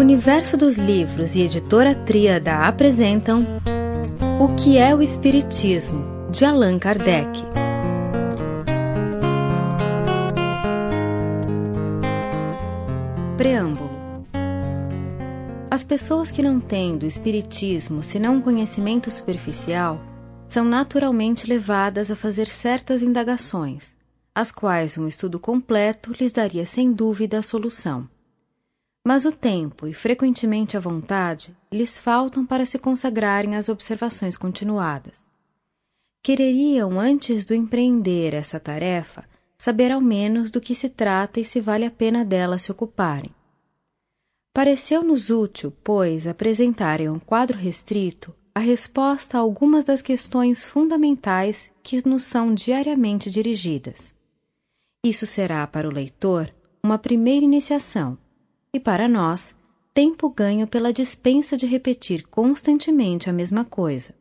Universo dos Livros e Editora Tríada apresentam O que é o Espiritismo, de Allan Kardec. Preâmbulo As pessoas que não têm do Espiritismo senão um conhecimento superficial são naturalmente levadas a fazer certas indagações, as quais um estudo completo lhes daria sem dúvida a solução. Mas o tempo e frequentemente a vontade lhes faltam para se consagrarem às observações continuadas. Quereriam, antes do empreender essa tarefa, saber ao menos do que se trata e se vale a pena dela se ocuparem. Pareceu-nos útil, pois, apresentarem um quadro restrito a resposta a algumas das questões fundamentais que nos são diariamente dirigidas. Isso será para o leitor uma primeira iniciação e para nós, tempo ganho pela dispensa de repetir constantemente a mesma coisa.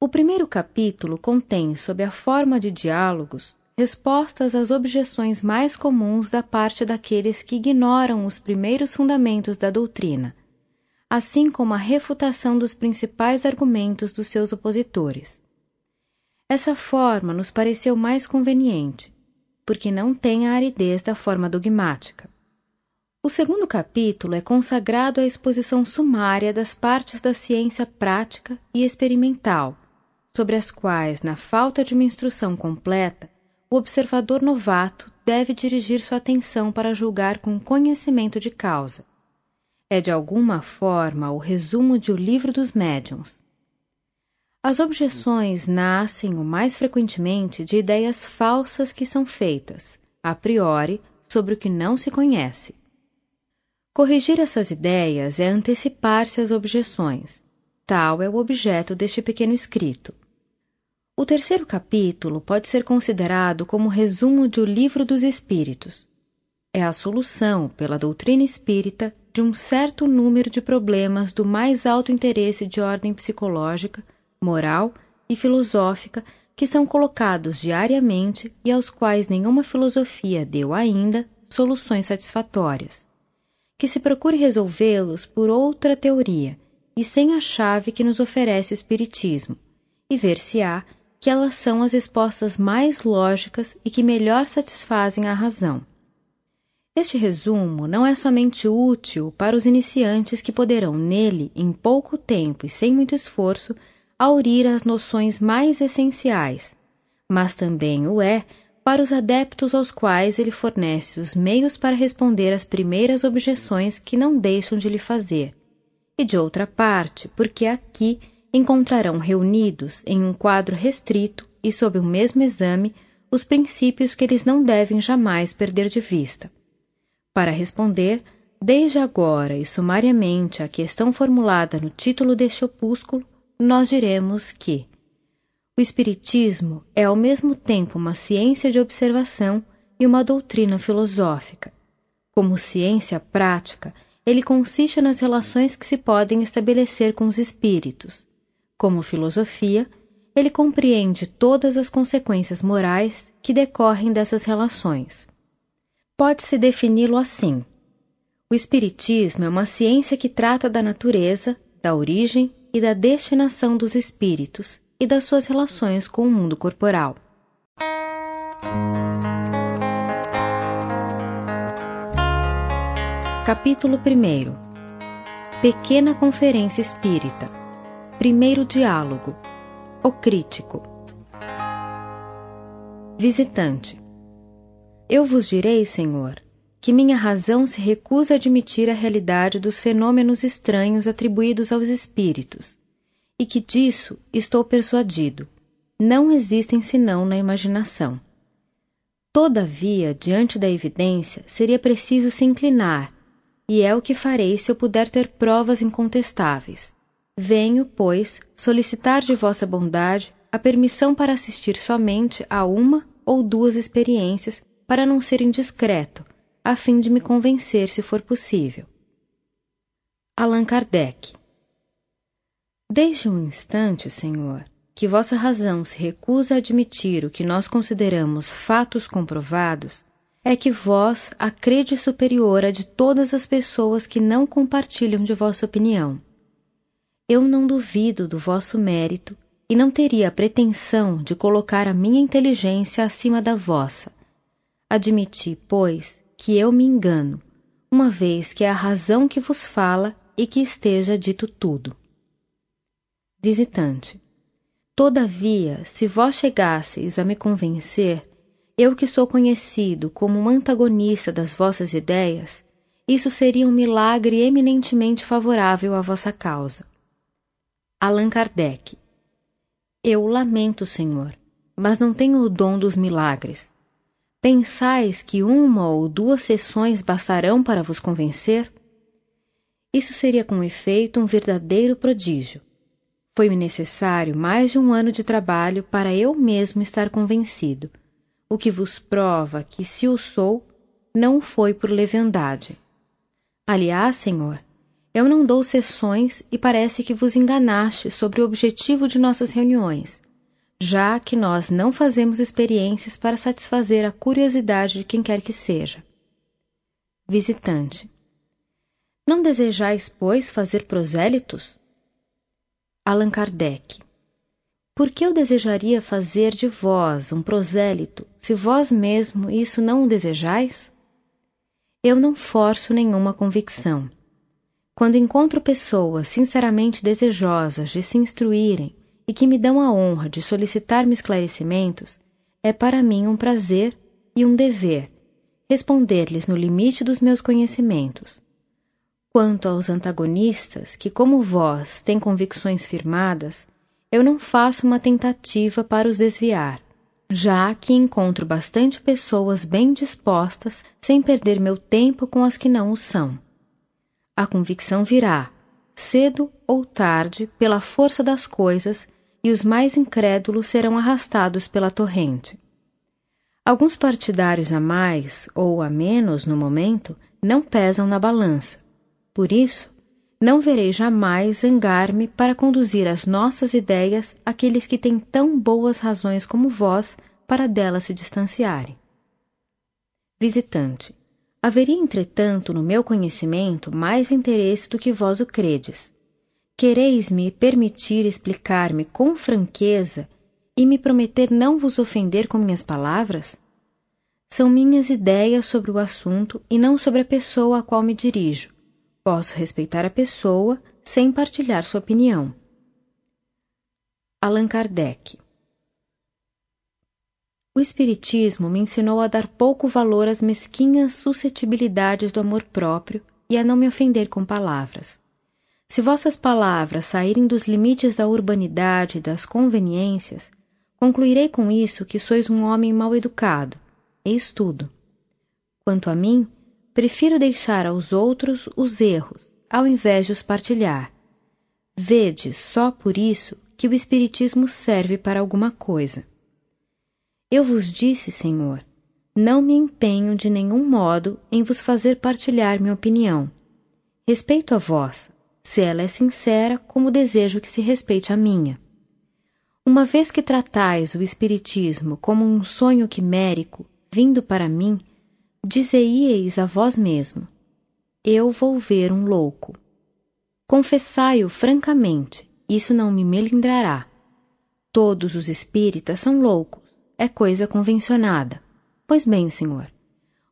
O primeiro capítulo contém, sob a forma de diálogos, respostas às objeções mais comuns da parte daqueles que ignoram os primeiros fundamentos da doutrina, assim como a refutação dos principais argumentos dos seus opositores. Essa forma nos pareceu mais conveniente, porque não tem a aridez da forma dogmática. O segundo capítulo é consagrado à exposição sumária das partes da ciência prática e experimental, sobre as quais, na falta de uma instrução completa, o observador novato deve dirigir sua atenção para julgar com conhecimento de causa. É de alguma forma o resumo de O Livro dos Médiuns. As objeções nascem o mais frequentemente de ideias falsas que são feitas, a priori, sobre o que não se conhece Corrigir essas ideias é antecipar-se às objeções. Tal é o objeto deste pequeno escrito. O terceiro capítulo pode ser considerado como resumo de O Livro dos Espíritos. É a solução, pela doutrina espírita, de um certo número de problemas do mais alto interesse de ordem psicológica, moral e filosófica que são colocados diariamente e aos quais nenhuma filosofia deu ainda soluções satisfatórias que se procure resolvê-los por outra teoria e sem a chave que nos oferece o Espiritismo, e ver-se-á que elas são as respostas mais lógicas e que melhor satisfazem a razão. Este resumo não é somente útil para os iniciantes que poderão nele, em pouco tempo e sem muito esforço, aurir as noções mais essenciais, mas também o é para os adeptos aos quais ele fornece os meios para responder às primeiras objeções que não deixam de lhe fazer, e de outra parte, porque aqui encontrarão reunidos em um quadro restrito e sob o mesmo exame os princípios que eles não devem jamais perder de vista. Para responder, desde agora e sumariamente à questão formulada no título deste opúsculo, nós diremos que o Espiritismo é ao mesmo tempo uma ciência de observação e uma doutrina filosófica. Como ciência prática, ele consiste nas relações que se podem estabelecer com os espíritos. Como filosofia, ele compreende todas as consequências morais que decorrem dessas relações. Pode-se defini-lo assim: o Espiritismo é uma ciência que trata da natureza, da origem e da destinação dos espíritos e das suas relações com o mundo corporal. Capítulo 1 Pequena Conferência Espírita. Primeiro Diálogo. O Crítico. Visitante. Eu vos direi, Senhor, que minha razão se recusa a admitir a realidade dos fenômenos estranhos atribuídos aos espíritos e que disso estou persuadido, não existem senão na imaginação. Todavia, diante da evidência, seria preciso se inclinar, e é o que farei se eu puder ter provas incontestáveis. Venho, pois, solicitar de vossa bondade a permissão para assistir somente a uma ou duas experiências para não ser indiscreto, a fim de me convencer se for possível. Allan Kardec Desde um instante, Senhor, que vossa razão se recusa a admitir o que nós consideramos fatos comprovados, é que vós a crede superior a de todas as pessoas que não compartilham de vossa opinião. Eu não duvido do vosso mérito e não teria a pretensão de colocar a minha inteligência acima da vossa. Admiti, pois, que eu me engano, uma vez que é a razão que vos fala e que esteja dito tudo. Visitante. Todavia, se vós chegasseis a me convencer, eu que sou conhecido como um antagonista das vossas ideias, isso seria um milagre eminentemente favorável à vossa causa. Allan Kardec. Eu lamento, Senhor, mas não tenho o dom dos milagres. Pensais que uma ou duas sessões bastarão para vos convencer? Isso seria com efeito um verdadeiro prodígio. Foi-me necessário mais de um ano de trabalho para eu mesmo estar convencido o que vos prova que, se o sou, não foi por leviandade. Aliás, Senhor, eu não dou sessões e parece que vos enganaste sobre o objetivo de nossas reuniões, já que nós não fazemos experiências para satisfazer a curiosidade de quem quer que seja. Visitante. Não desejais, pois, fazer prosélitos? Allan Kardec. Por que eu desejaria fazer de vós um prosélito, se vós mesmo isso não o desejais? Eu não forço nenhuma convicção. Quando encontro pessoas sinceramente desejosas de se instruírem e que me dão a honra de solicitar-me esclarecimentos, é para mim um prazer e um dever responder-lhes no limite dos meus conhecimentos. Quanto aos antagonistas, que, como vós, têm convicções firmadas, eu não faço uma tentativa para os desviar, já que encontro bastante pessoas bem dispostas sem perder meu tempo com as que não o são. A convicção virá, cedo ou tarde, pela força das coisas, e os mais incrédulos serão arrastados pela torrente. Alguns partidários a mais ou a menos no momento não pesam na balança. Por isso, não verei jamais zangar-me para conduzir as nossas ideias aqueles que têm tão boas razões como vós para delas se distanciarem. Visitante, haveria, entretanto, no meu conhecimento mais interesse do que vós o credes. Quereis-me permitir explicar-me com franqueza e me prometer não vos ofender com minhas palavras? São minhas ideias sobre o assunto e não sobre a pessoa a qual me dirijo Posso respeitar a pessoa sem partilhar sua opinião. Allan Kardec O Espiritismo me ensinou a dar pouco valor às mesquinhas suscetibilidades do amor próprio e a não me ofender com palavras. Se vossas palavras saírem dos limites da urbanidade e das conveniências, concluirei com isso que sois um homem mal educado. Eis tudo. Quanto a mim, Prefiro deixar aos outros os erros, ao invés de os partilhar. Vede só por isso que o Espiritismo serve para alguma coisa. Eu vos disse, Senhor, não me empenho de nenhum modo em vos fazer partilhar minha opinião. Respeito a vossa, se ela é sincera, como desejo que se respeite a minha. Uma vez que tratais o Espiritismo como um sonho quimérico vindo para mim, dizeieis a vós mesmo: Eu vou ver um louco. Confessai-o francamente, isso não me melindrará. Todos os espíritas são loucos, é coisa convencionada. Pois bem, senhor,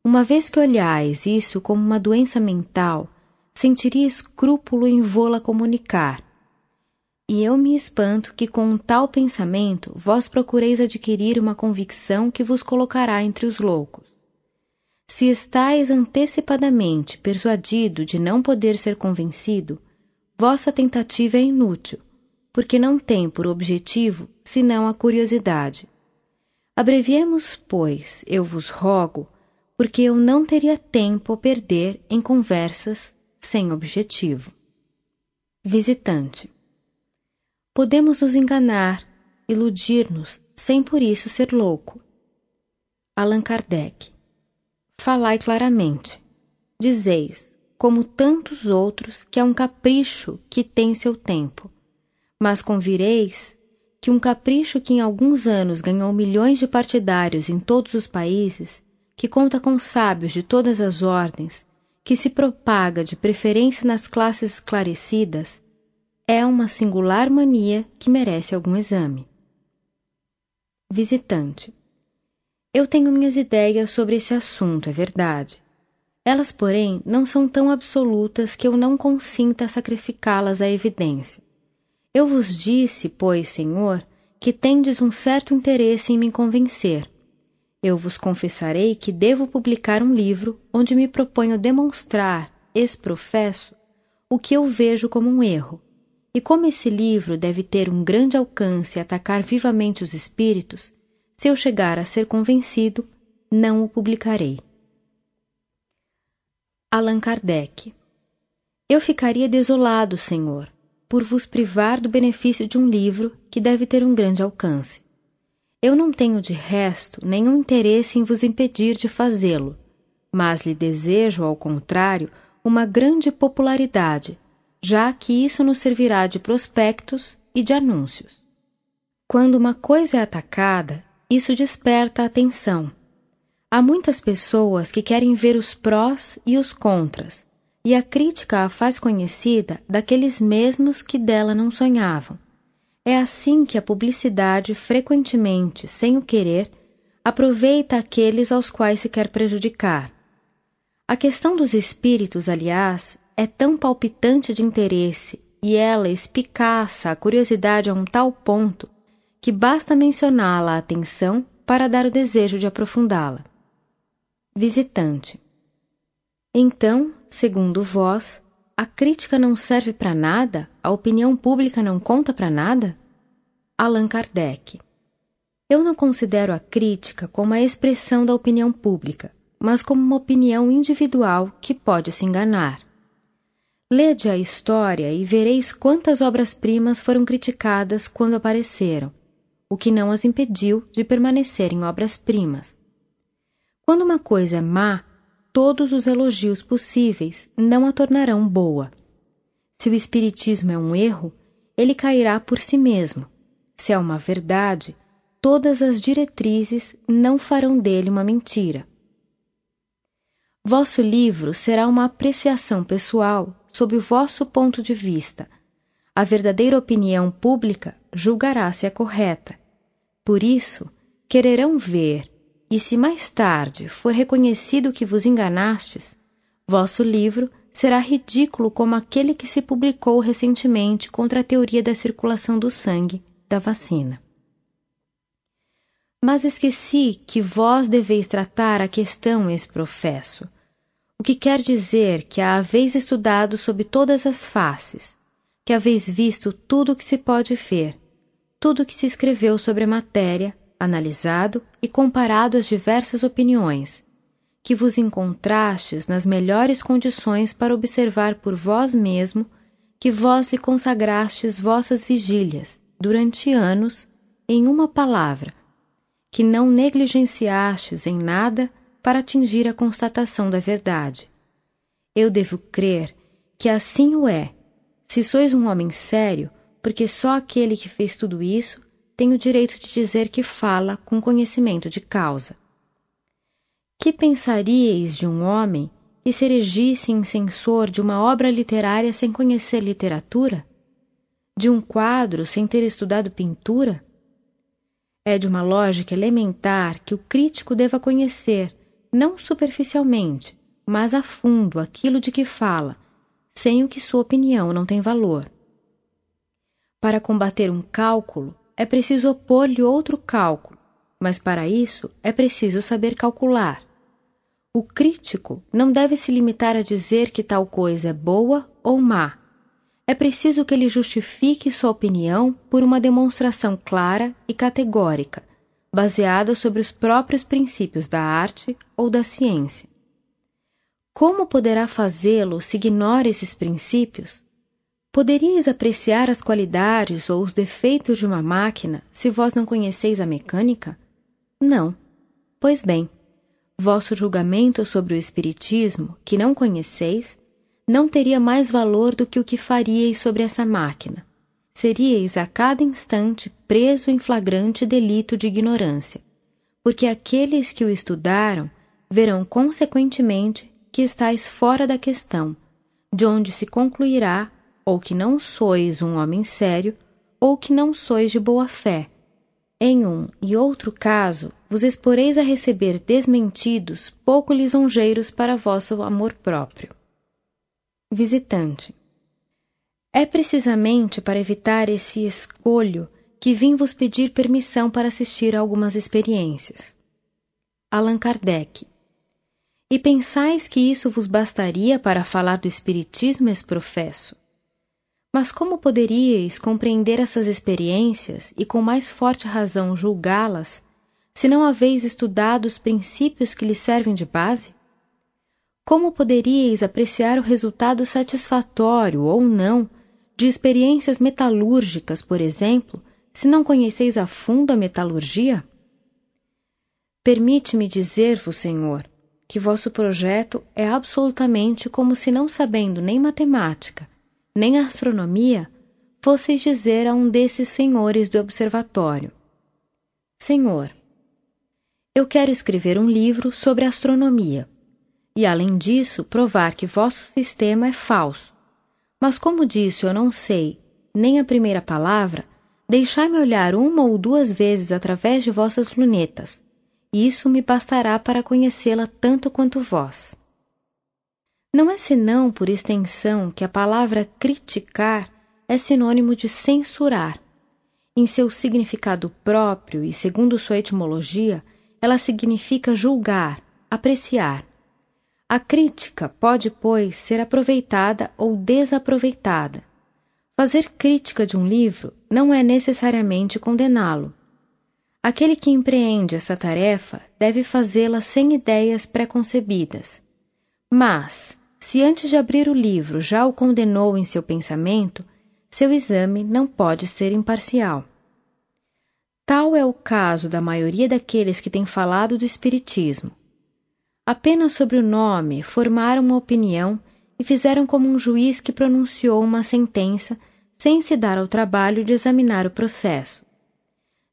uma vez que olhais isso como uma doença mental, sentiria escrúpulo em vô-la comunicar. E eu me espanto que com um tal pensamento vós procureis adquirir uma convicção que vos colocará entre os loucos. Se estáis antecipadamente persuadido de não poder ser convencido, vossa tentativa é inútil, porque não tem por objetivo senão a curiosidade. Abreviemos, pois, eu vos rogo, porque eu não teria tempo a perder em conversas sem objetivo. Visitante. Podemos nos enganar, iludir-nos, sem por isso ser louco. Allan Kardec falai claramente. Dizeis, como tantos outros, que é um capricho que tem seu tempo. Mas convireis que um capricho que em alguns anos ganhou milhões de partidários em todos os países que conta com sábios de todas as ordens, que se propaga de preferência nas classes esclarecidas, é uma singular mania que merece algum exame. Visitante. Eu tenho minhas ideias sobre esse assunto, é verdade. Elas, porém, não são tão absolutas que eu não consinta sacrificá-las à evidência. Eu vos disse, pois, Senhor, que tendes um certo interesse em me convencer. Eu vos confessarei que devo publicar um livro onde me proponho demonstrar, exprofesso, o que eu vejo como um erro. E como esse livro deve ter um grande alcance e atacar vivamente os espíritos, se eu chegar a ser convencido, não o publicarei. Allan Kardec Eu ficaria desolado, Senhor, por vos privar do benefício de um livro que deve ter um grande alcance. Eu não tenho de resto nenhum interesse em vos impedir de fazê-lo, mas lhe desejo, ao contrário, uma grande popularidade, já que isso nos servirá de prospectos e de anúncios. Quando uma coisa é atacada, isso desperta a atenção. Há muitas pessoas que querem ver os prós e os contras, e a crítica a faz conhecida daqueles mesmos que dela não sonhavam. É assim que a publicidade, frequentemente, sem o querer, aproveita aqueles aos quais se quer prejudicar. A questão dos espíritos, aliás, é tão palpitante de interesse e ela espicaça a curiosidade a um tal ponto que basta mencioná-la à atenção para dar o desejo de aprofundá-la. Visitante. Então, segundo vós, a crítica não serve para nada? A opinião pública não conta para nada? Allan Kardec. Eu não considero a crítica como a expressão da opinião pública, mas como uma opinião individual que pode se enganar. Lede a história e vereis quantas obras-primas foram criticadas quando apareceram, o que não as impediu de permanecerem obras-primas. Quando uma coisa é má, todos os elogios possíveis não a tornarão boa. Se o Espiritismo é um erro, ele cairá por si mesmo. Se é uma verdade, todas as diretrizes não farão dele uma mentira. Vosso livro será uma apreciação pessoal sob o vosso ponto de vista. A verdadeira opinião pública julgará se é correta. Por isso, quererão ver e se mais tarde for reconhecido que vos enganastes, vosso livro será ridículo como aquele que se publicou recentemente contra a teoria da circulação do sangue da vacina. Mas esqueci que vós deveis tratar a questão ex-professo, o que quer dizer que a haveis estudado sob todas as faces, que haveis visto tudo o que se pode ver, tudo o que se escreveu sobre a matéria, analisado e comparado as diversas opiniões, que vos encontrastes nas melhores condições para observar por vós mesmo que vós lhe consagrastes vossas vigílias durante anos em uma palavra, que não negligenciastes em nada para atingir a constatação da verdade. Eu devo crer que assim o é, se sois um homem sério, porque só aquele que fez tudo isso tem o direito de dizer que fala com conhecimento de causa. Que pensaríeis de um homem que se erigisse em censor de uma obra literária sem conhecer literatura? De um quadro sem ter estudado pintura? É de uma lógica elementar que o crítico deva conhecer, não superficialmente, mas a fundo aquilo de que fala, sem o que sua opinião não tem valor. Para combater um cálculo, é preciso opor-lhe outro cálculo, mas para isso é preciso saber calcular. O crítico não deve se limitar a dizer que tal coisa é boa ou má. É preciso que ele justifique sua opinião por uma demonstração clara e categórica, baseada sobre os próprios princípios da arte ou da ciência. Como poderá fazê-lo se ignora esses princípios? Poderíeis apreciar as qualidades ou os defeitos de uma máquina se vós não conheceis a mecânica? Não. Pois bem, vosso julgamento sobre o Espiritismo, que não conheceis, não teria mais valor do que o que faríeis sobre essa máquina. Seríeis a cada instante preso em flagrante delito de ignorância, porque aqueles que o estudaram verão consequentemente que estáis fora da questão, de onde se concluirá ou que não sois um homem sério, ou que não sois de boa fé. Em um e outro caso, vos exporeis a receber desmentidos pouco lisonjeiros para vosso amor próprio. Visitante. É precisamente para evitar esse escolho que vim vos pedir permissão para assistir a algumas experiências. Allan Kardec. E pensais que isso vos bastaria para falar do Espiritismo exprofesso? Mas como poderíeis compreender essas experiências e com mais forte razão julgá-las, se não haveis estudado os princípios que lhes servem de base? Como poderíeis apreciar o resultado satisfatório ou não de experiências metalúrgicas, por exemplo, se não conheceis a fundo a metalurgia? Permite-me dizer-vos, Senhor, que vosso projeto é absolutamente como se não sabendo nem matemática, nem astronomia, fosseis dizer a um desses senhores do observatório: Senhor, eu quero escrever um livro sobre astronomia, e além disso provar que vosso sistema é falso. Mas como disso eu não sei nem a primeira palavra, deixai-me olhar uma ou duas vezes através de vossas lunetas, e isso me bastará para conhecê-la tanto quanto vós. Não é senão por extensão que a palavra criticar é sinônimo de censurar. Em seu significado próprio e segundo sua etimologia, ela significa julgar, apreciar. A crítica pode, pois, ser aproveitada ou desaproveitada. Fazer crítica de um livro não é necessariamente condená-lo. Aquele que empreende essa tarefa deve fazê-la sem ideias preconcebidas. Mas, se antes de abrir o livro já o condenou em seu pensamento, seu exame não pode ser imparcial. Tal é o caso da maioria daqueles que têm falado do Espiritismo. Apenas sobre o nome formaram uma opinião e fizeram como um juiz que pronunciou uma sentença sem se dar ao trabalho de examinar o processo.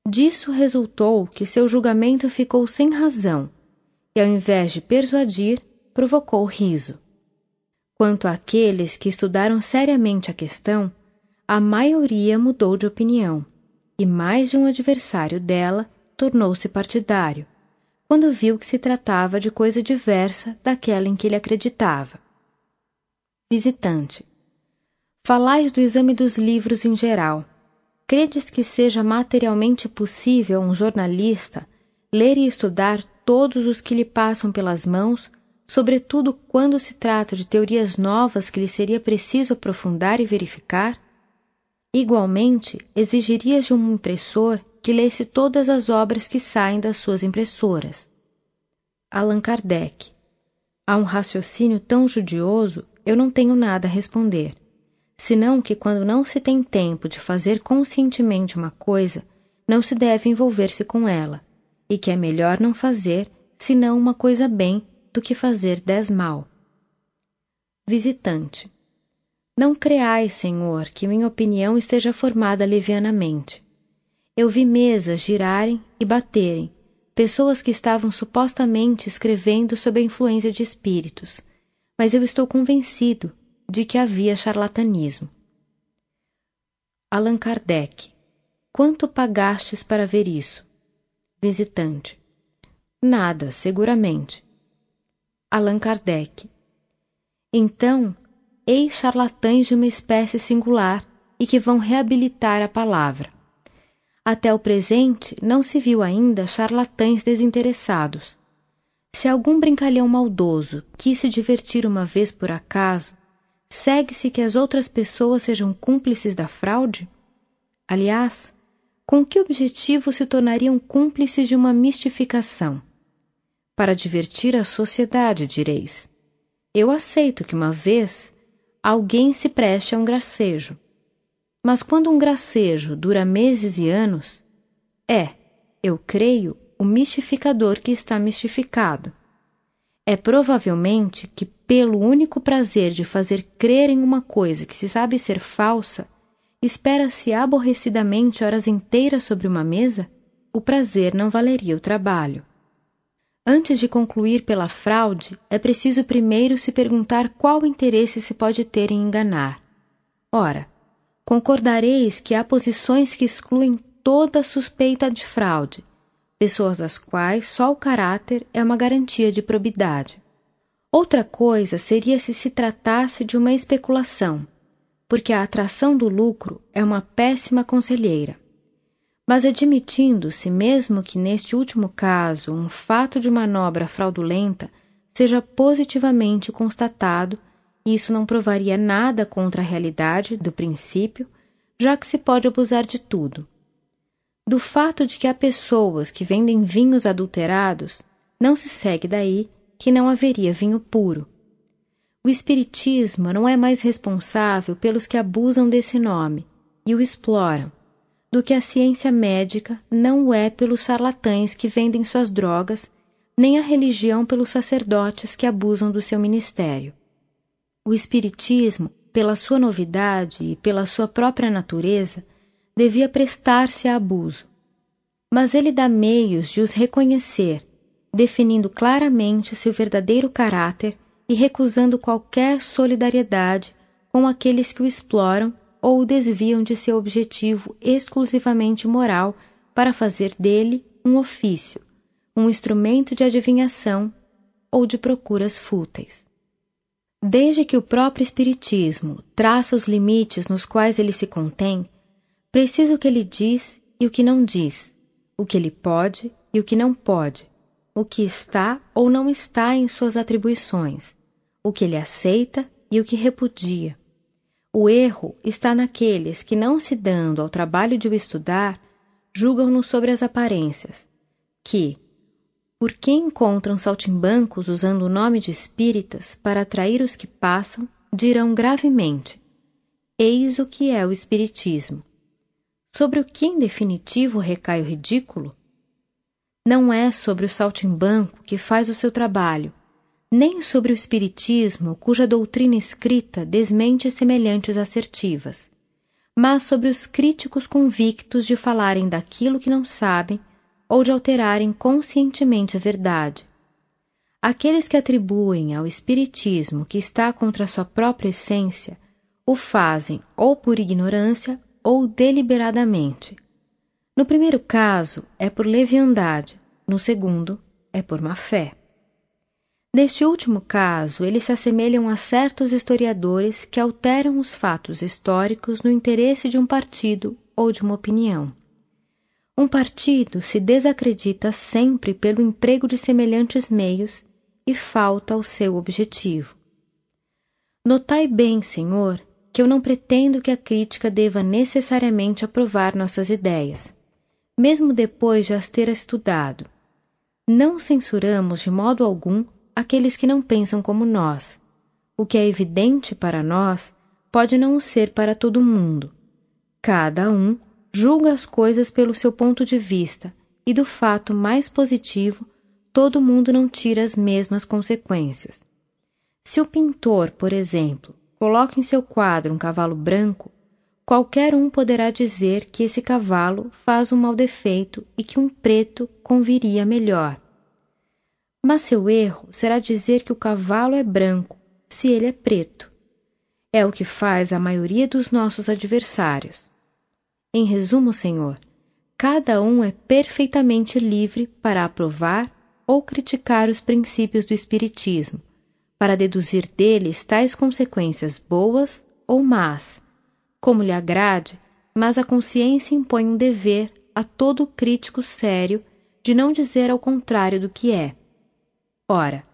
Disso resultou que seu julgamento ficou sem razão e, ao invés de persuadir, provocou riso. Quanto àqueles que estudaram seriamente a questão, a maioria mudou de opinião, e mais de um adversário dela tornou-se partidário, quando viu que se tratava de coisa diversa daquela em que ele acreditava. Visitante. Falais do exame dos livros em geral. Credes que seja materialmente possível a um jornalista ler e estudar todos os que lhe passam pelas mãos sobretudo quando se trata de teorias novas que lhe seria preciso aprofundar e verificar? Igualmente, exigirias de um impressor que lesse todas as obras que saem das suas impressoras. Allan Kardec. A um raciocínio tão judioso, eu não tenho nada a responder, senão que quando não se tem tempo de fazer conscientemente uma coisa, não se deve envolver-se com ela, e que é melhor não fazer, senão uma coisa bem do que fazer dez mal. Visitante. Não creais, Senhor, que minha opinião esteja formada levianamente. Eu vi mesas girarem e baterem, pessoas que estavam supostamente escrevendo sob a influência de espíritos, mas eu estou convencido de que havia charlatanismo. Allan Kardec. Quanto pagastes para ver isso? Visitante. Nada, seguramente. Allan Kardec. Então, eis charlatães de uma espécie singular e que vão reabilitar a palavra. Até o presente não se viu ainda charlatães desinteressados. Se algum brincalhão maldoso quis se divertir uma vez por acaso, segue-se que as outras pessoas sejam cúmplices da fraude? Aliás, com que objetivo se tornariam cúmplices de uma mistificação? Para divertir a sociedade, direis. Eu aceito que uma vez alguém se preste a um gracejo. Mas quando um gracejo dura meses e anos, é, eu creio, o mistificador que está mistificado. É provavelmente que, pelo único prazer de fazer crer em uma coisa que se sabe ser falsa, espera-se aborrecidamente horas inteiras sobre uma mesa, o prazer não valeria o trabalho. Antes de concluir pela fraude, é preciso primeiro se perguntar qual interesse se pode ter em enganar. Ora, concordareis que há posições que excluem toda suspeita de fraude, pessoas das quais só o caráter é uma garantia de probidade. Outra coisa seria se se tratasse de uma especulação, porque a atração do lucro é uma péssima conselheira. Mas admitindo-se mesmo que neste último caso um fato de manobra fraudulenta seja positivamente constatado, isso não provaria nada contra a realidade do princípio, já que se pode abusar de tudo. Do fato de que há pessoas que vendem vinhos adulterados, não se segue daí que não haveria vinho puro. O Espiritismo não é mais responsável pelos que abusam desse nome e o exploram, do que a ciência médica não o é pelos charlatães que vendem suas drogas, nem a religião pelos sacerdotes que abusam do seu ministério. O Espiritismo, pela sua novidade e pela sua própria natureza, devia prestar-se a abuso. Mas ele dá meios de os reconhecer, definindo claramente seu verdadeiro caráter e recusando qualquer solidariedade com aqueles que o exploram ou o desviam de seu objetivo exclusivamente moral para fazer dele um ofício, um instrumento de adivinhação ou de procuras fúteis. Desde que o próprio Espiritismo traça os limites nos quais ele se contém, precisa o que ele diz e o que não diz, o que ele pode e o que não pode, o que está ou não está em suas atribuições, o que ele aceita e o que repudia, o erro está naqueles que, não se dando ao trabalho de o estudar, julgam-no sobre as aparências, que, por que encontram saltimbancos usando o nome de espíritas para atrair os que passam, dirão gravemente: Eis o que é o Espiritismo. Sobre o que em definitivo recai o ridículo? Não é sobre o saltimbanco que faz o seu trabalho, nem sobre o Espiritismo, cuja doutrina escrita desmente semelhantes assertivas, mas sobre os críticos convictos de falarem daquilo que não sabem ou de alterarem conscientemente a verdade. Aqueles que atribuem ao Espiritismo que está contra sua própria essência, o fazem ou por ignorância ou deliberadamente. No primeiro caso, é por leviandade, no segundo, é por má fé. Neste último caso, eles se assemelham a certos historiadores que alteram os fatos históricos no interesse de um partido ou de uma opinião. Um partido se desacredita sempre pelo emprego de semelhantes meios e falta ao seu objetivo. Notai bem, Senhor, que eu não pretendo que a crítica deva necessariamente aprovar nossas ideias, mesmo depois de as ter estudado. Não censuramos de modo algum aqueles que não pensam como nós. O que é evidente para nós pode não ser para todo mundo. Cada um julga as coisas pelo seu ponto de vista, e do fato mais positivo, todo mundo não tira as mesmas consequências. Se o pintor, por exemplo, coloca em seu quadro um cavalo branco, qualquer um poderá dizer que esse cavalo faz um mau defeito e que um preto conviria melhor. Mas seu erro será dizer que o cavalo é branco, se ele é preto. É o que faz a maioria dos nossos adversários. Em resumo, Senhor, cada um é perfeitamente livre para aprovar ou criticar os princípios do Espiritismo, para deduzir deles tais consequências boas ou más, como lhe agrade, mas a consciência impõe um dever a todo crítico sério de não dizer ao contrário do que é. Ora,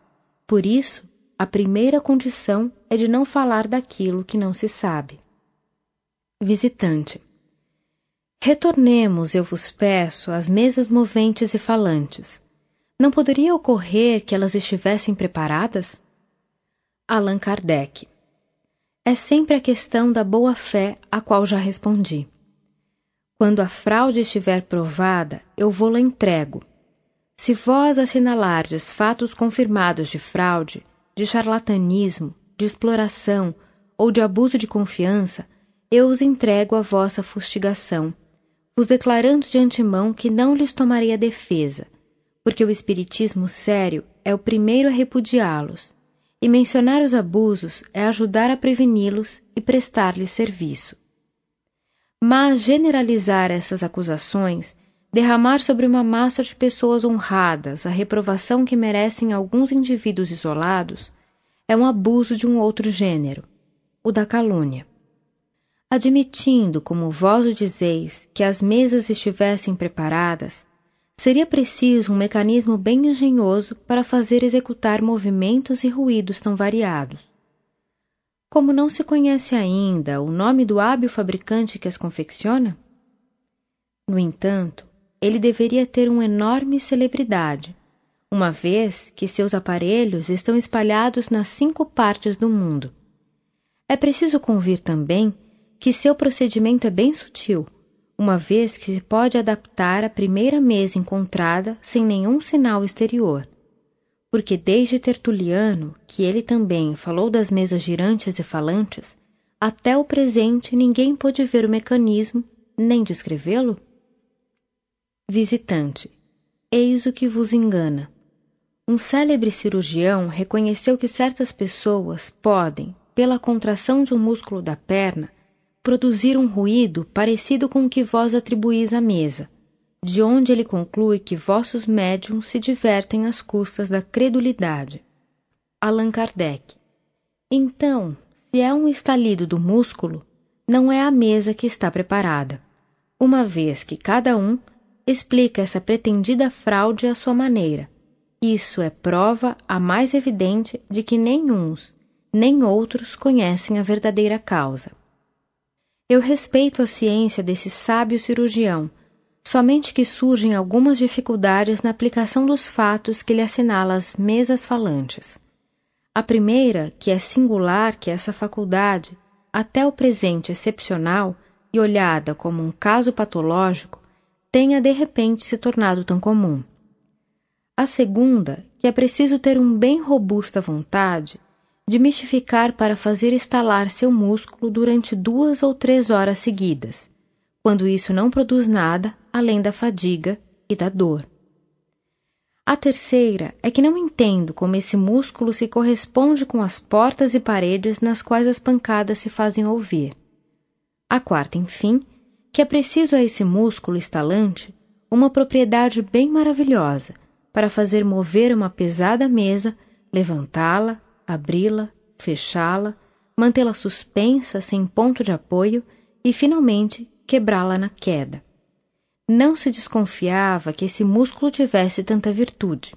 por isso, a primeira condição é de não falar daquilo que não se sabe. Visitante. Retornemos, eu vos peço, às mesas moventes e falantes. Não poderia ocorrer que elas estivessem preparadas? Allan Kardec. É sempre a questão da boa-fé a qual já respondi. Quando a fraude estiver provada, eu vou-la entrego, se vós assinalardes fatos confirmados de fraude, de charlatanismo, de exploração ou de abuso de confiança, eu os entrego à vossa fustigação, vos declarando de antemão que não lhes tomarei a defesa, porque o Espiritismo sério é o primeiro a repudiá-los, e mencionar os abusos é ajudar a preveni-los e prestar-lhes serviço. Mas generalizar essas acusações, derramar sobre uma massa de pessoas honradas a reprovação que merecem alguns indivíduos isolados, é um abuso de um outro gênero, o da calúnia. Admitindo, como vós o dizeis, que as mesas estivessem preparadas, seria preciso um mecanismo bem engenhoso para fazer executar movimentos e ruídos tão variados. Como não se conhece ainda o nome do hábil fabricante que as confecciona? No entanto, ele deveria ter uma enorme celebridade, uma vez que seus aparelhos estão espalhados nas cinco partes do mundo. É preciso convir também que seu procedimento é bem sutil, uma vez que se pode adaptar à primeira mesa encontrada sem nenhum sinal exterior. Porque desde Tertuliano, que ele também falou das mesas girantes e falantes, até o presente ninguém pôde ver o mecanismo, nem descrevê-lo? Visitante, eis o que vos engana. Um célebre cirurgião reconheceu que certas pessoas podem, pela contração de um músculo da perna, produzir um ruído parecido com o que vós atribuís à mesa, de onde ele conclui que vossos médiums se divertem às custas da credulidade. Allan Kardec. Então, se é um estalido do músculo, não é a mesa que está preparada, uma vez que cada um explica essa pretendida fraude à sua maneira isso é prova a mais evidente de que nem uns nem outros conhecem a verdadeira causa. Eu respeito a ciência desse sábio cirurgião, somente que surgem algumas dificuldades na aplicação dos fatos que ele assinala às mesas falantes. A primeira, que é singular que essa faculdade, até o presente excepcional e olhada como um caso patológico, tenha de repente se tornado tão comum. A segunda, que é preciso ter um bem robusta vontade de mistificar para fazer estalar seu músculo durante duas ou três horas seguidas, quando isso não produz nada além da fadiga e da dor. A terceira é que não entendo como esse músculo se corresponde com as portas e paredes nas quais as pancadas se fazem ouvir. A quarta, enfim, que é preciso a esse músculo estalante uma propriedade bem maravilhosa para fazer mover uma pesada mesa, levantá-la, abri-la, fechá-la, mantê-la suspensa sem ponto de apoio e, finalmente, quebrá-la na queda. Não se desconfiava que esse músculo tivesse tanta virtude.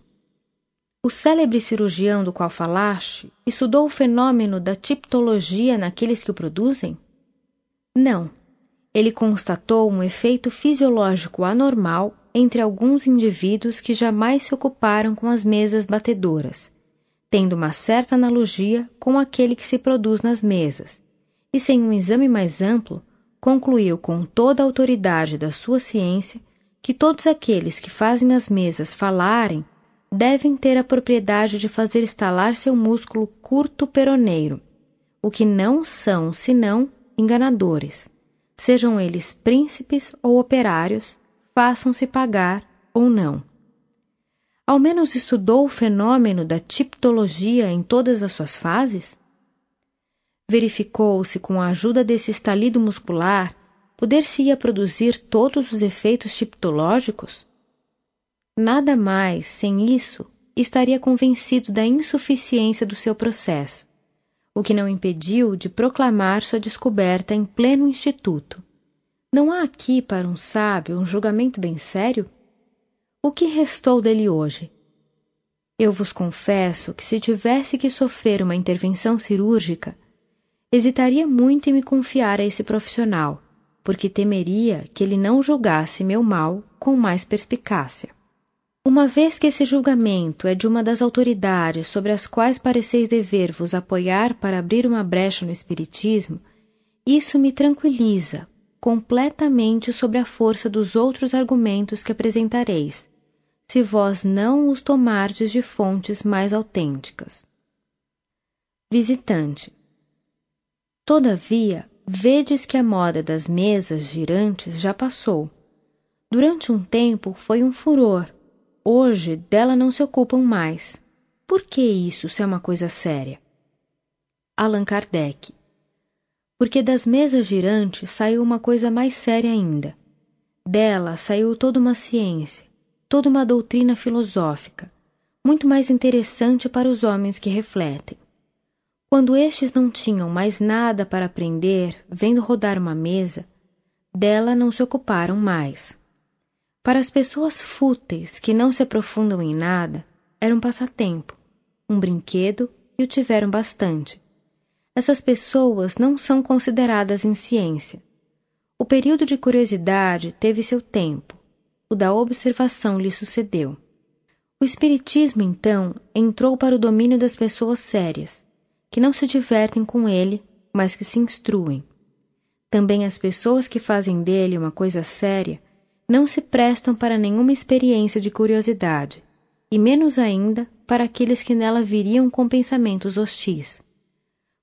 O célebre cirurgião do qual falaste estudou o fenômeno da tiptologia naqueles que o produzem? Não. Ele constatou um efeito fisiológico anormal entre alguns indivíduos que jamais se ocuparam com as mesas batedoras, tendo uma certa analogia com aquele que se produz nas mesas, e sem um exame mais amplo, concluiu com toda a autoridade da sua ciência que todos aqueles que fazem as mesas falarem devem ter a propriedade de fazer estalar seu músculo curto peroneiro, o que não são senão enganadores, sejam eles príncipes ou operários, façam-se pagar ou não. Ao menos estudou o fenômeno da tiptologia em todas as suas fases? Verificou-se com a ajuda desse estalido muscular poder-se-ia produzir todos os efeitos tiptológicos? Nada mais, sem isso, estaria convencido da insuficiência do seu processo, o que não impediu de proclamar sua descoberta em pleno instituto. Não há aqui para um sábio um julgamento bem sério? O que restou dele hoje? Eu vos confesso que se tivesse que sofrer uma intervenção cirúrgica, hesitaria muito em me confiar a esse profissional, porque temeria que ele não julgasse meu mal com mais perspicácia. Uma vez que esse julgamento é de uma das autoridades sobre as quais pareceis dever vos apoiar para abrir uma brecha no Espiritismo, isso me tranquiliza, completamente sobre a força dos outros argumentos que apresentareis, se vós não os tomardes de fontes mais autênticas. Visitante. Todavia, vedes que a moda das mesas girantes já passou. Durante um tempo foi um furor, hoje dela não se ocupam mais. Por que isso se é uma coisa séria? Allan Kardec. Porque das mesas girantes saiu uma coisa mais séria ainda. Dela saiu toda uma ciência, toda uma doutrina filosófica, muito mais interessante para os homens que refletem. Quando estes não tinham mais nada para aprender, vendo rodar uma mesa, dela não se ocuparam mais. Para as pessoas fúteis que não se aprofundam em nada, era um passatempo, um brinquedo e o tiveram bastante. Essas pessoas não são consideradas em ciência. O período de curiosidade teve seu tempo, o da observação lhe sucedeu. O Espiritismo, então, entrou para o domínio das pessoas sérias, que não se divertem com ele, mas que se instruem. Também as pessoas que fazem dele uma coisa séria não se prestam para nenhuma experiência de curiosidade, e menos ainda para aqueles que nela viriam com pensamentos hostis.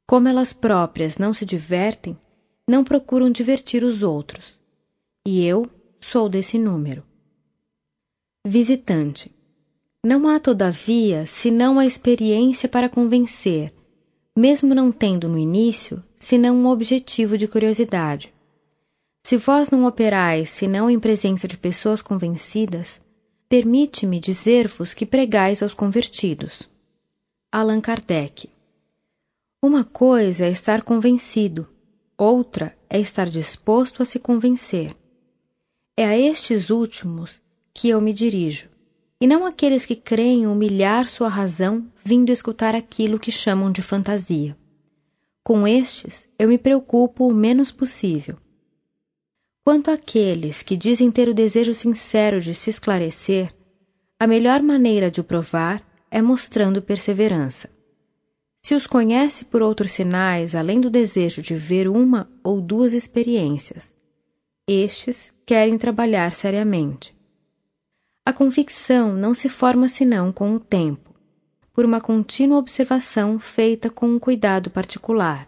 Como elas próprias não se divertem, não procuram divertir os outros. E eu sou desse número. Visitante. Não há, todavia, senão a experiência para convencer, mesmo não tendo no início, senão um objetivo de curiosidade. Se vós não operais senão em presença de pessoas convencidas, permite-me dizer-vos que pregais aos convertidos. Allan Kardec. Uma coisa é estar convencido, outra é estar disposto a se convencer. É a estes últimos que eu me dirijo e não aqueles que creem humilhar sua razão vindo escutar aquilo que chamam de fantasia. Com estes, eu me preocupo o menos possível. Quanto àqueles que dizem ter o desejo sincero de se esclarecer, a melhor maneira de o provar é mostrando perseverança. Se os conhece por outros sinais além do desejo de ver uma ou duas experiências, estes querem trabalhar seriamente. A convicção não se forma senão com o tempo, por uma contínua observação feita com um cuidado particular.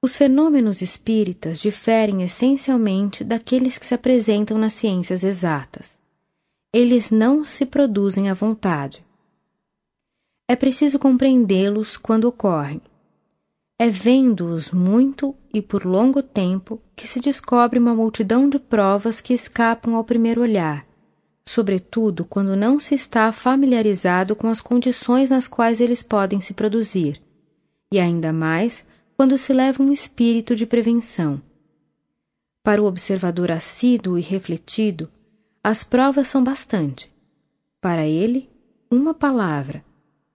Os fenômenos espíritas diferem essencialmente daqueles que se apresentam nas ciências exatas. Eles não se produzem à vontade. É preciso compreendê-los quando ocorrem. É vendo-os muito e por longo tempo que se descobre uma multidão de provas que escapam ao primeiro olhar sobretudo quando não se está familiarizado com as condições nas quais eles podem se produzir, e ainda mais quando se leva um espírito de prevenção. Para o observador assíduo e refletido, as provas são bastante. Para ele, uma palavra,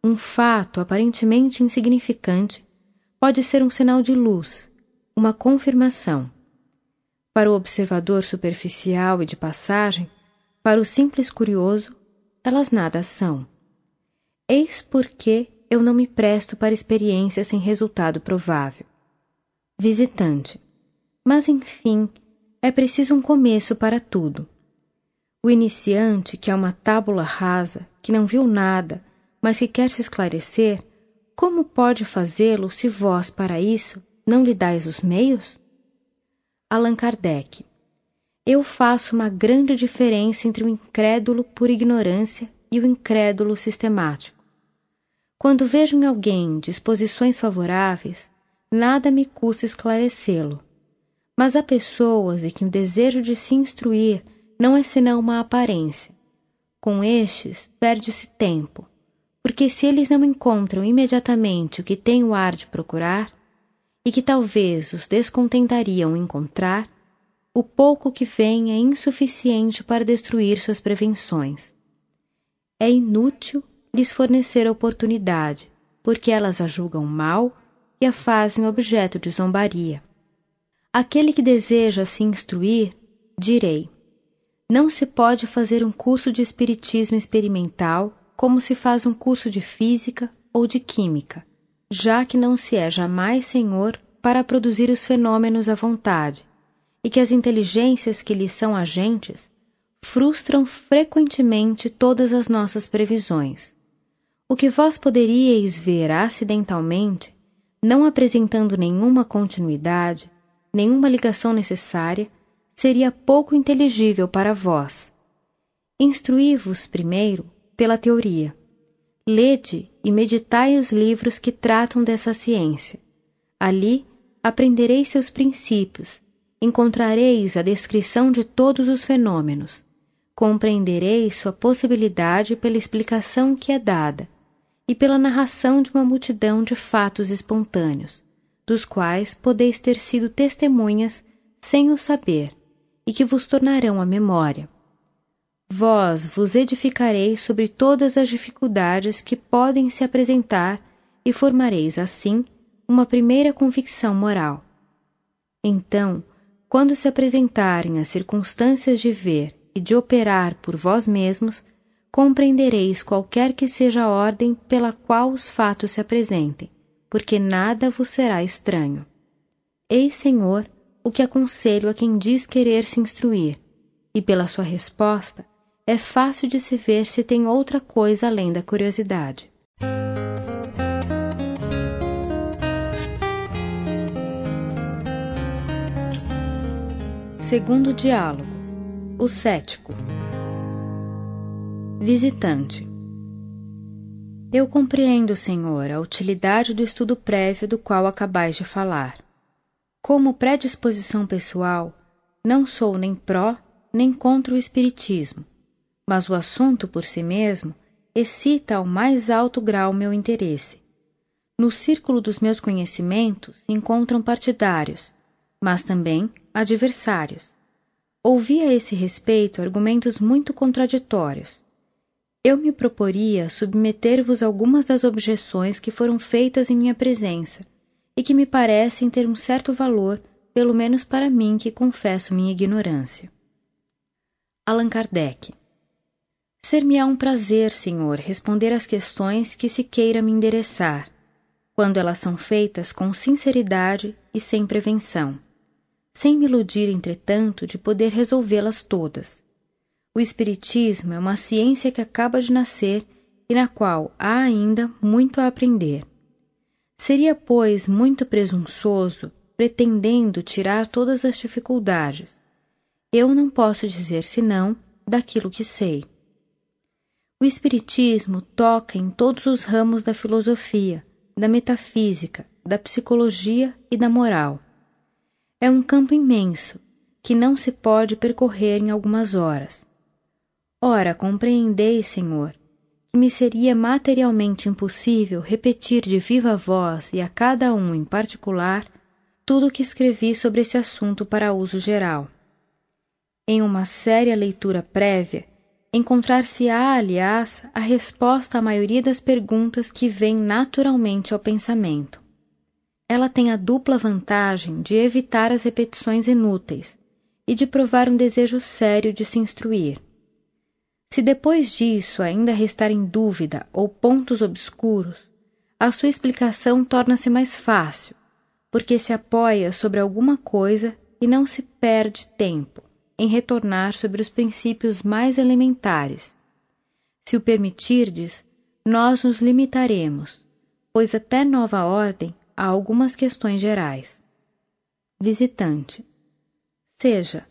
um fato aparentemente insignificante, pode ser um sinal de luz, uma confirmação. Para o observador superficial e de passagem, para o simples curioso, elas nada são. Eis porque eu não me presto para experiência sem resultado provável. Visitante. Mas enfim, é preciso um começo para tudo. O iniciante, que é uma tábula rasa, que não viu nada, mas que quer se esclarecer, como pode fazê-lo se vós, para isso, não lhe dais os meios? Allan Kardec eu faço uma grande diferença entre o incrédulo por ignorância e o incrédulo sistemático. Quando vejo em alguém disposições favoráveis, nada me custa esclarecê-lo. Mas há pessoas em que o desejo de se instruir não é senão uma aparência. Com estes, perde-se tempo, porque se eles não encontram imediatamente o que têm o ar de procurar, e que talvez os descontentariam encontrar, o pouco que vem é insuficiente para destruir suas prevenções. É inútil lhes fornecer oportunidade, porque elas a julgam mal e a fazem objeto de zombaria. Aquele que deseja se instruir, direi: não se pode fazer um curso de espiritismo experimental como se faz um curso de física ou de química, já que não se é jamais senhor para produzir os fenômenos à vontade e que as inteligências que lhes são agentes frustram frequentemente todas as nossas previsões. O que vós poderíeis ver acidentalmente, não apresentando nenhuma continuidade, nenhuma ligação necessária, seria pouco inteligível para vós. Instruí-vos primeiro pela teoria. Lede e meditai os livros que tratam dessa ciência. Ali aprendereis seus princípios, encontrareis a descrição de todos os fenômenos, compreendereis sua possibilidade pela explicação que é dada e pela narração de uma multidão de fatos espontâneos, dos quais podeis ter sido testemunhas sem o saber, e que vos tornarão a memória. Vós vos edificareis sobre todas as dificuldades que podem se apresentar e formareis assim uma primeira convicção moral. Então, quando se apresentarem as circunstâncias de ver e de operar por vós mesmos, compreendereis qualquer que seja a ordem pela qual os fatos se apresentem, porque nada vos será estranho. Eis, Senhor, o que aconselho a quem diz querer se instruir, e pela sua resposta é fácil de se ver se tem outra coisa além da curiosidade. Segundo diálogo: O cético. Visitante. Eu compreendo, Senhor, a utilidade do estudo prévio do qual acabais de falar. Como predisposição pessoal, não sou nem pró nem contra o Espiritismo, mas o assunto por si mesmo excita ao mais alto grau meu interesse. No círculo dos meus conhecimentos se encontram partidários, mas também adversários. Ouvi a esse respeito argumentos muito contraditórios. Eu me proporia submeter-vos algumas das objeções que foram feitas em minha presença e que me parecem ter um certo valor, pelo menos para mim que confesso minha ignorância. Allan Kardec Ser-me-á um prazer, Senhor, responder às questões que se queira me endereçar, quando elas são feitas com sinceridade e sem prevenção sem me iludir, entretanto, de poder resolvê-las todas. O Espiritismo é uma ciência que acaba de nascer e na qual há ainda muito a aprender. Seria, pois, muito presunçoso pretendendo tirar todas as dificuldades. Eu não posso dizer senão daquilo que sei. O Espiritismo toca em todos os ramos da filosofia, da metafísica, da psicologia e da moral é um campo imenso que não se pode percorrer em algumas horas. Ora, compreendeis, Senhor, que me seria materialmente impossível repetir de viva voz e a cada um em particular tudo o que escrevi sobre esse assunto para uso geral. Em uma séria leitura prévia, encontrar-se-á, aliás, a resposta à maioria das perguntas que vêm naturalmente ao pensamento ela tem a dupla vantagem de evitar as repetições inúteis e de provar um desejo sério de se instruir. Se depois disso ainda restarem dúvida ou pontos obscuros, a sua explicação torna-se mais fácil, porque se apoia sobre alguma coisa e não se perde tempo em retornar sobre os princípios mais elementares. Se o permitirdes, nós nos limitaremos, pois até nova ordem a algumas questões gerais. Visitante. Seja,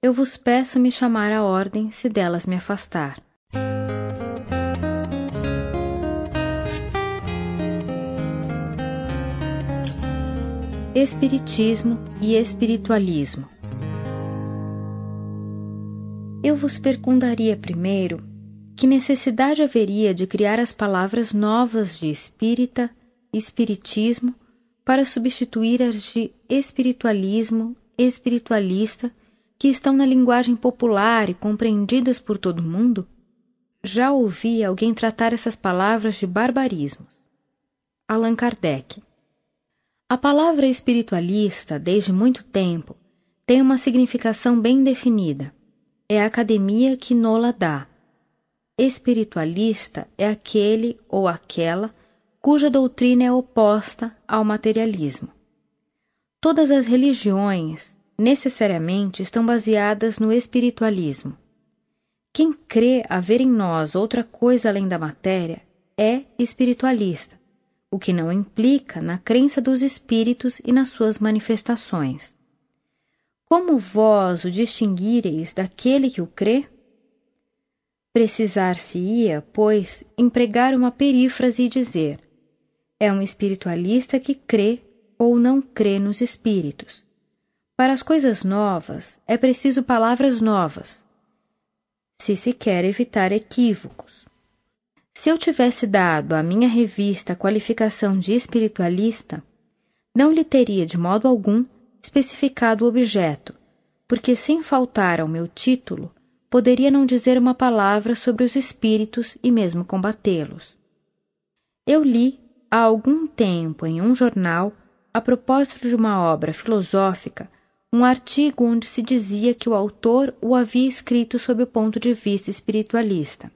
eu vos peço me chamar à ordem se delas me afastar. Espiritismo e Espiritualismo. Eu vos perguntaria primeiro que necessidade haveria de criar as palavras novas de espírita espiritismo para substituir as de espiritualismo, espiritualista, que estão na linguagem popular e compreendidas por todo mundo? Já ouvi alguém tratar essas palavras de barbarismos. Allan Kardec. A palavra espiritualista, desde muito tempo, tem uma significação bem definida. É a academia que nola dá. Espiritualista é aquele ou aquela cuja doutrina é oposta ao materialismo. Todas as religiões necessariamente estão baseadas no espiritualismo. Quem crê haver em nós outra coisa além da matéria é espiritualista, o que não implica na crença dos espíritos e nas suas manifestações. Como vós o distinguireis daquele que o crê? Precisar-se-ia, pois, empregar uma perífrase e dizer: é um espiritualista que crê ou não crê nos espíritos. Para as coisas novas é preciso palavras novas, se se quer evitar equívocos. Se eu tivesse dado à minha revista a qualificação de espiritualista, não lhe teria de modo algum especificado o objeto, porque sem faltar ao meu título, poderia não dizer uma palavra sobre os espíritos e mesmo combatê-los. Eu li há algum tempo em um jornal, a propósito de uma obra filosófica, um artigo onde se dizia que o autor o havia escrito sob o ponto de vista espiritualista.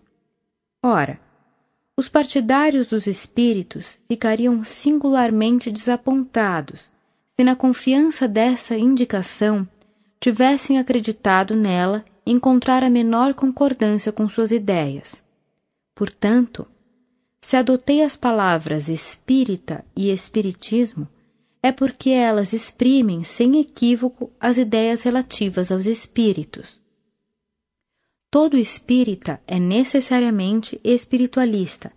Ora, os partidários dos espíritos ficariam singularmente desapontados se, na confiança dessa indicação, tivessem acreditado nela encontrar a menor concordância com suas ideias. Portanto, se adotei as palavras espírita e espiritismo, é porque elas exprimem sem equívoco as ideias relativas aos espíritos. Todo espírita é necessariamente espiritualista,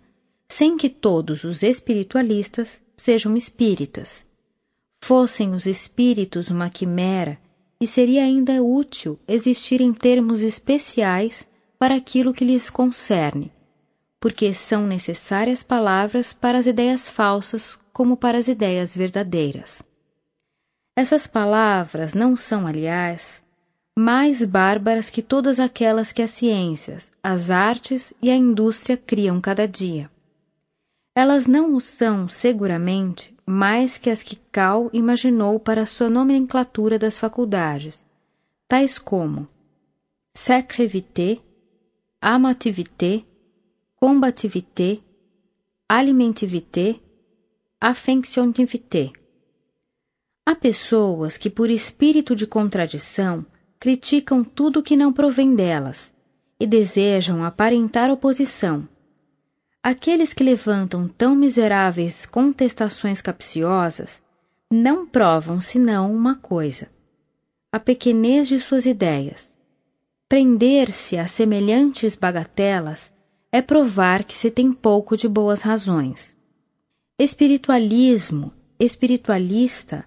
sem que todos os espiritualistas sejam espíritas. Fossem os espíritos uma quimera, e seria ainda útil existir em termos especiais para aquilo que lhes concerne, porque são necessárias palavras para as ideias falsas como para as ideias verdadeiras. Essas palavras não são, aliás, mais bárbaras que todas aquelas que as ciências, as artes e a indústria criam cada dia. Elas não o são, seguramente, mais que as que Cal imaginou para a sua nomenclatura das faculdades, tais como secrevité, amativité, combativité, alimentivité, affectionivité. Há pessoas que, por espírito de contradição, criticam tudo que não provém delas e desejam aparentar oposição. Aqueles que levantam tão miseráveis contestações capciosas não provam senão uma coisa: a pequenez de suas ideias. Prender-se a semelhantes bagatelas é provar que se tem pouco de boas razões. Espiritualismo, espiritualista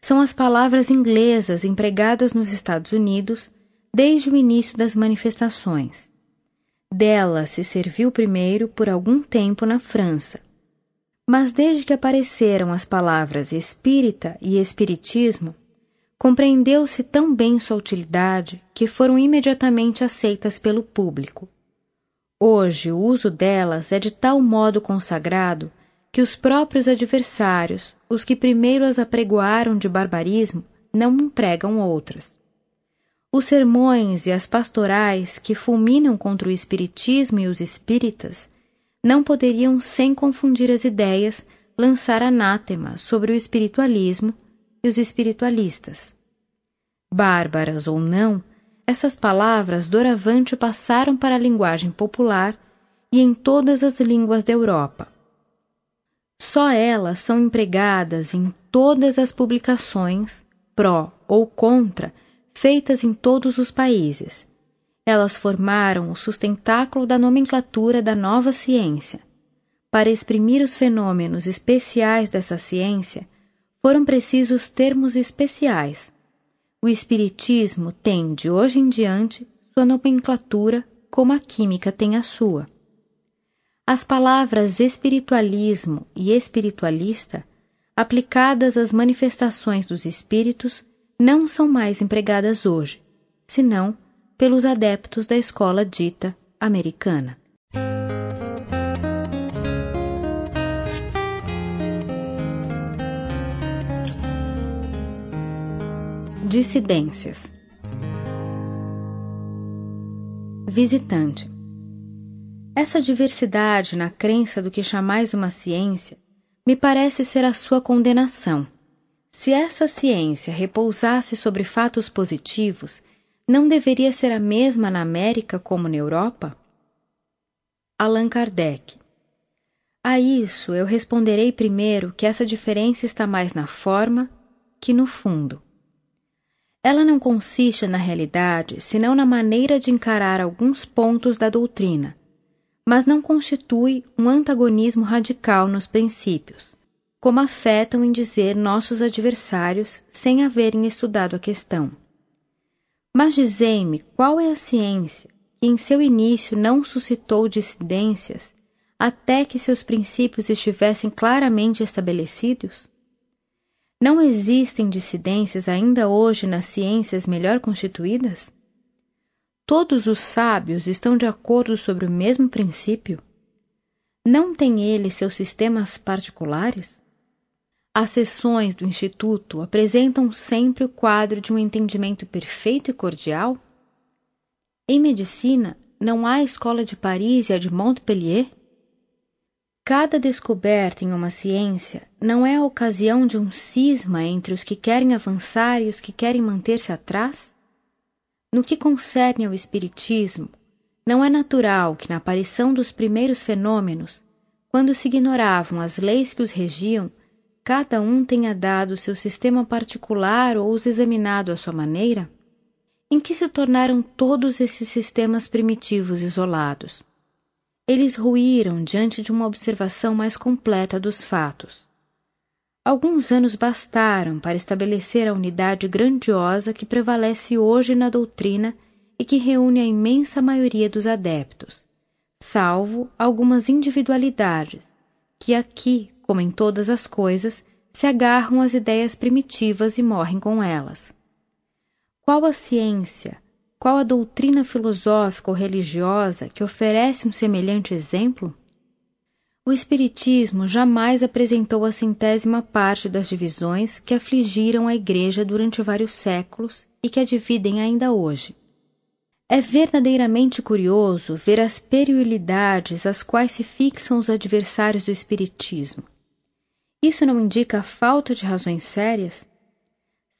são as palavras inglesas empregadas nos Estados Unidos desde o início das manifestações. Dela se serviu primeiro por algum tempo na França. Mas desde que apareceram as palavras espírita e espiritismo, compreendeu-se tão bem sua utilidade que foram imediatamente aceitas pelo público. Hoje o uso delas é de tal modo consagrado que os próprios adversários, os que primeiro as apregoaram de barbarismo, não empregam outras. Os sermões e as pastorais que fulminam contra o espiritismo e os espíritas não poderiam, sem confundir as ideias, lançar anátema sobre o espiritualismo e os espiritualistas. Bárbaras ou não, essas palavras doravante passaram para a linguagem popular e em todas as línguas da Europa. Só elas são empregadas em todas as publicações, pró ou contra, feitas em todos os países. Elas formaram o sustentáculo da nomenclatura da nova ciência. Para exprimir os fenômenos especiais dessa ciência, foram precisos termos especiais. O Espiritismo tem, de hoje em diante, sua nomenclatura como a química tem a sua. As palavras espiritualismo e espiritualista, aplicadas às manifestações dos espíritos, não são mais empregadas hoje, senão pelos adeptos da escola dita americana. Dissidências Visitante essa diversidade na crença do que chamais uma ciência me parece ser a sua condenação. Se essa ciência repousasse sobre fatos positivos, não deveria ser a mesma na América como na Europa? Allan Kardec. A isso eu responderei primeiro que essa diferença está mais na forma que no fundo. Ela não consiste na realidade senão na maneira de encarar alguns pontos da doutrina, mas não constitui um antagonismo radical nos princípios, como afetam em dizer nossos adversários sem haverem estudado a questão. Mas dizei-me qual é a ciência que em seu início não suscitou dissidências até que seus princípios estivessem claramente estabelecidos? Não existem dissidências ainda hoje nas ciências melhor constituídas? Todos os sábios estão de acordo sobre o mesmo princípio? Não têm eles seus sistemas particulares? As sessões do Instituto apresentam sempre o quadro de um entendimento perfeito e cordial? Em medicina, não há a escola de Paris e a de Montpellier? Cada descoberta em uma ciência não é a ocasião de um cisma entre os que querem avançar e os que querem manter-se atrás? No que concerne ao Espiritismo, não é natural que na aparição dos primeiros fenômenos, quando se ignoravam as leis que os regiam, cada um tenha dado seu sistema particular ou os examinado à sua maneira? Em que se tornaram todos esses sistemas primitivos isolados? Eles ruíram diante de uma observação mais completa dos fatos. Alguns anos bastaram para estabelecer a unidade grandiosa que prevalece hoje na doutrina e que reúne a imensa maioria dos adeptos, salvo algumas individualidades, que aqui, como em todas as coisas, se agarram às ideias primitivas e morrem com elas. Qual a ciência, qual a doutrina filosófica ou religiosa que oferece um semelhante exemplo? O Espiritismo jamais apresentou a centésima parte das divisões que afligiram a Igreja durante vários séculos e que a dividem ainda hoje. É verdadeiramente curioso ver as periolidades às quais se fixam os adversários do Espiritismo. Isso não indica a falta de razões sérias?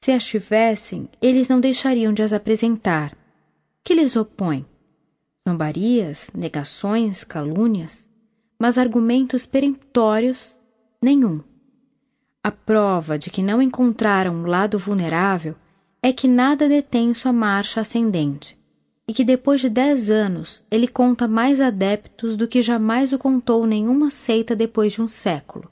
Se as tivessem, eles não deixariam de as apresentar que lhes opõe? Zombarias, negações, calúnias, mas argumentos peremptórios, nenhum. A prova de que não encontraram um lado vulnerável é que nada detém sua marcha ascendente, e que depois de dez anos ele conta mais adeptos do que jamais o contou nenhuma seita depois de um século.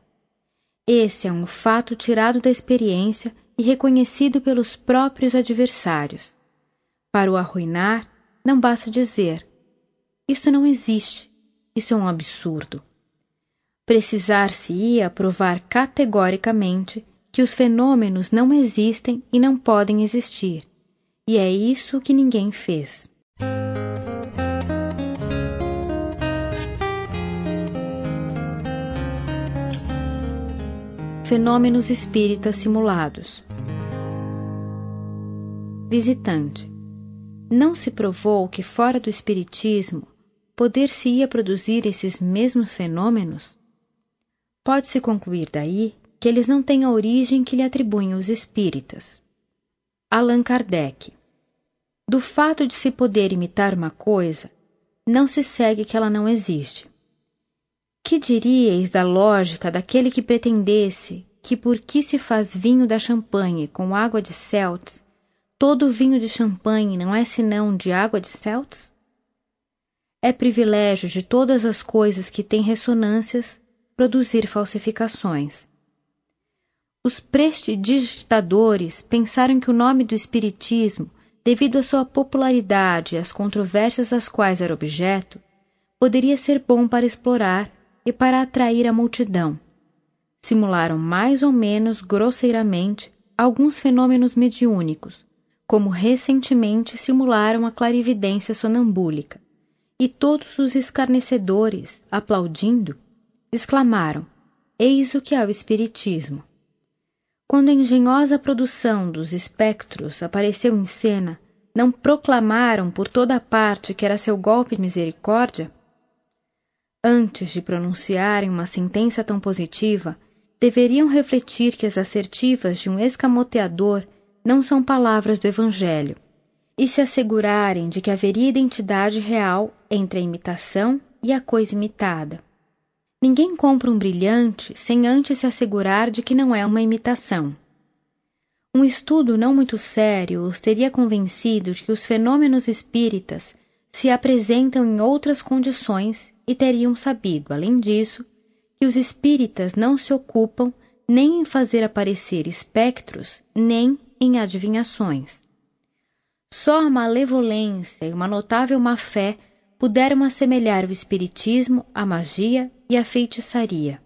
Esse é um fato tirado da experiência e reconhecido pelos próprios adversários. Para o arruinar, não basta dizer: Isso não existe, isso é um absurdo. Precisar-se-ia provar categoricamente que os fenômenos não existem e não podem existir, e é isso que ninguém fez. Fenômenos espíritas simulados. Visitante não se provou que fora do espiritismo poder-se-ia produzir esses mesmos fenômenos? Pode-se concluir daí que eles não têm a origem que lhe atribuem os espíritas. Allan Kardec. Do fato de se poder imitar uma coisa, não se segue que ela não existe. Que diríeis da lógica daquele que pretendesse que por que se faz vinho da champanhe com água de Celtes Todo vinho de champanhe não é senão de água de celtas? É privilégio de todas as coisas que têm ressonâncias produzir falsificações. Os prestidigitadores pensaram que o nome do Espiritismo, devido à sua popularidade e às controvérsias às quais era objeto, poderia ser bom para explorar e para atrair a multidão. Simularam mais ou menos grosseiramente alguns fenômenos mediúnicos, como recentemente simularam a clarividência sonambúlica, e todos os escarnecedores, aplaudindo, exclamaram: Eis o que é o Espiritismo. Quando a engenhosa produção dos espectros apareceu em cena, não proclamaram por toda a parte que era seu golpe de misericórdia? Antes de pronunciarem uma sentença tão positiva, deveriam refletir que as assertivas de um escamoteador não são palavras do Evangelho, e se assegurarem de que haveria identidade real entre a imitação e a coisa imitada. Ninguém compra um brilhante sem antes se assegurar de que não é uma imitação. Um estudo não muito sério os teria convencido de que os fenômenos espíritas se apresentam em outras condições e teriam sabido, além disso, que os espíritas não se ocupam nem em fazer aparecer espectros, nem em adivinhações. Só a malevolência e uma notável má-fé puderam assemelhar o espiritismo à magia e à feitiçaria,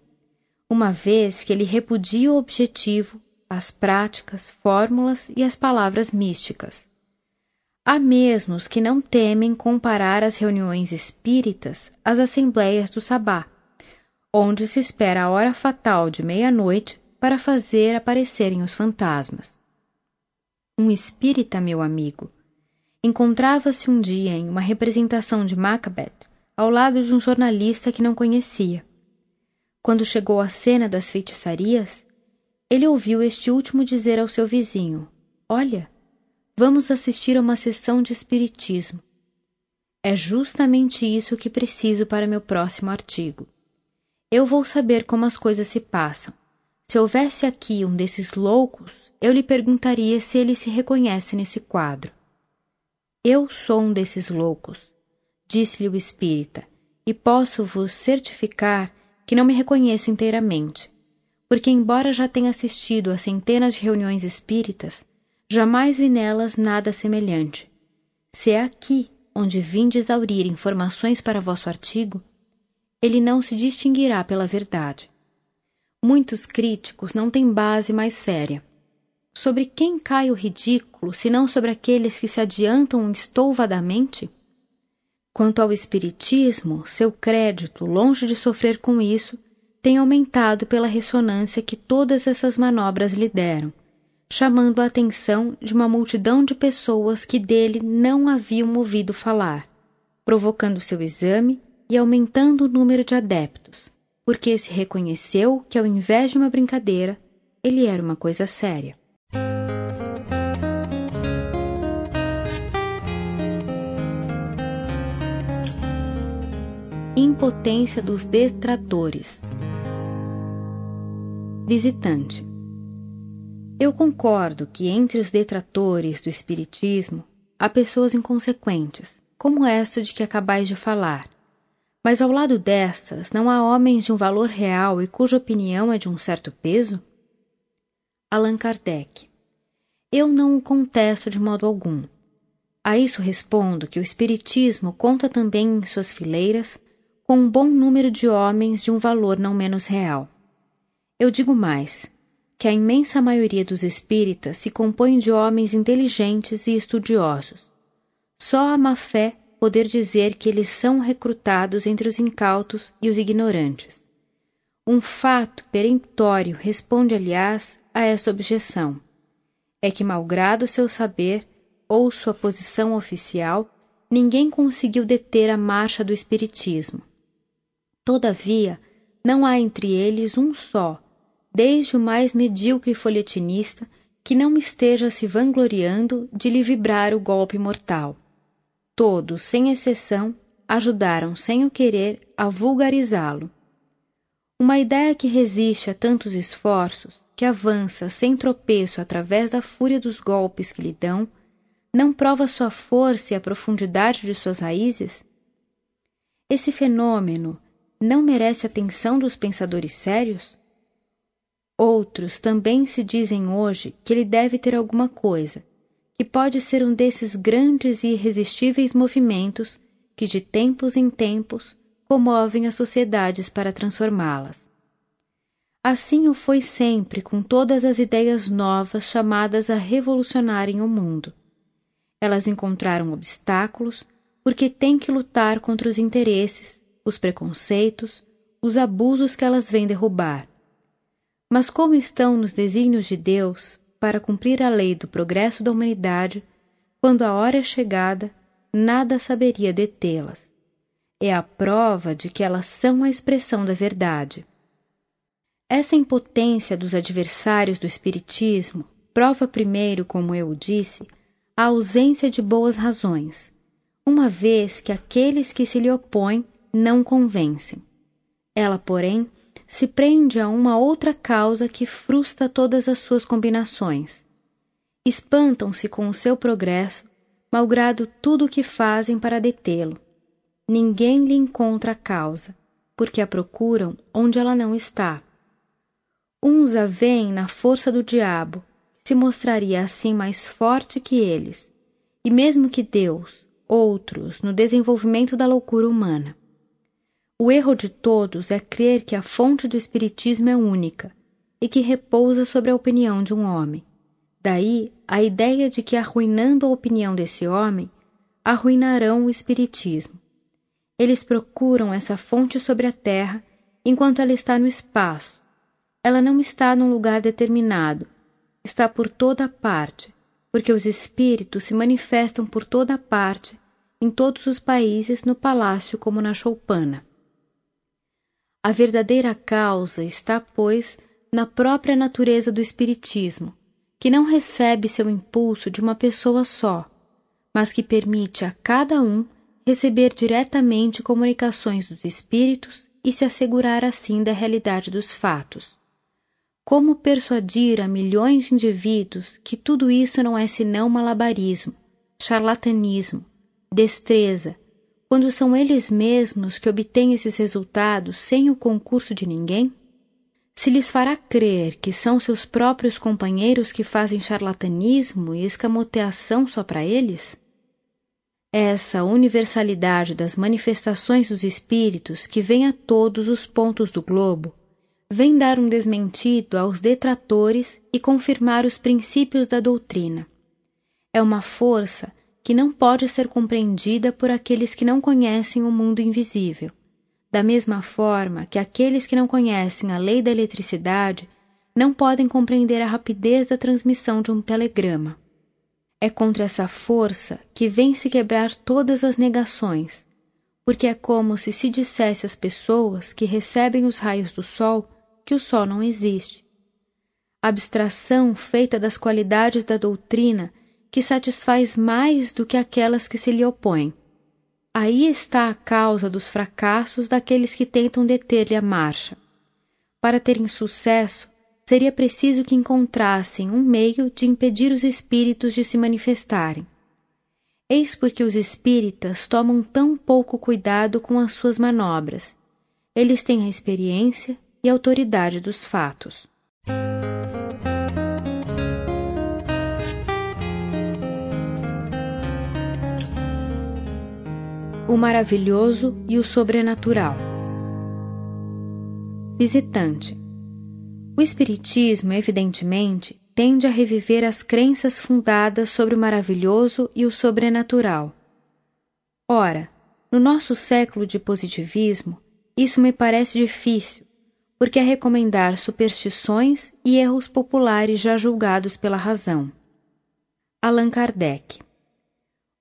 uma vez que ele repudia o objetivo, as práticas, fórmulas e as palavras místicas. Há mesmos que não temem comparar as reuniões espíritas às assembleias do sabá, onde se espera a hora fatal de meia-noite para fazer aparecerem os fantasmas. Um espírita, meu amigo, encontrava-se um dia em uma representação de Macbeth ao lado de um jornalista que não conhecia. Quando chegou à cena das feitiçarias, ele ouviu este último dizer ao seu vizinho: Olha, Vamos assistir a uma sessão de espiritismo. É justamente isso que preciso para meu próximo artigo. Eu vou saber como as coisas se passam. Se houvesse aqui um desses loucos, eu lhe perguntaria se ele se reconhece nesse quadro. Eu sou um desses loucos, disse-lhe o espírita, e posso vos certificar que não me reconheço inteiramente, porque, embora já tenha assistido a centenas de reuniões espíritas, jamais vi nelas nada semelhante. Se é aqui onde vinde exaurir informações para vosso artigo, ele não se distinguirá pela verdade. Muitos críticos não têm base mais séria. Sobre quem cai o ridículo, senão sobre aqueles que se adiantam estouvadamente? Quanto ao Espiritismo, seu crédito, longe de sofrer com isso, tem aumentado pela ressonância que todas essas manobras lhe deram chamando a atenção de uma multidão de pessoas que dele não haviam ouvido falar, provocando seu exame e aumentando o número de adeptos, porque se reconheceu que, ao invés de uma brincadeira, ele era uma coisa séria. Impotência dos detratores. Visitante. Eu concordo que entre os detratores do Espiritismo há pessoas inconsequentes, como esta de que acabais de falar. Mas ao lado destas não há homens de um valor real e cuja opinião é de um certo peso? Allan Kardec. Eu não o contesto de modo algum. A isso respondo que o Espiritismo conta também em suas fileiras com um bom número de homens de um valor não menos real. Eu digo mais que a imensa maioria dos espíritas se compõe de homens inteligentes e estudiosos. Só a má fé poder dizer que eles são recrutados entre os incautos e os ignorantes. Um fato peremptório responde, aliás, a essa objeção. É que, malgrado seu saber ou sua posição oficial, ninguém conseguiu deter a marcha do Espiritismo. Todavia, não há entre eles um só desde o mais medíocre folhetinista que não esteja se vangloriando de lhe vibrar o golpe mortal. Todos, sem exceção, ajudaram sem o querer a vulgarizá-lo. Uma ideia que resiste a tantos esforços, que avança sem tropeço através da fúria dos golpes que lhe dão, não prova sua força e a profundidade de suas raízes? Esse fenômeno não merece atenção dos pensadores sérios? Outros também se dizem hoje que ele deve ter alguma coisa, que pode ser um desses grandes e irresistíveis movimentos que de tempos em tempos comovem as sociedades para transformá-las. Assim o foi sempre com todas as ideias novas chamadas a revolucionarem o mundo. Elas encontraram obstáculos porque têm que lutar contra os interesses, os preconceitos, os abusos que elas vêm derrubar mas como estão nos desígnios de Deus para cumprir a lei do progresso da humanidade, quando a hora é chegada, nada saberia detê-las. É a prova de que elas são a expressão da verdade. Essa impotência dos adversários do Espiritismo prova primeiro, como eu disse, a ausência de boas razões, uma vez que aqueles que se lhe opõem não convencem. Ela, porém, se prende a uma outra causa que frustra todas as suas combinações. Espantam-se com o seu progresso, malgrado tudo o que fazem para detê-lo. Ninguém lhe encontra a causa, porque a procuram onde ela não está. Uns a veem na força do diabo, que se mostraria assim mais forte que eles, e mesmo que Deus, outros no desenvolvimento da loucura humana. O erro de todos é crer que a fonte do Espiritismo é única e que repousa sobre a opinião de um homem. Daí a ideia de que, arruinando a opinião desse homem, arruinarão o Espiritismo. Eles procuram essa fonte sobre a terra enquanto ela está no espaço. Ela não está num lugar determinado, está por toda parte, porque os espíritos se manifestam por toda parte, em todos os países, no palácio como na choupana. A verdadeira causa está, pois, na própria natureza do Espiritismo, que não recebe seu impulso de uma pessoa só, mas que permite a cada um receber diretamente comunicações dos espíritos e se assegurar assim da realidade dos fatos. Como persuadir a milhões de indivíduos que tudo isso não é senão malabarismo, charlatanismo, destreza, quando são eles mesmos que obtêm esses resultados sem o concurso de ninguém? Se lhes fará crer que são seus próprios companheiros que fazem charlatanismo e escamoteação só para eles? Essa universalidade das manifestações dos espíritos que vem a todos os pontos do globo vem dar um desmentido aos detratores e confirmar os princípios da doutrina. É uma força que não pode ser compreendida por aqueles que não conhecem o mundo invisível, da mesma forma que aqueles que não conhecem a lei da eletricidade não podem compreender a rapidez da transmissão de um telegrama. É contra essa força que vem se quebrar todas as negações, porque é como se se dissesse às pessoas que recebem os raios do sol que o sol não existe. A abstração feita das qualidades da doutrina que satisfaz mais do que aquelas que se lhe opõem. Aí está a causa dos fracassos daqueles que tentam deter-lhe a marcha. Para terem sucesso, seria preciso que encontrassem um meio de impedir os espíritos de se manifestarem. Eis porque os espíritas tomam tão pouco cuidado com as suas manobras. Eles têm a experiência e a autoridade dos fatos. O maravilhoso e o sobrenatural. Visitante o Espiritismo, evidentemente, tende a reviver as crenças fundadas sobre o maravilhoso e o sobrenatural. Ora, no nosso século de positivismo, isso me parece difícil, porque é recomendar superstições e erros populares já julgados pela razão. Allan Kardec.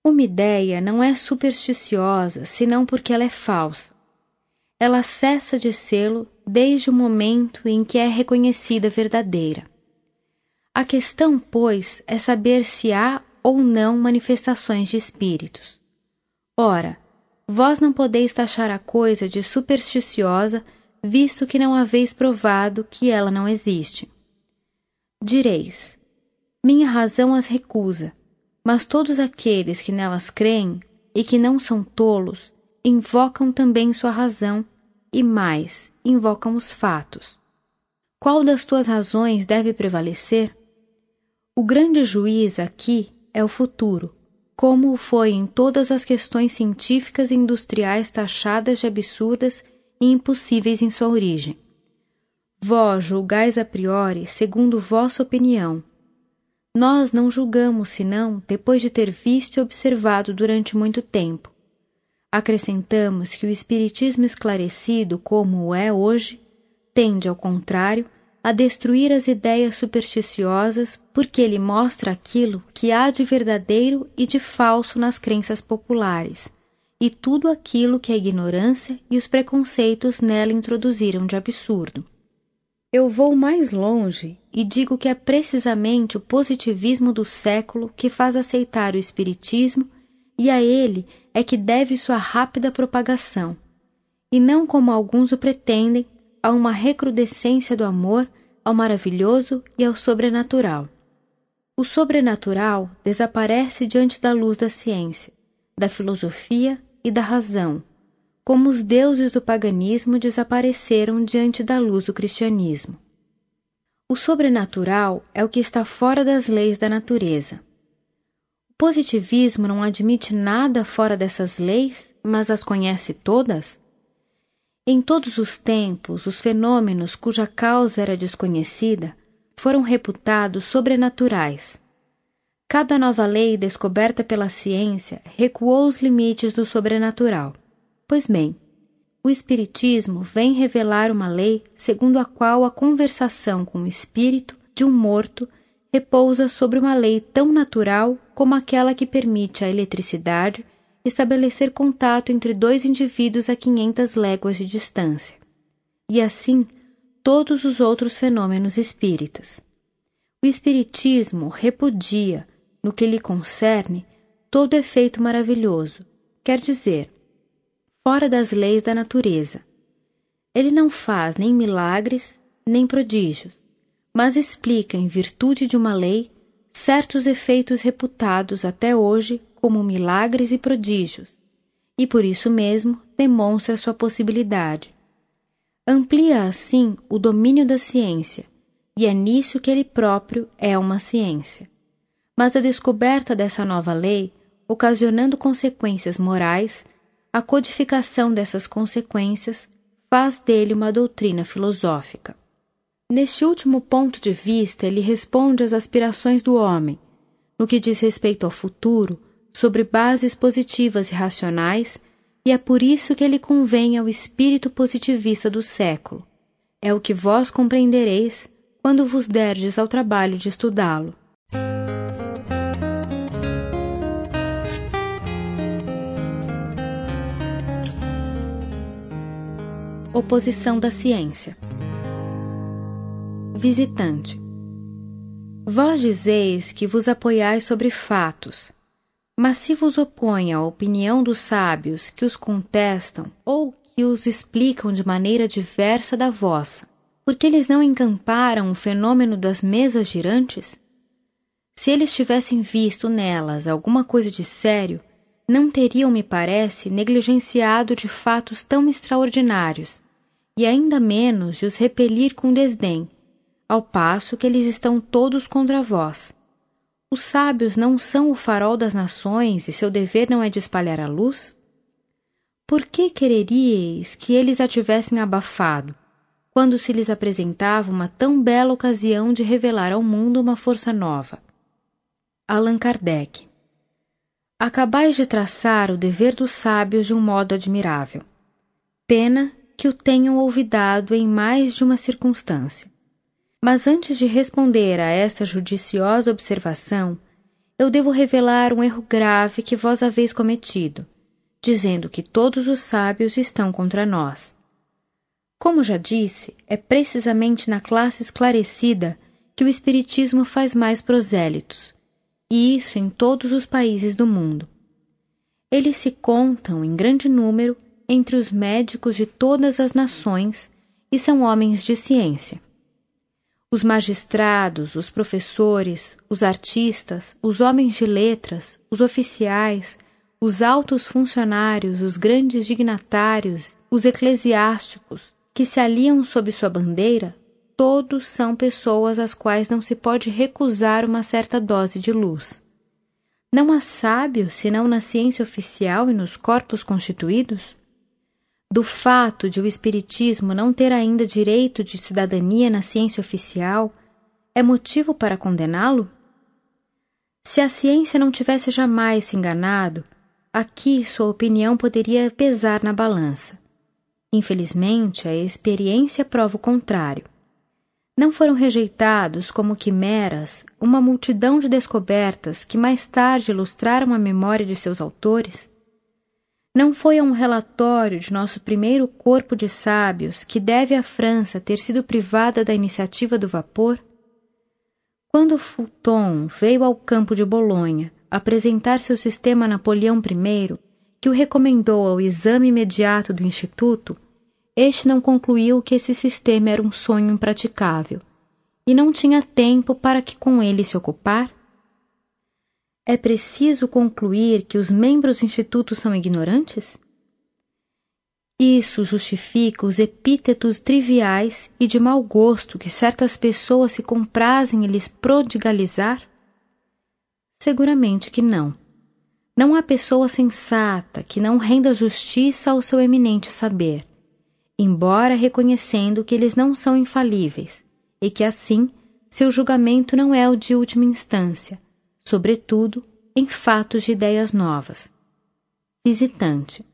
Uma ideia não é supersticiosa senão porque ela é falsa ela cessa de sê-lo desde o momento em que é reconhecida verdadeira. A questão, pois, é saber se há ou não manifestações de espíritos. Ora, vós não podeis taxar a coisa de supersticiosa, visto que não haveis provado que ela não existe. Direis: Minha razão as recusa, mas todos aqueles que nelas creem e que não são tolos invocam também sua razão e mais, invocam os fatos. Qual das tuas razões deve prevalecer? O grande juiz aqui é o futuro, como o foi em todas as questões científicas e industriais taxadas de absurdas e impossíveis em sua origem. Vós julgais a priori segundo vossa opinião. Nós não julgamos senão depois de ter visto e observado durante muito tempo. Acrescentamos que o Espiritismo esclarecido, como o é hoje, tende, ao contrário, a destruir as ideias supersticiosas porque ele mostra aquilo que há de verdadeiro e de falso nas crenças populares, e tudo aquilo que a ignorância e os preconceitos nela introduziram de absurdo. Eu vou mais longe e digo que é precisamente o positivismo do século que faz aceitar o Espiritismo e a ele é que deve sua rápida propagação, e não como alguns o pretendem, a uma recrudescência do amor ao maravilhoso e ao sobrenatural. O sobrenatural desaparece diante da luz da ciência, da filosofia e da razão, como os deuses do paganismo desapareceram diante da luz do cristianismo. O sobrenatural é o que está fora das leis da natureza. O positivismo não admite nada fora dessas leis, mas as conhece todas? Em todos os tempos, os fenômenos cuja causa era desconhecida foram reputados sobrenaturais. Cada nova lei descoberta pela ciência recuou os limites do sobrenatural. Pois bem, o Espiritismo vem revelar uma lei segundo a qual a conversação com o espírito de um morto repousa sobre uma lei tão natural como aquela que permite à eletricidade estabelecer contato entre dois indivíduos a 500 léguas de distância. E assim, todos os outros fenômenos espíritas. O Espiritismo repudia, no que lhe concerne, todo efeito maravilhoso, quer dizer, fora das leis da natureza. Ele não faz nem milagres, nem prodígios, mas explica, em virtude de uma lei, certos efeitos reputados até hoje como milagres e prodígios, e por isso mesmo demonstra sua possibilidade amplia assim o domínio da ciência, e é nisso que ele próprio é uma ciência. Mas a descoberta dessa nova lei, ocasionando consequências morais, a codificação dessas consequências faz dele uma doutrina filosófica. Neste último ponto de vista, ele responde às aspirações do homem, no que diz respeito ao futuro, sobre bases positivas e racionais e é por isso que ele convém ao espírito positivista do século. É o que vós compreendereis quando vos derdes ao trabalho de estudá-lo. Oposição da ciência. Visitante. Vós dizeis que vos apoiais sobre fatos, mas se vos opõe à opinião dos sábios que os contestam ou que os explicam de maneira diversa da vossa, porque eles não encamparam o fenômeno das mesas girantes? Se eles tivessem visto nelas alguma coisa de sério, não teriam, me parece, negligenciado de fatos tão extraordinários, e ainda menos de os repelir com desdém, ao passo que eles estão todos contra vós. Os sábios não são o farol das nações e seu dever não é de espalhar a luz? Por que quereríeis que eles a tivessem abafado, quando se lhes apresentava uma tão bela ocasião de revelar ao mundo uma força nova? Allan Kardec Acabais de traçar o dever dos sábios de um modo admirável. Pena que o tenham olvidado em mais de uma circunstância. Mas antes de responder a esta judiciosa observação, eu devo revelar um erro grave que vós haveis cometido, dizendo que todos os sábios estão contra nós. Como já disse, é precisamente na classe esclarecida que o Espiritismo faz mais prosélitos, e isso em todos os países do mundo. Eles se contam em grande número entre os médicos de todas as nações e são homens de ciência. Os magistrados, os professores, os artistas, os homens de letras, os oficiais, os altos funcionários, os grandes dignatários, os eclesiásticos, que se aliam sob sua bandeira, todos são pessoas às quais não se pode recusar uma certa dose de luz. Não há sábio senão na ciência oficial e nos corpos constituídos? Do fato de o Espiritismo não ter ainda direito de cidadania na ciência oficial é motivo para condená-lo? Se a ciência não tivesse jamais se enganado, aqui sua opinião poderia pesar na balança. Infelizmente, a experiência prova o contrário. Não foram rejeitados como quimeras uma multidão de descobertas que mais tarde ilustraram a memória de seus autores? Não foi a um relatório de nosso primeiro corpo de sábios que deve a França ter sido privada da iniciativa do vapor? Quando Fulton veio ao campo de Bolonha apresentar seu sistema a Napoleão I, que o recomendou ao exame imediato do Instituto, este não concluiu que esse sistema era um sonho impraticável e não tinha tempo para que com ele se ocupar? É preciso concluir que os membros do Instituto são ignorantes? Isso justifica os epítetos triviais e de mau gosto que certas pessoas se comprazem em lhes prodigalizar? Seguramente que não. Não há pessoa sensata que não renda justiça ao seu eminente saber, embora reconhecendo que eles não são infalíveis e que assim seu julgamento não é o de última instância, sobretudo em fatos de ideias novas. Visitante.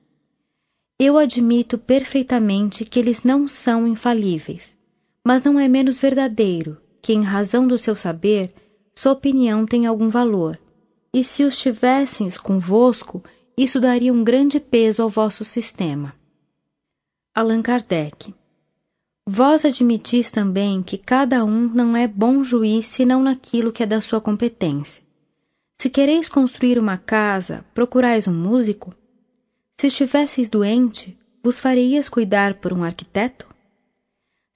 Eu admito perfeitamente que eles não são infalíveis, mas não é menos verdadeiro que, em razão do seu saber, sua opinião tem algum valor. E se os tivesseis convosco, isso daria um grande peso ao vosso sistema. Allan Kardec. Vós admitis também que cada um não é bom juiz senão naquilo que é da sua competência. Se quereis construir uma casa, procurais um músico? Se estivesseis doente, vos farias cuidar por um arquiteto?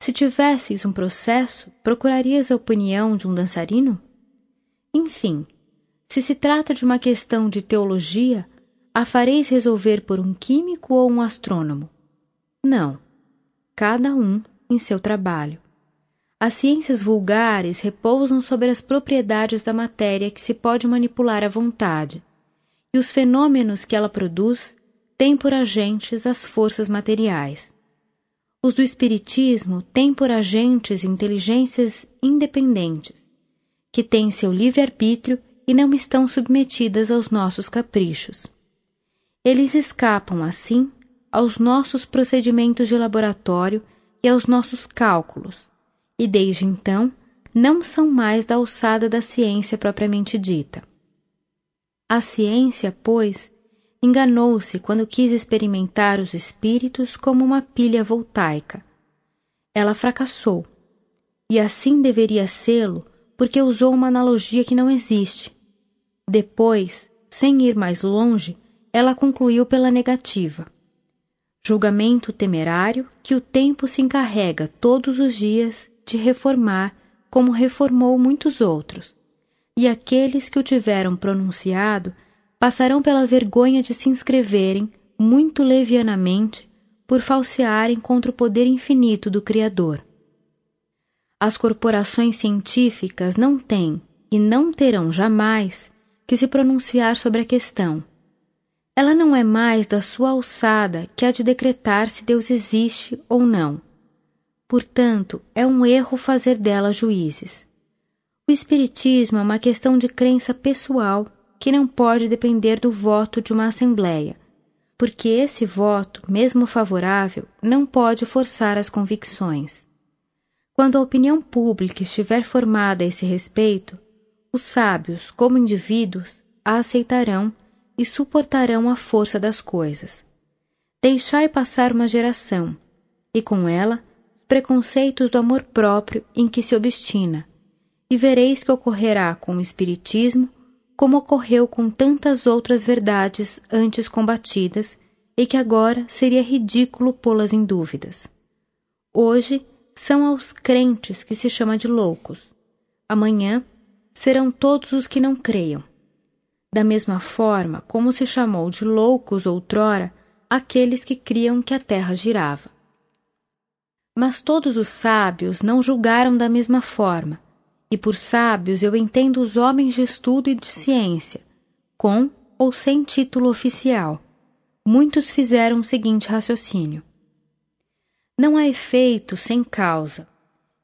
Se tivesseis um processo, procurarias a opinião de um dançarino? Enfim, se se trata de uma questão de teologia, a fareis resolver por um químico ou um astrônomo? Não. Cada um em seu trabalho. As ciências vulgares repousam sobre as propriedades da matéria que se pode manipular à vontade, e os fenômenos que ela produz têm por agentes as forças materiais. Os do Espiritismo têm por agentes inteligências independentes, que têm seu livre-arbítrio e não estão submetidas aos nossos caprichos. Eles escapam, assim, aos nossos procedimentos de laboratório e aos nossos cálculos, e desde então não são mais da alçada da ciência propriamente dita. A ciência, pois, enganou-se quando quis experimentar os espíritos como uma pilha voltaica. Ela fracassou, e assim deveria sê-lo porque usou uma analogia que não existe. Depois, sem ir mais longe, ela concluiu pela negativa. Julgamento temerário que o tempo se encarrega todos os dias de reformar, como reformou muitos outros, e aqueles que o tiveram pronunciado passarão pela vergonha de se inscreverem, muito levianamente, por falsearem contra o poder infinito do Criador. As corporações científicas não têm e não terão jamais que se pronunciar sobre a questão. Ela não é mais da sua alçada que há de decretar se Deus existe ou não. Portanto, é um erro fazer dela juízes. O Espiritismo é uma questão de crença pessoal que não pode depender do voto de uma Assembleia, porque esse voto, mesmo favorável, não pode forçar as convicções. Quando a opinião pública estiver formada a esse respeito, os sábios, como indivíduos, a aceitarão e suportarão a força das coisas. Deixai passar uma geração, e com ela preconceitos do amor próprio em que se obstina, e vereis que ocorrerá com o Espiritismo como ocorreu com tantas outras verdades antes combatidas e que agora seria ridículo pô-las em dúvidas. Hoje são aos crentes que se chama de loucos. Amanhã serão todos os que não creiam. Da mesma forma como se chamou de loucos outrora aqueles que criam que a terra girava. Mas todos os sábios não julgaram da mesma forma, e por sábios eu entendo os homens de estudo e de ciência, com ou sem título oficial. Muitos fizeram o seguinte raciocínio: Não há efeito sem causa,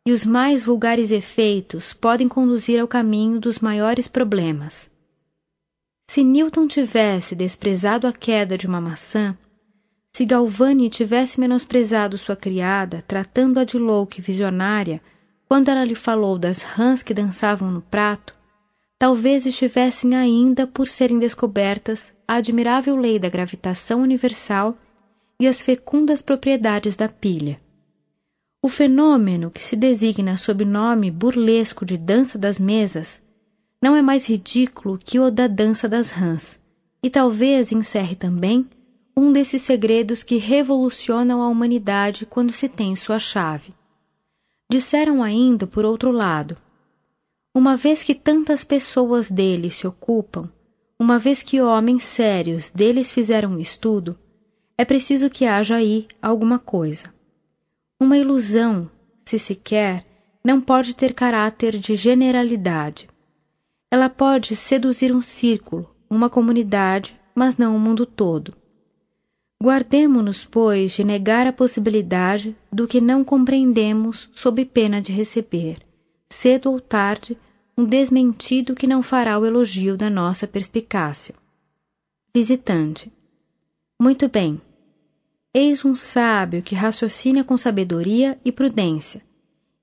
e os mais vulgares efeitos podem conduzir ao caminho dos maiores problemas. Se Newton tivesse desprezado a queda de uma maçã, se Galvani tivesse menosprezado sua criada, tratando-a de louca e visionária, quando ela lhe falou das rãs que dançavam no prato, talvez estivessem ainda por serem descobertas a admirável lei da gravitação universal e as fecundas propriedades da pilha. O fenômeno que se designa sob nome burlesco de dança das mesas não é mais ridículo que o da dança das rãs, e talvez encerre também um desses segredos que revolucionam a humanidade quando se tem sua chave. Disseram ainda, por outro lado, uma vez que tantas pessoas dele se ocupam, uma vez que homens sérios deles fizeram um estudo, é preciso que haja aí alguma coisa. Uma ilusão, se se quer, não pode ter caráter de generalidade. Ela pode seduzir um círculo, uma comunidade, mas não o mundo todo. Guardemo-nos, pois, de negar a possibilidade do que não compreendemos sob pena de receber, cedo ou tarde, um desmentido que não fará o elogio da nossa perspicácia. Visitante. Muito bem. Eis um sábio que raciocina com sabedoria e prudência,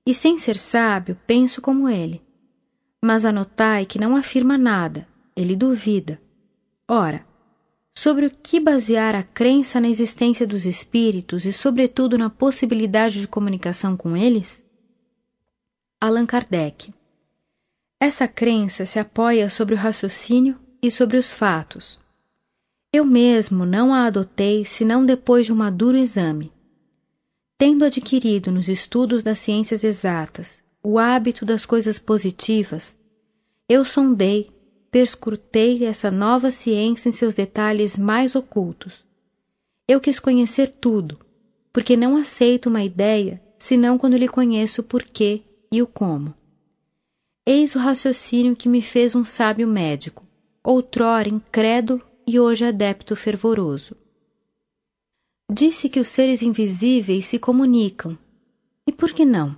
e sem ser sábio, penso como ele. Mas anotai que não afirma nada, ele duvida. Ora, sobre o que basear a crença na existência dos espíritos e, sobretudo, na possibilidade de comunicação com eles? Allan Kardec essa crença se apoia sobre o raciocínio e sobre os fatos. Eu mesmo não a adotei senão depois de um maduro exame. Tendo adquirido nos estudos das ciências exatas o hábito das coisas positivas, eu sondei, perscrutei essa nova ciência em seus detalhes mais ocultos. Eu quis conhecer tudo, porque não aceito uma ideia senão quando lhe conheço o porquê e o como. Eis o raciocínio que me fez um sábio médico, outrora incrédulo e hoje adepto fervoroso. Disse que os seres invisíveis se comunicam. E por que não?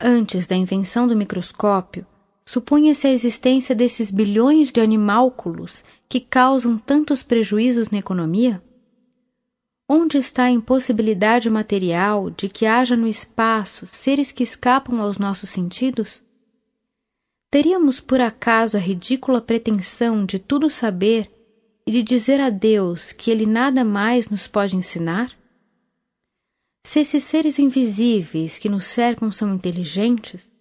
Antes da invenção do microscópio, supunha-se a existência desses bilhões de animálculos que causam tantos prejuízos na economia? Onde está a impossibilidade material de que haja no espaço seres que escapam aos nossos sentidos? Teríamos por acaso a ridícula pretensão de tudo saber e de dizer a Deus que Ele nada mais nos pode ensinar? Se esses seres invisíveis que nos cercam são inteligentes,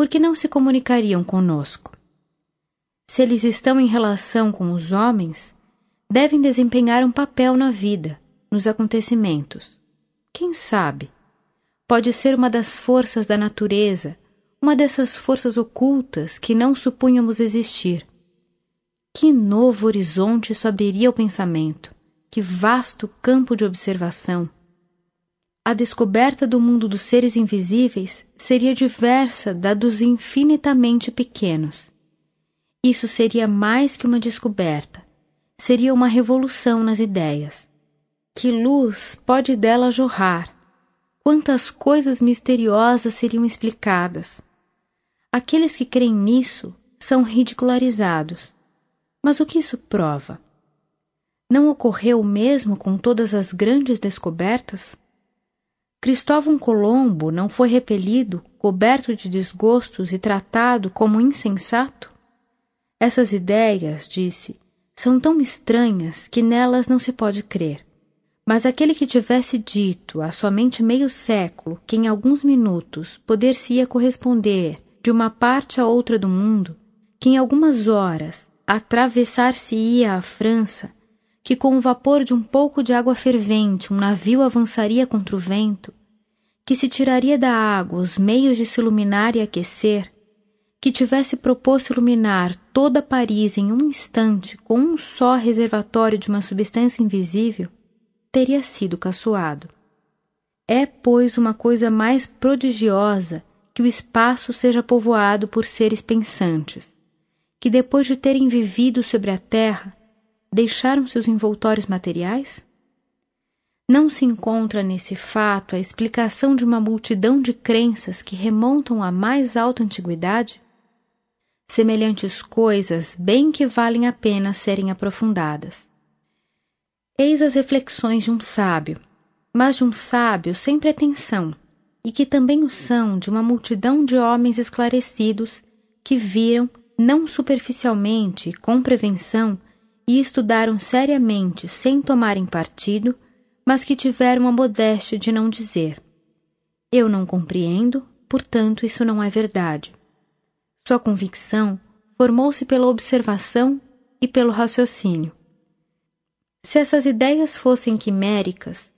por que não se comunicariam conosco? Se eles estão em relação com os homens, devem desempenhar um papel na vida, nos acontecimentos. Quem sabe? Pode ser uma das forças da natureza uma dessas forças ocultas que não supunhamos existir. Que novo horizonte isso abriria ao pensamento, que vasto campo de observação. A descoberta do mundo dos seres invisíveis seria diversa da dos infinitamente pequenos. Isso seria mais que uma descoberta, seria uma revolução nas ideias. Que luz pode dela jorrar? Quantas coisas misteriosas seriam explicadas? Aqueles que creem nisso são ridicularizados. Mas o que isso prova? Não ocorreu o mesmo com todas as grandes descobertas? Cristóvão Colombo não foi repelido, coberto de desgostos e tratado como insensato? Essas ideias, disse, são tão estranhas que nelas não se pode crer. Mas aquele que tivesse dito há somente meio século que em alguns minutos poder-se-ia corresponder de uma parte a outra do mundo, que em algumas horas atravessar-se-ia a França, que com o vapor de um pouco de água fervente um navio avançaria contra o vento, que se tiraria da água os meios de se iluminar e aquecer, que tivesse proposto iluminar toda Paris em um instante com um só reservatório de uma substância invisível, teria sido caçoado. É, pois, uma coisa mais prodigiosa que o espaço seja povoado por seres pensantes, que depois de terem vivido sobre a Terra, deixaram seus envoltórios materiais? Não se encontra nesse fato a explicação de uma multidão de crenças que remontam à mais alta antiguidade? Semelhantes coisas bem que valem a pena serem aprofundadas. Eis as reflexões de um sábio, mas de um sábio sem pretensão, e que também o são de uma multidão de homens esclarecidos que viram, não superficialmente, com prevenção, e estudaram seriamente sem tomarem partido, mas que tiveram a modéstia de não dizer: Eu não compreendo, portanto isso não é verdade. Sua convicção formou-se pela observação e pelo raciocínio. Se essas ideias fossem quiméricas,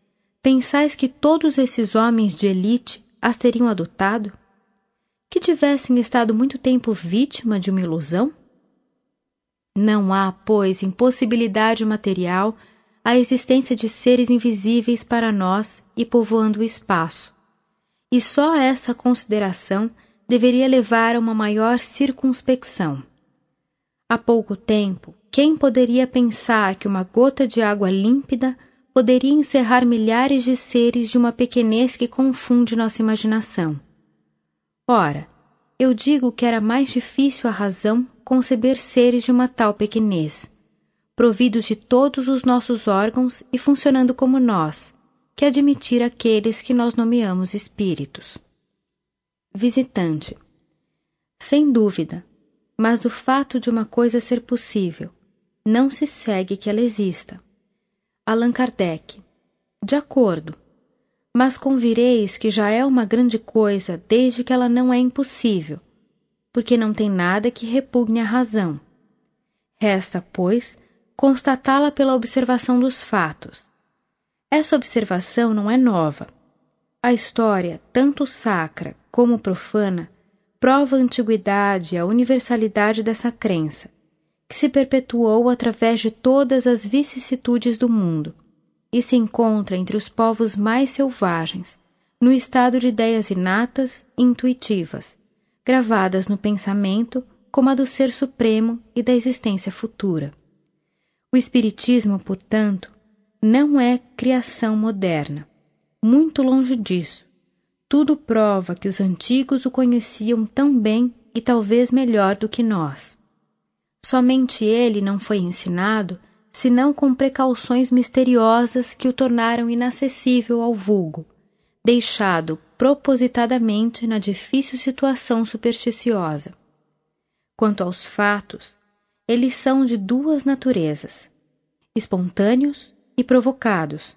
Pensais que todos esses homens de elite as teriam adotado? Que tivessem estado muito tempo vítima de uma ilusão? Não há, pois, impossibilidade material a existência de seres invisíveis para nós e povoando o espaço. E só essa consideração deveria levar a uma maior circunspecção. Há pouco tempo, quem poderia pensar que uma gota de água límpida poderia encerrar milhares de seres de uma pequenez que confunde nossa imaginação? Ora, eu digo que era mais difícil a razão conceber seres de uma tal pequenez, providos de todos os nossos órgãos e funcionando como nós, que admitir aqueles que nós nomeamos espíritos. Visitante. Sem dúvida, mas do fato de uma coisa ser possível, não se segue que ela exista. Allan Kardec. De acordo, mas convireis que já é uma grande coisa desde que ela não é impossível, porque não tem nada que repugne a razão. Resta, pois, constatá-la pela observação dos fatos. Essa observação não é nova. A história, tanto sacra como profana, prova a antiguidade e a universalidade dessa crença, que se perpetuou através de todas as vicissitudes do mundo e se encontra entre os povos mais selvagens, no estado de ideias inatas e intuitivas, gravadas no pensamento como a do Ser Supremo e da existência futura. O Espiritismo, portanto, não é criação moderna. Muito longe disso tudo prova que os antigos o conheciam tão bem e talvez melhor do que nós. Somente ele não foi ensinado senão com precauções misteriosas que o tornaram inacessível ao vulgo, deixado propositadamente na difícil situação supersticiosa. Quanto aos fatos, eles são de duas naturezas: espontâneos e provocados.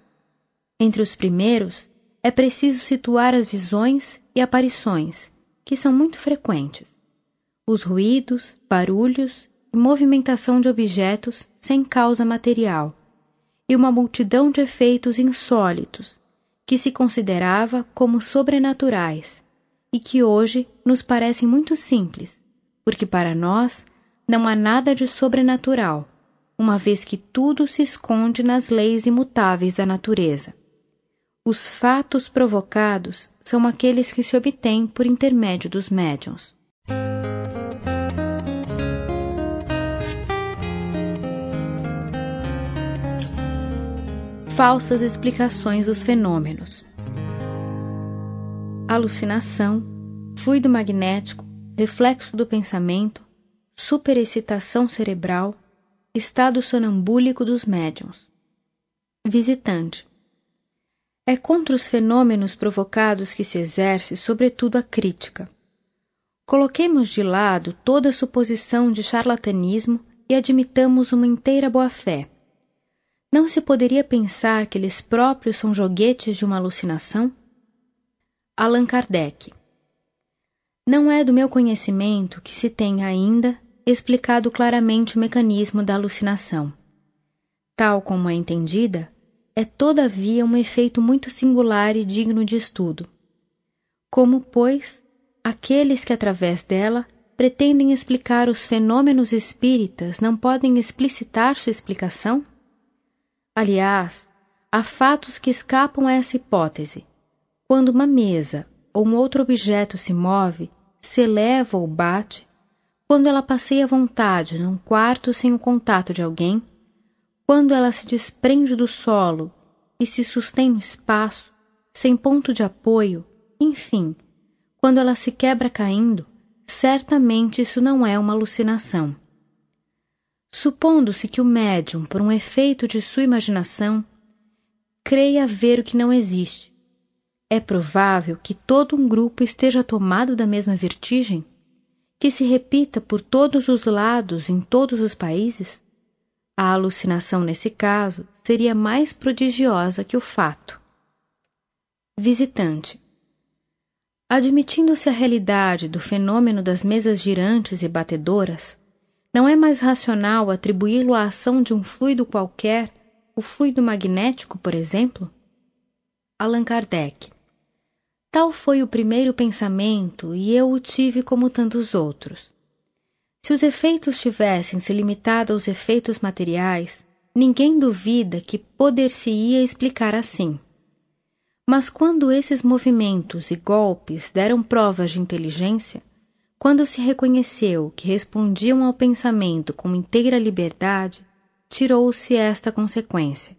Entre os primeiros, é preciso situar as visões e aparições, que são muito frequentes, os ruídos, barulhos movimentação de objetos sem causa material, e uma multidão de efeitos insólitos, que se considerava como sobrenaturais e que hoje nos parecem muito simples, porque para nós não há nada de sobrenatural, uma vez que tudo se esconde nas leis imutáveis da natureza. Os fatos provocados são aqueles que se obtêm por intermédio dos médiuns. Falsas explicações dos fenômenos. Alucinação, fluido magnético, reflexo do pensamento, superexcitação cerebral, estado sonambúlico dos médiuns. Visitante é contra os fenômenos provocados que se exerce, sobretudo, a crítica. Coloquemos de lado toda suposição de charlatanismo e admitamos uma inteira boa-fé. Não se poderia pensar que eles próprios são joguetes de uma alucinação? Allan Kardec. Não é do meu conhecimento que se tenha ainda explicado claramente o mecanismo da alucinação. Tal como é entendida, é todavia um efeito muito singular e digno de estudo. Como, pois, aqueles que através dela pretendem explicar os fenômenos espíritas não podem explicitar sua explicação? Aliás, há fatos que escapam a essa hipótese. Quando uma mesa ou um outro objeto se move, se eleva ou bate, quando ela passeia à vontade num quarto sem o contato de alguém, quando ela se desprende do solo e se sustém no espaço, sem ponto de apoio, enfim, quando ela se quebra caindo, certamente isso não é uma alucinação. Supondo-se que o médium, por um efeito de sua imaginação, creia ver o que não existe, é provável que todo um grupo esteja tomado da mesma vertigem? Que se repita por todos os lados em todos os países? A alucinação, nesse caso, seria mais prodigiosa que o fato. Visitante. Admitindo-se a realidade do fenômeno das mesas girantes e batedoras, não é mais racional atribuí-lo à ação de um fluido qualquer, o fluido magnético, por exemplo? Allan Kardec. Tal foi o primeiro pensamento e eu o tive como tantos outros. Se os efeitos tivessem se limitado aos efeitos materiais, ninguém duvida que poder-se-ia explicar assim. Mas quando esses movimentos e golpes deram provas de inteligência, quando se reconheceu que respondiam ao pensamento com inteira liberdade, tirou-se esta consequência.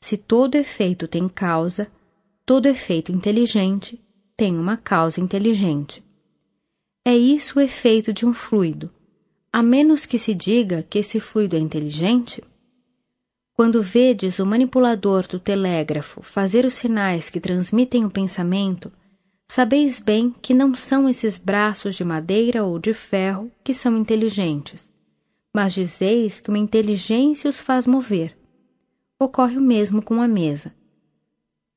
Se todo efeito tem causa, todo efeito inteligente tem uma causa inteligente. É isso o efeito de um fluido, a menos que se diga que esse fluido é inteligente. Quando vedes o manipulador do telégrafo fazer os sinais que transmitem o pensamento, Sabeis bem que não são esses braços de madeira ou de ferro que são inteligentes, mas dizeis que uma inteligência os faz mover. Ocorre o mesmo com a mesa.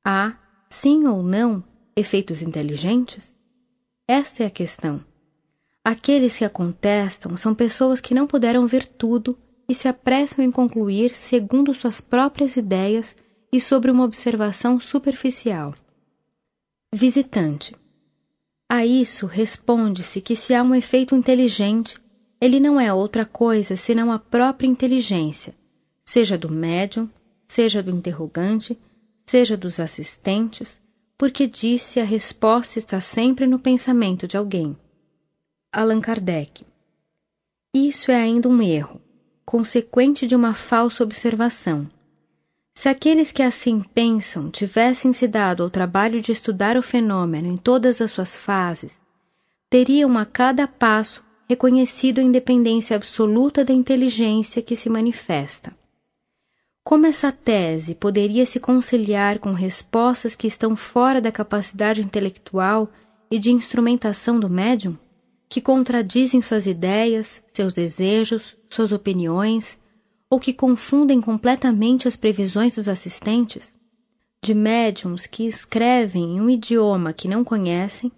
Há, sim ou não, efeitos inteligentes? Esta é a questão. Aqueles que a contestam são pessoas que não puderam ver tudo e se apressam em concluir segundo suas próprias ideias e sobre uma observação superficial. Visitante. A isso responde-se que se há um efeito inteligente, ele não é outra coisa senão a própria inteligência, seja do médium, seja do interrogante, seja dos assistentes, porque disse a resposta está sempre no pensamento de alguém. Allan Kardec. Isso é ainda um erro, consequente de uma falsa observação. Se aqueles que assim pensam tivessem se dado ao trabalho de estudar o fenômeno em todas as suas fases, teriam a cada passo reconhecido a independência absoluta da inteligência que se manifesta. Como essa tese poderia se conciliar com respostas que estão fora da capacidade intelectual e de instrumentação do médium, que contradizem suas ideias, seus desejos, suas opiniões, ou que confundem completamente as previsões dos assistentes, de médiums que escrevem em um idioma que não conhecem,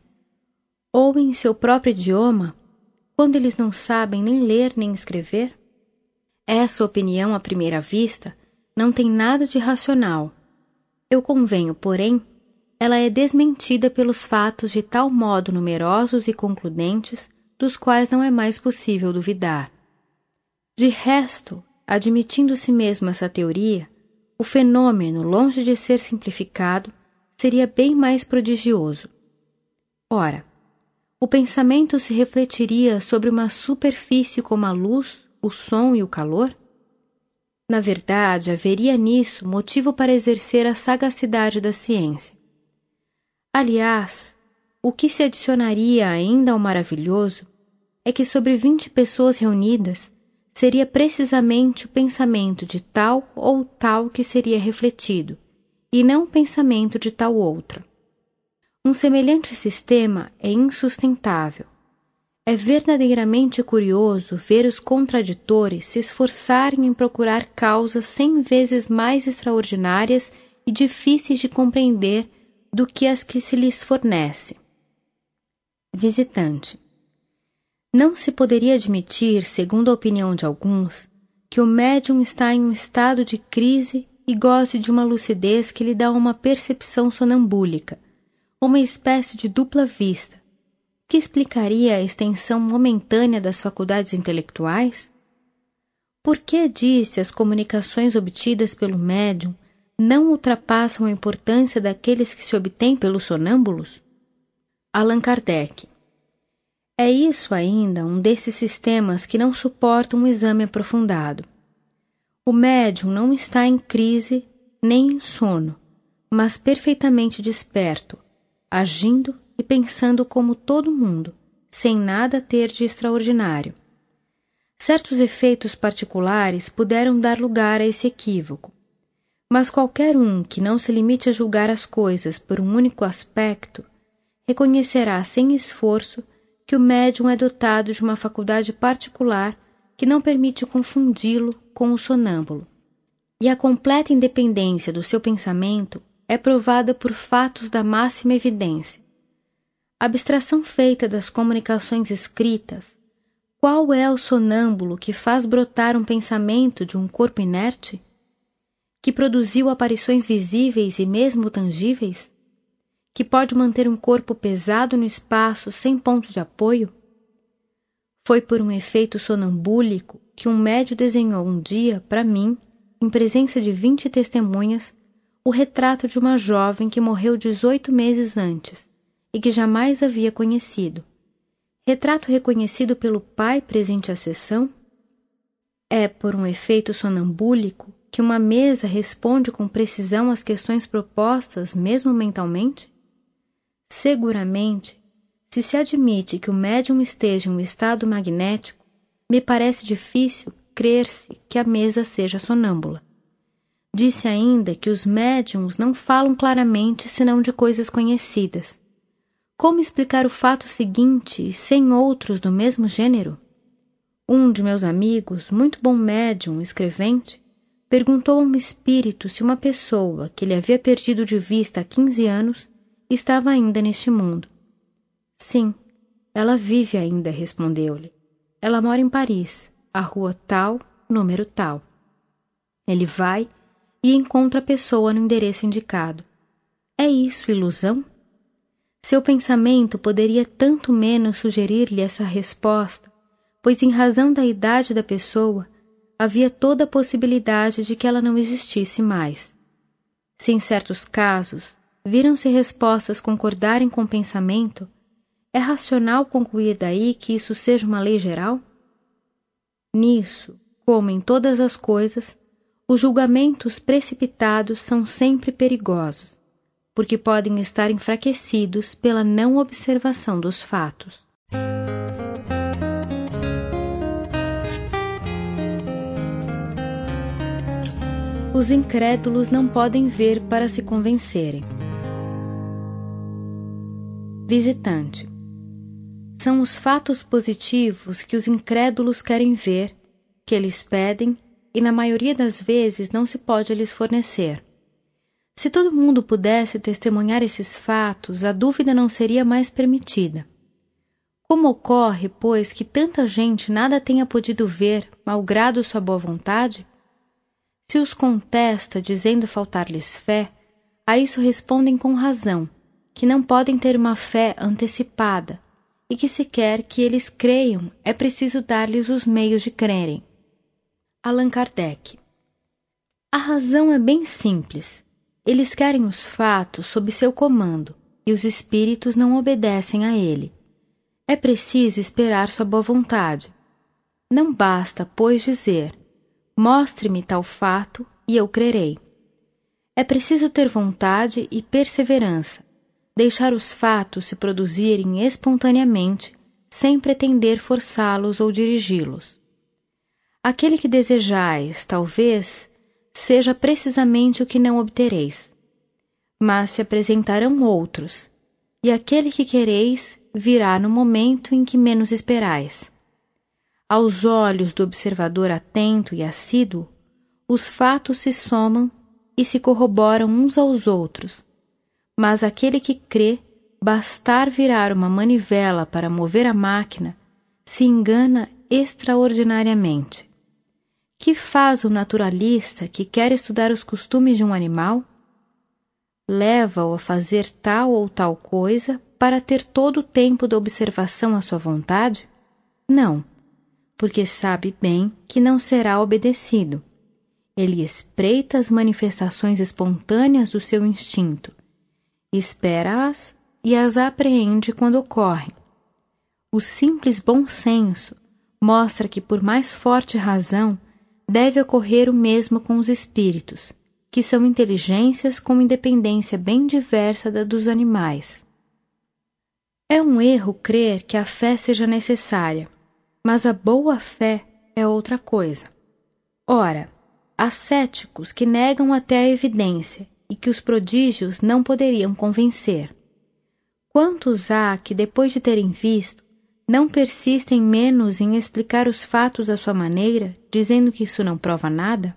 ou em seu próprio idioma, quando eles não sabem nem ler nem escrever? Essa opinião, à primeira vista, não tem nada de racional. Eu convenho, porém, ela é desmentida pelos fatos de tal modo numerosos e concludentes, dos quais não é mais possível duvidar. De resto, Admitindo-se mesmo essa teoria, o fenômeno, longe de ser simplificado, seria bem mais prodigioso. Ora, o pensamento se refletiria sobre uma superfície como a luz, o som e o calor? Na verdade, haveria nisso motivo para exercer a sagacidade da ciência. Aliás, o que se adicionaria ainda ao maravilhoso é que sobre vinte pessoas reunidas seria precisamente o pensamento de tal ou tal que seria refletido, e não o pensamento de tal outra. Um semelhante sistema é insustentável. É verdadeiramente curioso ver os contraditores se esforçarem em procurar causas cem vezes mais extraordinárias e difíceis de compreender do que as que se lhes fornece. Visitante. Não se poderia admitir, segundo a opinião de alguns, que o médium está em um estado de crise e goze de uma lucidez que lhe dá uma percepção sonambúlica, uma espécie de dupla vista, que explicaria a extensão momentânea das faculdades intelectuais? Por que disse as comunicações obtidas pelo médium não ultrapassam a importância daqueles que se obtêm pelos sonâmbulos? Allan Kardec é isso ainda um desses sistemas que não suportam um exame aprofundado. O médium não está em crise nem em sono, mas perfeitamente desperto, agindo e pensando como todo mundo, sem nada ter de extraordinário. Certos efeitos particulares puderam dar lugar a esse equívoco, mas qualquer um que não se limite a julgar as coisas por um único aspecto reconhecerá sem esforço que o médium é dotado de uma faculdade particular que não permite confundi-lo com o sonâmbulo. E a completa independência do seu pensamento é provada por fatos da máxima evidência. A abstração feita das comunicações escritas, qual é o sonâmbulo que faz brotar um pensamento de um corpo inerte? Que produziu aparições visíveis e mesmo tangíveis? Que pode manter um corpo pesado no espaço sem ponto de apoio? Foi por um efeito sonambúlico que um médio desenhou um dia, para mim, em presença de vinte testemunhas, o retrato de uma jovem que morreu dezoito meses antes e que jamais havia conhecido. Retrato reconhecido pelo pai presente à sessão? É por um efeito sonambúlico que uma mesa responde com precisão às questões propostas, mesmo mentalmente? Seguramente, se se admite que o médium esteja em um estado magnético, me parece difícil crer-se que a mesa seja sonâmbula. Disse ainda que os médiums não falam claramente senão de coisas conhecidas. Como explicar o fato seguinte sem outros do mesmo gênero? Um de meus amigos, muito bom médium, escrevente, perguntou a um espírito se uma pessoa que ele havia perdido de vista há quinze anos estava ainda neste mundo. Sim, ela vive ainda, respondeu-lhe. Ela mora em Paris, a rua tal, número tal. Ele vai e encontra a pessoa no endereço indicado. É isso ilusão? Seu pensamento poderia tanto menos sugerir-lhe essa resposta, pois, em razão da idade da pessoa, havia toda a possibilidade de que ela não existisse mais. Se em certos casos viram-se respostas concordarem com o pensamento, é racional concluir daí que isso seja uma lei geral? Nisso, como em todas as coisas, os julgamentos precipitados são sempre perigosos, porque podem estar enfraquecidos pela não observação dos fatos. Os incrédulos não podem ver para se convencerem. Visitante. São os fatos positivos que os incrédulos querem ver, que eles pedem e na maioria das vezes não se pode lhes fornecer. Se todo mundo pudesse testemunhar esses fatos, a dúvida não seria mais permitida. Como ocorre, pois, que tanta gente nada tenha podido ver, malgrado sua boa vontade? Se os contesta, dizendo faltar-lhes fé, a isso respondem com razão, que não podem ter uma fé antecipada e que se quer que eles creiam é preciso dar-lhes os meios de crerem. Allan Kardec A razão é bem simples. Eles querem os fatos sob seu comando e os espíritos não obedecem a ele. É preciso esperar sua boa vontade. Não basta, pois, dizer: mostre-me tal fato e eu crerei. É preciso ter vontade e perseverança, deixar os fatos se produzirem espontaneamente, sem pretender forçá-los ou dirigi-los. Aquele que desejais, talvez, seja precisamente o que não obtereis. Mas se apresentarão outros, e aquele que quereis virá no momento em que menos esperais. Aos olhos do observador atento e assíduo, os fatos se somam e se corroboram uns aos outros, mas aquele que crê bastar virar uma manivela para mover a máquina se engana extraordinariamente. Que faz o naturalista que quer estudar os costumes de um animal? Leva-o a fazer tal ou tal coisa para ter todo o tempo da observação à sua vontade? Não, porque sabe bem que não será obedecido. Ele espreita as manifestações espontâneas do seu instinto espera-as e as apreende quando ocorrem. O simples bom senso mostra que, por mais forte razão, deve ocorrer o mesmo com os espíritos, que são inteligências com independência bem diversa da dos animais. É um erro crer que a fé seja necessária, mas a boa fé é outra coisa. Ora, há céticos que negam até a evidência e que os prodígios não poderiam convencer. Quantos há que, depois de terem visto, não persistem menos em explicar os fatos à sua maneira, dizendo que isso não prova nada?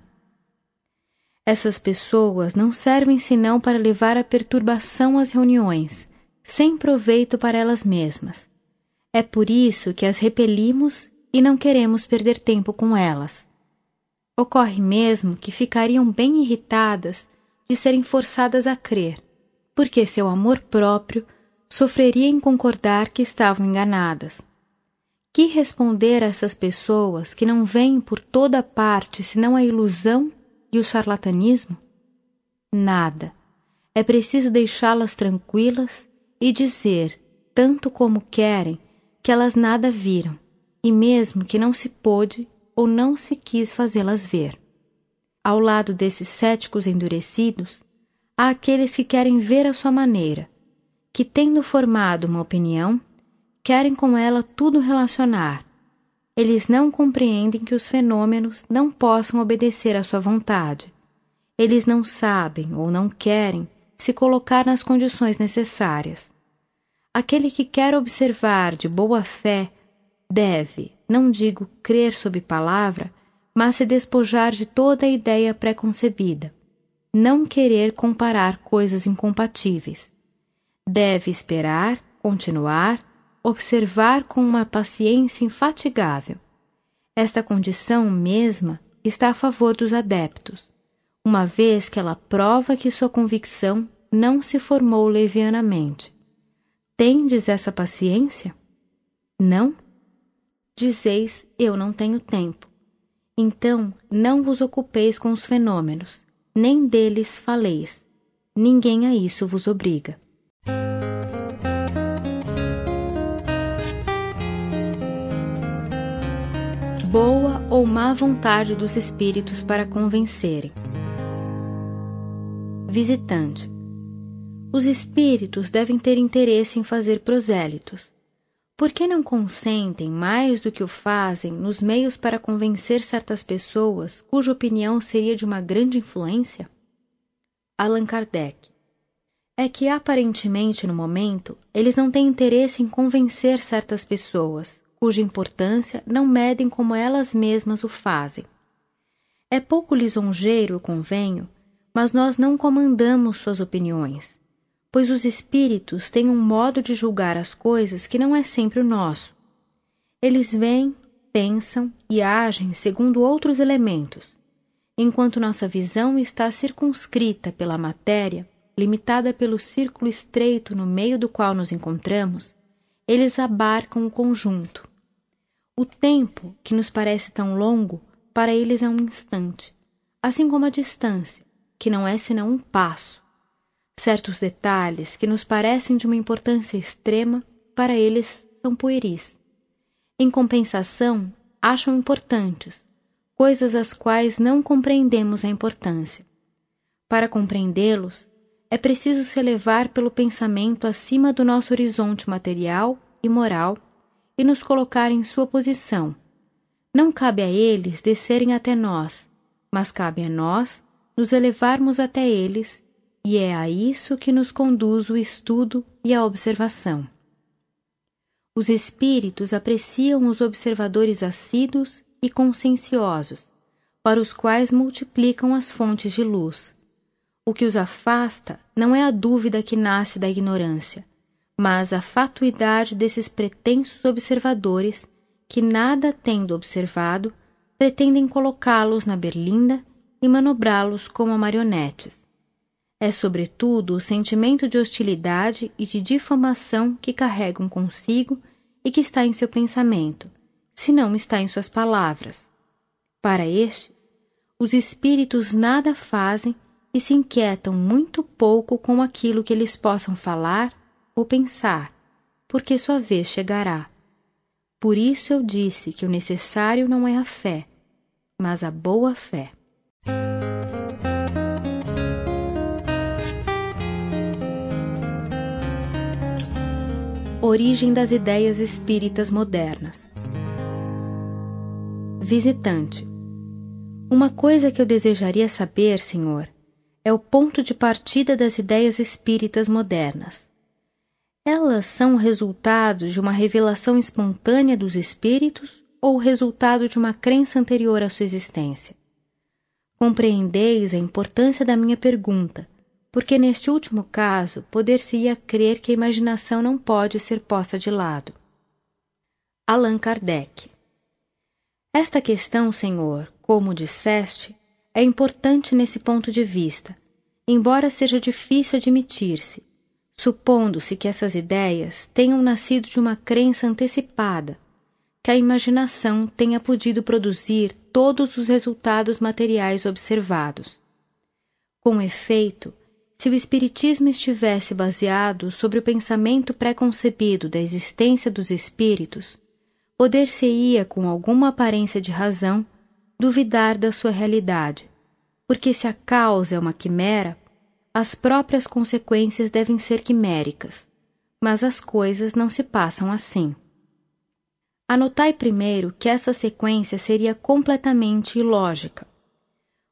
Essas pessoas não servem senão para levar a perturbação às reuniões, sem proveito para elas mesmas. É por isso que as repelimos e não queremos perder tempo com elas. Ocorre mesmo que ficariam bem irritadas de serem forçadas a crer, porque seu amor próprio sofreria em concordar que estavam enganadas. Que responder a essas pessoas que não veem por toda parte senão a ilusão e o charlatanismo? Nada. É preciso deixá-las tranquilas e dizer, tanto como querem, que elas nada viram, e mesmo que não se pôde ou não se quis fazê-las ver. Ao lado desses céticos endurecidos, há aqueles que querem ver a sua maneira, que, tendo formado uma opinião, querem com ela tudo relacionar. Eles não compreendem que os fenômenos não possam obedecer à sua vontade. Eles não sabem ou não querem se colocar nas condições necessárias. Aquele que quer observar de boa fé deve, não digo crer sob palavra, mas se despojar de toda a ideia preconcebida. Não querer comparar coisas incompatíveis. Deve esperar, continuar, observar com uma paciência infatigável. Esta condição mesma está a favor dos adeptos, uma vez que ela prova que sua convicção não se formou levianamente. Tendes essa paciência? Não? Dizeis, eu não tenho tempo. Então não vos ocupeis com os fenômenos, nem deles faleis. Ninguém a isso vos obriga. Boa ou má vontade dos espíritos para convencerem. Visitante. Os espíritos devem ter interesse em fazer prosélitos, por que não consentem mais do que o fazem nos meios para convencer certas pessoas cuja opinião seria de uma grande influência? Allan Kardec. É que aparentemente no momento eles não têm interesse em convencer certas pessoas, cuja importância não medem como elas mesmas o fazem. É pouco lisonjeiro, eu convenho, mas nós não comandamos suas opiniões pois os espíritos têm um modo de julgar as coisas que não é sempre o nosso. Eles veem, pensam e agem segundo outros elementos, enquanto nossa visão está circunscrita pela matéria, limitada pelo círculo estreito no meio do qual nos encontramos, eles abarcam o conjunto. O tempo, que nos parece tão longo, para eles é um instante, assim como a distância, que não é senão um passo Certos detalhes que nos parecem de uma importância extrema, para eles são pueris. Em compensação, acham importantes, coisas às quais não compreendemos a importância. Para compreendê-los, é preciso se elevar pelo pensamento acima do nosso horizonte material e moral e nos colocar em sua posição. Não cabe a eles descerem até nós, mas cabe a nós nos elevarmos até eles e é a isso que nos conduz o estudo e a observação. Os espíritos apreciam os observadores assíduos e conscienciosos, para os quais multiplicam as fontes de luz. O que os afasta não é a dúvida que nasce da ignorância, mas a fatuidade desses pretensos observadores que, nada tendo observado, pretendem colocá-los na berlinda e manobrá-los como marionetes é, sobretudo, o sentimento de hostilidade e de difamação que carregam consigo e que está em seu pensamento, se não está em suas palavras. Para estes, os espíritos nada fazem e se inquietam muito pouco com aquilo que eles possam falar ou pensar, porque sua vez chegará. Por isso eu disse que o necessário não é a fé, mas a boa fé. Origem das ideias espíritas modernas. Visitante. Uma coisa que eu desejaria saber, senhor, é o ponto de partida das ideias espíritas modernas. Elas são resultado de uma revelação espontânea dos espíritos ou resultado de uma crença anterior à sua existência? Compreendeis a importância da minha pergunta porque neste último caso poder-se-ia crer que a imaginação não pode ser posta de lado. Allan Kardec Esta questão, Senhor, como disseste, é importante nesse ponto de vista, embora seja difícil admitir-se, supondo-se que essas ideias tenham nascido de uma crença antecipada, que a imaginação tenha podido produzir todos os resultados materiais observados. Com efeito, se o Espiritismo estivesse baseado sobre o pensamento preconcebido da existência dos espíritos, poder-se-ia, com alguma aparência de razão, duvidar da sua realidade, porque se a causa é uma quimera, as próprias consequências devem ser quiméricas, mas as coisas não se passam assim. Anotai primeiro que essa sequência seria completamente ilógica.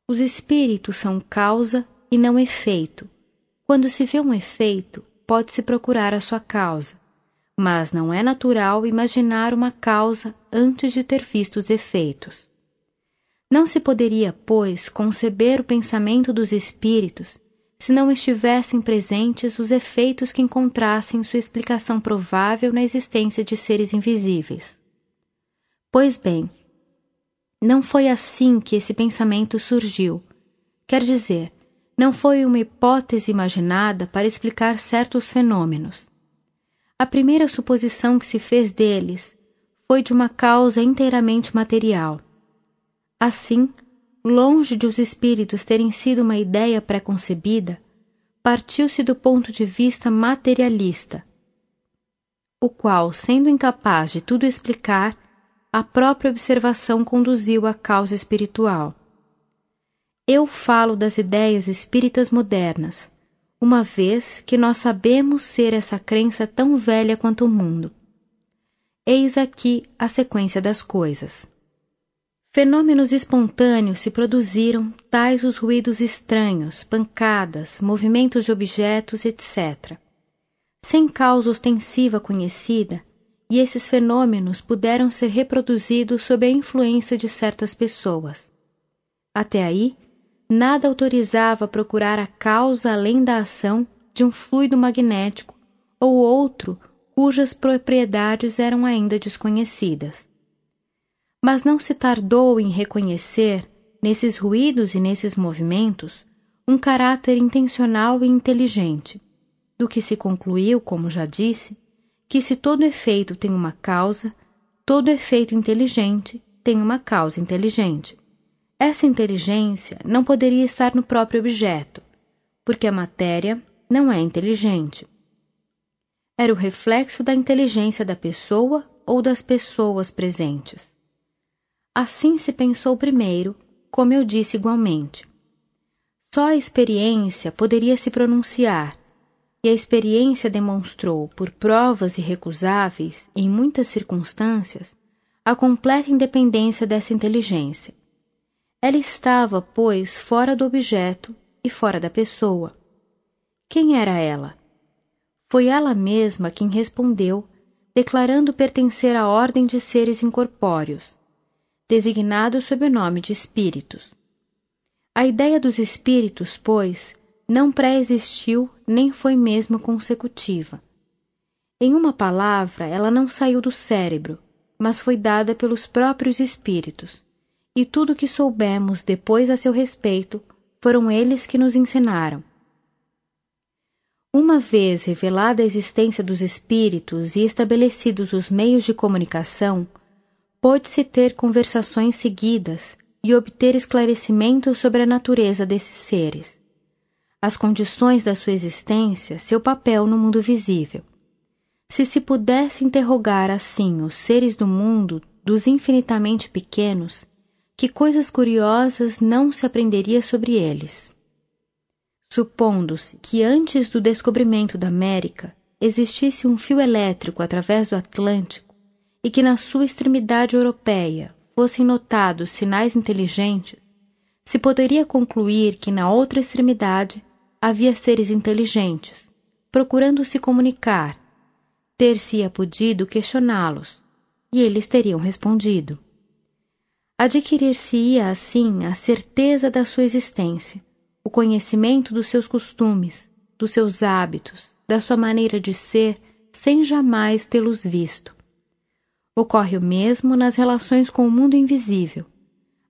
Os espíritos são causa e não efeito. Quando se vê um efeito, pode-se procurar a sua causa, mas não é natural imaginar uma causa antes de ter visto os efeitos. Não se poderia, pois, conceber o pensamento dos espíritos se não estivessem presentes os efeitos que encontrassem sua explicação provável na existência de seres invisíveis. Pois bem, não foi assim que esse pensamento surgiu. Quer dizer, não foi uma hipótese imaginada para explicar certos fenômenos. A primeira suposição que se fez deles foi de uma causa inteiramente material. Assim, longe de os espíritos terem sido uma ideia preconcebida, partiu-se do ponto de vista materialista, o qual, sendo incapaz de tudo explicar, a própria observação conduziu à causa espiritual. Eu falo das ideias espíritas modernas, uma vez que nós sabemos ser essa crença tão velha quanto o mundo. Eis aqui a sequência das coisas. Fenômenos espontâneos se produziram, tais os ruídos estranhos, pancadas, movimentos de objetos, etc. Sem causa ostensiva conhecida, e esses fenômenos puderam ser reproduzidos sob a influência de certas pessoas. Até aí, nada autorizava procurar a causa além da ação de um fluido magnético ou outro cujas propriedades eram ainda desconhecidas mas não se tardou em reconhecer, nesses ruídos e nesses movimentos, um caráter intencional e inteligente, do que se concluiu, como já disse, que se todo efeito tem uma causa, todo efeito inteligente tem uma causa inteligente. Essa inteligência não poderia estar no próprio objeto, porque a matéria não é inteligente. Era o reflexo da inteligência da pessoa ou das pessoas presentes. Assim se pensou primeiro, como eu disse igualmente. Só a experiência poderia se pronunciar, e a experiência demonstrou, por provas irrecusáveis, em muitas circunstâncias, a completa independência dessa inteligência. Ela estava, pois, fora do objeto e fora da pessoa. Quem era ela? Foi ela mesma quem respondeu, declarando pertencer à ordem de seres incorpóreos, designados sob o nome de espíritos. A ideia dos espíritos, pois, não pré-existiu nem foi mesmo consecutiva. Em uma palavra, ela não saiu do cérebro, mas foi dada pelos próprios espíritos, e tudo o que soubemos depois a seu respeito foram eles que nos ensinaram. Uma vez revelada a existência dos espíritos e estabelecidos os meios de comunicação, pôde-se ter conversações seguidas e obter esclarecimentos sobre a natureza desses seres, as condições da sua existência, seu papel no mundo visível. Se se pudesse interrogar assim os seres do mundo, dos infinitamente pequenos, que coisas curiosas não se aprenderia sobre eles. Supondo-se que antes do descobrimento da América existisse um fio elétrico através do Atlântico, e que na sua extremidade europeia fossem notados sinais inteligentes, se poderia concluir que na outra extremidade havia seres inteligentes, procurando se comunicar. Ter-se-ia podido questioná-los, e eles teriam respondido. Adquirir-se-ia assim a certeza da sua existência, o conhecimento dos seus costumes, dos seus hábitos, da sua maneira de ser, sem jamais tê-los visto. Ocorre o mesmo nas relações com o mundo invisível.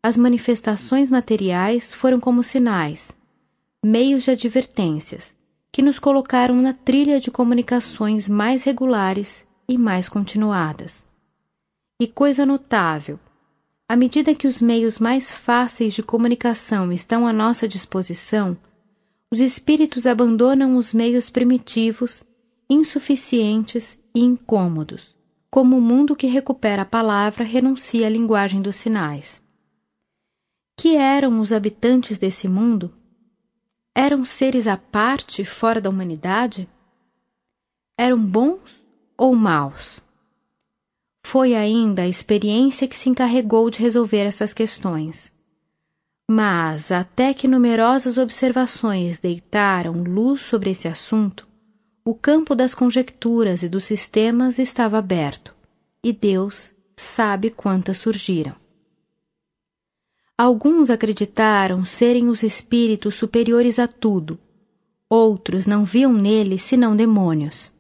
As manifestações materiais foram como sinais, meios de advertências, que nos colocaram na trilha de comunicações mais regulares e mais continuadas. E coisa notável, à medida que os meios mais fáceis de comunicação estão à nossa disposição, os espíritos abandonam os meios primitivos, insuficientes e incômodos, como o mundo que recupera a palavra renuncia à linguagem dos sinais. Que eram os habitantes desse mundo? Eram seres à parte fora da humanidade? Eram bons ou maus? Foi ainda a experiência que se encarregou de resolver essas questões. Mas, até que numerosas observações deitaram luz sobre esse assunto, o campo das conjecturas e dos sistemas estava aberto, e Deus sabe quantas surgiram. Alguns acreditaram serem os espíritos superiores a tudo, outros não viam neles senão demônios.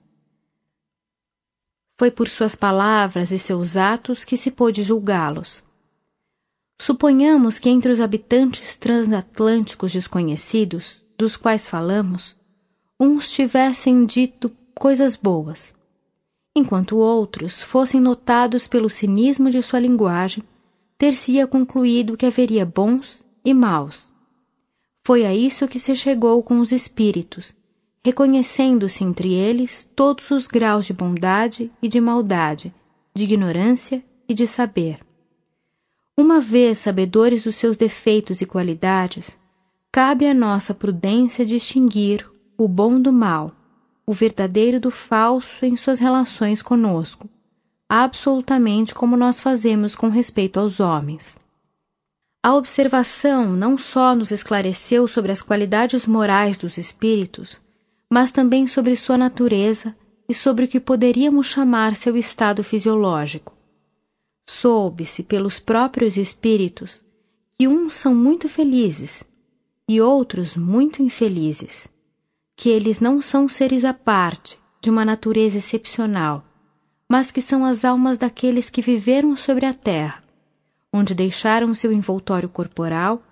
Foi por suas palavras e seus atos que se pôde julgá-los. Suponhamos que entre os habitantes transatlânticos desconhecidos, dos quais falamos, uns tivessem dito coisas boas, enquanto outros fossem notados pelo cinismo de sua linguagem, ter-se-ia concluído que haveria bons e maus. Foi a isso que se chegou com os espíritos, reconhecendo-se entre eles todos os graus de bondade e de maldade, de ignorância e de saber. Uma vez sabedores dos seus defeitos e qualidades, cabe à nossa prudência distinguir o bom do mal, o verdadeiro do falso em suas relações conosco, absolutamente como nós fazemos com respeito aos homens. A observação não só nos esclareceu sobre as qualidades morais dos espíritos, mas também sobre sua natureza e sobre o que poderíamos chamar seu estado fisiológico. Soube-se pelos próprios espíritos que uns são muito felizes e outros muito infelizes, que eles não são seres à parte, de uma natureza excepcional, mas que são as almas daqueles que viveram sobre a terra, onde deixaram seu envoltório corporal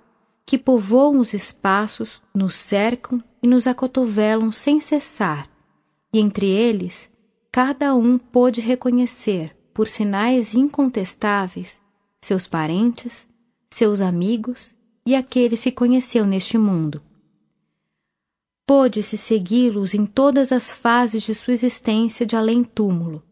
que povoam os espaços, nos cercam e nos acotovelam sem cessar, e entre eles cada um pôde reconhecer, por sinais incontestáveis, seus parentes, seus amigos e aqueles que conheceu neste mundo. Pôde-se segui-los em todas as fases de sua existência de além-túmulo,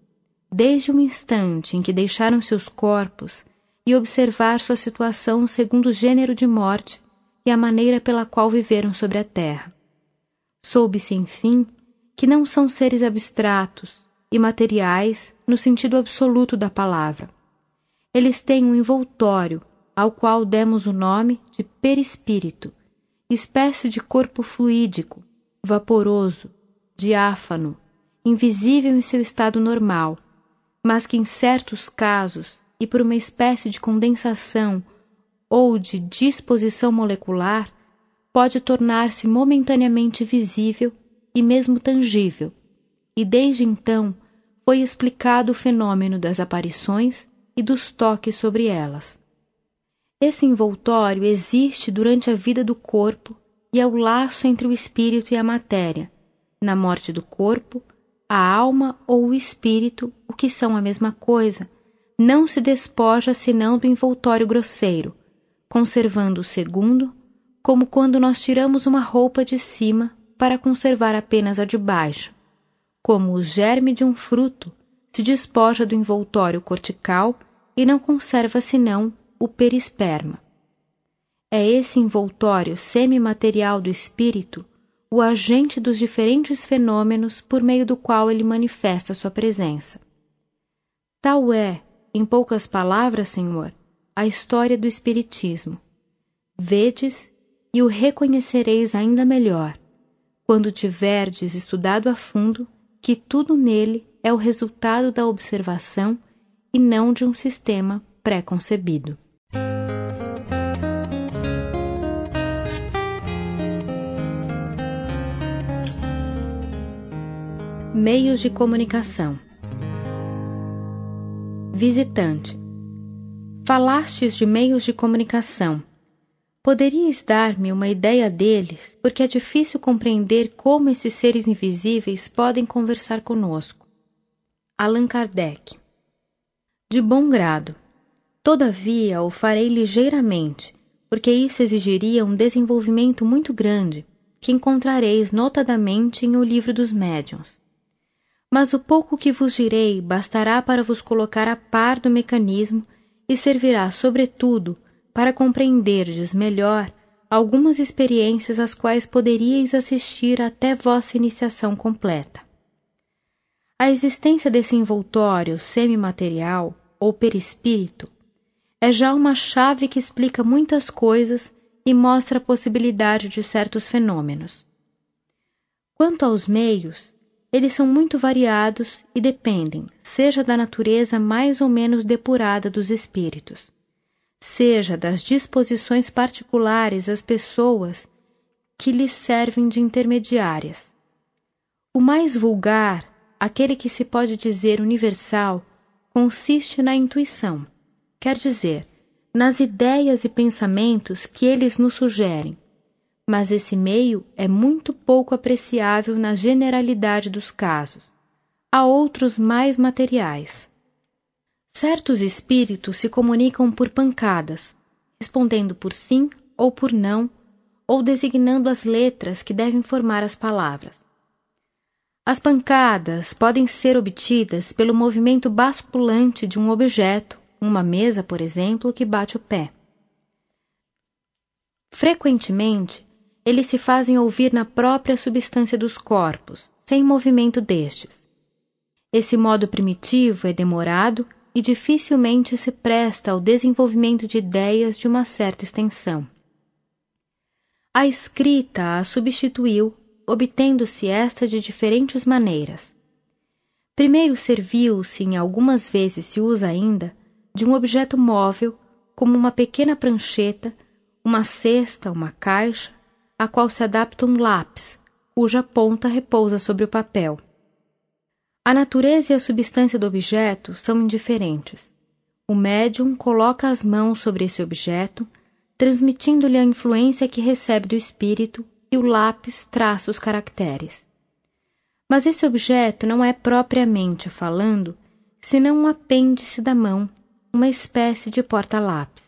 desde o instante em que deixaram seus corpos e observar sua situação segundo o gênero de morte e a maneira pela qual viveram sobre a terra. Soube-se, enfim, que não são seres abstratos e materiais no sentido absoluto da palavra. Eles têm um envoltório, ao qual demos o nome de perispírito, espécie de corpo fluídico, vaporoso, diáfano, invisível em seu estado normal, mas que em certos casos e por uma espécie de condensação ou de disposição molecular pode tornar-se momentaneamente visível e mesmo tangível, e desde então foi explicado o fenômeno das aparições e dos toques sobre elas. Esse envoltório existe durante a vida do corpo e é o laço entre o espírito e a matéria. Na morte do corpo, a alma ou o espírito, o que são a mesma coisa, não se despoja senão do envoltório grosseiro, conservando o segundo, como quando nós tiramos uma roupa de cima para conservar apenas a de baixo, como o germe de um fruto se despoja do envoltório cortical e não conserva senão o perisperma. É esse envoltório semimaterial do espírito o agente dos diferentes fenômenos por meio do qual ele manifesta sua presença. Tal é, em poucas palavras, Senhor, a história do Espiritismo. Vedes e o reconhecereis ainda melhor, quando tiverdes estudado a fundo que tudo nele é o resultado da observação e não de um sistema pré-concebido. Meios de comunicação Visitante Falastes de meios de comunicação. Poderias dar-me uma ideia deles, porque é difícil compreender como esses seres invisíveis podem conversar conosco. Allan Kardec. De bom grado. Todavia, o farei ligeiramente, porque isso exigiria um desenvolvimento muito grande, que encontrareis notadamente em O Livro dos Médiuns. Mas o pouco que vos direi bastará para vos colocar a par do mecanismo e servirá, sobretudo, para compreenderdes melhor algumas experiências às quais poderíeis assistir até vossa iniciação completa. A existência desse envoltório semimaterial ou perispírito é já uma chave que explica muitas coisas e mostra a possibilidade de certos fenômenos. Quanto aos meios, eles são muito variados e dependem, seja da natureza mais ou menos depurada dos espíritos, seja das disposições particulares às pessoas que lhes servem de intermediárias. O mais vulgar, aquele que se pode dizer universal, consiste na intuição, quer dizer, nas ideias e pensamentos que eles nos sugerem, mas esse meio é muito pouco apreciável na generalidade dos casos. Há outros mais materiais. Certos espíritos se comunicam por pancadas, respondendo por sim ou por não, ou designando as letras que devem formar as palavras. As pancadas podem ser obtidas pelo movimento basculante de um objeto, uma mesa, por exemplo, que bate o pé. Frequentemente, eles se fazem ouvir na própria substância dos corpos, sem movimento destes. Esse modo primitivo é demorado e dificilmente se presta ao desenvolvimento de ideias de uma certa extensão. A escrita a substituiu, obtendo-se esta de diferentes maneiras. Primeiro serviu-se, e algumas vezes se usa ainda, de um objeto móvel, como uma pequena prancheta, uma cesta, uma caixa, a qual se adapta um lápis, cuja ponta repousa sobre o papel. A natureza e a substância do objeto são indiferentes. O médium coloca as mãos sobre esse objeto, transmitindo-lhe a influência que recebe do espírito e o lápis traça os caracteres. Mas esse objeto não é propriamente falando, senão um apêndice da mão, uma espécie de porta-lápis.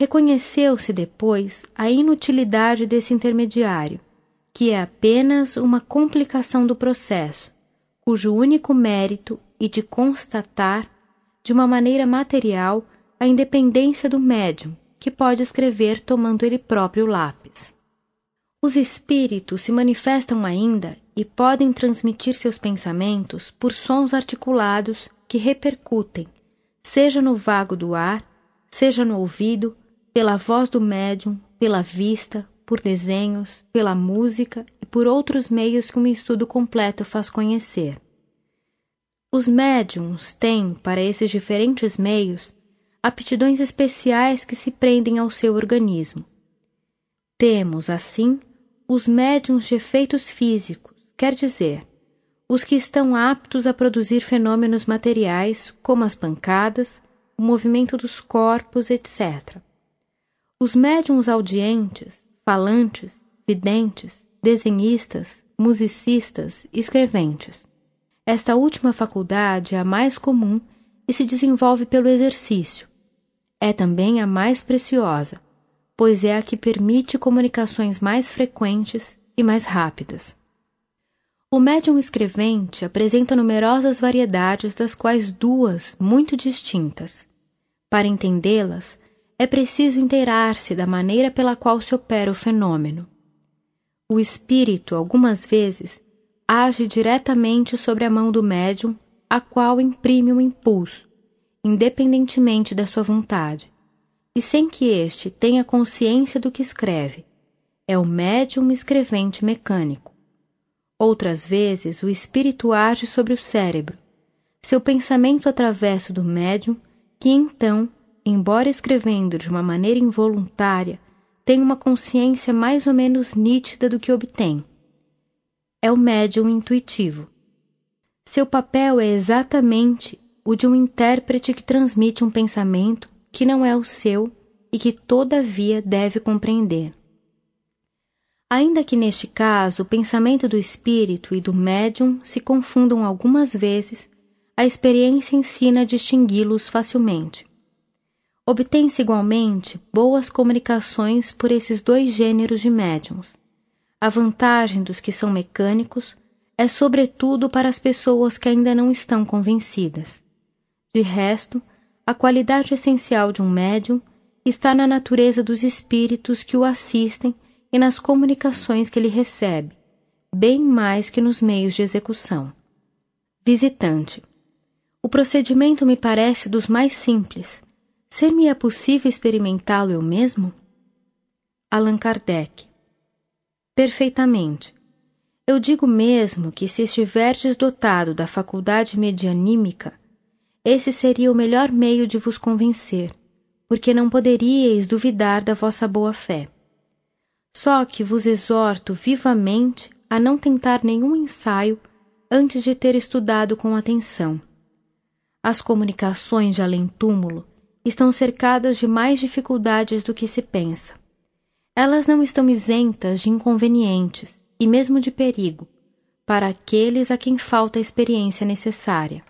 Reconheceu-se depois a inutilidade desse intermediário, que é apenas uma complicação do processo, cujo único mérito é de constatar, de uma maneira material, a independência do médium, que pode escrever tomando ele próprio lápis. Os espíritos se manifestam ainda e podem transmitir seus pensamentos por sons articulados que repercutem, seja no vago do ar, seja no ouvido, pela voz do médium, pela vista, por desenhos, pela música e por outros meios que um estudo completo faz conhecer. Os médiums têm, para esses diferentes meios, aptidões especiais que se prendem ao seu organismo. Temos, assim, os médiums de efeitos físicos, quer dizer, os que estão aptos a produzir fenômenos materiais, como as pancadas, o movimento dos corpos, etc. Os médiums audientes, falantes, videntes, desenhistas, musicistas, escreventes. Esta última faculdade é a mais comum e se desenvolve pelo exercício. É também a mais preciosa, pois é a que permite comunicações mais frequentes e mais rápidas. O médium escrevente apresenta numerosas variedades, das quais duas muito distintas. Para entendê-las, é preciso inteirar-se da maneira pela qual se opera o fenômeno. O espírito, algumas vezes, age diretamente sobre a mão do médium, a qual imprime um impulso, independentemente da sua vontade, e sem que este tenha consciência do que escreve. É o médium escrevente mecânico. Outras vezes, o espírito age sobre o cérebro, seu pensamento atravessa do médium, que então embora escrevendo de uma maneira involuntária, tem uma consciência mais ou menos nítida do que obtém. É o médium intuitivo. Seu papel é exatamente o de um intérprete que transmite um pensamento que não é o seu e que, todavia, deve compreender. Ainda que neste caso o pensamento do espírito e do médium se confundam algumas vezes, a experiência ensina a distingui-los facilmente. Obtém-se igualmente boas comunicações por esses dois gêneros de médiums. A vantagem dos que são mecânicos é sobretudo para as pessoas que ainda não estão convencidas. De resto, a qualidade essencial de um médium está na natureza dos espíritos que o assistem e nas comunicações que ele recebe, bem mais que nos meios de execução. Visitante. O procedimento me parece dos mais simples. Ser-me é possível experimentá-lo eu mesmo? Allan Kardec. Perfeitamente. Eu digo mesmo que se estiverdes dotado da faculdade medianímica, esse seria o melhor meio de vos convencer, porque não poderíeis duvidar da vossa boa fé. Só que vos exorto vivamente a não tentar nenhum ensaio antes de ter estudado com atenção. As comunicações de além-túmulo estão cercadas de mais dificuldades do que se pensa. Elas não estão isentas de inconvenientes e mesmo de perigo para aqueles a quem falta a experiência necessária.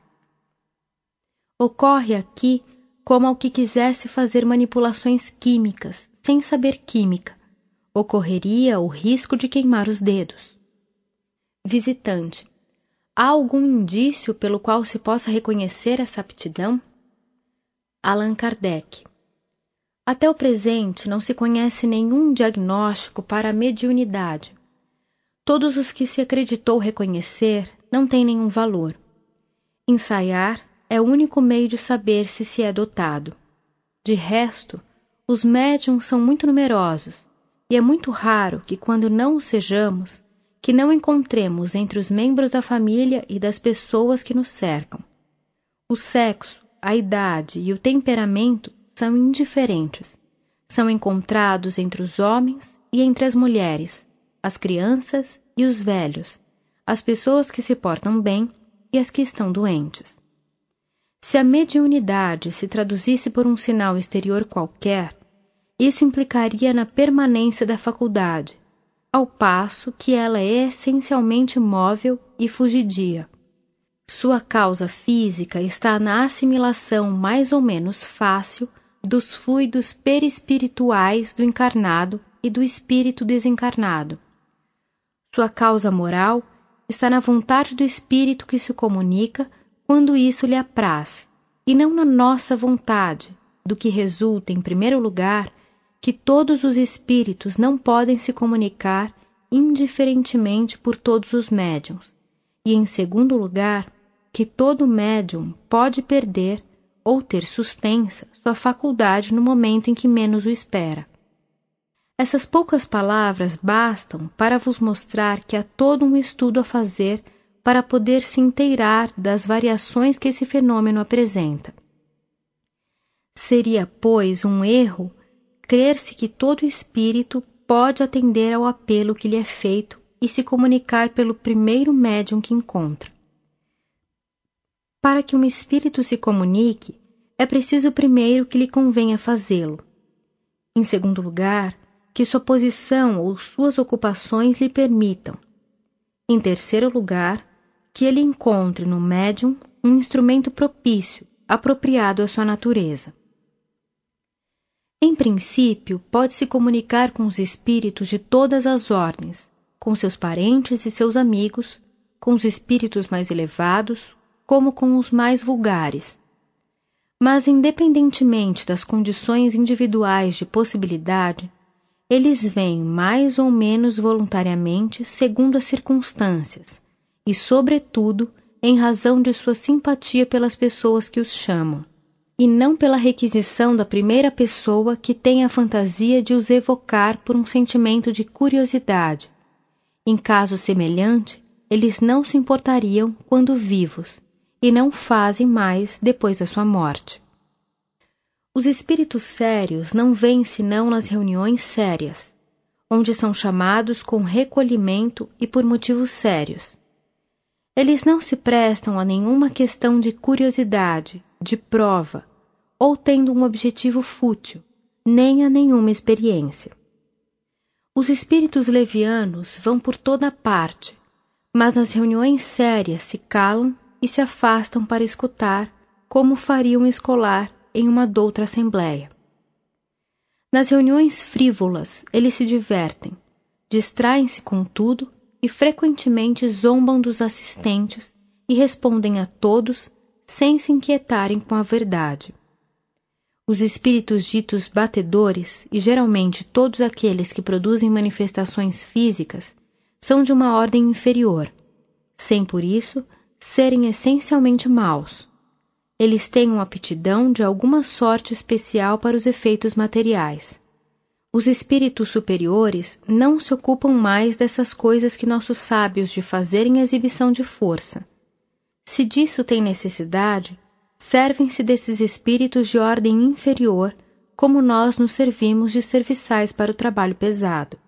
Ocorre aqui como ao que quisesse fazer manipulações químicas sem saber química. Ocorreria o risco de queimar os dedos. Visitante. Há algum indício pelo qual se possa reconhecer essa aptidão? Allan Kardec. Até o presente não se conhece nenhum diagnóstico para a mediunidade. Todos os que se acreditou reconhecer não têm nenhum valor. Ensaiar é o único meio de saber se se é dotado. De resto, os médiums são muito numerosos, e é muito raro que, quando não o sejamos, que não encontremos entre os membros da família e das pessoas que nos cercam. O sexo, a idade e o temperamento são indiferentes. São encontrados entre os homens e entre as mulheres, as crianças e os velhos, as pessoas que se portam bem e as que estão doentes. Se a mediunidade se traduzisse por um sinal exterior qualquer, isso implicaria na permanência da faculdade, ao passo que ela é essencialmente móvel e fugidia. Sua causa física está na assimilação mais ou menos fácil dos fluidos perispirituais do encarnado e do espírito desencarnado. Sua causa moral está na vontade do espírito que se comunica quando isso lhe apraz, e não na nossa vontade, do que resulta, em primeiro lugar, que todos os espíritos não podem se comunicar indiferentemente por todos os médiums, e em segundo lugar, que todo médium pode perder ou ter suspensa sua faculdade no momento em que menos o espera. Essas poucas palavras bastam para vos mostrar que há todo um estudo a fazer para poder se inteirar das variações que esse fenômeno apresenta. Seria, pois, um erro crer-se que todo espírito pode atender ao apelo que lhe é feito e se comunicar pelo primeiro médium que encontra. Para que um espírito se comunique, é preciso primeiro que lhe convenha fazê-lo. Em segundo lugar, que sua posição ou suas ocupações lhe permitam. Em terceiro lugar, que ele encontre no médium um instrumento propício, apropriado à sua natureza. Em princípio, pode-se comunicar com os espíritos de todas as ordens, com seus parentes e seus amigos, com os espíritos mais elevados, como com os mais vulgares. Mas, independentemente das condições individuais de possibilidade, eles vêm mais ou menos voluntariamente segundo as circunstâncias, e, sobretudo, em razão de sua simpatia pelas pessoas que os chamam, e não pela requisição da primeira pessoa que tem a fantasia de os evocar por um sentimento de curiosidade. Em caso semelhante, eles não se importariam quando vivos, e não fazem mais depois da sua morte. Os espíritos sérios não vêm senão nas reuniões sérias, onde são chamados com recolhimento e por motivos sérios eles não se prestam a nenhuma questão de curiosidade, de prova, ou tendo um objetivo fútil, nem a nenhuma experiência. Os espíritos levianos vão por toda parte, mas nas reuniões sérias se calam e se afastam para escutar, como faria um escolar em uma doutra assembleia. Nas reuniões frívolas, eles se divertem, distraem-se com tudo e frequentemente zombam dos assistentes e respondem a todos sem se inquietarem com a verdade. Os espíritos ditos batedores, e geralmente todos aqueles que produzem manifestações físicas, são de uma ordem inferior, sem por isso serem essencialmente maus. Eles têm uma aptidão de alguma sorte especial para os efeitos materiais. Os espíritos superiores não se ocupam mais dessas coisas que nossos sábios de fazerem exibição de força. Se disso tem necessidade, servem-se desses espíritos de ordem inferior, como nós nos servimos de serviçais para o trabalho pesado.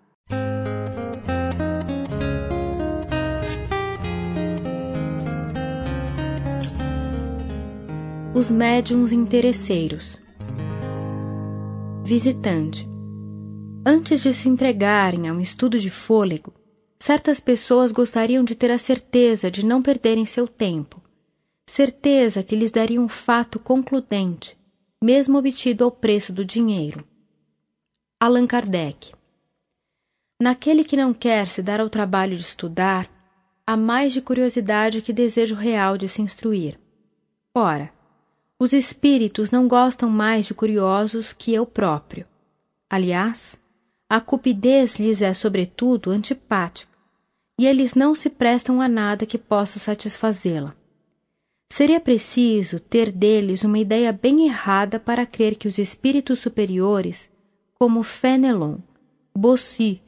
Os médiums interesseiros. Visitante. Antes de se entregarem a um estudo de fôlego, certas pessoas gostariam de ter a certeza de não perderem seu tempo certeza que lhes daria um fato concludente, mesmo obtido ao preço do dinheiro. Allan Kardec Naquele que não quer se dar ao trabalho de estudar, há mais de curiosidade que desejo real de se instruir. Ora, os espíritos não gostam mais de curiosos que eu próprio. Aliás, a cupidez lhes é, sobretudo, antipática, e eles não se prestam a nada que possa satisfazê-la. Seria preciso ter deles uma ideia bem errada para crer que os espíritos superiores, como Fenelon, Bossu,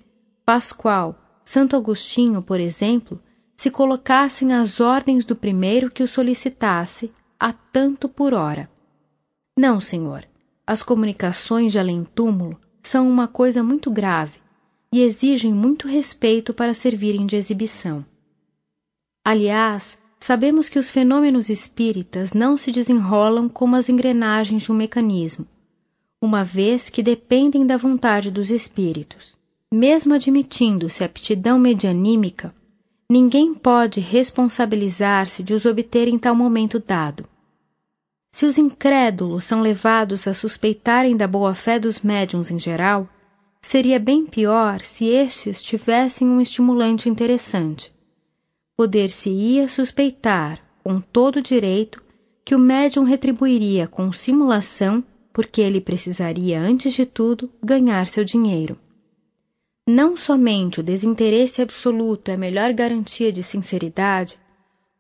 Pascoal, Santo Agostinho, por exemplo, se colocassem às ordens do primeiro que o solicitasse a tanto por hora. Não, senhor. As comunicações de além-túmulo são uma coisa muito grave e exigem muito respeito para servirem de exibição. Aliás, Sabemos que os fenômenos espíritas não se desenrolam como as engrenagens de um mecanismo, uma vez que dependem da vontade dos espíritos. Mesmo admitindo-se aptidão medianímica, ninguém pode responsabilizar-se de os obter em tal momento dado. Se os incrédulos são levados a suspeitarem da boa-fé dos médiums em geral, seria bem pior se estes tivessem um estimulante interessante poder-se-ia suspeitar, com todo direito, que o médium retribuiria com simulação, porque ele precisaria, antes de tudo, ganhar seu dinheiro. Não somente o desinteresse absoluto é a melhor garantia de sinceridade,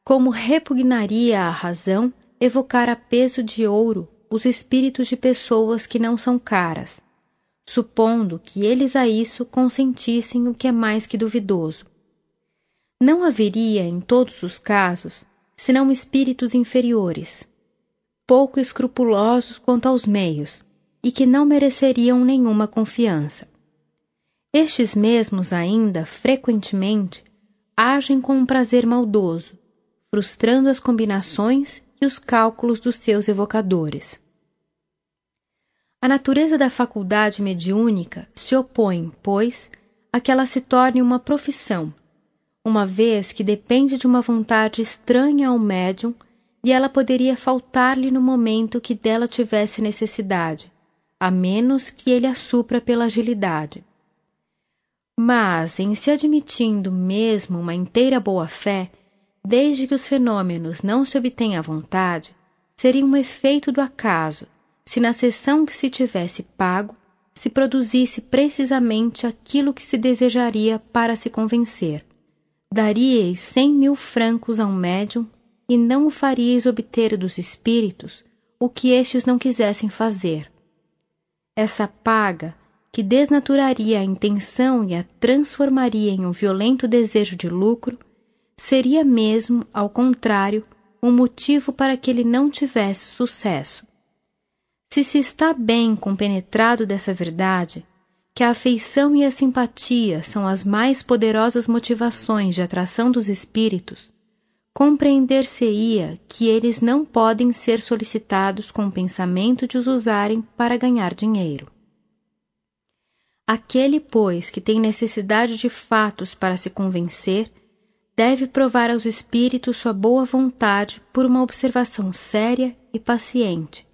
como repugnaria à razão evocar a peso de ouro os espíritos de pessoas que não são caras, supondo que eles a isso consentissem o que é mais que duvidoso não haveria, em todos os casos, senão espíritos inferiores, pouco escrupulosos quanto aos meios, e que não mereceriam nenhuma confiança. Estes mesmos ainda, frequentemente, agem com um prazer maldoso, frustrando as combinações e os cálculos dos seus evocadores. A natureza da faculdade mediúnica se opõe, pois, a que ela se torne uma profissão uma vez que depende de uma vontade estranha ao médium e ela poderia faltar-lhe no momento que dela tivesse necessidade, a menos que ele a supra pela agilidade. Mas, em se admitindo mesmo uma inteira boa-fé, desde que os fenômenos não se obtenham à vontade, seria um efeito do acaso, se na sessão que se tivesse pago se produzisse precisamente aquilo que se desejaria para se convencer daríeis cem mil francos a um médium e não o faríeis obter dos espíritos o que estes não quisessem fazer. Essa paga, que desnaturaria a intenção e a transformaria em um violento desejo de lucro, seria mesmo, ao contrário, um motivo para que ele não tivesse sucesso. Se se está bem compenetrado dessa verdade, que a afeição e a simpatia são as mais poderosas motivações de atração dos espíritos, compreender-se-ia que eles não podem ser solicitados com o pensamento de os usarem para ganhar dinheiro. Aquele, pois, que tem necessidade de fatos para se convencer, deve provar aos espíritos sua boa vontade por uma observação séria e paciente,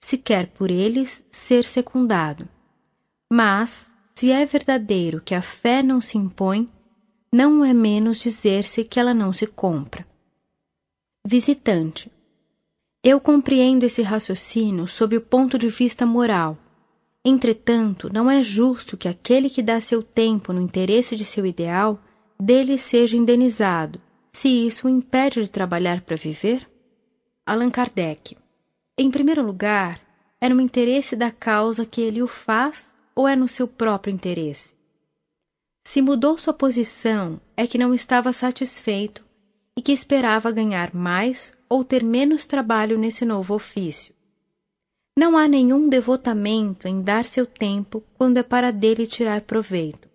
se quer por eles ser secundado. Mas, se é verdadeiro que a fé não se impõe, não é menos dizer-se que ela não se compra. Visitante. Eu compreendo esse raciocínio sob o ponto de vista moral. Entretanto, não é justo que aquele que dá seu tempo no interesse de seu ideal dele seja indenizado, se isso o impede de trabalhar para viver? Allan Kardec. Em primeiro lugar, é no interesse da causa que ele o faz ou é no seu próprio interesse? Se mudou sua posição, é que não estava satisfeito e que esperava ganhar mais ou ter menos trabalho nesse novo ofício. Não há nenhum devotamento em dar seu tempo quando é para dele tirar proveito.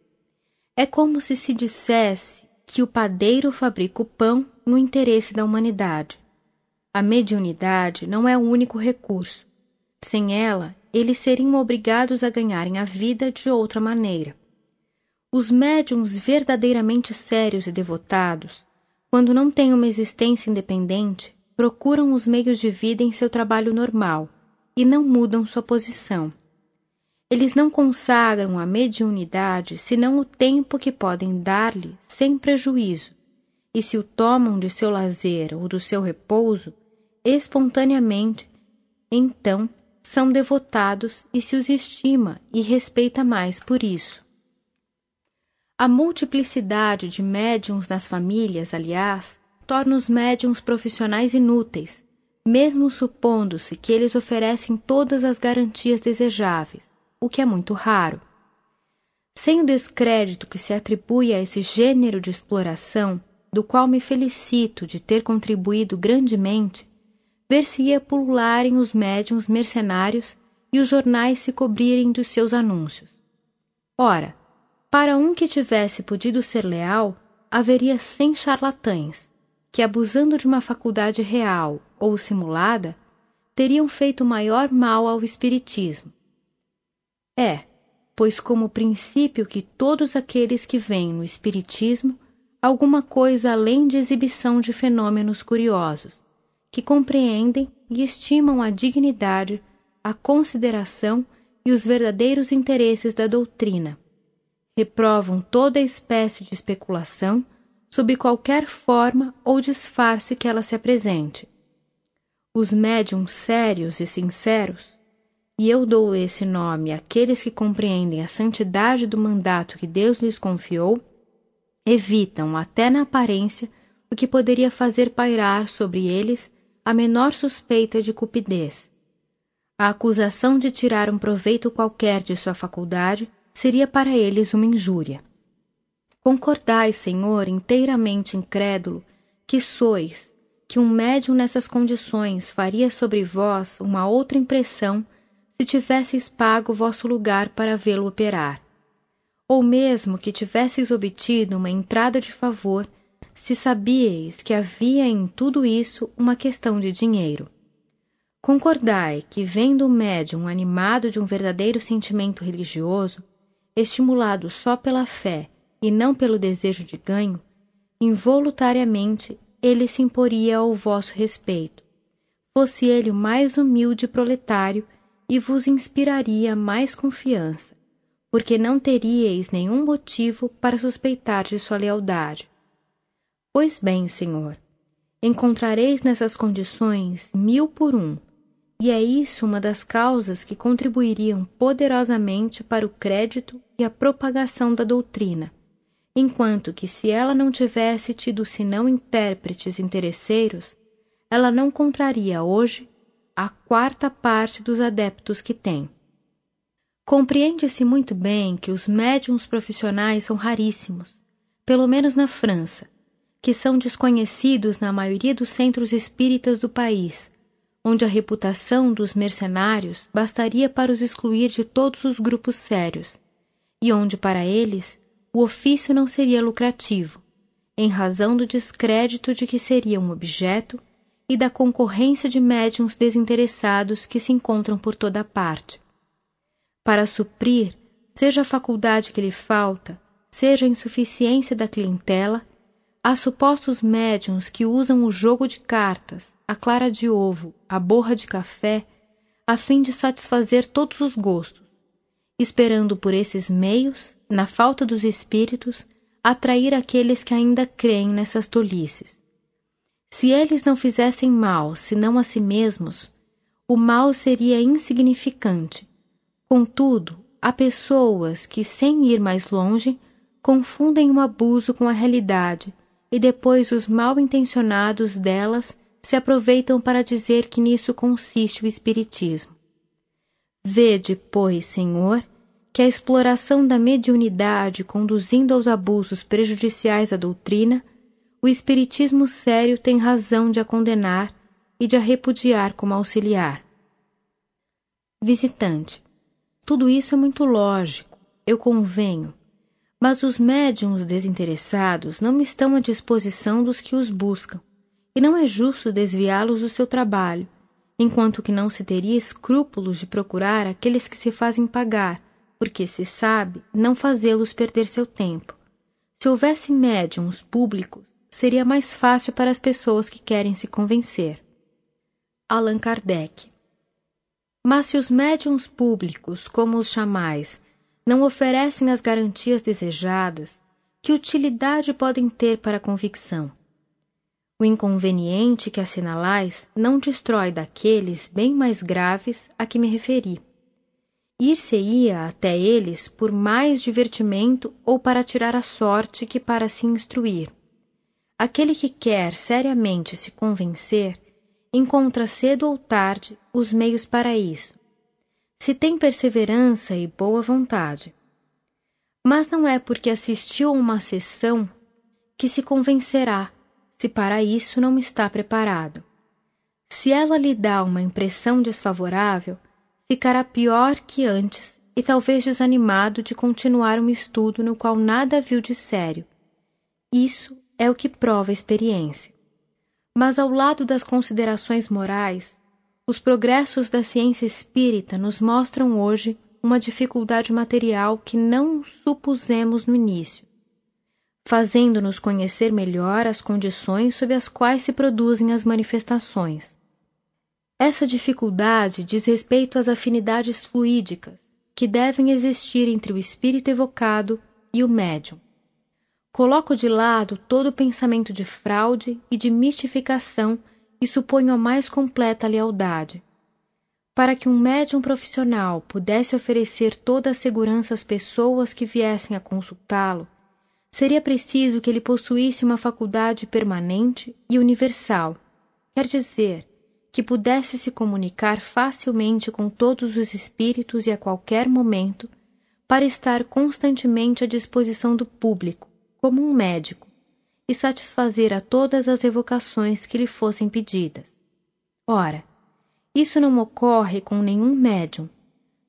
É como se se dissesse que o padeiro fabrica o pão no interesse da humanidade. A mediunidade não é o único recurso. Sem ela, eles seriam obrigados a ganharem a vida de outra maneira. Os médiums verdadeiramente sérios e devotados, quando não têm uma existência independente, procuram os meios de vida em seu trabalho normal e não mudam sua posição. Eles não consagram a mediunidade senão o tempo que podem dar-lhe sem prejuízo, e se o tomam de seu lazer ou do seu repouso, espontaneamente, então são devotados e se os estima e respeita mais por isso. A multiplicidade de médiums nas famílias, aliás, torna os médiums profissionais inúteis, mesmo supondo-se que eles oferecem todas as garantias desejáveis o que é muito raro. Sem o descrédito que se atribui a esse gênero de exploração, do qual me felicito de ter contribuído grandemente, ver-se-ia pulularem os médiums mercenários e os jornais se cobrirem dos seus anúncios. Ora, para um que tivesse podido ser leal, haveria cem charlatães, que, abusando de uma faculdade real ou simulada, teriam feito maior mal ao espiritismo, é, pois como princípio que todos aqueles que veem no Espiritismo alguma coisa além de exibição de fenômenos curiosos, que compreendem e estimam a dignidade, a consideração e os verdadeiros interesses da doutrina. Reprovam toda espécie de especulação, sob qualquer forma ou disfarce que ela se apresente. Os médiums sérios e sinceros e eu dou esse nome àqueles que compreendem a santidade do mandato que Deus lhes confiou, evitam, até na aparência, o que poderia fazer pairar sobre eles a menor suspeita de cupidez. A acusação de tirar um proveito qualquer de sua faculdade seria para eles uma injúria. Concordais, Senhor, inteiramente incrédulo, que sois, que um médium nessas condições faria sobre vós uma outra impressão se tivesseis pago vosso lugar para vê-lo operar, ou mesmo que tivesseis obtido uma entrada de favor, se sabíeis que havia em tudo isso uma questão de dinheiro. Concordai que, vendo o médium animado de um verdadeiro sentimento religioso, estimulado só pela fé e não pelo desejo de ganho, involuntariamente ele se imporia ao vosso respeito, fosse ele o mais humilde proletário e vos inspiraria mais confiança, porque não teríeis nenhum motivo para suspeitar de sua lealdade. Pois bem, Senhor, encontrareis nessas condições mil por um, e é isso uma das causas que contribuiriam poderosamente para o crédito e a propagação da doutrina, enquanto que se ela não tivesse tido senão intérpretes interesseiros, ela não encontraria hoje a quarta parte dos adeptos que tem. Compreende-se muito bem que os médiums profissionais são raríssimos, pelo menos na França, que são desconhecidos na maioria dos centros espíritas do país, onde a reputação dos mercenários bastaria para os excluir de todos os grupos sérios, e onde para eles o ofício não seria lucrativo, em razão do descrédito de que seria um objeto e da concorrência de médiums desinteressados que se encontram por toda parte. Para suprir, seja a faculdade que lhe falta, seja a insuficiência da clientela, há supostos médiums que usam o jogo de cartas, a clara de ovo, a borra de café, a fim de satisfazer todos os gostos, esperando por esses meios, na falta dos espíritos, atrair aqueles que ainda creem nessas tolices. Se eles não fizessem mal senão a si mesmos, o mal seria insignificante. Contudo, há pessoas que, sem ir mais longe, confundem o abuso com a realidade e depois os mal intencionados delas se aproveitam para dizer que nisso consiste o Espiritismo. Vede, pois, Senhor, que a exploração da mediunidade conduzindo aos abusos prejudiciais à doutrina, o Espiritismo sério tem razão de a condenar e de a repudiar como auxiliar. Visitante. Tudo isso é muito lógico, eu convenho, mas os médiums desinteressados não estão à disposição dos que os buscam, e não é justo desviá-los do seu trabalho, enquanto que não se teria escrúpulos de procurar aqueles que se fazem pagar porque se sabe não fazê-los perder seu tempo. Se houvesse médiums públicos, seria mais fácil para as pessoas que querem se convencer. Allan Kardec. Mas se os médiums públicos, como os chamais, não oferecem as garantias desejadas, que utilidade podem ter para a convicção? O inconveniente que assinalais não destrói daqueles bem mais graves a que me referi ir-se-ia até eles por mais divertimento ou para tirar a sorte que para se instruir. Aquele que quer seriamente se convencer encontra cedo ou tarde os meios para isso, se tem perseverança e boa vontade. Mas não é porque assistiu a uma sessão que se convencerá, se para isso não está preparado. Se ela lhe dá uma impressão desfavorável, ficará pior que antes e talvez desanimado de continuar um estudo no qual nada viu de sério. Isso é o que prova a experiência. Mas ao lado das considerações morais, os progressos da ciência espírita nos mostram hoje uma dificuldade material que não supusemos no início, fazendo-nos conhecer melhor as condições sob as quais se produzem as manifestações. Essa dificuldade diz respeito às afinidades fluídicas que devem existir entre o espírito evocado e o médium. Coloco de lado todo o pensamento de fraude e de mistificação e suponho a mais completa lealdade. Para que um médium profissional pudesse oferecer toda a segurança às pessoas que viessem a consultá-lo, seria preciso que ele possuísse uma faculdade permanente e universal, quer dizer, que pudesse se comunicar facilmente com todos os espíritos e a qualquer momento, para estar constantemente à disposição do público, como um médico, e satisfazer a todas as evocações que lhe fossem pedidas. Ora, isso não ocorre com nenhum médium,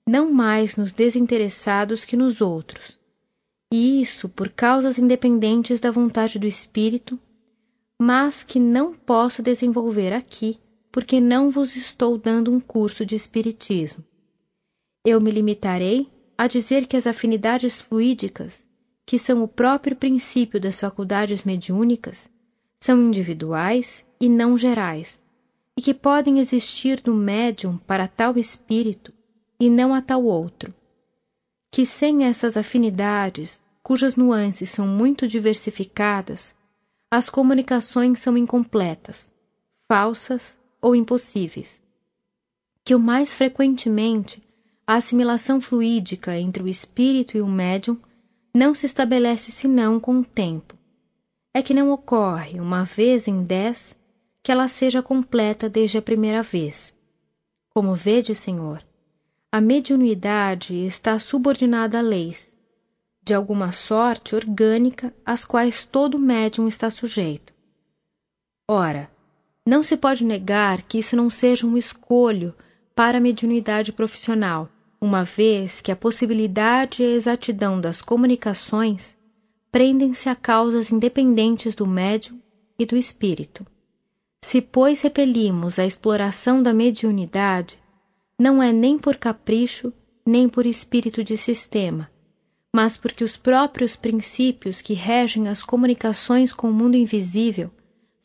não mais nos desinteressados que nos outros, e isso por causas independentes da vontade do espírito, mas que não posso desenvolver aqui porque não vos estou dando um curso de Espiritismo. Eu me limitarei a dizer que as afinidades fluídicas, que são o próprio princípio das faculdades mediúnicas, são individuais e não gerais, e que podem existir no médium para tal espírito e não a tal outro. Que sem essas afinidades, cujas nuances são muito diversificadas, as comunicações são incompletas, falsas ou impossíveis. Que o mais frequentemente a assimilação fluídica entre o espírito e o médium não se estabelece senão com o tempo. É que não ocorre, uma vez em dez, que ela seja completa desde a primeira vez. Como vede, Senhor, a mediunidade está subordinada a leis, de alguma sorte orgânica, às quais todo médium está sujeito. Ora, não se pode negar que isso não seja um escolho para a mediunidade profissional, uma vez que a possibilidade e a exatidão das comunicações prendem-se a causas independentes do médium e do espírito. Se, pois, repelimos a exploração da mediunidade, não é nem por capricho, nem por espírito de sistema, mas porque os próprios princípios que regem as comunicações com o mundo invisível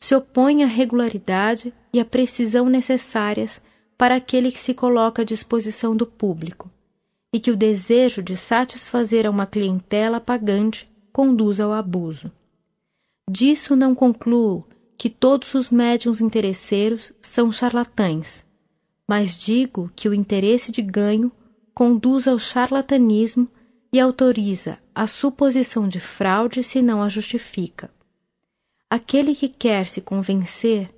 se opõem à regularidade e à precisão necessárias para aquele que se coloca à disposição do público, e que o desejo de satisfazer a uma clientela pagante conduz ao abuso. Disso não concluo que todos os médiums interesseiros são charlatães, mas digo que o interesse de ganho conduz ao charlatanismo e autoriza a suposição de fraude se não a justifica. Aquele que quer se convencer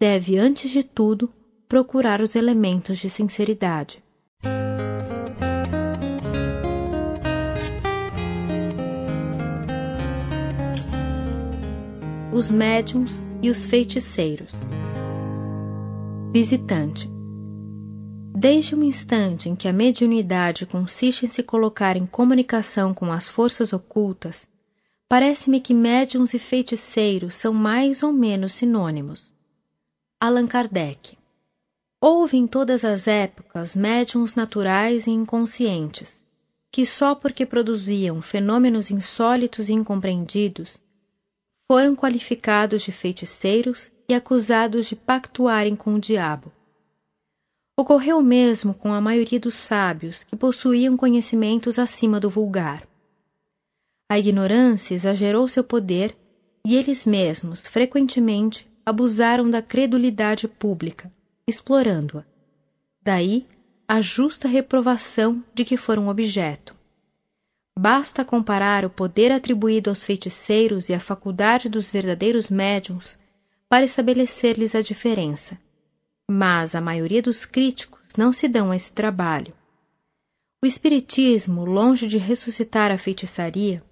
deve, antes de tudo, procurar os elementos de sinceridade. Os médiums e os feiticeiros. Visitante. Desde o instante em que a mediunidade consiste em se colocar em comunicação com as forças ocultas, parece-me que médiums e feiticeiros são mais ou menos sinônimos. Allan Kardec. Houve em todas as épocas médiums naturais e inconscientes, que só porque produziam fenômenos insólitos e incompreendidos, foram qualificados de feiticeiros e acusados de pactuarem com o diabo. Ocorreu mesmo com a maioria dos sábios que possuíam conhecimentos acima do vulgar. A ignorância exagerou seu poder e eles mesmos, frequentemente, abusaram da credulidade pública, explorando-a. Daí a justa reprovação de que foram objeto. Basta comparar o poder atribuído aos feiticeiros e a faculdade dos verdadeiros médiums para estabelecer-lhes a diferença mas a maioria dos críticos não se dão a esse trabalho. O Espiritismo, longe de ressuscitar a feitiçaria,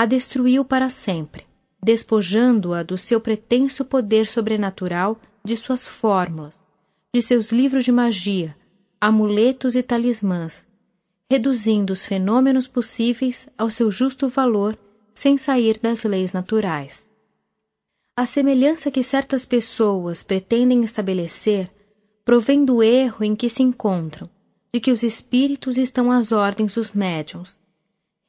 a destruiu para sempre, despojando-a do seu pretenso poder sobrenatural, de suas fórmulas, de seus livros de magia, amuletos e talismãs, reduzindo os fenômenos possíveis ao seu justo valor sem sair das leis naturais. A semelhança que certas pessoas pretendem estabelecer provém do erro em que se encontram, de que os espíritos estão às ordens dos médiuns.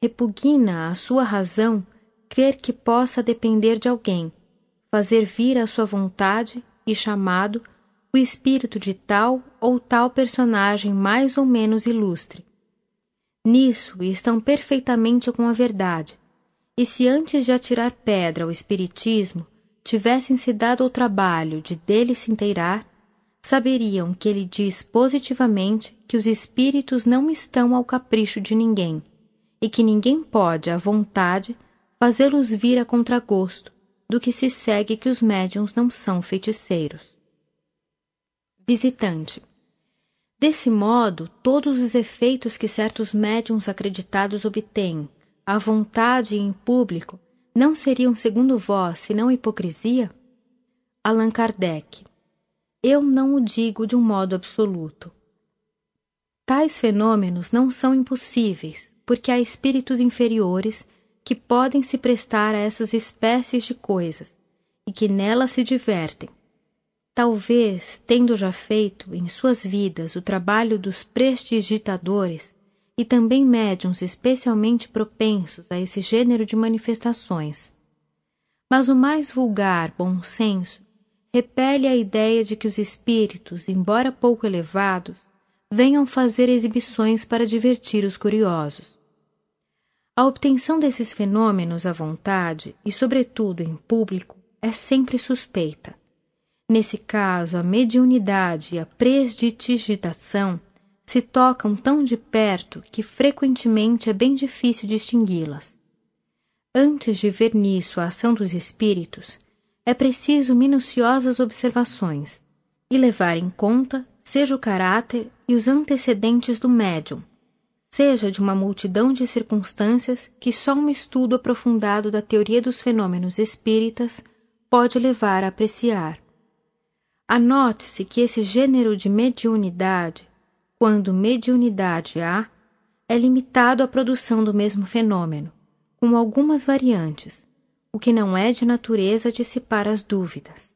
Repugna a sua razão crer que possa depender de alguém, fazer vir à sua vontade e chamado o espírito de tal ou tal personagem mais ou menos ilustre. Nisso estão perfeitamente com a verdade, e se antes de atirar pedra ao espiritismo tivessem se dado ao trabalho de dele se inteirar, saberiam que ele diz positivamente que os espíritos não estão ao capricho de ninguém e que ninguém pode, à vontade, fazê-los vir a contragosto, do que se segue que os médiums não são feiticeiros. Visitante. Desse modo, todos os efeitos que certos médiums acreditados obtêm, à vontade e em público, não seriam, segundo vós, senão hipocrisia? Allan Kardec. Eu não o digo de um modo absoluto. Tais fenômenos não são impossíveis, porque há espíritos inferiores que podem se prestar a essas espécies de coisas e que nelas se divertem. Talvez, tendo já feito em suas vidas o trabalho dos prestidigitadores, e também médiums especialmente propensos a esse gênero de manifestações. Mas o mais vulgar bom senso repele a ideia de que os espíritos, embora pouco elevados, venham fazer exibições para divertir os curiosos. A obtenção desses fenômenos à vontade e, sobretudo, em público, é sempre suspeita. Nesse caso, a mediunidade e a presdigitação se tocam tão de perto que frequentemente é bem difícil distingui-las. Antes de ver nisso a ação dos espíritos, é preciso minuciosas observações e levar em conta seja o caráter e os antecedentes do médium, seja de uma multidão de circunstâncias que só um estudo aprofundado da teoria dos fenômenos espíritas pode levar a apreciar. Anote-se que esse gênero de mediunidade quando mediunidade há, é limitado à produção do mesmo fenômeno, com algumas variantes, o que não é de natureza dissipar as dúvidas.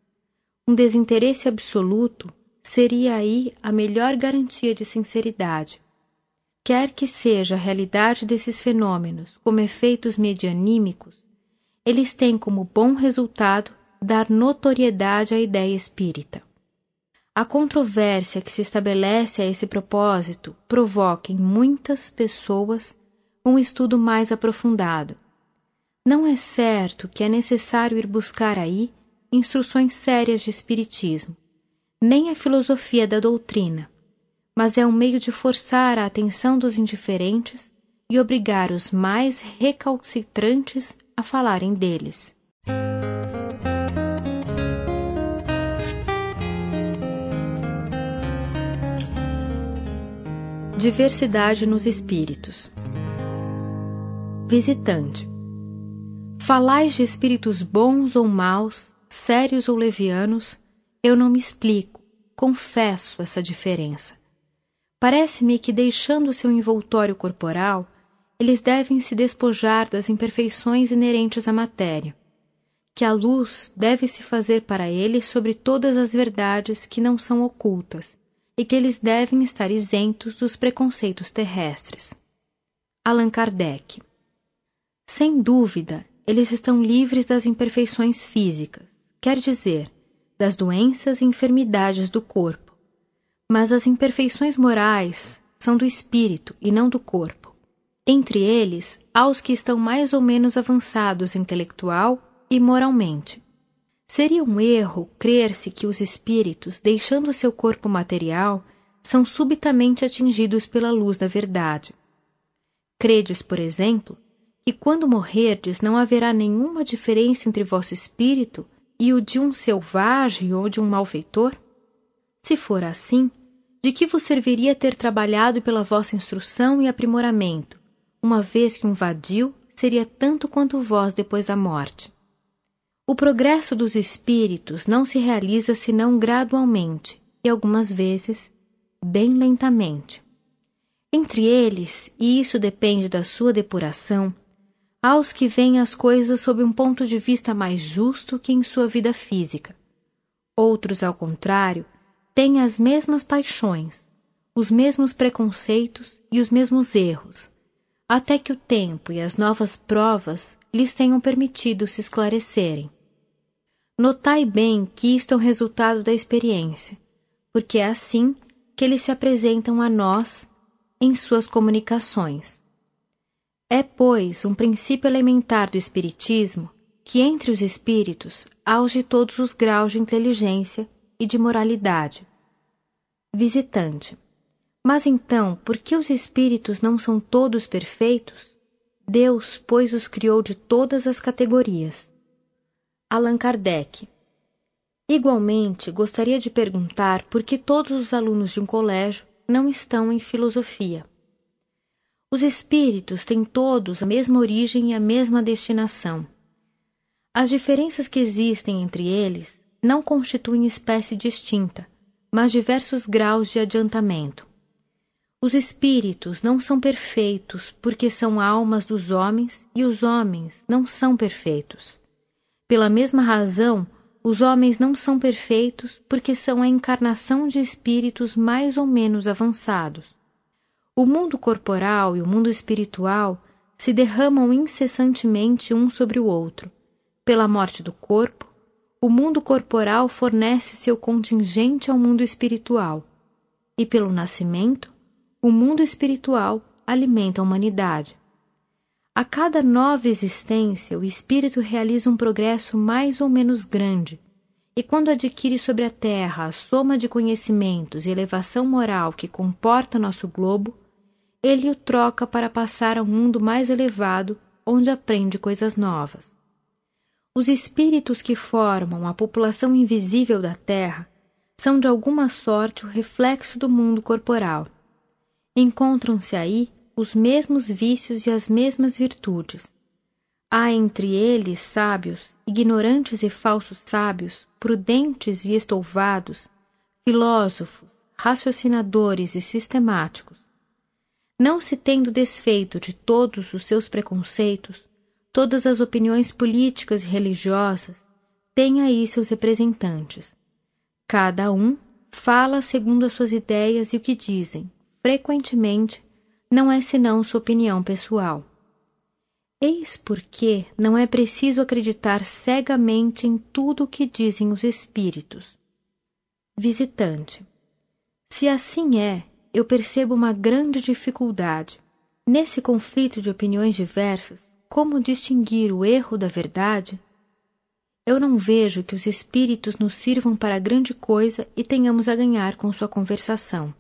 Um desinteresse absoluto seria aí a melhor garantia de sinceridade. quer que seja a realidade desses fenômenos como efeitos medianímicos, eles têm como bom resultado dar notoriedade à ideia espírita. A controvérsia que se estabelece a esse propósito provoca em muitas pessoas um estudo mais aprofundado. Não é certo que é necessário ir buscar aí instruções sérias de espiritismo, nem a filosofia da doutrina, mas é um meio de forçar a atenção dos indiferentes e obrigar os mais recalcitrantes a falarem deles. Diversidade nos espíritos. Visitante. Falais de espíritos bons ou maus, sérios ou levianos, eu não me explico, confesso essa diferença. Parece-me que, deixando seu envoltório corporal, eles devem se despojar das imperfeições inerentes à matéria, que a luz deve se fazer para eles sobre todas as verdades que não são ocultas e que eles devem estar isentos dos preconceitos terrestres. Allan Kardec. Sem dúvida, eles estão livres das imperfeições físicas, quer dizer, das doenças e enfermidades do corpo. Mas as imperfeições morais são do espírito e não do corpo. Entre eles, há os que estão mais ou menos avançados intelectual e moralmente. Seria um erro crer-se que os espíritos, deixando seu corpo material, são subitamente atingidos pela luz da verdade. Credes, por exemplo, que quando morrerdes não haverá nenhuma diferença entre vosso espírito e o de um selvagem ou de um malfeitor? Se for assim, de que vos serviria ter trabalhado pela vossa instrução e aprimoramento, uma vez que um vadio seria tanto quanto vós depois da morte? O progresso dos espíritos não se realiza senão gradualmente e algumas vezes bem lentamente. Entre eles, e isso depende da sua depuração, há os que veem as coisas sob um ponto de vista mais justo que em sua vida física. Outros, ao contrário, têm as mesmas paixões, os mesmos preconceitos e os mesmos erros, até que o tempo e as novas provas lhes tenham permitido se esclarecerem. Notai bem que isto é o resultado da experiência, porque é assim que eles se apresentam a nós em suas comunicações. É, pois, um princípio elementar do Espiritismo que entre os espíritos de todos os graus de inteligência e de moralidade. Visitante. Mas então, por que os espíritos não são todos perfeitos? Deus, pois, os criou de todas as categorias. Allan Kardec. Igualmente, gostaria de perguntar por que todos os alunos de um colégio não estão em filosofia. Os espíritos têm todos a mesma origem e a mesma destinação. As diferenças que existem entre eles não constituem espécie distinta, mas diversos graus de adiantamento. Os espíritos não são perfeitos porque são almas dos homens e os homens não são perfeitos. Pela mesma razão, os homens não são perfeitos porque são a encarnação de espíritos mais ou menos avançados. O mundo corporal e o mundo espiritual se derramam incessantemente um sobre o outro. Pela morte do corpo, o mundo corporal fornece seu contingente ao mundo espiritual, e pelo nascimento, o mundo espiritual alimenta a humanidade. A cada nova existência, o espírito realiza um progresso mais ou menos grande, e quando adquire sobre a Terra a soma de conhecimentos e elevação moral que comporta nosso globo, ele o troca para passar a um mundo mais elevado, onde aprende coisas novas. Os espíritos que formam a população invisível da Terra são de alguma sorte o reflexo do mundo corporal. Encontram-se aí os mesmos vícios e as mesmas virtudes. Há entre eles sábios, ignorantes e falsos sábios, prudentes e estouvados, filósofos, raciocinadores e sistemáticos. Não se tendo desfeito de todos os seus preconceitos, todas as opiniões políticas e religiosas, tem aí seus representantes. Cada um fala segundo as suas ideias e o que dizem, frequentemente, não é senão sua opinião pessoal. Eis porque não é preciso acreditar cegamente em tudo o que dizem os espíritos. Visitante. Se assim é, eu percebo uma grande dificuldade. Nesse conflito de opiniões diversas, como distinguir o erro da verdade? Eu não vejo que os espíritos nos sirvam para grande coisa e tenhamos a ganhar com sua conversação.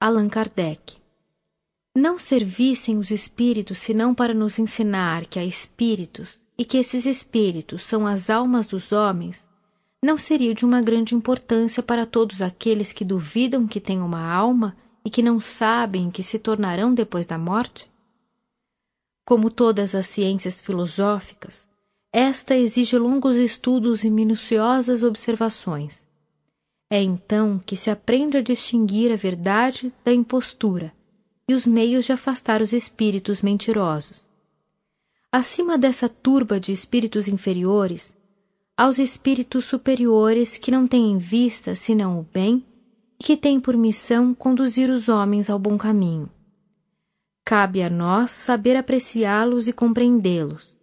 Allan Kardec não servissem os espíritos senão para nos ensinar que há espíritos e que esses espíritos são as almas dos homens, não seria de uma grande importância para todos aqueles que duvidam que têm uma alma e que não sabem que se tornarão depois da morte? Como todas as ciências filosóficas, esta exige longos estudos e minuciosas observações. É então que se aprende a distinguir a verdade da impostura e os meios de afastar os espíritos mentirosos. Acima dessa turba de espíritos inferiores, aos espíritos superiores que não têm em vista senão o bem que têm por missão conduzir os homens ao bom caminho. Cabe a nós saber apreciá-los e compreendê-los.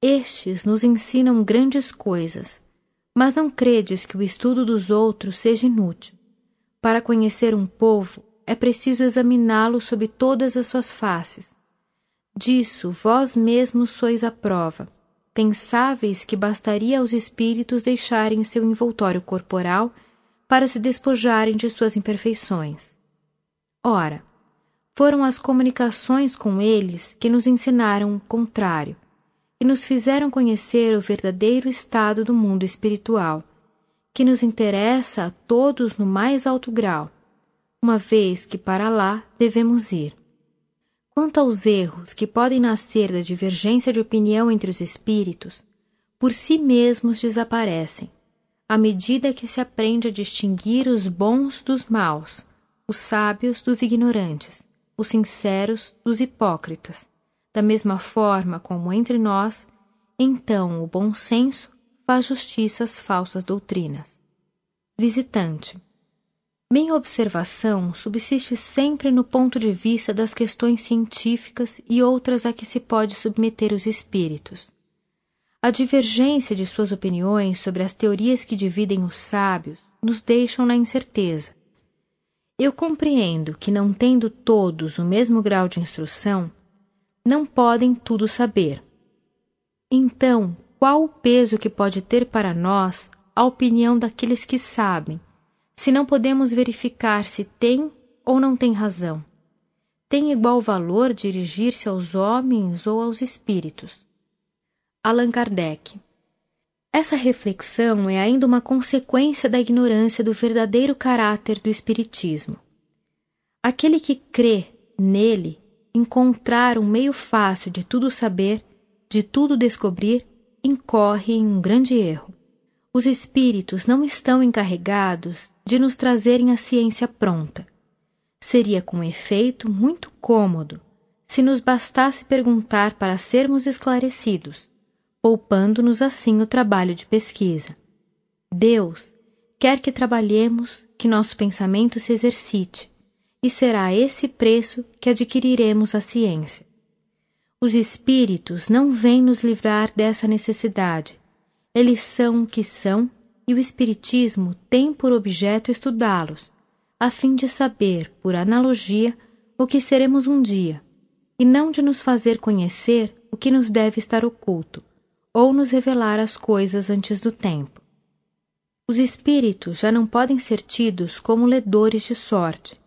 Estes nos ensinam grandes coisas, mas não credes que o estudo dos outros seja inútil. Para conhecer um povo, é preciso examiná-lo sob todas as suas faces. Disso vós mesmos sois a prova. Pensáveis que bastaria aos espíritos deixarem seu envoltório corporal para se despojarem de suas imperfeições. Ora, foram as comunicações com eles que nos ensinaram o contrário e nos fizeram conhecer o verdadeiro estado do mundo espiritual, que nos interessa a todos no mais alto grau uma vez que para lá devemos ir. Quanto aos erros que podem nascer da divergência de opinião entre os espíritos, por si mesmos desaparecem, à medida que se aprende a distinguir os bons dos maus, os sábios dos ignorantes, os sinceros dos hipócritas, da mesma forma como entre nós, então o bom senso faz justiça às falsas doutrinas. Visitante minha observação subsiste sempre no ponto de vista das questões científicas e outras a que se pode submeter os espíritos. A divergência de suas opiniões sobre as teorias que dividem os sábios nos deixam na incerteza. Eu compreendo que, não tendo todos o mesmo grau de instrução, não podem tudo saber. Então, qual o peso que pode ter para nós a opinião daqueles que sabem se não podemos verificar se tem ou não tem razão. Tem igual valor dirigir-se aos homens ou aos espíritos? Allan Kardec. Essa reflexão é ainda uma consequência da ignorância do verdadeiro caráter do Espiritismo. Aquele que crê nele encontrar um meio fácil de tudo saber, de tudo descobrir, incorre em um grande erro. Os espíritos não estão encarregados de nos trazerem a ciência pronta. Seria com efeito muito cômodo se nos bastasse perguntar para sermos esclarecidos, poupando-nos assim o trabalho de pesquisa. Deus quer que trabalhemos, que nosso pensamento se exercite, e será esse preço que adquiriremos a ciência. Os espíritos não vêm nos livrar dessa necessidade. Eles são o que são e o Espiritismo tem por objeto estudá-los, a fim de saber, por analogia, o que seremos um dia, e não de nos fazer conhecer o que nos deve estar oculto, ou nos revelar as coisas antes do tempo. Os espíritos já não podem ser tidos como ledores de sorte,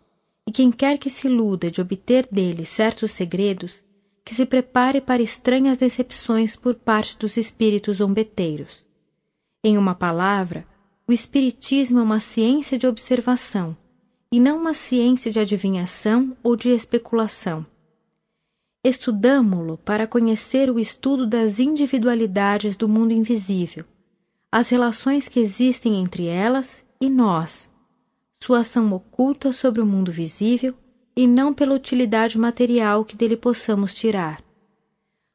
e quem quer que se iluda de obter deles certos segredos, que se prepare para estranhas decepções por parte dos espíritos zombeteiros. Em uma palavra, o Espiritismo é uma ciência de observação e não uma ciência de adivinhação ou de especulação. Estudamo-lo para conhecer o estudo das individualidades do mundo invisível, as relações que existem entre elas e nós, sua ação oculta sobre o mundo visível e não pela utilidade material que dele possamos tirar.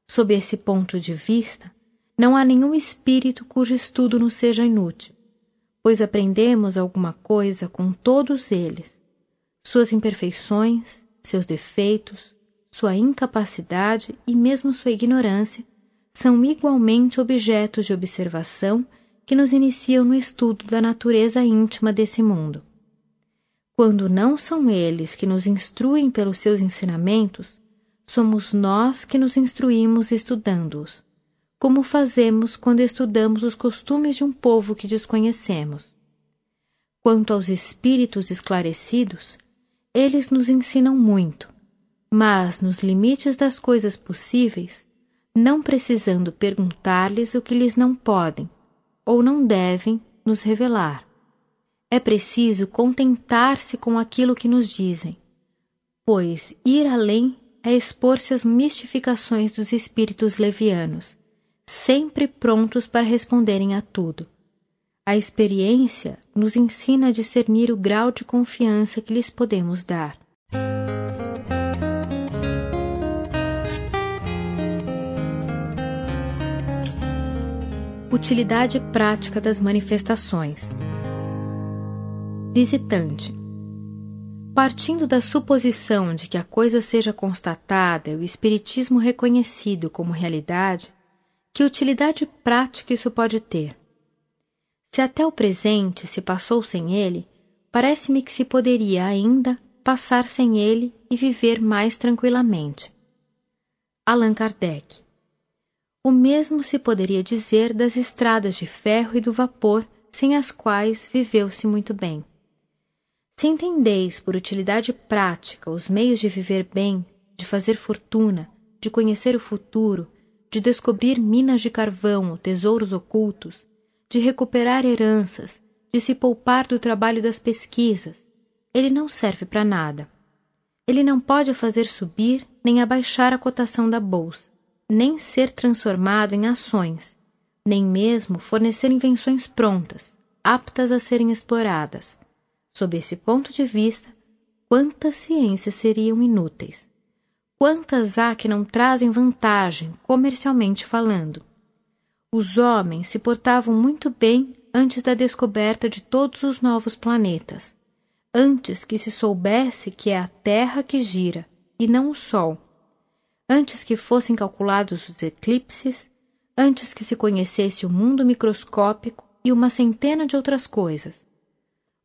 Sob esse ponto de vista, não há nenhum espírito cujo estudo nos seja inútil, pois aprendemos alguma coisa com todos eles, suas imperfeições, seus defeitos, sua incapacidade e mesmo sua ignorância são igualmente objetos de observação que nos iniciam no estudo da natureza íntima desse mundo. Quando não são eles que nos instruem pelos seus ensinamentos, somos nós que nos instruímos estudando-os, como fazemos quando estudamos os costumes de um povo que desconhecemos. Quanto aos espíritos esclarecidos, eles nos ensinam muito, mas nos limites das coisas possíveis, não precisando perguntar-lhes o que lhes não podem ou não devem nos revelar. É preciso contentar-se com aquilo que nos dizem, pois ir além é expor-se às mistificações dos espíritos levianos, sempre prontos para responderem a tudo. A experiência nos ensina a discernir o grau de confiança que lhes podemos dar. Utilidade prática das manifestações. Visitante. Partindo da suposição de que a coisa seja constatada e o Espiritismo reconhecido como realidade, que utilidade prática isso pode ter? Se até o presente se passou sem ele, parece-me que se poderia ainda passar sem ele e viver mais tranquilamente. Allan Kardec. O mesmo se poderia dizer das estradas de ferro e do vapor, sem as quais viveu-se muito bem. Se entendeis por utilidade prática os meios de viver bem, de fazer fortuna, de conhecer o futuro, de descobrir minas de carvão ou tesouros ocultos, de recuperar heranças, de se poupar do trabalho das pesquisas, ele não serve para nada. Ele não pode fazer subir nem abaixar a cotação da bolsa, nem ser transformado em ações, nem mesmo fornecer invenções prontas, aptas a serem exploradas. Sob esse ponto de vista, quantas ciências seriam inúteis? Quantas há que não trazem vantagem, comercialmente falando? Os homens se portavam muito bem antes da descoberta de todos os novos planetas, antes que se soubesse que é a Terra que gira e não o Sol, antes que fossem calculados os eclipses, antes que se conhecesse o mundo microscópico e uma centena de outras coisas.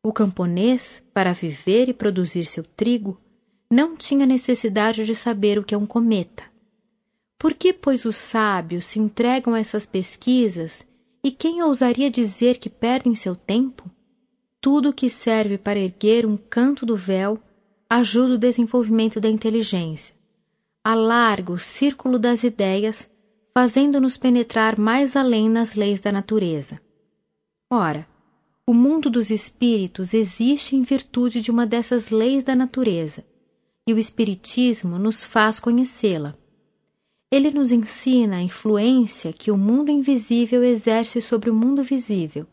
O camponês, para viver e produzir seu trigo, não tinha necessidade de saber o que é um cometa, por que, pois, os sábios se entregam a essas pesquisas e quem ousaria dizer que perdem seu tempo? Tudo que serve para erguer um canto do véu ajuda o desenvolvimento da inteligência, alarga o círculo das ideias, fazendo-nos penetrar mais além nas leis da natureza. Ora, o mundo dos espíritos existe em virtude de uma dessas leis da natureza, e o Espiritismo nos faz conhecê-la. Ele nos ensina a influência que o mundo invisível exerce sobre o mundo visível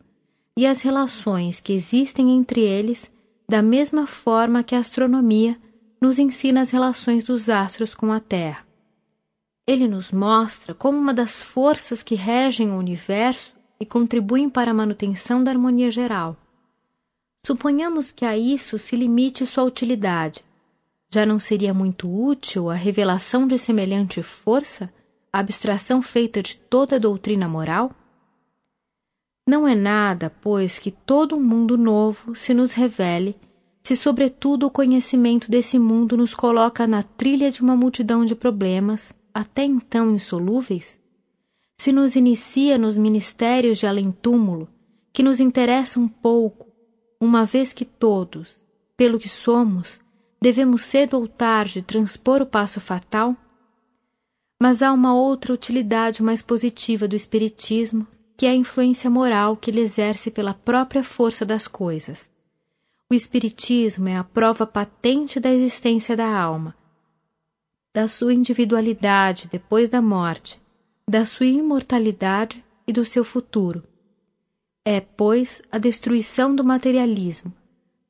e as relações que existem entre eles, da mesma forma que a astronomia nos ensina as relações dos astros com a Terra. Ele nos mostra como uma das forças que regem o universo e contribuem para a manutenção da harmonia geral. Suponhamos que a isso se limite sua utilidade, já não seria muito útil a revelação de semelhante força, a abstração feita de toda a doutrina moral? Não é nada, pois, que todo um mundo novo se nos revele, se sobretudo o conhecimento desse mundo nos coloca na trilha de uma multidão de problemas, até então insolúveis? Se nos inicia nos ministérios de além-túmulo, que nos interessa um pouco, uma vez que todos, pelo que somos, devemos cedo ou tarde transpor o passo fatal? Mas há uma outra utilidade mais positiva do Espiritismo, que é a influência moral que ele exerce pela própria força das coisas. O Espiritismo é a prova patente da existência da alma, da sua individualidade depois da morte, da sua imortalidade e do seu futuro. É, pois, a destruição do materialismo,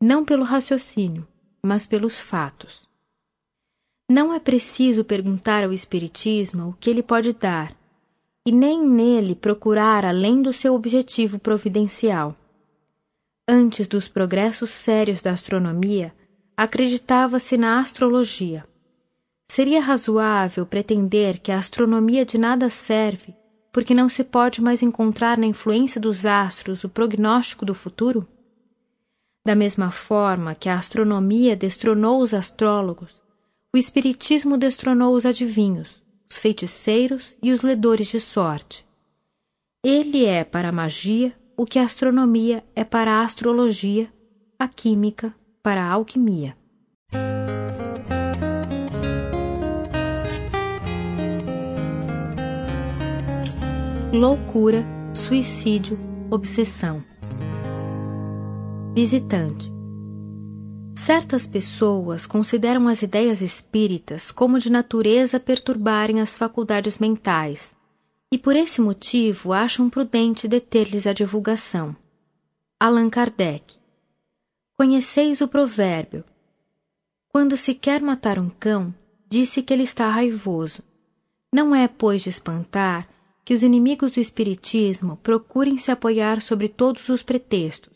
não pelo raciocínio, mas pelos fatos. Não é preciso perguntar ao Espiritismo o que ele pode dar, e nem nele procurar além do seu objetivo providencial. Antes dos progressos sérios da astronomia, acreditava-se na astrologia. Seria razoável pretender que a astronomia de nada serve porque não se pode mais encontrar na influência dos astros o prognóstico do futuro? Da mesma forma que a astronomia destronou os astrólogos, o Espiritismo destronou os adivinhos, os feiticeiros e os ledores de sorte. Ele é para a magia o que a astronomia é para a astrologia, a química para a alquimia. Loucura, suicídio, obsessão. Visitante. Certas pessoas consideram as ideias espíritas como de natureza perturbarem as faculdades mentais e por esse motivo acham prudente deter-lhes a divulgação. Allan Kardec. Conheceis o provérbio: Quando se quer matar um cão, disse que ele está raivoso. Não é, pois, de espantar que os inimigos do Espiritismo procurem se apoiar sobre todos os pretextos.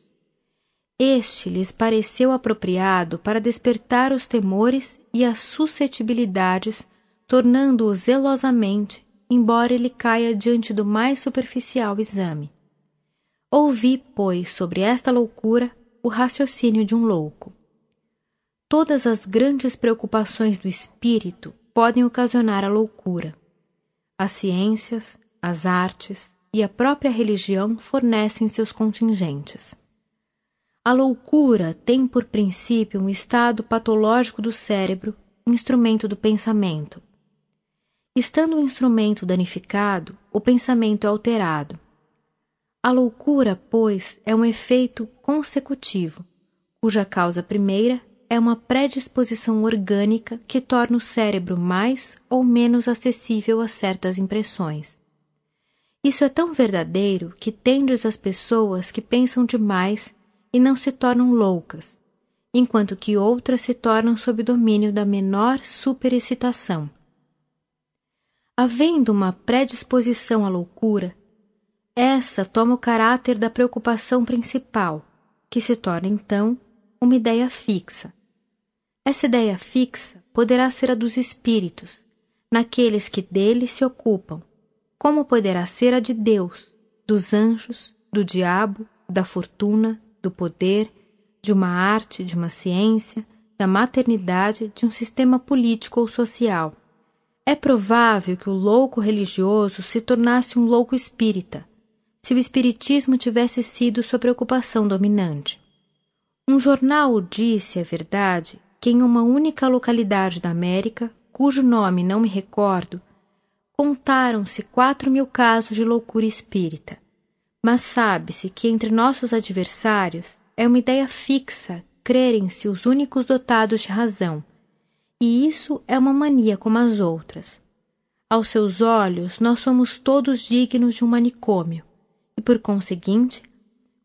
Este lhes pareceu apropriado para despertar os temores e as suscetibilidades, tornando-o zelosamente embora ele caia diante do mais superficial exame. Ouvi, pois, sobre esta loucura o raciocínio de um louco. Todas as grandes preocupações do espírito podem ocasionar a loucura. As ciências, as artes e a própria religião fornecem seus contingentes. A loucura tem por princípio um estado patológico do cérebro, instrumento do pensamento, Estando o instrumento danificado, o pensamento é alterado. A loucura, pois, é um efeito consecutivo, cuja causa primeira é uma predisposição orgânica que torna o cérebro mais ou menos acessível a certas impressões. Isso é tão verdadeiro que tendes as pessoas que pensam demais e não se tornam loucas, enquanto que outras se tornam sob domínio da menor superexcitação. Havendo uma predisposição à loucura, essa toma o caráter da preocupação principal, que se torna então uma ideia fixa. Essa ideia fixa poderá ser a dos espíritos, naqueles que dele se ocupam, como poderá ser a de Deus, dos anjos, do diabo, da fortuna, do poder, de uma arte, de uma ciência, da maternidade, de um sistema político ou social. É provável que o louco religioso se tornasse um louco espírita, se o espiritismo tivesse sido sua preocupação dominante. Um jornal disse, é verdade, que em uma única localidade da América, cujo nome não me recordo, contaram-se quatro mil casos de loucura espírita. Mas sabe-se que entre nossos adversários é uma ideia fixa crerem-se os únicos dotados de razão, e isso é uma mania como as outras. Aos seus olhos, nós somos todos dignos de um manicômio, e por conseguinte,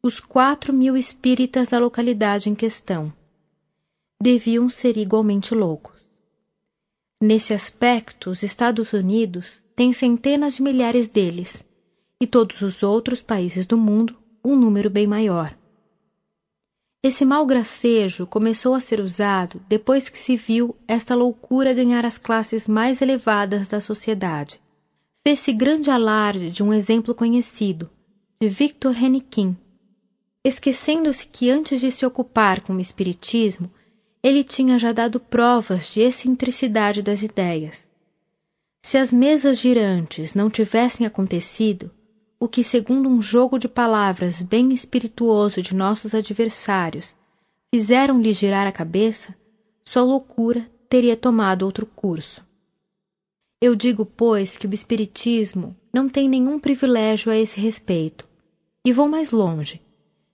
os quatro mil espíritas da localidade em questão deviam ser igualmente loucos. Nesse aspecto, os Estados Unidos têm centenas de milhares deles, e todos os outros países do mundo um número bem maior. Esse mau gracejo começou a ser usado depois que se viu esta loucura ganhar as classes mais elevadas da sociedade. Fez-se grande alarde de um exemplo conhecido, de Victor Hennequin, esquecendo-se que antes de se ocupar com o espiritismo, ele tinha já dado provas de excentricidade das ideias. Se as mesas girantes não tivessem acontecido, o que, segundo um jogo de palavras bem espirituoso de nossos adversários, fizeram-lhe girar a cabeça, sua loucura teria tomado outro curso. Eu digo, pois, que o Espiritismo não tem nenhum privilégio a esse respeito. E vou mais longe.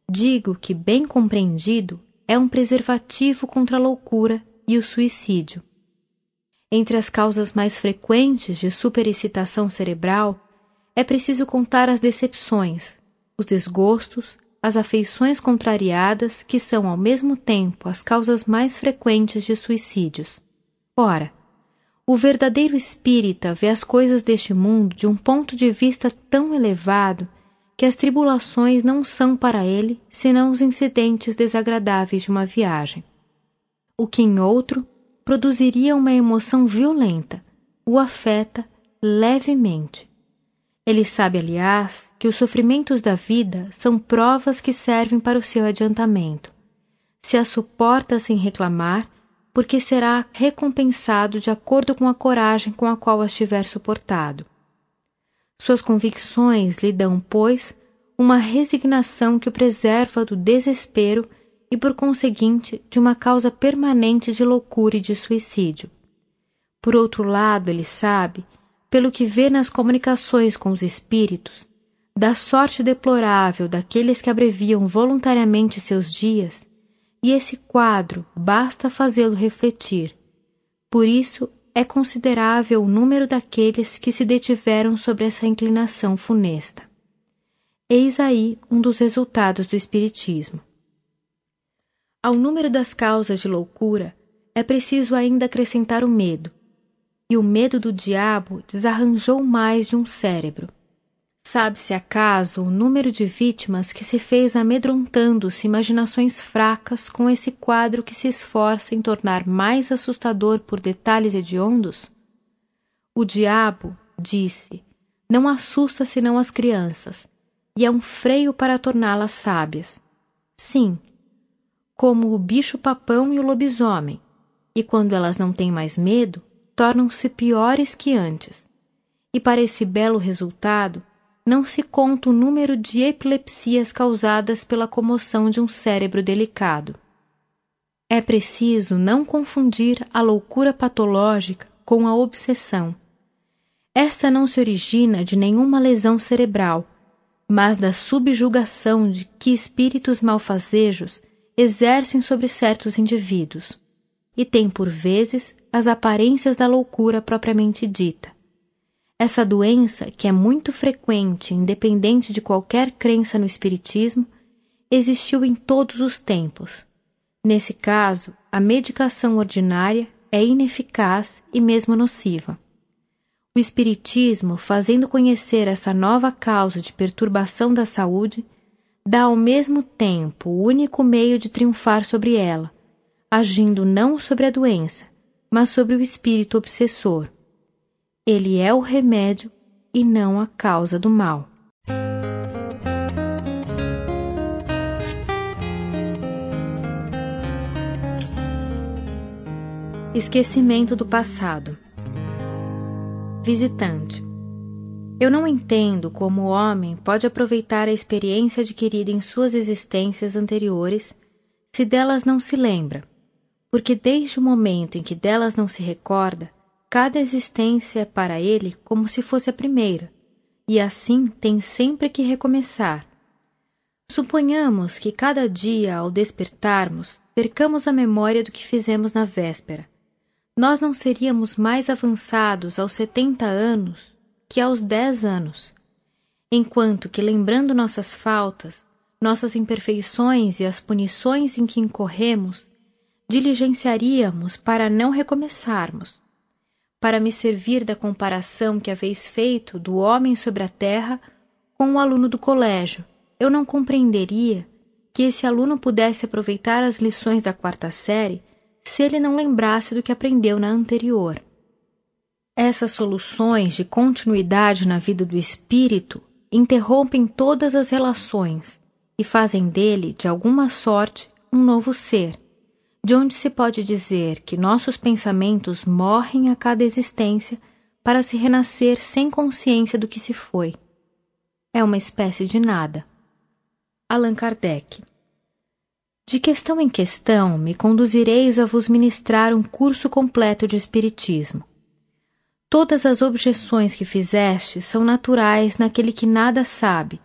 Digo que, bem compreendido, é um preservativo contra a loucura e o suicídio. Entre as causas mais frequentes de superexcitação cerebral é preciso contar as decepções, os desgostos, as afeições contrariadas que são ao mesmo tempo as causas mais frequentes de suicídios. Ora, o verdadeiro espírita vê as coisas deste mundo de um ponto de vista tão elevado que as tribulações não são para ele senão os incidentes desagradáveis de uma viagem. o que em outro produziria uma emoção violenta, o afeta levemente. Ele sabe, aliás, que os sofrimentos da vida são provas que servem para o seu adiantamento. Se a suporta sem reclamar, porque será recompensado de acordo com a coragem com a qual as tiver suportado. Suas convicções lhe dão, pois, uma resignação que o preserva do desespero e, por conseguinte, de uma causa permanente de loucura e de suicídio. Por outro lado, ele sabe pelo que vê nas comunicações com os espíritos, da sorte deplorável daqueles que abreviam voluntariamente seus dias, e esse quadro basta fazê-lo refletir. Por isso é considerável o número daqueles que se detiveram sobre essa inclinação funesta. Eis aí um dos resultados do Espiritismo. Ao número das causas de loucura é preciso ainda acrescentar o medo, e o medo do diabo desarranjou mais de um cérebro. Sabe-se acaso o número de vítimas que se fez amedrontando-se imaginações fracas com esse quadro que se esforça em tornar mais assustador por detalhes hediondos? O diabo, disse, não assusta senão as crianças, e é um freio para torná-las sábias. Sim, como o bicho-papão e o lobisomem, e quando elas não têm mais medo, tornam-se piores que antes. E para esse belo resultado, não se conta o número de epilepsias causadas pela comoção de um cérebro delicado. É preciso não confundir a loucura patológica com a obsessão. Esta não se origina de nenhuma lesão cerebral, mas da subjugação de que espíritos malfazejos exercem sobre certos indivíduos e tem por vezes as aparências da loucura propriamente dita. Essa doença, que é muito frequente, independente de qualquer crença no Espiritismo, existiu em todos os tempos. Nesse caso, a medicação ordinária é ineficaz e mesmo nociva. O Espiritismo, fazendo conhecer essa nova causa de perturbação da saúde, dá ao mesmo tempo o único meio de triunfar sobre ela, agindo não sobre a doença, mas sobre o espírito obsessor. Ele é o remédio e não a causa do mal. Esquecimento do passado. Visitante. Eu não entendo como o homem pode aproveitar a experiência adquirida em suas existências anteriores se delas não se lembra porque desde o momento em que delas não se recorda, cada existência é para ele como se fosse a primeira, e assim tem sempre que recomeçar. Suponhamos que cada dia, ao despertarmos, percamos a memória do que fizemos na véspera. Nós não seríamos mais avançados aos setenta anos que aos dez anos, enquanto que, lembrando nossas faltas, nossas imperfeições e as punições em que incorremos, diligenciaríamos para não recomeçarmos. Para me servir da comparação que haveis feito do homem sobre a terra com o aluno do colégio, eu não compreenderia que esse aluno pudesse aproveitar as lições da quarta série se ele não lembrasse do que aprendeu na anterior. Essas soluções de continuidade na vida do espírito interrompem todas as relações e fazem dele, de alguma sorte, um novo ser, de onde se pode dizer que nossos pensamentos morrem a cada existência para se renascer sem consciência do que se foi. É uma espécie de nada. Allan Kardec. De questão em questão me conduzireis a vos ministrar um curso completo de Espiritismo. Todas as objeções que fizeste são naturais naquele que nada sabe,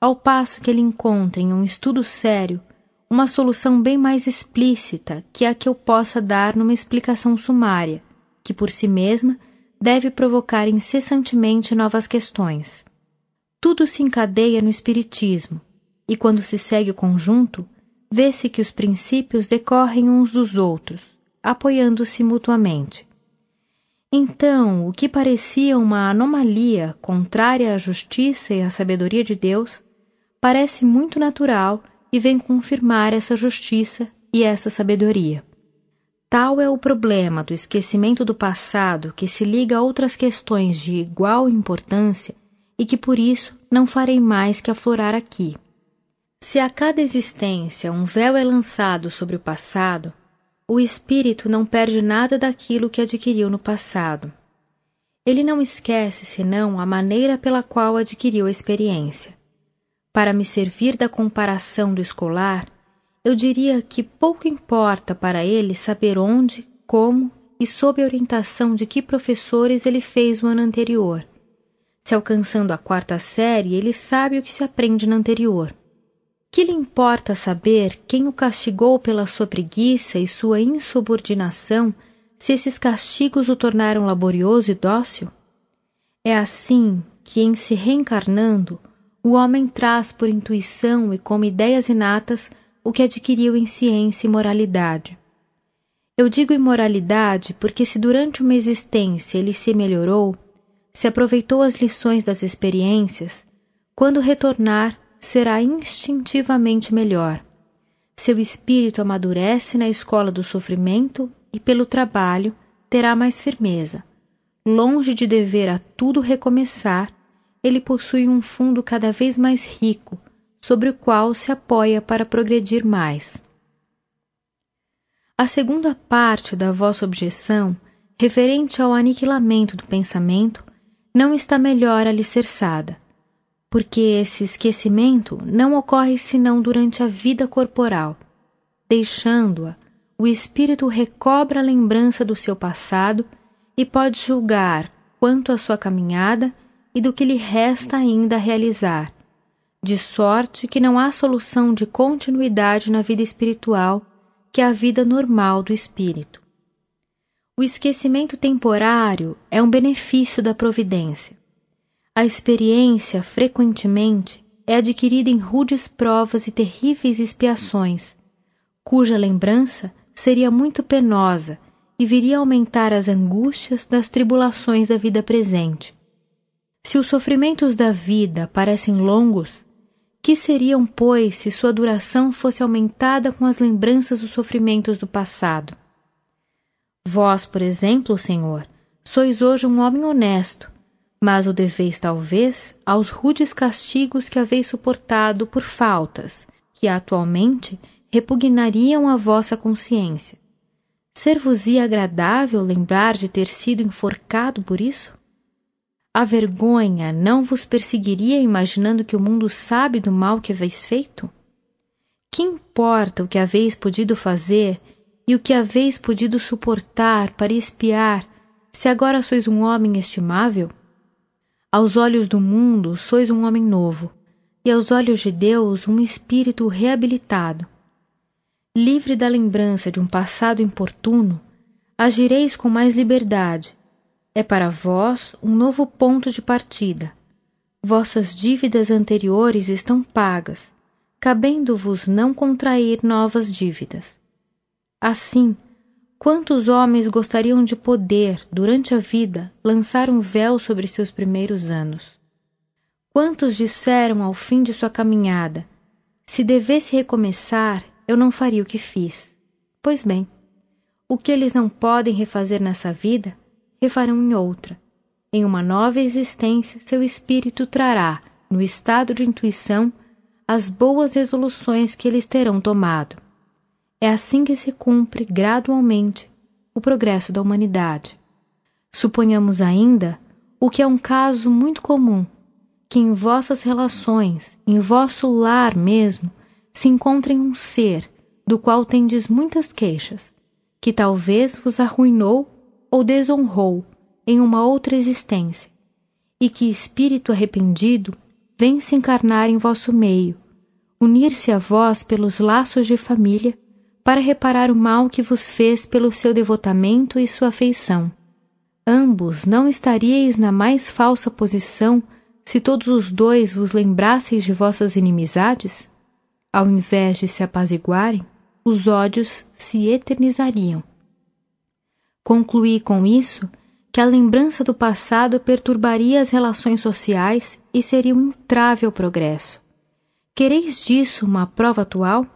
ao passo que ele encontra em um estudo sério uma solução bem mais explícita que a que eu possa dar numa explicação sumária, que por si mesma deve provocar incessantemente novas questões. Tudo se encadeia no Espiritismo, e quando se segue o conjunto, vê-se que os princípios decorrem uns dos outros, apoiando-se mutuamente. Então, o que parecia uma anomalia contrária à justiça e à sabedoria de Deus, parece muito natural e vem confirmar essa justiça e essa sabedoria. tal é o problema do esquecimento do passado que se liga a outras questões de igual importância e que por isso não farei mais que aflorar aqui. Se a cada existência um véu é lançado sobre o passado, o espírito não perde nada daquilo que adquiriu no passado. Ele não esquece senão a maneira pela qual adquiriu a experiência. Para me servir da comparação do escolar, eu diria que pouco importa para ele saber onde, como e sob a orientação de que professores ele fez o ano anterior. Se alcançando a quarta série, ele sabe o que se aprende na anterior. Que lhe importa saber quem o castigou pela sua preguiça e sua insubordinação, se esses castigos o tornaram laborioso e dócil? É assim que, em se reencarnando, o homem traz por intuição e como ideias inatas o que adquiriu em ciência e moralidade. Eu digo imoralidade porque, se durante uma existência ele se melhorou, se aproveitou as lições das experiências, quando retornar, será instintivamente melhor. Seu espírito amadurece na escola do sofrimento e, pelo trabalho, terá mais firmeza. Longe de dever a tudo recomeçar, ele possui um fundo cada vez mais rico, sobre o qual se apoia para progredir mais. A segunda parte da vossa objeção, referente ao aniquilamento do pensamento, não está melhor alicerçada porque esse esquecimento não ocorre senão durante a vida corporal. Deixando-a, o espírito recobra a lembrança do seu passado e pode julgar quanto à sua caminhada e do que lhe resta ainda realizar, de sorte que não há solução de continuidade na vida espiritual que a vida normal do espírito. O esquecimento temporário é um benefício da providência. A experiência, frequentemente, é adquirida em rudes provas e terríveis expiações, cuja lembrança seria muito penosa e viria a aumentar as angústias das tribulações da vida presente. Se os sofrimentos da vida parecem longos, que seriam, pois, se sua duração fosse aumentada com as lembranças dos sofrimentos do passado? Vós, por exemplo, Senhor, sois hoje um homem honesto, mas o deveis talvez aos rudes castigos que haveis suportado por faltas, que atualmente repugnariam a vossa consciência. Ser-vos-ia agradável lembrar de ter sido enforcado por isso? A vergonha não vos perseguiria imaginando que o mundo sabe do mal que haveis feito? Que importa o que haveis podido fazer e o que haveis podido suportar para espiar, se agora sois um homem estimável? Aos olhos do mundo sois um homem novo, e aos olhos de Deus um espírito reabilitado. Livre da lembrança de um passado importuno, agireis com mais liberdade. É para vós um novo ponto de partida. Vossas dívidas anteriores estão pagas, cabendo-vos não contrair novas dívidas. Assim, Quantos homens gostariam de poder, durante a vida, lançar um véu sobre seus primeiros anos? Quantos disseram ao fim de sua caminhada: Se devesse recomeçar, eu não faria o que fiz? Pois bem, o que eles não podem refazer nessa vida, refarão em outra. Em uma nova existência, seu espírito trará, no estado de intuição, as boas resoluções que eles terão tomado. É assim que se cumpre gradualmente o progresso da humanidade. Suponhamos ainda o que é um caso muito comum, que em vossas relações, em vosso lar mesmo, se encontre um ser do qual tendes muitas queixas, que talvez vos arruinou ou desonrou em uma outra existência, e que espírito arrependido vem se encarnar em vosso meio, unir-se a vós pelos laços de família para reparar o mal que vos fez pelo seu devotamento e sua afeição. Ambos não estaríeis na mais falsa posição se todos os dois vos lembrasseis de vossas inimizades? Ao invés de se apaziguarem, os ódios se eternizariam. Concluí com isso que a lembrança do passado perturbaria as relações sociais e seria um entrave ao progresso. Quereis disso uma prova atual?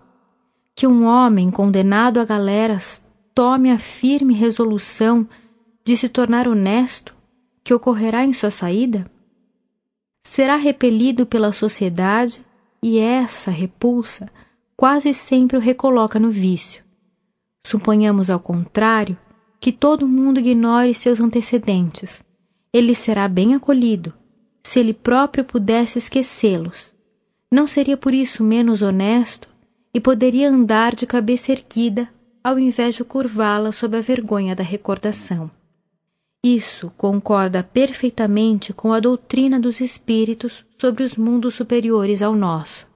que um homem condenado a galeras tome a firme resolução de se tornar honesto, que ocorrerá em sua saída? Será repelido pela sociedade e essa repulsa quase sempre o recoloca no vício. Suponhamos ao contrário que todo mundo ignore seus antecedentes. Ele será bem acolhido, se ele próprio pudesse esquecê-los. Não seria por isso menos honesto e poderia andar de cabeça erguida ao invés de curvá-la sob a vergonha da recordação. Isso concorda perfeitamente com a doutrina dos espíritos sobre os mundos superiores ao nosso.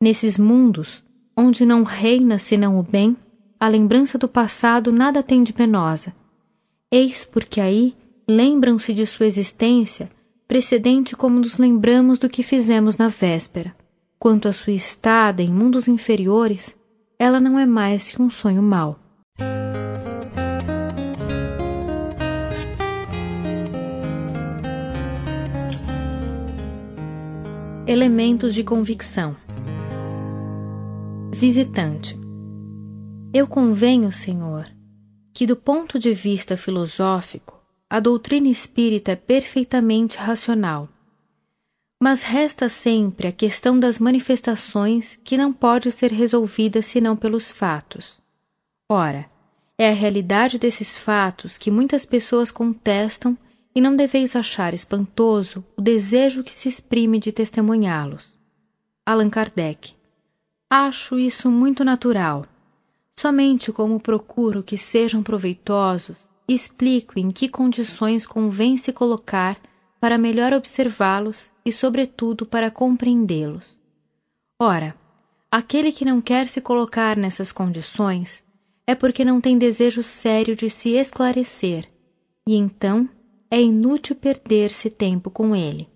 Nesses mundos, onde não reina senão o bem, a lembrança do passado nada tem de penosa. Eis porque aí lembram-se de sua existência, precedente como nos lembramos do que fizemos na véspera. Quanto à sua estada em mundos inferiores, ela não é mais que um sonho mau. Elementos de convicção. Visitante. Eu convenho, Senhor, que do ponto de vista filosófico, a doutrina espírita é perfeitamente racional. Mas resta sempre a questão das manifestações que não pode ser resolvida senão pelos fatos. Ora, é a realidade desses fatos que muitas pessoas contestam e não deveis achar espantoso o desejo que se exprime de testemunhá-los. Allan Kardec. Acho isso muito natural Somente como procuro que sejam proveitosos, explico em que condições convém se colocar para melhor observá-los e, sobretudo, para compreendê-los. Ora, aquele que não quer se colocar nessas condições é porque não tem desejo sério de se esclarecer, e então é inútil perder-se tempo com ele.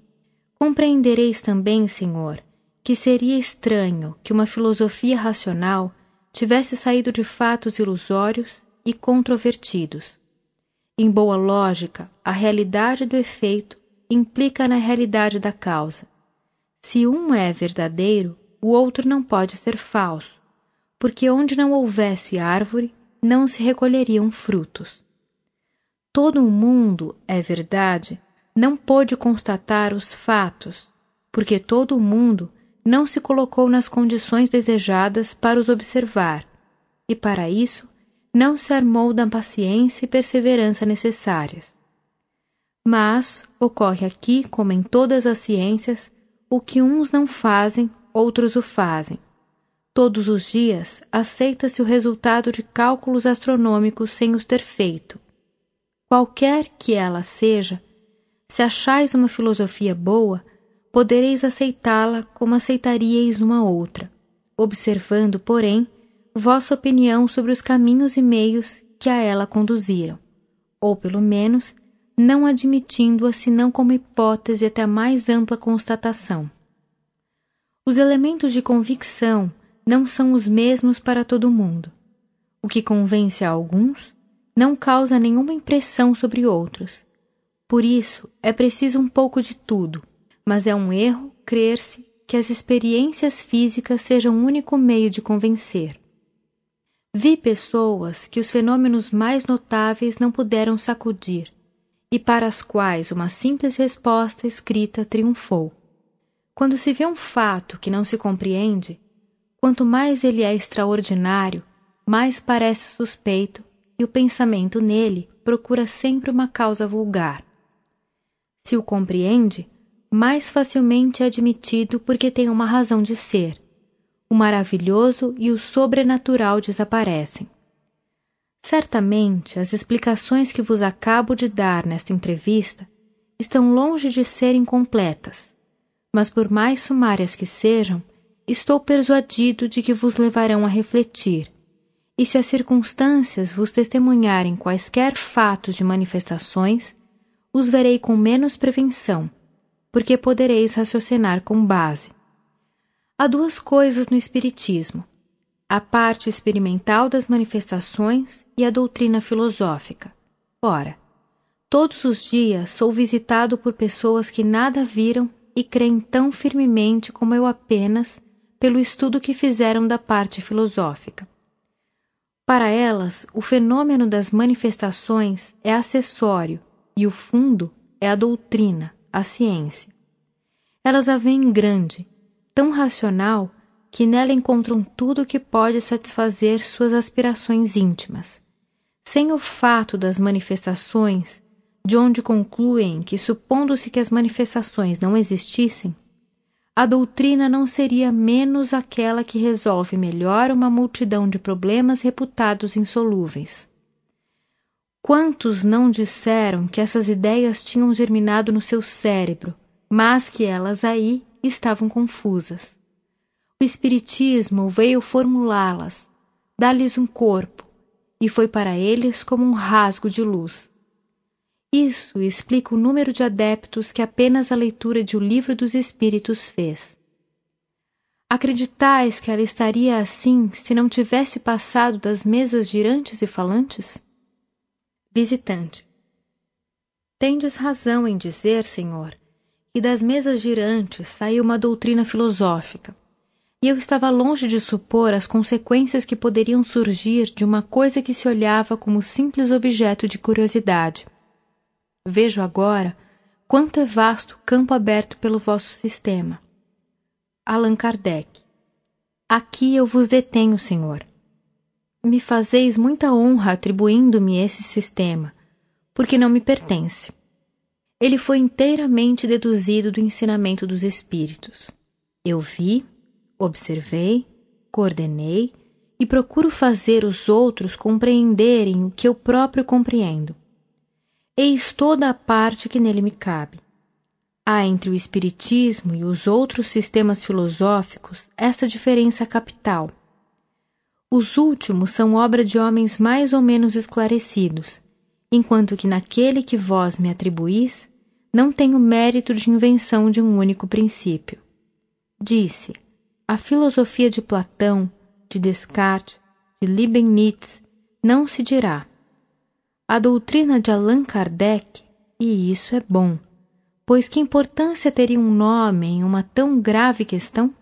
Compreendereis também, Senhor, que seria estranho que uma filosofia racional tivesse saído de fatos ilusórios e controvertidos. Em boa lógica, a realidade do efeito implica na realidade da causa. Se um é verdadeiro, o outro não pode ser falso, porque onde não houvesse árvore, não se recolheriam frutos. Todo o mundo, é verdade, não pôde constatar os fatos, porque todo o mundo não se colocou nas condições desejadas para os observar, e para isso não se armou da paciência e perseverança necessárias. Mas ocorre aqui, como em todas as ciências, o que uns não fazem, outros o fazem. Todos os dias aceita-se o resultado de cálculos astronômicos sem os ter feito. Qualquer que ela seja, se achais uma filosofia boa, podereis aceitá-la como aceitaríeis uma outra, observando, porém, vossa opinião sobre os caminhos e meios que a ela conduziram, ou pelo menos não admitindo-a senão como hipótese até a mais ampla constatação. Os elementos de convicção não são os mesmos para todo mundo. O que convence a alguns não causa nenhuma impressão sobre outros. Por isso, é preciso um pouco de tudo mas é um erro crer-se que as experiências físicas sejam o único meio de convencer. Vi pessoas que os fenômenos mais notáveis não puderam sacudir e para as quais uma simples resposta escrita triunfou. Quando se vê um fato que não se compreende, quanto mais ele é extraordinário, mais parece suspeito e o pensamento nele procura sempre uma causa vulgar. Se o compreende, mais facilmente admitido porque tem uma razão de ser. O maravilhoso e o sobrenatural desaparecem. Certamente, as explicações que vos acabo de dar nesta entrevista estão longe de serem completas, mas por mais sumárias que sejam, estou persuadido de que vos levarão a refletir. E se as circunstâncias vos testemunharem quaisquer fatos de manifestações, os verei com menos prevenção porque podereis raciocinar com base. Há duas coisas no Espiritismo: a parte experimental das manifestações e a doutrina filosófica. Ora, todos os dias sou visitado por pessoas que nada viram e creem tão firmemente como eu apenas pelo estudo que fizeram da parte filosófica. Para elas, o fenômeno das manifestações é acessório e o fundo é a doutrina, a ciência. Elas a veem grande, tão racional que nela encontram tudo o que pode satisfazer suas aspirações íntimas. Sem o fato das manifestações, de onde concluem que, supondo-se que as manifestações não existissem, a doutrina não seria menos aquela que resolve melhor uma multidão de problemas reputados insolúveis. Quantos não disseram que essas ideias tinham germinado no seu cérebro, mas que elas aí estavam confusas? O Espiritismo veio formulá-las, dar-lhes um corpo, e foi para eles como um rasgo de luz. Isso explica o número de adeptos que apenas a leitura de O Livro dos Espíritos fez. Acreditais que ela estaria assim se não tivesse passado das mesas girantes e falantes? Visitante. Tendes razão em dizer, Senhor, que das mesas girantes saiu uma doutrina filosófica, e eu estava longe de supor as consequências que poderiam surgir de uma coisa que se olhava como simples objeto de curiosidade. Vejo agora quanto é vasto o campo aberto pelo vosso sistema. Allan Kardec. Aqui eu vos detenho, Senhor. Me fazeis muita honra atribuindo-me esse sistema, porque não me pertence. Ele foi inteiramente deduzido do ensinamento dos Espíritos. Eu vi, observei, coordenei e procuro fazer os outros compreenderem o que eu próprio compreendo eis toda a parte que nele me cabe. Há entre o Espiritismo e os outros sistemas filosóficos esta diferença capital. Os últimos são obra de homens mais ou menos esclarecidos, enquanto que naquele que vós me atribuís, não tenho mérito de invenção de um único princípio. Disse: a filosofia de Platão, de Descartes, de Leibniz não se dirá a doutrina de Allan Kardec, e isso é bom, pois que importância teria um nome em uma tão grave questão?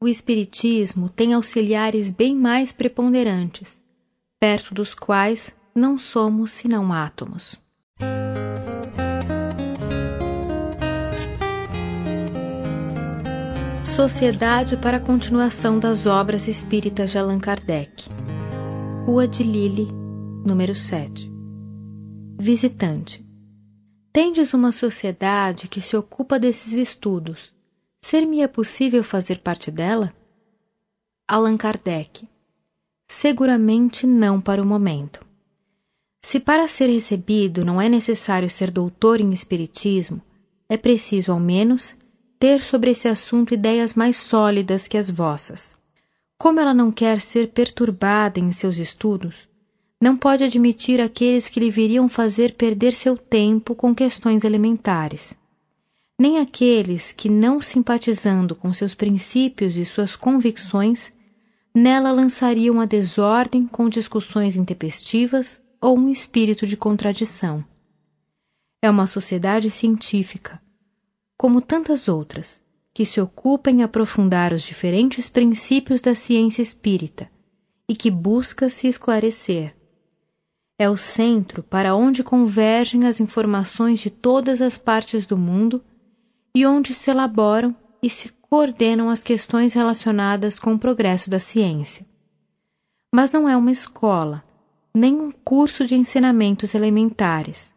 O Espiritismo tem auxiliares bem mais preponderantes, perto dos quais não somos senão átomos. Sociedade para a continuação das obras espíritas de Allan Kardec. Rua de Lille, número 7. Visitante. Tendes uma sociedade que se ocupa desses estudos. Ser-me é possível fazer parte dela? Allan Kardec. Seguramente não para o momento. Se para ser recebido não é necessário ser doutor em Espiritismo, é preciso, ao menos, ter sobre esse assunto ideias mais sólidas que as vossas. Como ela não quer ser perturbada em seus estudos, não pode admitir aqueles que lhe viriam fazer perder seu tempo com questões elementares. Nem aqueles que, não simpatizando com seus princípios e suas convicções, nela lançariam a desordem com discussões intempestivas ou um espírito de contradição. É uma sociedade científica, como tantas outras, que se ocupa em aprofundar os diferentes princípios da ciência espírita e que busca se esclarecer, é o centro para onde convergem as informações de todas as partes do mundo e onde se elaboram e se coordenam as questões relacionadas com o progresso da ciência. Mas não é uma escola, nem um curso de ensinamentos elementares.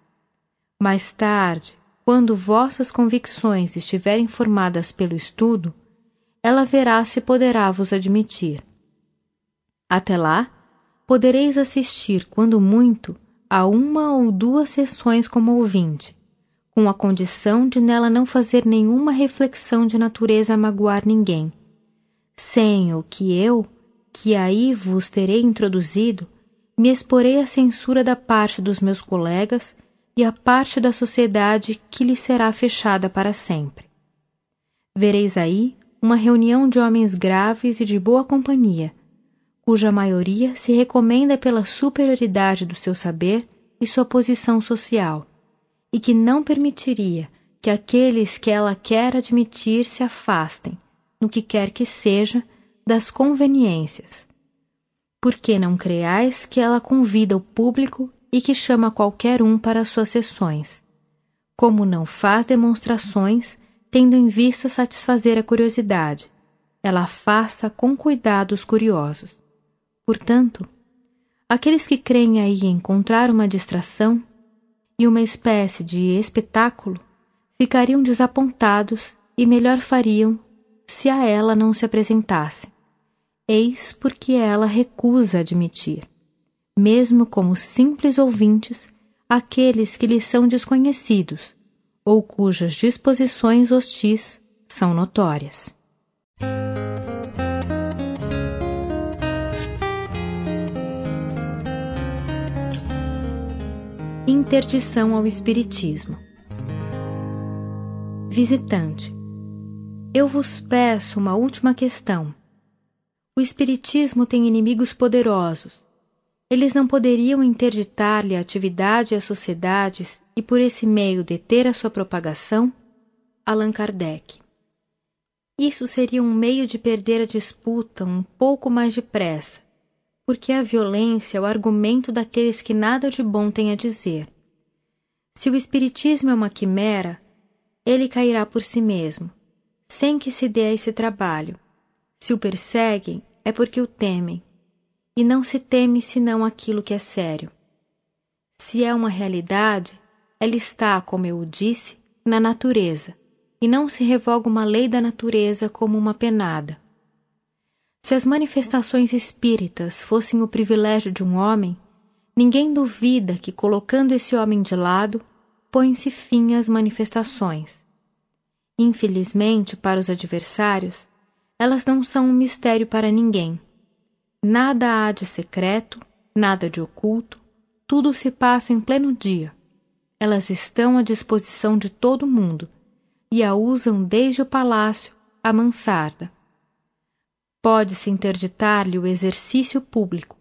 Mais tarde, quando vossas convicções estiverem formadas pelo estudo, ela verá se poderá vos admitir. Até lá, podereis assistir, quando muito, a uma ou duas sessões como ouvinte, com a condição de nela não fazer nenhuma reflexão de natureza a magoar ninguém, sem o que eu, que aí vos terei introduzido, me exporei à censura da parte dos meus colegas e à parte da sociedade que lhe será fechada para sempre. Vereis aí uma reunião de homens graves e de boa companhia, cuja maioria se recomenda pela superioridade do seu saber e sua posição social, e que não permitiria que aqueles que ela quer admitir se afastem, no que quer que seja, das conveniências. Por que não creais que ela convida o público e que chama qualquer um para suas sessões? Como não faz demonstrações, tendo em vista satisfazer a curiosidade, ela afasta com cuidado os curiosos. Portanto, aqueles que creem aí encontrar uma distração e uma espécie de espetáculo ficariam desapontados e melhor fariam se a ela não se apresentasse. Eis porque ela recusa admitir, mesmo como simples ouvintes, aqueles que lhe são desconhecidos ou cujas disposições hostis são notórias. Interdição ao Espiritismo Visitante, eu vos peço uma última questão. O Espiritismo tem inimigos poderosos. Eles não poderiam interditar-lhe a atividade às sociedades e por esse meio deter a sua propagação? Allan Kardec. Isso seria um meio de perder a disputa um pouco mais depressa, porque a violência é o argumento daqueles que nada de bom têm a dizer. Se o Espiritismo é uma quimera, ele cairá por si mesmo, sem que se dê a esse trabalho. Se o perseguem, é porque o temem, e não se teme senão aquilo que é sério. Se é uma realidade, ela está, como eu o disse, na natureza, e não se revoga uma lei da natureza como uma penada. Se as manifestações espíritas fossem o privilégio de um homem, ninguém duvida que, colocando esse homem de lado, põe-se fim às manifestações. Infelizmente, para os adversários, elas não são um mistério para ninguém. Nada há de secreto, nada de oculto, tudo se passa em pleno dia elas estão à disposição de todo mundo e a usam desde o palácio à mansarda. Pode-se interditar-lhe o exercício público,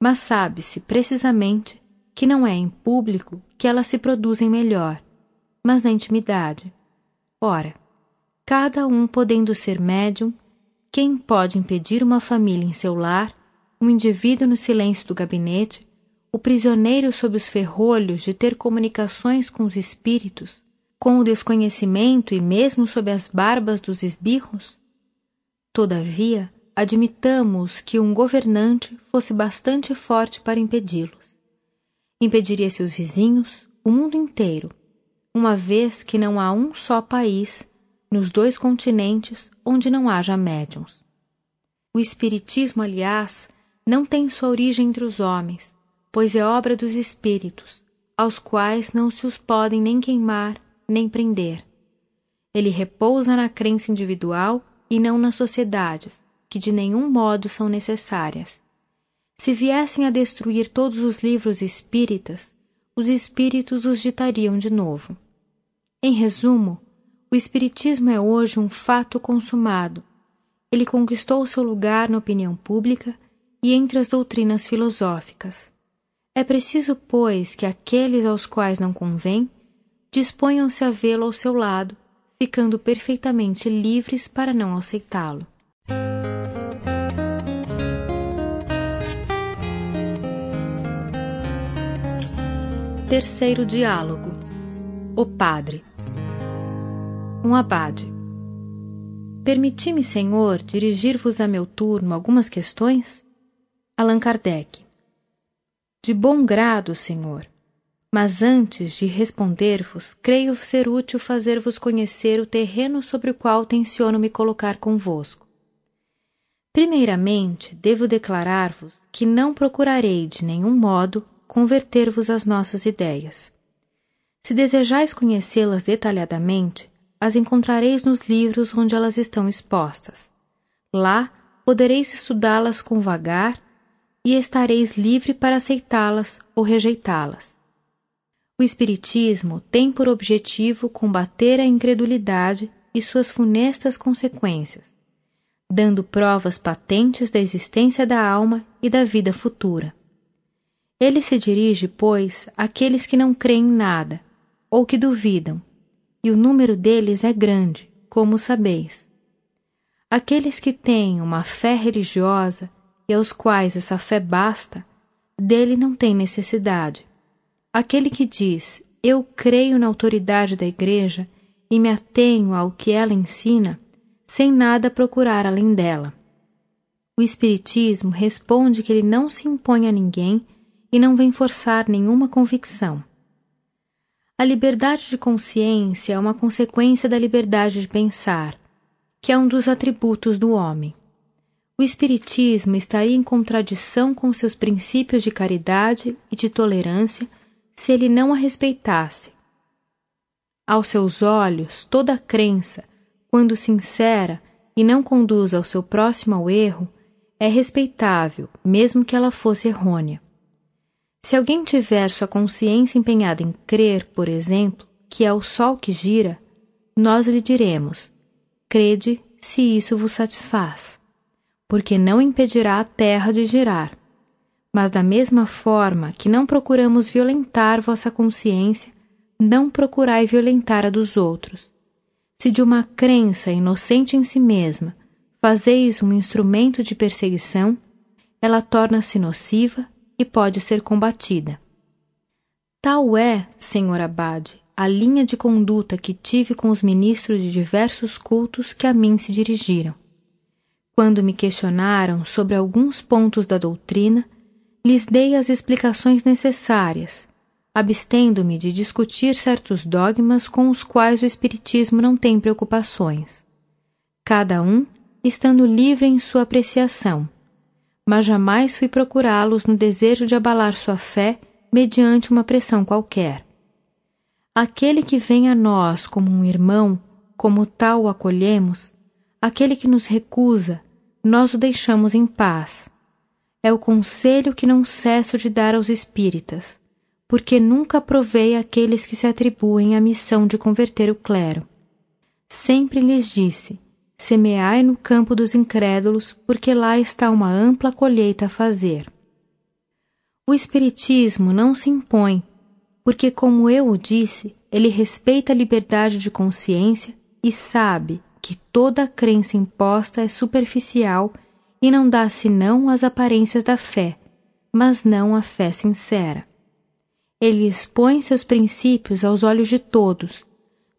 mas sabe-se precisamente que não é em público que elas se produzem melhor, mas na intimidade. Ora, cada um podendo ser médium, quem pode impedir uma família em seu lar, um indivíduo no silêncio do gabinete, o prisioneiro sob os ferrolhos de ter comunicações com os espíritos, com o desconhecimento e mesmo sob as barbas dos esbirros? Todavia, admitamos que um governante fosse bastante forte para impedi-los. Impediria-se os vizinhos, o mundo inteiro, uma vez que não há um só país nos dois continentes onde não haja médiums. O Espiritismo, aliás, não tem sua origem entre os homens, pois é obra dos espíritos, aos quais não se os podem nem queimar, nem prender. Ele repousa na crença individual e não nas sociedades, que de nenhum modo são necessárias. Se viessem a destruir todos os livros espíritas, os espíritos os ditariam de novo. Em resumo, o Espiritismo é hoje um fato consumado. Ele conquistou seu lugar na opinião pública e entre as doutrinas filosóficas. É preciso, pois, que aqueles aos quais não convém disponham-se a vê-lo ao seu lado, ficando perfeitamente livres para não aceitá-lo. Terceiro diálogo: O Padre. Um abade. Permiti-me, Senhor, dirigir-vos a meu turno algumas questões? Allan Kardec. De bom grado, Senhor. Mas antes de responder-vos, creio ser útil fazer-vos conhecer o terreno sobre o qual tenciono me colocar convosco. Primeiramente, devo declarar-vos que não procurarei de nenhum modo converter-vos às nossas ideias. Se desejais conhecê-las detalhadamente, as encontrareis nos livros onde elas estão expostas. Lá podereis estudá-las com vagar e estareis livre para aceitá-las ou rejeitá-las. O Espiritismo tem por objetivo combater a incredulidade e suas funestas consequências, dando provas patentes da existência da alma e da vida futura. Ele se dirige, pois, àqueles que não creem em nada, ou que duvidam, e o número deles é grande, como sabeis. Aqueles que têm uma fé religiosa e aos quais essa fé basta, dele não tem necessidade. Aquele que diz, eu creio na autoridade da Igreja e me atenho ao que ela ensina, sem nada procurar além dela. O Espiritismo responde que ele não se impõe a ninguém e não vem forçar nenhuma convicção. A liberdade de consciência é uma consequência da liberdade de pensar, que é um dos atributos do homem. O Espiritismo estaria em contradição com seus princípios de caridade e de tolerância se ele não a respeitasse. Aos seus olhos, toda crença, quando sincera e não conduz ao seu próximo ao erro, é respeitável, mesmo que ela fosse errônea. Se alguém tiver sua consciência empenhada em crer, por exemplo, que é o sol que gira, nós lhe diremos: crede se isso vos satisfaz, porque não impedirá a terra de girar. Mas da mesma forma que não procuramos violentar vossa consciência, não procurai violentar a dos outros. Se de uma crença inocente em si mesma fazeis um instrumento de perseguição, ela torna-se nociva e pode ser combatida. Tal é, senhor Abade, a linha de conduta que tive com os ministros de diversos cultos que a mim se dirigiram. Quando me questionaram sobre alguns pontos da doutrina, lhes dei as explicações necessárias, abstendo-me de discutir certos dogmas com os quais o Espiritismo não tem preocupações. Cada um estando livre em sua apreciação, mas jamais fui procurá-los no desejo de abalar sua fé mediante uma pressão qualquer. Aquele que vem a nós como um irmão, como tal o acolhemos, aquele que nos recusa, nós o deixamos em paz é o conselho que não cesso de dar aos espíritas, porque nunca provei aqueles que se atribuem a missão de converter o clero. Sempre lhes disse: semeai no campo dos incrédulos, porque lá está uma ampla colheita a fazer. O Espiritismo não se impõe, porque, como eu o disse, ele respeita a liberdade de consciência e sabe que toda crença imposta é superficial e não dá senão as aparências da fé, mas não a fé sincera. Ele expõe seus princípios aos olhos de todos,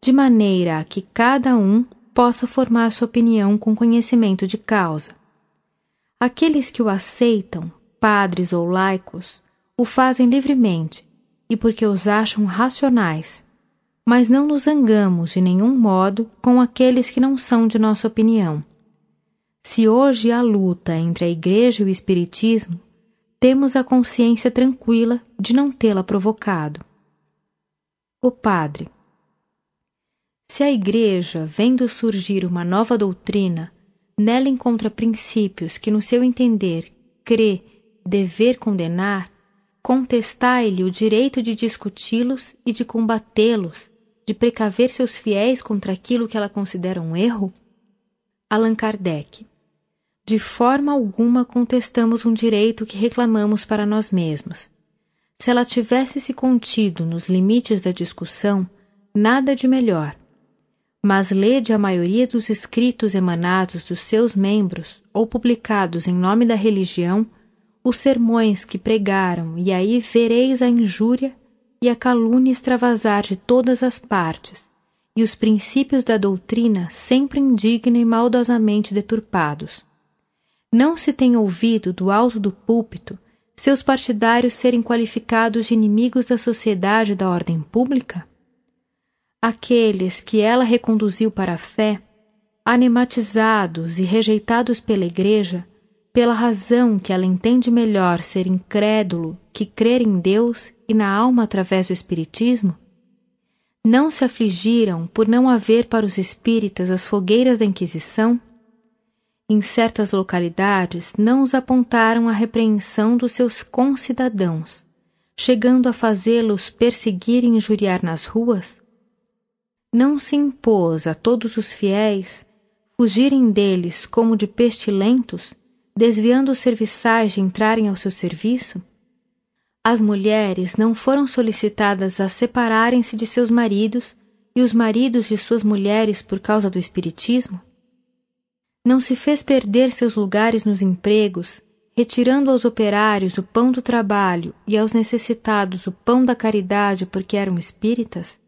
de maneira a que cada um possa formar sua opinião com conhecimento de causa. Aqueles que o aceitam, padres ou laicos, o fazem livremente e porque os acham racionais, mas não nos zangamos de nenhum modo com aqueles que não são de nossa opinião se hoje há luta entre a Igreja e o Espiritismo, temos a consciência tranquila de não tê-la provocado. O Padre. Se a Igreja, vendo surgir uma nova doutrina, nela encontra princípios que, no seu entender, crê dever condenar, contestai-lhe o direito de discuti-los e de combatê-los, de precaver seus fiéis contra aquilo que ela considera um erro? Allan Kardec de forma alguma contestamos um direito que reclamamos para nós mesmos. Se ela tivesse se contido nos limites da discussão, nada de melhor. Mas lede a maioria dos escritos emanados dos seus membros ou publicados em nome da religião, os sermões que pregaram, e aí vereis a injúria e a calúnia extravasar de todas as partes, e os princípios da doutrina sempre indigna e maldosamente deturpados não se tem ouvido do alto do púlpito seus partidários serem qualificados de inimigos da sociedade e da ordem pública? Aqueles que ela reconduziu para a fé, anematizados e rejeitados pela Igreja, pela razão que ela entende melhor ser incrédulo que crer em Deus e na alma através do Espiritismo, não se afligiram por não haver para os espíritas as fogueiras da Inquisição? em certas localidades não os apontaram à repreensão dos seus concidadãos, chegando a fazê-los perseguir e injuriar nas ruas? Não se impôs a todos os fiéis fugirem deles como de pestilentos, desviando os serviçais de entrarem ao seu serviço? As mulheres não foram solicitadas a separarem-se de seus maridos e os maridos de suas mulheres por causa do espiritismo? não se fez perder seus lugares nos empregos, retirando aos operários o pão do trabalho e aos necessitados o pão da caridade porque eram espíritas?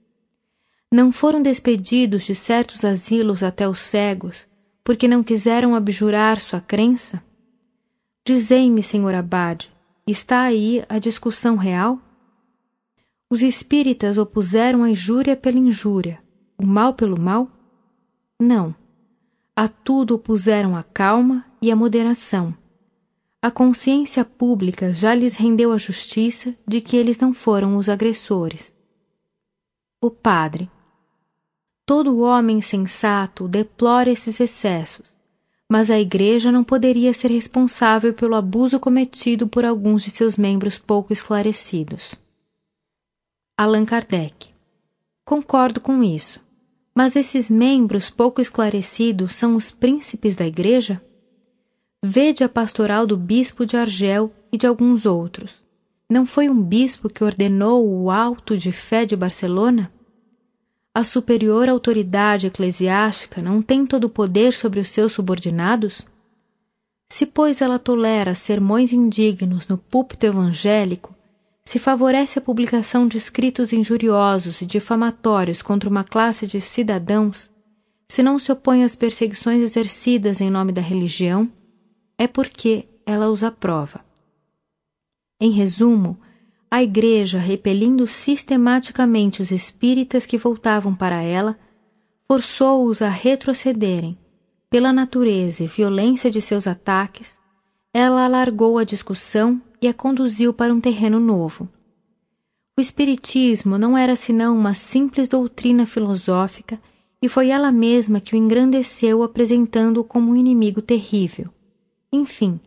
Não foram despedidos de certos asilos até os cegos, porque não quiseram abjurar sua crença? Dizei-me, senhor Abade, está aí a discussão real? Os espíritas opuseram a injúria pela injúria, o mal pelo mal? Não. A tudo opuseram a calma e a moderação. A consciência pública já lhes rendeu a justiça de que eles não foram os agressores. O padre. Todo homem sensato deplora esses excessos, mas a Igreja não poderia ser responsável pelo abuso cometido por alguns de seus membros pouco esclarecidos. Allan Kardec. Concordo com isso, mas esses membros pouco esclarecidos são os príncipes da Igreja? Vede a pastoral do bispo de Argel e de alguns outros. Não foi um bispo que ordenou o alto de fé de Barcelona? A superior autoridade eclesiástica não tem todo o poder sobre os seus subordinados? Se, pois, ela tolera sermões indignos no púlpito evangélico, se favorece a publicação de escritos injuriosos e difamatórios contra uma classe de cidadãos, se não se opõe às perseguições exercidas em nome da religião, é porque ela os aprova. Em resumo, a Igreja, repelindo sistematicamente os espíritas que voltavam para ela, forçou-os a retrocederem. Pela natureza e violência de seus ataques, ela alargou a discussão e a conduziu para um terreno novo. O Espiritismo não era senão uma simples doutrina filosófica e foi ela mesma que o engrandeceu apresentando-o como um inimigo terrível. Enfim,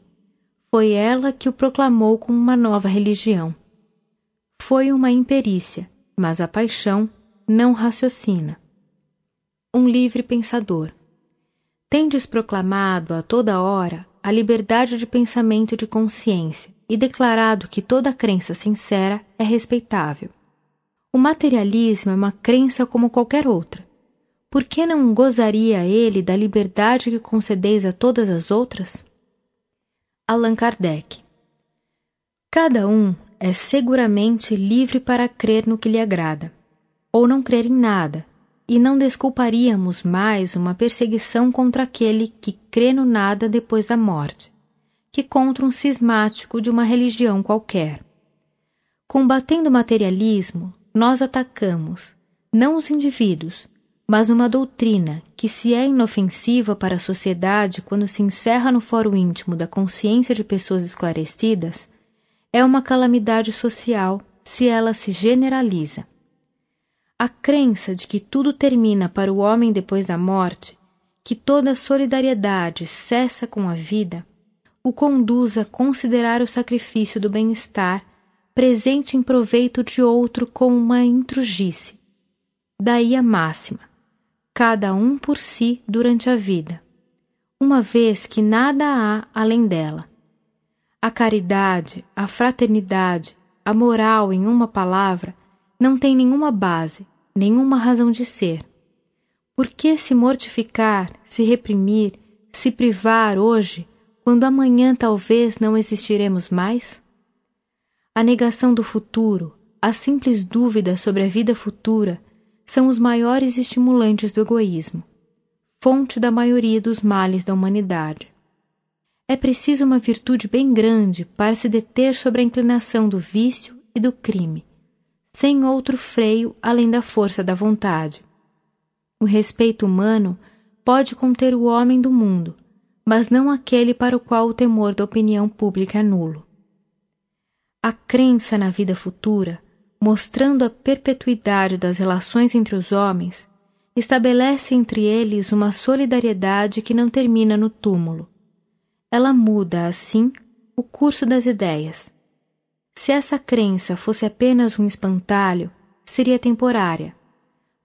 foi ela que o proclamou como uma nova religião. Foi uma imperícia, mas a paixão não raciocina. Um livre pensador. Tendes proclamado a toda hora a liberdade de pensamento e de consciência e declarado que toda crença sincera é respeitável. O materialismo é uma crença como qualquer outra. Por que não gozaria ele da liberdade que concedeis a todas as outras? Allan Kardec. Cada um é seguramente livre para crer no que lhe agrada, ou não crer em nada, e não desculparíamos mais uma perseguição contra aquele que crê no nada depois da morte, que contra um cismático de uma religião qualquer. Combatendo o materialismo, nós atacamos não os indivíduos, mas uma doutrina que, se é inofensiva para a sociedade quando se encerra no fórum íntimo da consciência de pessoas esclarecidas, é uma calamidade social se ela se generaliza. A crença de que tudo termina para o homem depois da morte, que toda solidariedade cessa com a vida, o conduz a considerar o sacrifício do bem-estar presente em proveito de outro como uma intrugice. Daí a máxima: cada um por si durante a vida, uma vez que nada há além dela. A caridade, a fraternidade, a moral, em uma palavra, não tem nenhuma base, nenhuma razão de ser. Por que se mortificar, se reprimir, se privar hoje, quando amanhã talvez não existiremos mais? A negação do futuro, a simples dúvida sobre a vida futura são os maiores estimulantes do egoísmo, fonte da maioria dos males da humanidade. É preciso uma virtude bem grande para se deter sobre a inclinação do vício e do crime, sem outro freio além da força da vontade. O respeito humano pode conter o homem do mundo, mas não aquele para o qual o temor da opinião pública é nulo. A crença na vida futura, mostrando a perpetuidade das relações entre os homens, estabelece entre eles uma solidariedade que não termina no túmulo ela muda, assim, o curso das ideias. Se essa crença fosse apenas um espantalho, seria temporária.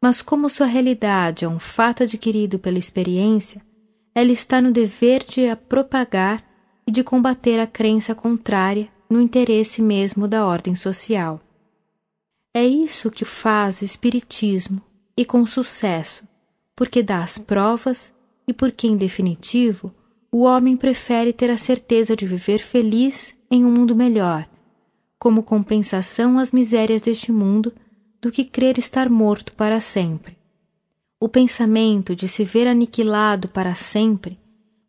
Mas como sua realidade é um fato adquirido pela experiência, ela está no dever de a propagar e de combater a crença contrária no interesse mesmo da ordem social. É isso que faz o Espiritismo, e com sucesso, porque dá as provas e porque, em definitivo, o homem prefere ter a certeza de viver feliz em um mundo melhor, como compensação às misérias deste mundo, do que crer estar morto para sempre. O pensamento de se ver aniquilado para sempre,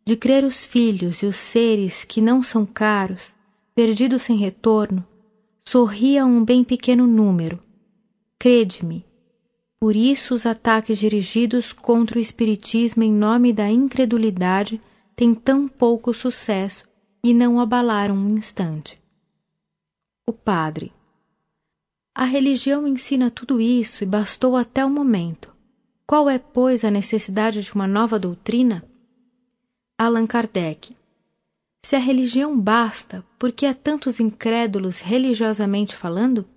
de crer os filhos e os seres que não são caros, perdidos sem retorno, sorria a um bem pequeno número. Crede-me, por isso os ataques dirigidos contra o Espiritismo em nome da incredulidade têm tão pouco sucesso e não abalaram um instante. O padre. A religião ensina tudo isso e bastou até o momento. Qual é, pois, a necessidade de uma nova doutrina? Allan Kardec. Se a religião basta, por que há tantos incrédulos religiosamente falando?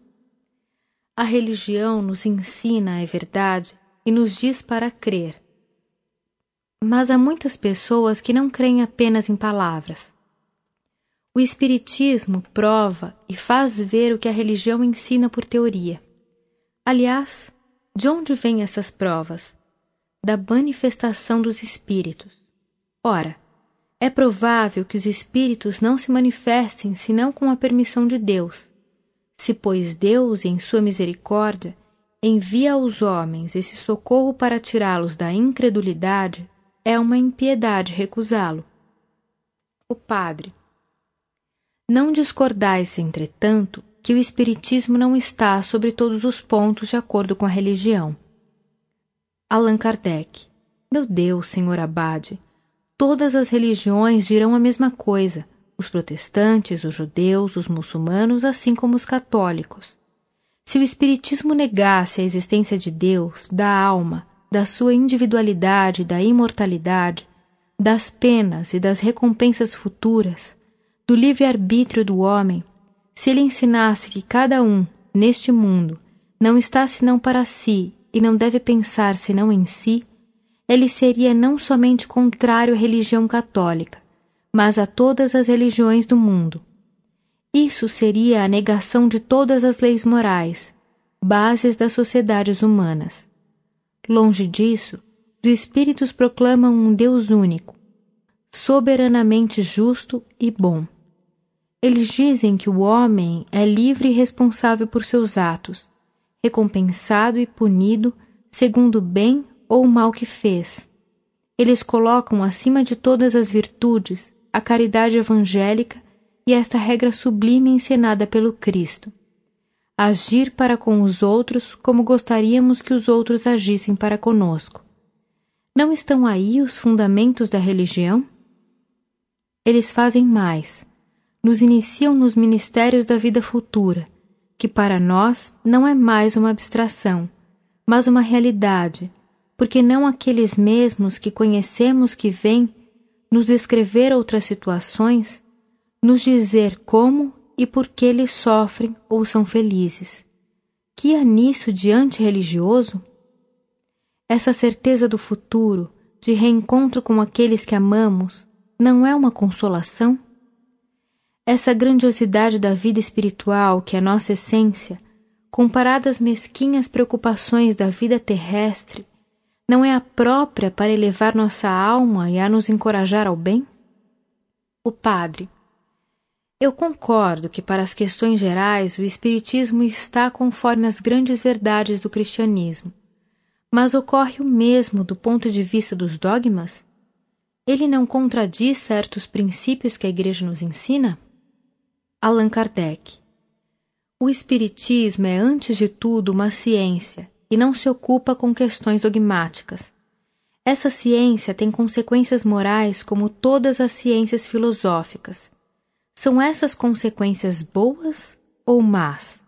A religião nos ensina a verdade e nos diz para crer. Mas há muitas pessoas que não creem apenas em palavras. O Espiritismo prova e faz ver o que a religião ensina por teoria. Aliás, de onde vêm essas provas? Da manifestação dos espíritos. Ora, é provável que os espíritos não se manifestem senão com a permissão de Deus se, pois, Deus, em sua misericórdia, envia aos homens esse socorro para tirá-los da incredulidade, é uma impiedade recusá-lo. O Padre. Não discordais, entretanto, que o Espiritismo não está sobre todos os pontos de acordo com a religião. Allan Kardec. Meu Deus, senhor Abade, todas as religiões dirão a mesma coisa, os protestantes, os judeus, os muçulmanos, assim como os católicos. Se o Espiritismo negasse a existência de Deus, da alma, da sua individualidade, da imortalidade, das penas e das recompensas futuras, do livre-arbítrio do homem, se ele ensinasse que cada um, neste mundo, não está senão para si e não deve pensar senão em si, ele seria não somente contrário à religião católica, mas a todas as religiões do mundo. Isso seria a negação de todas as leis morais, bases das sociedades humanas. Longe disso, os espíritos proclamam um Deus único, soberanamente justo e bom. Eles dizem que o homem é livre e responsável por seus atos, recompensado e punido segundo o bem ou o mal que fez. Eles colocam acima de todas as virtudes a caridade evangélica e esta regra sublime ensinada pelo Cristo. Agir para com os outros como gostaríamos que os outros agissem para conosco. Não estão aí os fundamentos da religião? Eles fazem mais. Nos iniciam nos ministérios da vida futura, que para nós não é mais uma abstração, mas uma realidade, porque não aqueles mesmos que conhecemos que vêm nos descrever outras situações, nos dizer como e por que eles sofrem ou são felizes. Que há nisso de antirreligioso? Essa certeza do futuro, de reencontro com aqueles que amamos, não é uma consolação? Essa grandiosidade da vida espiritual, que é nossa essência, comparada às mesquinhas preocupações da vida terrestre, não é a própria para elevar nossa alma e a nos encorajar ao bem? O Padre. Eu concordo que, para as questões gerais, o Espiritismo está conforme as grandes verdades do cristianismo. Mas ocorre o mesmo do ponto de vista dos dogmas? Ele não contradiz certos princípios que a Igreja nos ensina? Allan Kardec. O Espiritismo é, antes de tudo, uma ciência e não se ocupa com questões dogmáticas. Essa ciência tem consequências morais como todas as ciências filosóficas. São essas consequências boas ou más?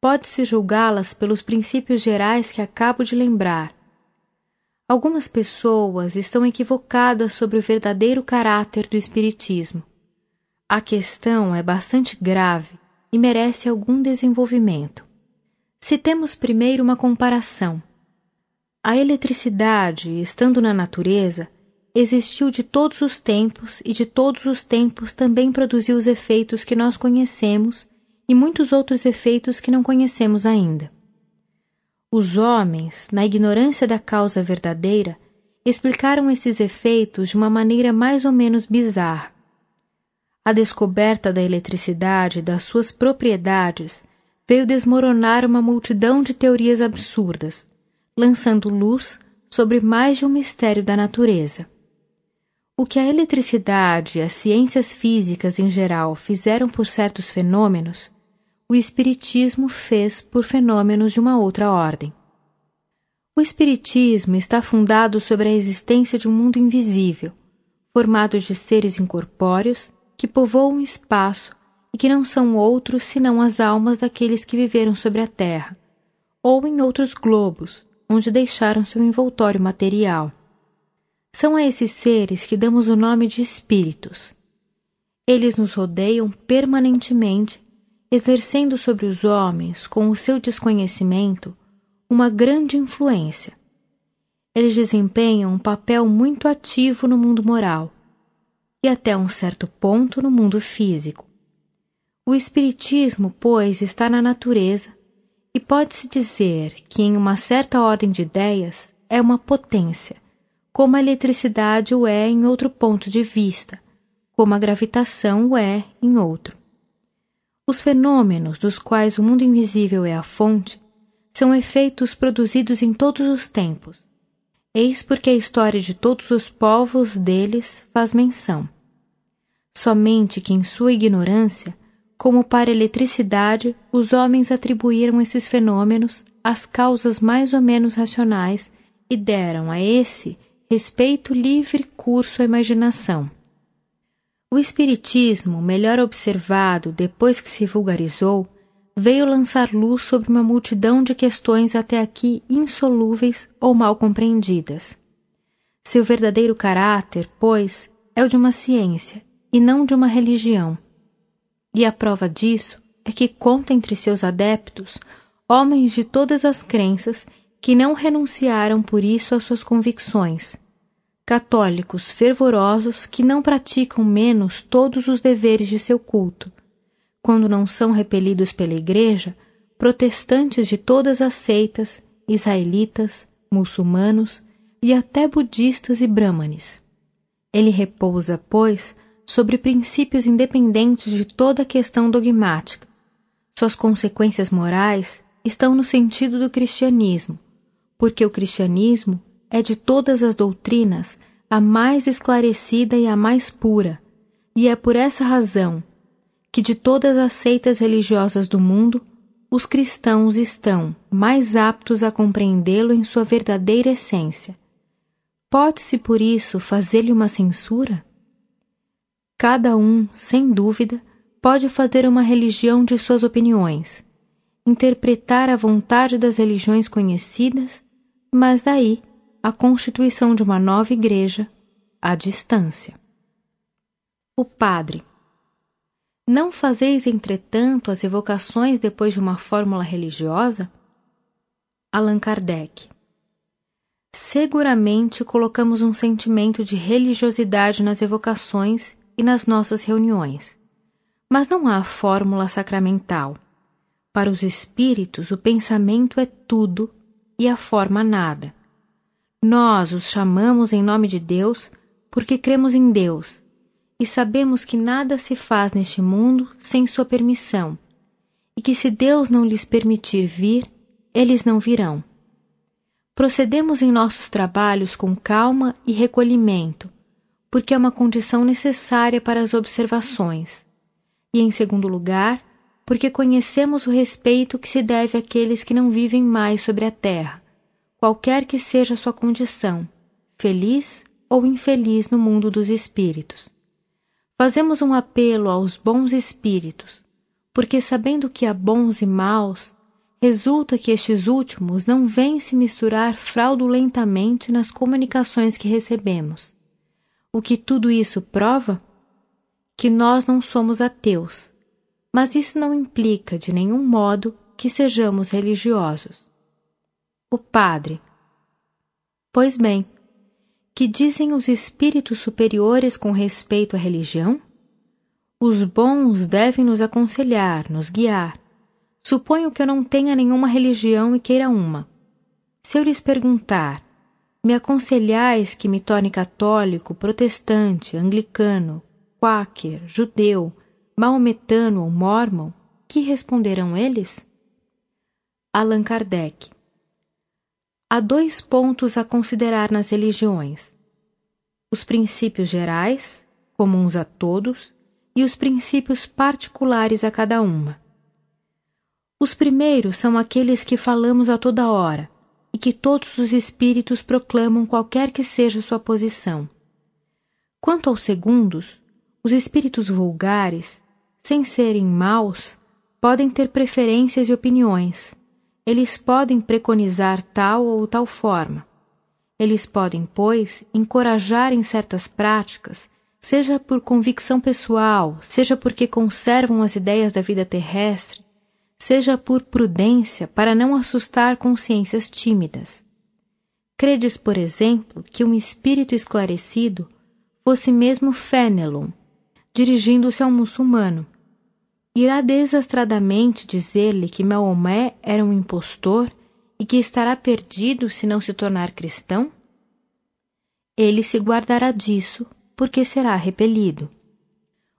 Pode-se julgá-las pelos princípios gerais que acabo de lembrar. Algumas pessoas estão equivocadas sobre o verdadeiro caráter do Espiritismo. A questão é bastante grave e merece algum desenvolvimento. Citemos primeiro uma comparação. A eletricidade, estando na natureza, existiu de todos os tempos e de todos os tempos também produziu os efeitos que nós conhecemos e muitos outros efeitos que não conhecemos ainda. Os homens, na ignorância da causa verdadeira, explicaram esses efeitos de uma maneira mais ou menos bizarra. A descoberta da eletricidade e das suas propriedades veio desmoronar uma multidão de teorias absurdas, lançando luz sobre mais de um mistério da natureza. O que a eletricidade e as ciências físicas em geral fizeram por certos fenômenos, o Espiritismo fez por fenômenos de uma outra ordem. O Espiritismo está fundado sobre a existência de um mundo invisível, formado de seres incorpóreos que povoam o espaço e que não são outros senão as almas daqueles que viveram sobre a Terra, ou em outros globos, onde deixaram seu envoltório material. São a esses seres que damos o nome de espíritos. Eles nos rodeiam permanentemente, exercendo sobre os homens, com o seu desconhecimento, uma grande influência. Eles desempenham um papel muito ativo no mundo moral e até um certo ponto no mundo físico. O Espiritismo, pois, está na natureza e pode-se dizer que, em uma certa ordem de ideias, é uma potência, como a eletricidade o é em outro ponto de vista, como a gravitação o é em outro. Os fenômenos dos quais o mundo invisível é a fonte são efeitos produzidos em todos os tempos, Eis porque a história de todos os povos deles faz menção. Somente que em sua ignorância, como para a eletricidade, os homens atribuíram esses fenômenos às causas mais ou menos racionais e deram a esse respeito livre curso à imaginação. O Espiritismo, melhor observado depois que se vulgarizou, veio lançar luz sobre uma multidão de questões até aqui insolúveis ou mal compreendidas. Seu verdadeiro caráter, pois, é o de uma ciência e não de uma religião. E a prova disso é que conta entre seus adeptos homens de todas as crenças que não renunciaram por isso às suas convicções, católicos fervorosos que não praticam menos todos os deveres de seu culto quando não são repelidos pela Igreja, protestantes de todas as seitas, israelitas, muçulmanos e até budistas e brahmanes. Ele repousa, pois, sobre princípios independentes de toda questão dogmática. Suas consequências morais estão no sentido do cristianismo, porque o cristianismo é de todas as doutrinas a mais esclarecida e a mais pura, e é por essa razão que de todas as seitas religiosas do mundo, os cristãos estão mais aptos a compreendê-lo em sua verdadeira essência. Pode-se, por isso, fazer-lhe uma censura? Cada um, sem dúvida, pode fazer uma religião de suas opiniões, interpretar a vontade das religiões conhecidas, mas daí a constituição de uma nova igreja à distância. O padre, não fazeis, entretanto, as evocações depois de uma fórmula religiosa? Allan Kardec. Seguramente colocamos um sentimento de religiosidade nas evocações e nas nossas reuniões. Mas não há fórmula sacramental. Para os espíritos, o pensamento é tudo e a forma nada. Nós os chamamos em nome de Deus porque cremos em Deus e sabemos que nada se faz neste mundo sem sua permissão, e que se Deus não lhes permitir vir, eles não virão. Procedemos em nossos trabalhos com calma e recolhimento, porque é uma condição necessária para as observações, e em segundo lugar, porque conhecemos o respeito que se deve àqueles que não vivem mais sobre a terra, qualquer que seja sua condição, feliz ou infeliz no mundo dos espíritos. Fazemos um apelo aos bons espíritos, porque sabendo que há bons e maus, resulta que estes últimos não vêm se misturar fraudulentamente nas comunicações que recebemos. O que tudo isso prova? Que nós não somos ateus, mas isso não implica de nenhum modo que sejamos religiosos. O padre. Pois bem, que dizem os espíritos superiores com respeito à religião? Os bons devem nos aconselhar, nos guiar. Suponho que eu não tenha nenhuma religião e queira uma. Se eu lhes perguntar, me aconselhais que me torne católico, protestante, anglicano, quaker, judeu, maometano ou mormon, que responderão eles? Allan Kardec. Há dois pontos a considerar nas religiões: os princípios gerais, comuns a todos, e os princípios particulares a cada uma. Os primeiros são aqueles que falamos a toda hora e que todos os espíritos proclamam qualquer que seja sua posição. Quanto aos segundos, os espíritos vulgares, sem serem maus, podem ter preferências e opiniões. Eles podem preconizar tal ou tal forma. Eles podem, pois, encorajar em certas práticas, seja por convicção pessoal, seja porque conservam as ideias da vida terrestre, seja por prudência para não assustar consciências tímidas. Credes, por exemplo, que um espírito esclarecido fosse mesmo Fénelon, dirigindo-se a um muçulmano. Irá desastradamente dizer-lhe que Maomé era um impostor e que estará perdido se não se tornar cristão? Ele se guardará disso, porque será repelido.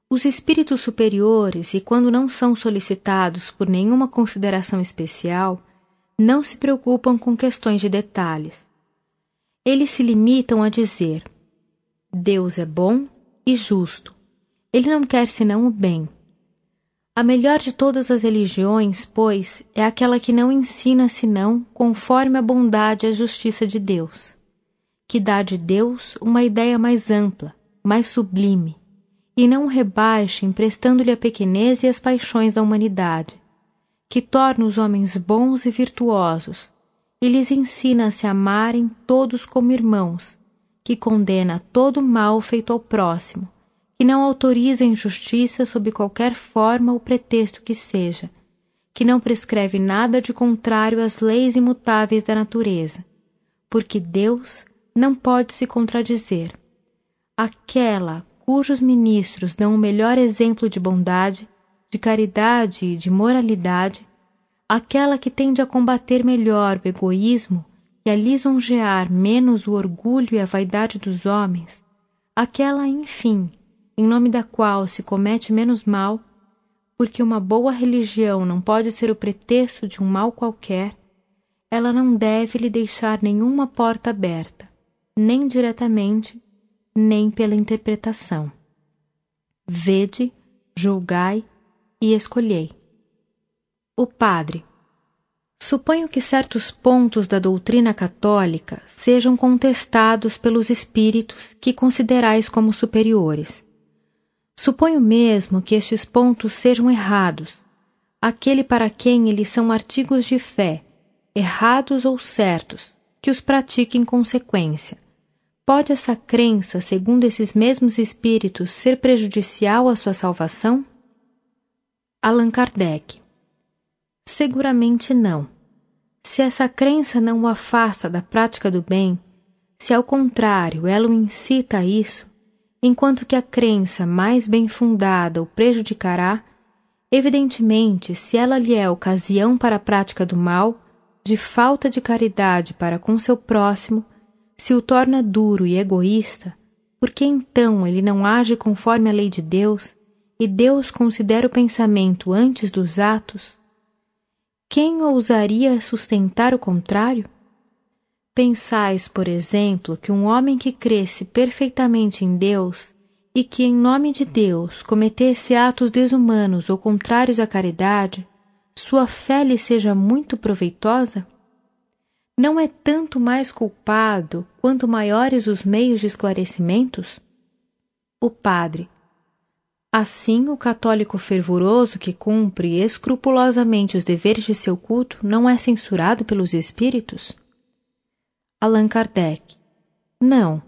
Os espíritos superiores, e quando não são solicitados por nenhuma consideração especial, não se preocupam com questões de detalhes. Eles se limitam a dizer: Deus é bom e justo. Ele não quer senão o bem. A melhor de todas as religiões, pois, é aquela que não ensina senão conforme a bondade e a justiça de Deus, que dá de Deus uma ideia mais ampla, mais sublime, e não o rebaixe emprestando-lhe a pequenez e as paixões da humanidade, que torna os homens bons e virtuosos, e lhes ensina a se amarem todos como irmãos, que condena todo mal feito ao próximo, que não autoriza injustiça sob qualquer forma ou pretexto que seja, que não prescreve nada de contrário às leis imutáveis da natureza, porque Deus não pode se contradizer. Aquela cujos ministros dão o melhor exemplo de bondade, de caridade e de moralidade, aquela que tende a combater melhor o egoísmo e a lisonjear menos o orgulho e a vaidade dos homens, aquela, enfim, em nome da qual se comete menos mal, porque uma boa religião não pode ser o pretexto de um mal qualquer, ela não deve lhe deixar nenhuma porta aberta, nem diretamente, nem pela interpretação. Vede, julgai e escolhei. O padre. Suponho que certos pontos da doutrina católica sejam contestados pelos espíritos que considerais como superiores. Suponho mesmo que estes pontos sejam errados, aquele para quem eles são artigos de fé, errados ou certos, que os pratique em consequência. Pode essa crença, segundo esses mesmos espíritos, ser prejudicial à sua salvação? Allan Kardec. Seguramente não. Se essa crença não o afasta da prática do bem, se ao contrário ela o incita a isso, enquanto que a crença mais bem fundada o prejudicará, evidentemente, se ela lhe é ocasião para a prática do mal, de falta de caridade para com seu próximo, se o torna duro e egoísta, por que então ele não age conforme a lei de Deus e Deus considera o pensamento antes dos atos? Quem ousaria sustentar o contrário? Pensais, por exemplo, que um homem que cresce perfeitamente em Deus e que, em nome de Deus, cometesse atos desumanos ou contrários à caridade, sua fé lhe seja muito proveitosa? não é tanto mais culpado quanto maiores os meios de esclarecimentos? O padre. Assim, o católico fervoroso que cumpre escrupulosamente os deveres de seu culto não é censurado pelos espíritos? Allan Kardec. Não.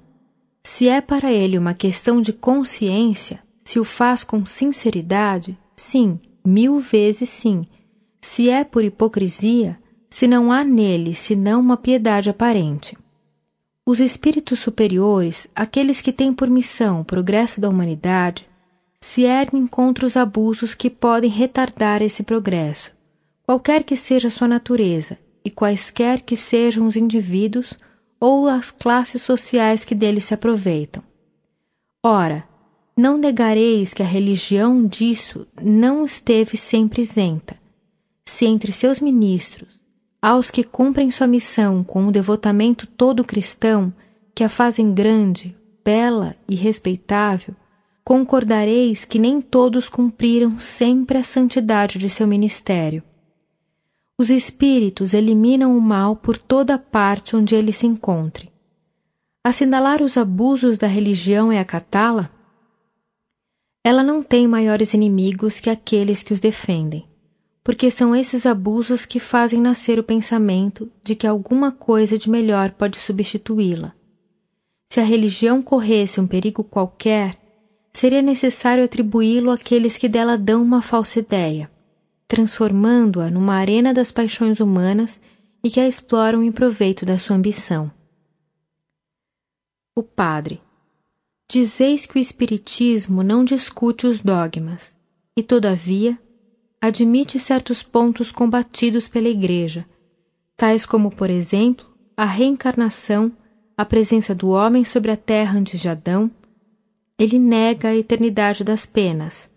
Se é para ele uma questão de consciência, se o faz com sinceridade, sim, mil vezes sim. Se é por hipocrisia, se não há nele senão uma piedade aparente. Os espíritos superiores, aqueles que têm por missão o progresso da humanidade, se erguem contra os abusos que podem retardar esse progresso, qualquer que seja sua natureza e quaisquer que sejam os indivíduos ou as classes sociais que dele se aproveitam. Ora, não negareis que a religião disso não esteve sempre isenta. Se entre seus ministros, aos que cumprem sua missão com um devotamento todo cristão, que a fazem grande, bela e respeitável, concordareis que nem todos cumpriram sempre a santidade de seu ministério. Os espíritos eliminam o mal por toda parte onde ele se encontre. Assinalar os abusos da religião é acatá-la? Ela não tem maiores inimigos que aqueles que os defendem, porque são esses abusos que fazem nascer o pensamento de que alguma coisa de melhor pode substituí-la. Se a religião corresse um perigo qualquer, seria necessário atribuí-lo àqueles que dela dão uma falsa ideia, transformando-a numa arena das paixões humanas e que a exploram em proveito da sua ambição. O padre. Dizeis que o Espiritismo não discute os dogmas, e, todavia, admite certos pontos combatidos pela Igreja, tais como, por exemplo, a reencarnação, a presença do homem sobre a terra antes de Adão, ele nega a eternidade das penas,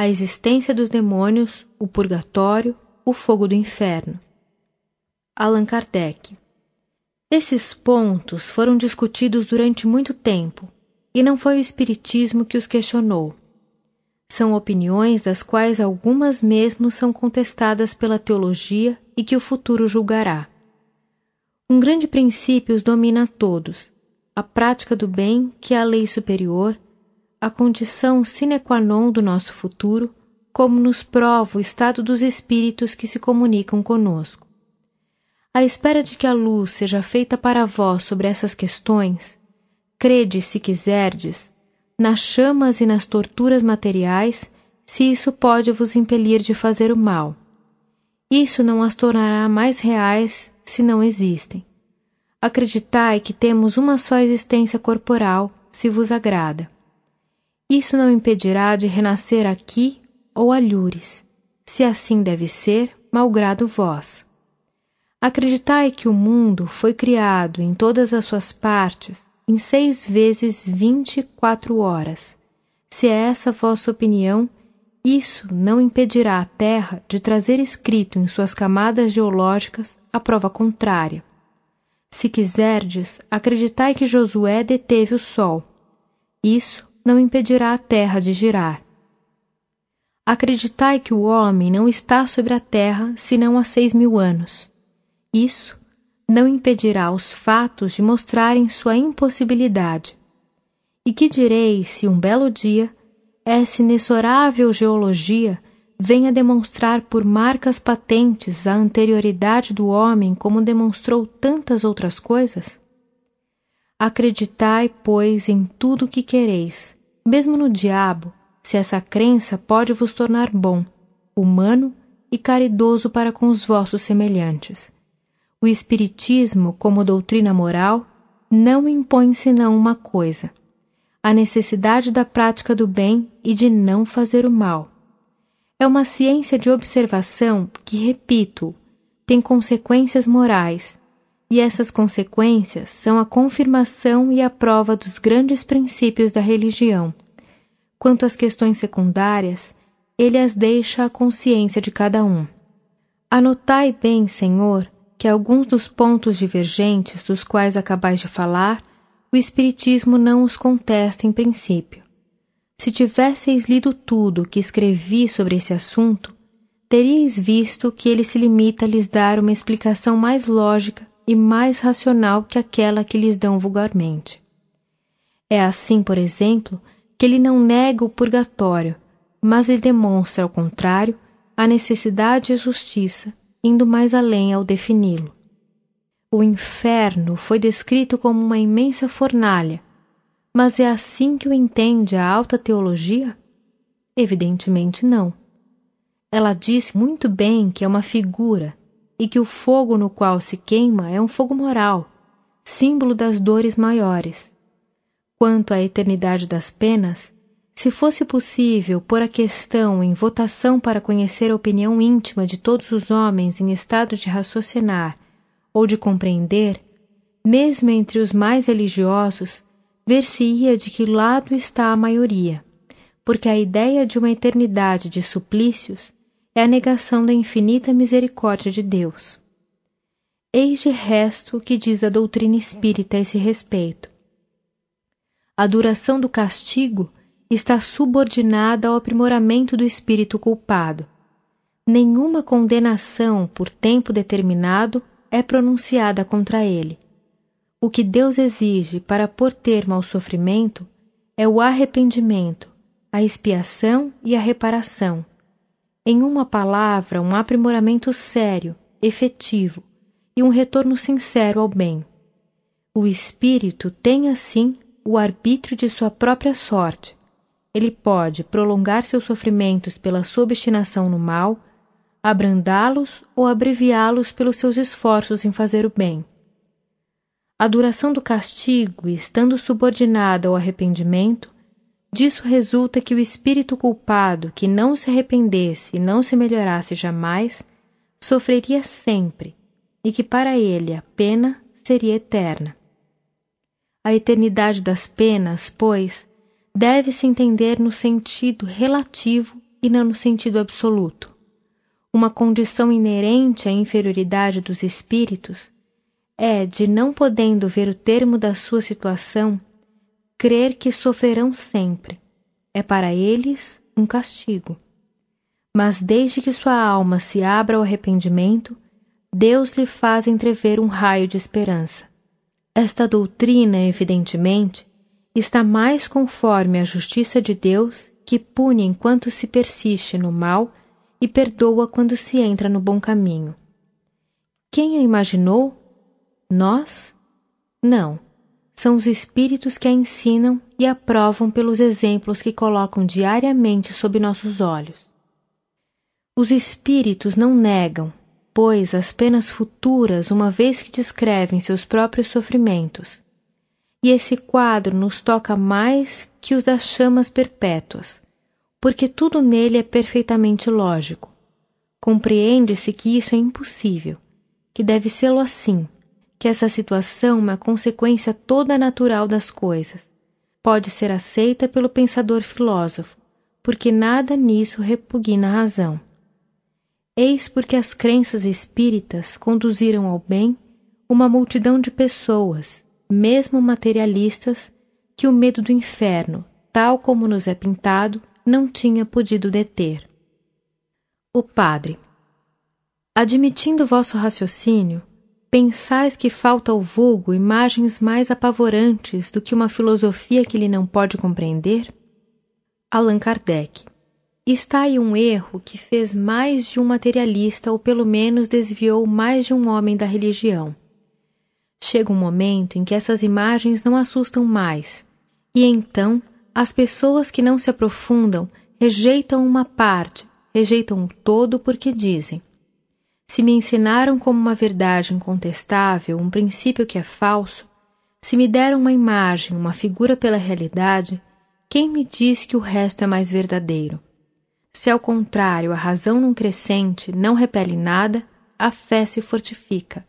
a existência dos demônios, o purgatório, o fogo do inferno. Allan Kardec. Esses pontos foram discutidos durante muito tempo, e não foi o Espiritismo que os questionou. São opiniões das quais algumas mesmo são contestadas pela teologia e que o futuro julgará. Um grande princípio os domina a todos: a prática do bem, que é a lei superior, a condição sine qua non do nosso futuro, como nos prova o estado dos espíritos que se comunicam conosco. À espera de que a luz seja feita para vós sobre essas questões, crede, se quiserdes, nas chamas e nas torturas materiais, se isso pode vos impelir de fazer o mal. Isso não as tornará mais reais se não existem. Acreditai que temos uma só existência corporal, se vos agrada. Isso não impedirá de renascer aqui ou alhures, se assim deve ser, malgrado vós. Acreditai que o mundo foi criado em todas as suas partes em seis vezes vinte e quatro horas. Se é essa vossa opinião, isso não impedirá a Terra de trazer escrito em suas camadas geológicas a prova contrária. Se quiserdes, acreditai que Josué deteve o Sol. Isso não impedirá a terra de girar. Acreditai que o homem não está sobre a terra senão há seis mil anos. Isso não impedirá os fatos de mostrarem sua impossibilidade. E que direis se um belo dia essa inexorável geologia venha demonstrar por marcas patentes a anterioridade do homem como demonstrou tantas outras coisas? Acreditai, pois, em tudo o que quereis, mesmo no diabo, se essa crença pode vos tornar bom, humano e caridoso para com os vossos semelhantes. O Espiritismo, como doutrina moral, não impõe senão uma coisa: a necessidade da prática do bem e de não fazer o mal. É uma ciência de observação que, repito, tem consequências morais e essas consequências são a confirmação e a prova dos grandes princípios da religião. Quanto às questões secundárias, ele as deixa à consciência de cada um. Anotai bem, Senhor, que alguns dos pontos divergentes dos quais acabais de falar, o Espiritismo não os contesta em princípio. Se tivesseis lido tudo o que escrevi sobre esse assunto, teríeis visto que ele se limita a lhes dar uma explicação mais lógica e mais racional que aquela que lhes dão vulgarmente. É assim, por exemplo, que ele não nega o purgatório, mas lhe demonstra, ao contrário, a necessidade e justiça, indo mais além ao defini-lo. O inferno foi descrito como uma imensa fornalha, mas é assim que o entende a alta teologia? Evidentemente não. Ela diz muito bem que é uma figura e que o fogo no qual se queima é um fogo moral, símbolo das dores maiores. Quanto à eternidade das penas, se fosse possível pôr a questão em votação para conhecer a opinião íntima de todos os homens em estado de raciocinar ou de compreender, mesmo entre os mais religiosos, ver-se-ia de que lado está a maioria, porque a ideia de uma eternidade de suplícios é a negação da infinita misericórdia de Deus. Eis de resto o que diz a doutrina espírita a esse respeito. A duração do castigo está subordinada ao aprimoramento do espírito culpado. Nenhuma condenação por tempo determinado é pronunciada contra ele. O que Deus exige para pôr termo ao sofrimento é o arrependimento, a expiação e a reparação. Em uma palavra, um aprimoramento sério, efetivo e um retorno sincero ao bem. O espírito tem assim o arbítrio de sua própria sorte ele pode prolongar seus sofrimentos pela sua obstinação no mal, abrandá-los ou abreviá-los pelos seus esforços em fazer o bem. A duração do castigo, estando subordinada ao arrependimento, disso resulta que o espírito culpado que não se arrependesse e não se melhorasse jamais, sofreria sempre, e que para ele a pena seria eterna. A eternidade das penas, pois, deve-se entender no sentido relativo e não no sentido absoluto. Uma condição inerente à inferioridade dos espíritos é de, não podendo ver o termo da sua situação, crer que sofrerão sempre. É para eles um castigo. Mas desde que sua alma se abra ao arrependimento, Deus lhe faz entrever um raio de esperança. Esta doutrina, evidentemente, está mais conforme à justiça de Deus, que pune enquanto se persiste no mal e perdoa quando se entra no bom caminho. Quem a imaginou? Nós? Não. São os espíritos que a ensinam e a provam pelos exemplos que colocam diariamente sob nossos olhos. Os espíritos não negam, pois, as penas futuras, uma vez que descrevem seus próprios sofrimentos, e esse quadro nos toca mais que os das chamas perpétuas, porque tudo nele é perfeitamente lógico. Compreende-se que isso é impossível, que deve sê-lo assim, que essa situação é uma consequência toda natural das coisas. Pode ser aceita pelo pensador filósofo, porque nada nisso repugna a razão. Eis porque as crenças espíritas conduziram ao bem uma multidão de pessoas mesmo materialistas, que o medo do inferno, tal como nos é pintado, não tinha podido deter. O padre. Admitindo vosso raciocínio, pensais que falta ao vulgo imagens mais apavorantes do que uma filosofia que ele não pode compreender? Allan Kardec. Está aí um erro que fez mais de um materialista ou pelo menos desviou mais de um homem da religião. Chega um momento em que essas imagens não assustam mais, e então as pessoas que não se aprofundam rejeitam uma parte, rejeitam o todo porque dizem: se me ensinaram como uma verdade incontestável um princípio que é falso, se me deram uma imagem, uma figura pela realidade, quem me diz que o resto é mais verdadeiro? Se ao contrário a razão num crescente não repele nada, a fé se fortifica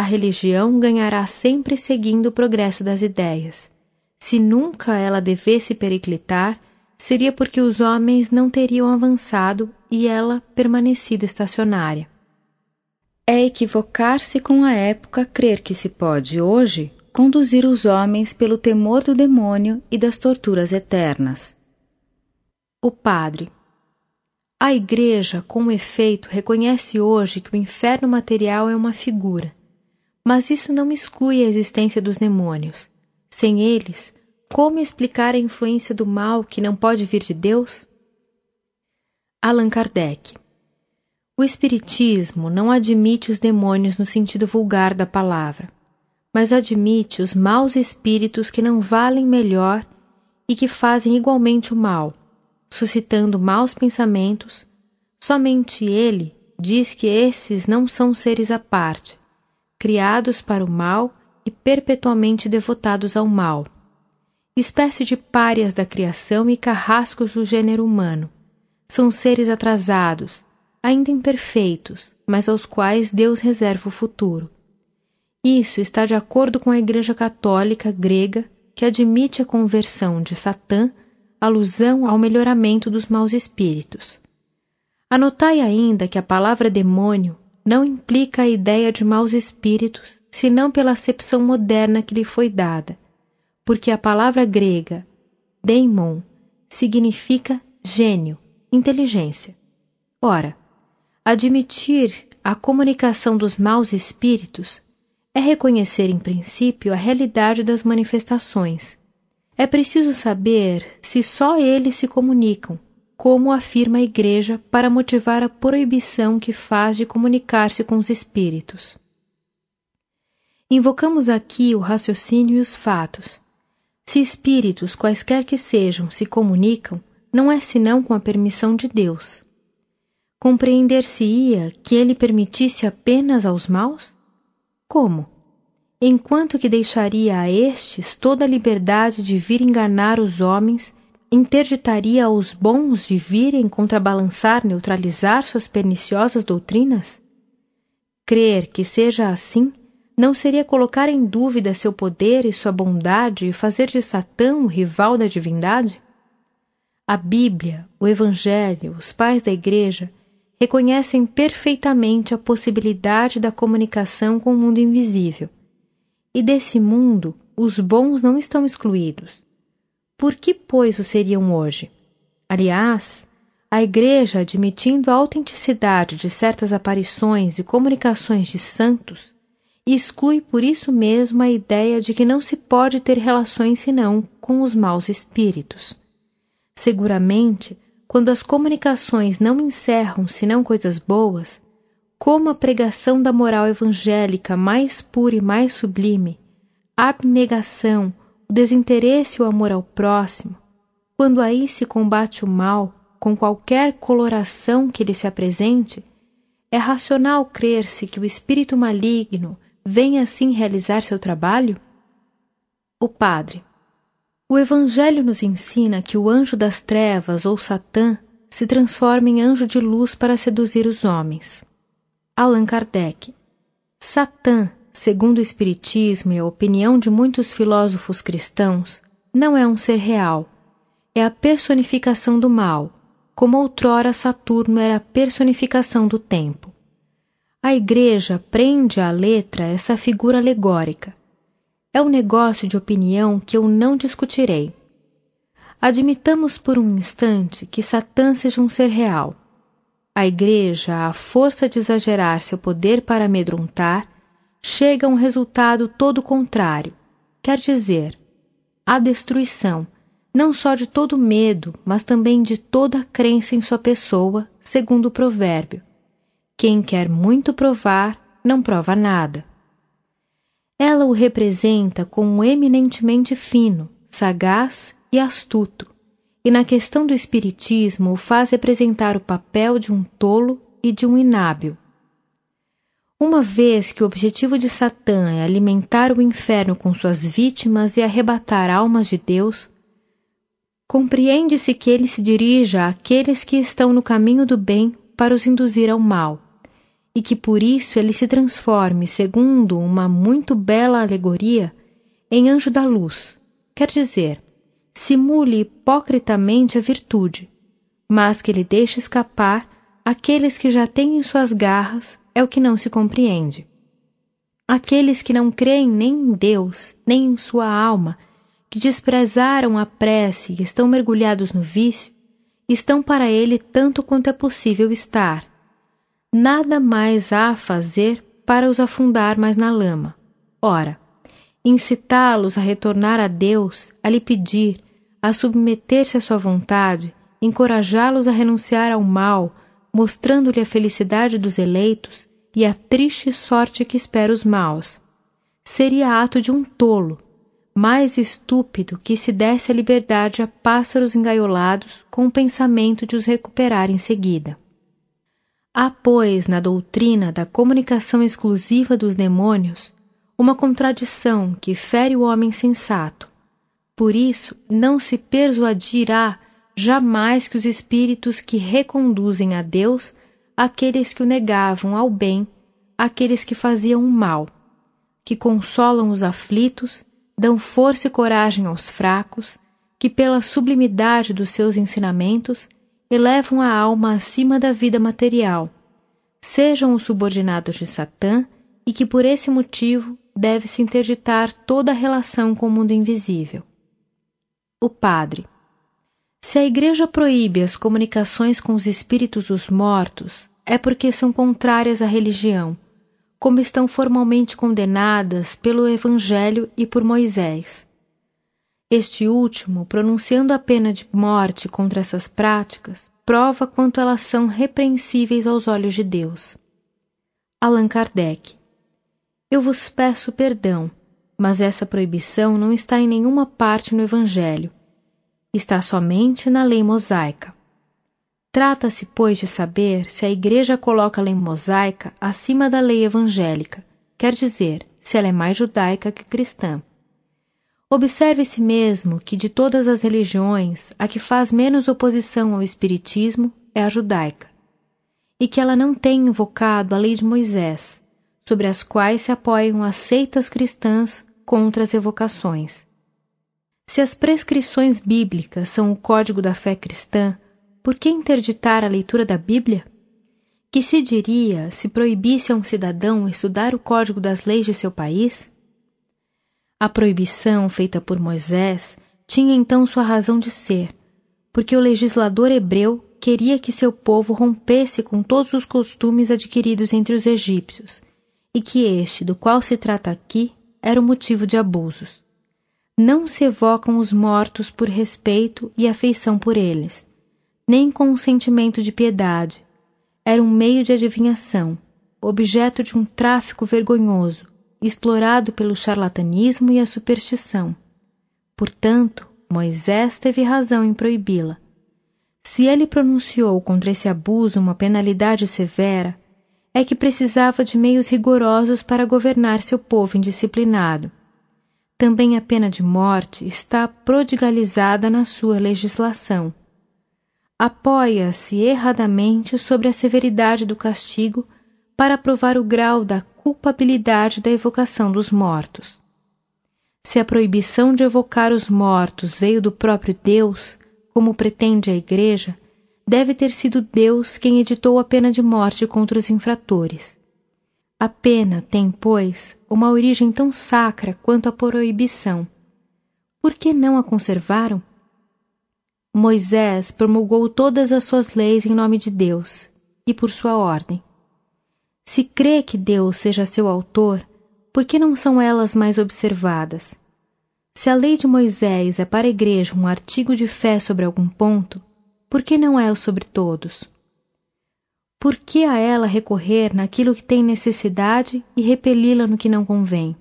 a religião ganhará sempre seguindo o progresso das ideias. Se nunca ela devesse periclitar, seria porque os homens não teriam avançado e ela permanecido estacionária. É equivocar-se com a época crer que se pode, hoje, conduzir os homens pelo temor do demônio e das torturas eternas. O padre. A Igreja, com efeito, reconhece hoje que o inferno material é uma figura mas isso não exclui a existência dos demônios. Sem eles, como explicar a influência do mal que não pode vir de Deus? Allan Kardec O Espiritismo não admite os demônios no sentido vulgar da palavra, mas admite os maus espíritos que não valem melhor e que fazem igualmente o mal, suscitando maus pensamentos. Somente ele diz que esses não são seres à parte, criados para o mal e perpetuamente devotados ao mal. Espécie de párias da criação e carrascos do gênero humano. São seres atrasados, ainda imperfeitos, mas aos quais Deus reserva o futuro. Isso está de acordo com a Igreja Católica grega, que admite a conversão de Satã, alusão ao melhoramento dos maus espíritos. Anotai ainda que a palavra demônio não implica a ideia de maus espíritos, senão pela acepção moderna que lhe foi dada, porque a palavra grega daimon significa gênio, inteligência. Ora, admitir a comunicação dos maus espíritos é reconhecer, em princípio, a realidade das manifestações. É preciso saber se só eles se comunicam, como afirma a Igreja para motivar a proibição que faz de comunicar-se com os espíritos. Invocamos aqui o raciocínio e os fatos. Se espíritos, quaisquer que sejam, se comunicam, não é senão com a permissão de Deus. Compreender-se-ia que ele permitisse apenas aos maus? Como? Enquanto que deixaria a estes toda a liberdade de vir enganar os homens, interditaria aos bons de virem contrabalançar, neutralizar suas perniciosas doutrinas? Crer que seja assim não seria colocar em dúvida seu poder e sua bondade e fazer de Satã o rival da divindade? A Bíblia, o Evangelho, os pais da Igreja reconhecem perfeitamente a possibilidade da comunicação com o mundo invisível. E desse mundo, os bons não estão excluídos. Por que, pois, o seriam hoje? Aliás, a Igreja, admitindo a autenticidade de certas aparições e comunicações de santos, exclui por isso mesmo a ideia de que não se pode ter relações senão com os maus espíritos. Seguramente, quando as comunicações não encerram senão coisas boas, como a pregação da moral evangélica mais pura e mais sublime, a abnegação, o desinteresse e o amor ao próximo, quando aí se combate o mal com qualquer coloração que lhe se apresente, é racional crer-se que o espírito maligno venha assim realizar seu trabalho? O padre, o Evangelho nos ensina que o anjo das trevas ou Satã se transforma em anjo de luz para seduzir os homens. Allan Kardec. Satã, segundo o Espiritismo e a opinião de muitos filósofos cristãos, não é um ser real. É a personificação do mal, como outrora Saturno era a personificação do tempo. A Igreja prende à letra essa figura alegórica é um negócio de opinião que eu não discutirei. Admitamos por um instante que Satã seja um ser real. A Igreja, à força de exagerar seu poder para amedrontar, chega a um resultado todo contrário, quer dizer, a destruição, não só de todo medo, mas também de toda crença em sua pessoa, segundo o provérbio. Quem quer muito provar, não prova nada. Ela o representa como eminentemente fino, sagaz e astuto, e na questão do espiritismo o faz representar o papel de um tolo e de um inábil. Uma vez que o objetivo de Satã é alimentar o inferno com suas vítimas e arrebatar almas de Deus, compreende-se que ele se dirija àqueles que estão no caminho do bem para os induzir ao mal e que por isso ele se transforme, segundo uma muito bela alegoria, em anjo da luz, quer dizer, simule hipocritamente a virtude, mas que ele deixe escapar aqueles que já têm em suas garras é o que não se compreende. Aqueles que não creem nem em Deus, nem em sua alma, que desprezaram a prece e estão mergulhados no vício, estão para ele tanto quanto é possível estar, nada mais há a fazer para os afundar mais na lama. Ora, incitá-los a retornar a Deus, a lhe pedir, a submeter-se à sua vontade, encorajá-los a renunciar ao mal, mostrando-lhe a felicidade dos eleitos e a triste sorte que espera os maus. Seria ato de um tolo, mais estúpido que se desse a liberdade a pássaros engaiolados com o pensamento de os recuperar em seguida. Há, pois, na doutrina da comunicação exclusiva dos demônios, uma contradição que fere o homem sensato. Por isso, não se persuadirá jamais que os espíritos que reconduzem a Deus aqueles que o negavam ao bem, aqueles que faziam o mal. que consolam os aflitos, dão força e coragem aos fracos, que pela sublimidade dos seus ensinamentos elevam a alma acima da vida material, sejam os subordinados de Satã e que por esse motivo deve-se interditar toda a relação com o mundo invisível. O Padre. Se a Igreja proíbe as comunicações com os espíritos dos mortos, é porque são contrárias à religião, como estão formalmente condenadas pelo Evangelho e por Moisés. Este último, pronunciando a pena de morte contra essas práticas, prova quanto elas são repreensíveis aos olhos de Deus. Allan Kardec eu vos peço perdão, mas essa proibição não está em nenhuma parte no Evangelho. Está somente na lei mosaica. Trata-se, pois, de saber se a Igreja coloca a lei mosaica acima da lei evangélica, quer dizer, se ela é mais judaica que cristã. Observe-se mesmo que de todas as religiões, a que faz menos oposição ao Espiritismo é a judaica, e que ela não tem invocado a lei de Moisés, sobre as quais se apoiam as seitas cristãs contra as evocações. Se as prescrições bíblicas são o código da fé cristã, por que interditar a leitura da Bíblia? Que se diria se proibisse a um cidadão estudar o código das leis de seu país? A proibição feita por Moisés tinha então sua razão de ser, porque o legislador hebreu queria que seu povo rompesse com todos os costumes adquiridos entre os egípcios e que este do qual se trata aqui era o motivo de abusos. Não se evocam os mortos por respeito e afeição por eles, nem com um sentimento de piedade. Era um meio de adivinhação, objeto de um tráfico vergonhoso, explorado pelo charlatanismo e a superstição. Portanto, Moisés teve razão em proibi-la. Se ele pronunciou contra esse abuso uma penalidade severa, é que precisava de meios rigorosos para governar seu povo indisciplinado. Também a pena de morte está prodigalizada na sua legislação. Apoia-se erradamente sobre a severidade do castigo para provar o grau da culpabilidade da evocação dos mortos. Se a proibição de evocar os mortos veio do próprio Deus, como pretende a Igreja, deve ter sido Deus quem editou a pena de morte contra os infratores. A pena tem, pois, uma origem tão sacra quanto a proibição. Por que não a conservaram? Moisés promulgou todas as suas leis em nome de Deus e por sua ordem. Se crê que Deus seja seu autor, por que não são elas mais observadas? Se a lei de Moisés é para a igreja um artigo de fé sobre algum ponto, por que não é o sobre todos? Por que a ela recorrer naquilo que tem necessidade e repeli-la no que não convém?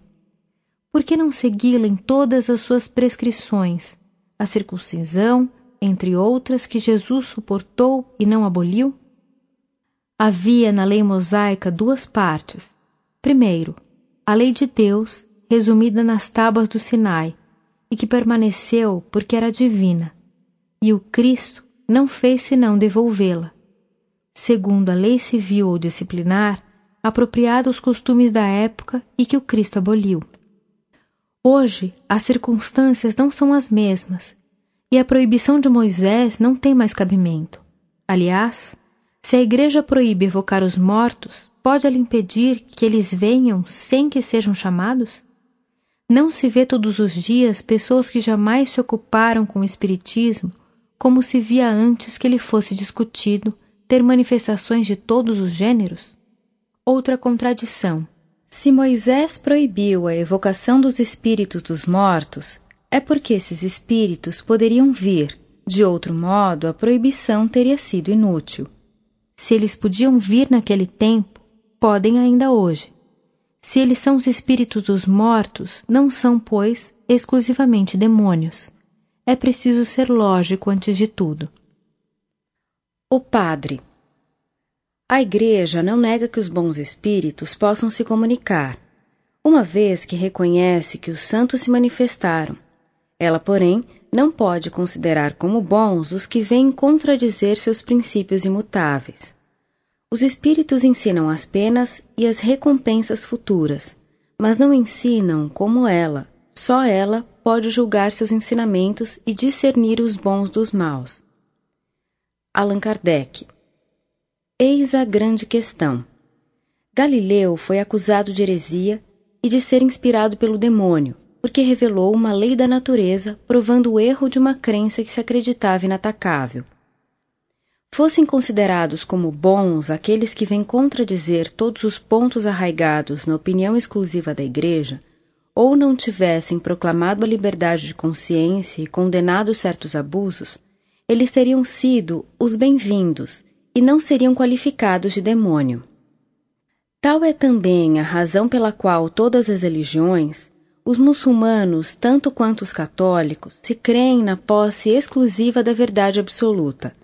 Por que não segui-la em todas as suas prescrições, a circuncisão, entre outras que Jesus suportou e não aboliu? Havia na lei mosaica duas partes. Primeiro, a lei de Deus, resumida nas tábuas do Sinai, e que permaneceu porque era divina, e o Cristo, não fez senão devolvê-la. Segundo a lei civil ou disciplinar, apropriada aos costumes da época e que o Cristo aboliu. Hoje, as circunstâncias não são as mesmas e a proibição de Moisés não tem mais cabimento. Aliás, se a Igreja proíbe evocar os mortos, pode ela impedir que eles venham sem que sejam chamados? Não se vê todos os dias pessoas que jamais se ocuparam com o Espiritismo como se via antes que ele fosse discutido, ter manifestações de todos os gêneros? Outra contradição. Se Moisés proibiu a evocação dos espíritos dos mortos, é porque esses espíritos poderiam vir, de outro modo a proibição teria sido inútil. Se eles podiam vir naquele tempo, podem ainda hoje. Se eles são os espíritos dos mortos, não são, pois, exclusivamente demônios é preciso ser lógico antes de tudo. O Padre A Igreja não nega que os bons espíritos possam se comunicar, uma vez que reconhece que os santos se manifestaram. Ela, porém, não pode considerar como bons os que vêm contradizer seus princípios imutáveis. Os espíritos ensinam as penas e as recompensas futuras, mas não ensinam como ela. Só ela pode julgar seus ensinamentos e discernir os bons dos maus. Allan Kardec Eis a grande questão. Galileu foi acusado de heresia e de ser inspirado pelo demônio, porque revelou uma lei da natureza, provando o erro de uma crença que se acreditava inatacável. Fossem considerados como bons aqueles que vêm contradizer todos os pontos arraigados na opinião exclusiva da Igreja, ou não tivessem proclamado a liberdade de consciência e condenado certos abusos, eles teriam sido os bem-vindos e não seriam qualificados de demônio. Tal é também a razão pela qual todas as religiões, os muçulmanos, tanto quanto os católicos, se creem na posse exclusiva da verdade absoluta,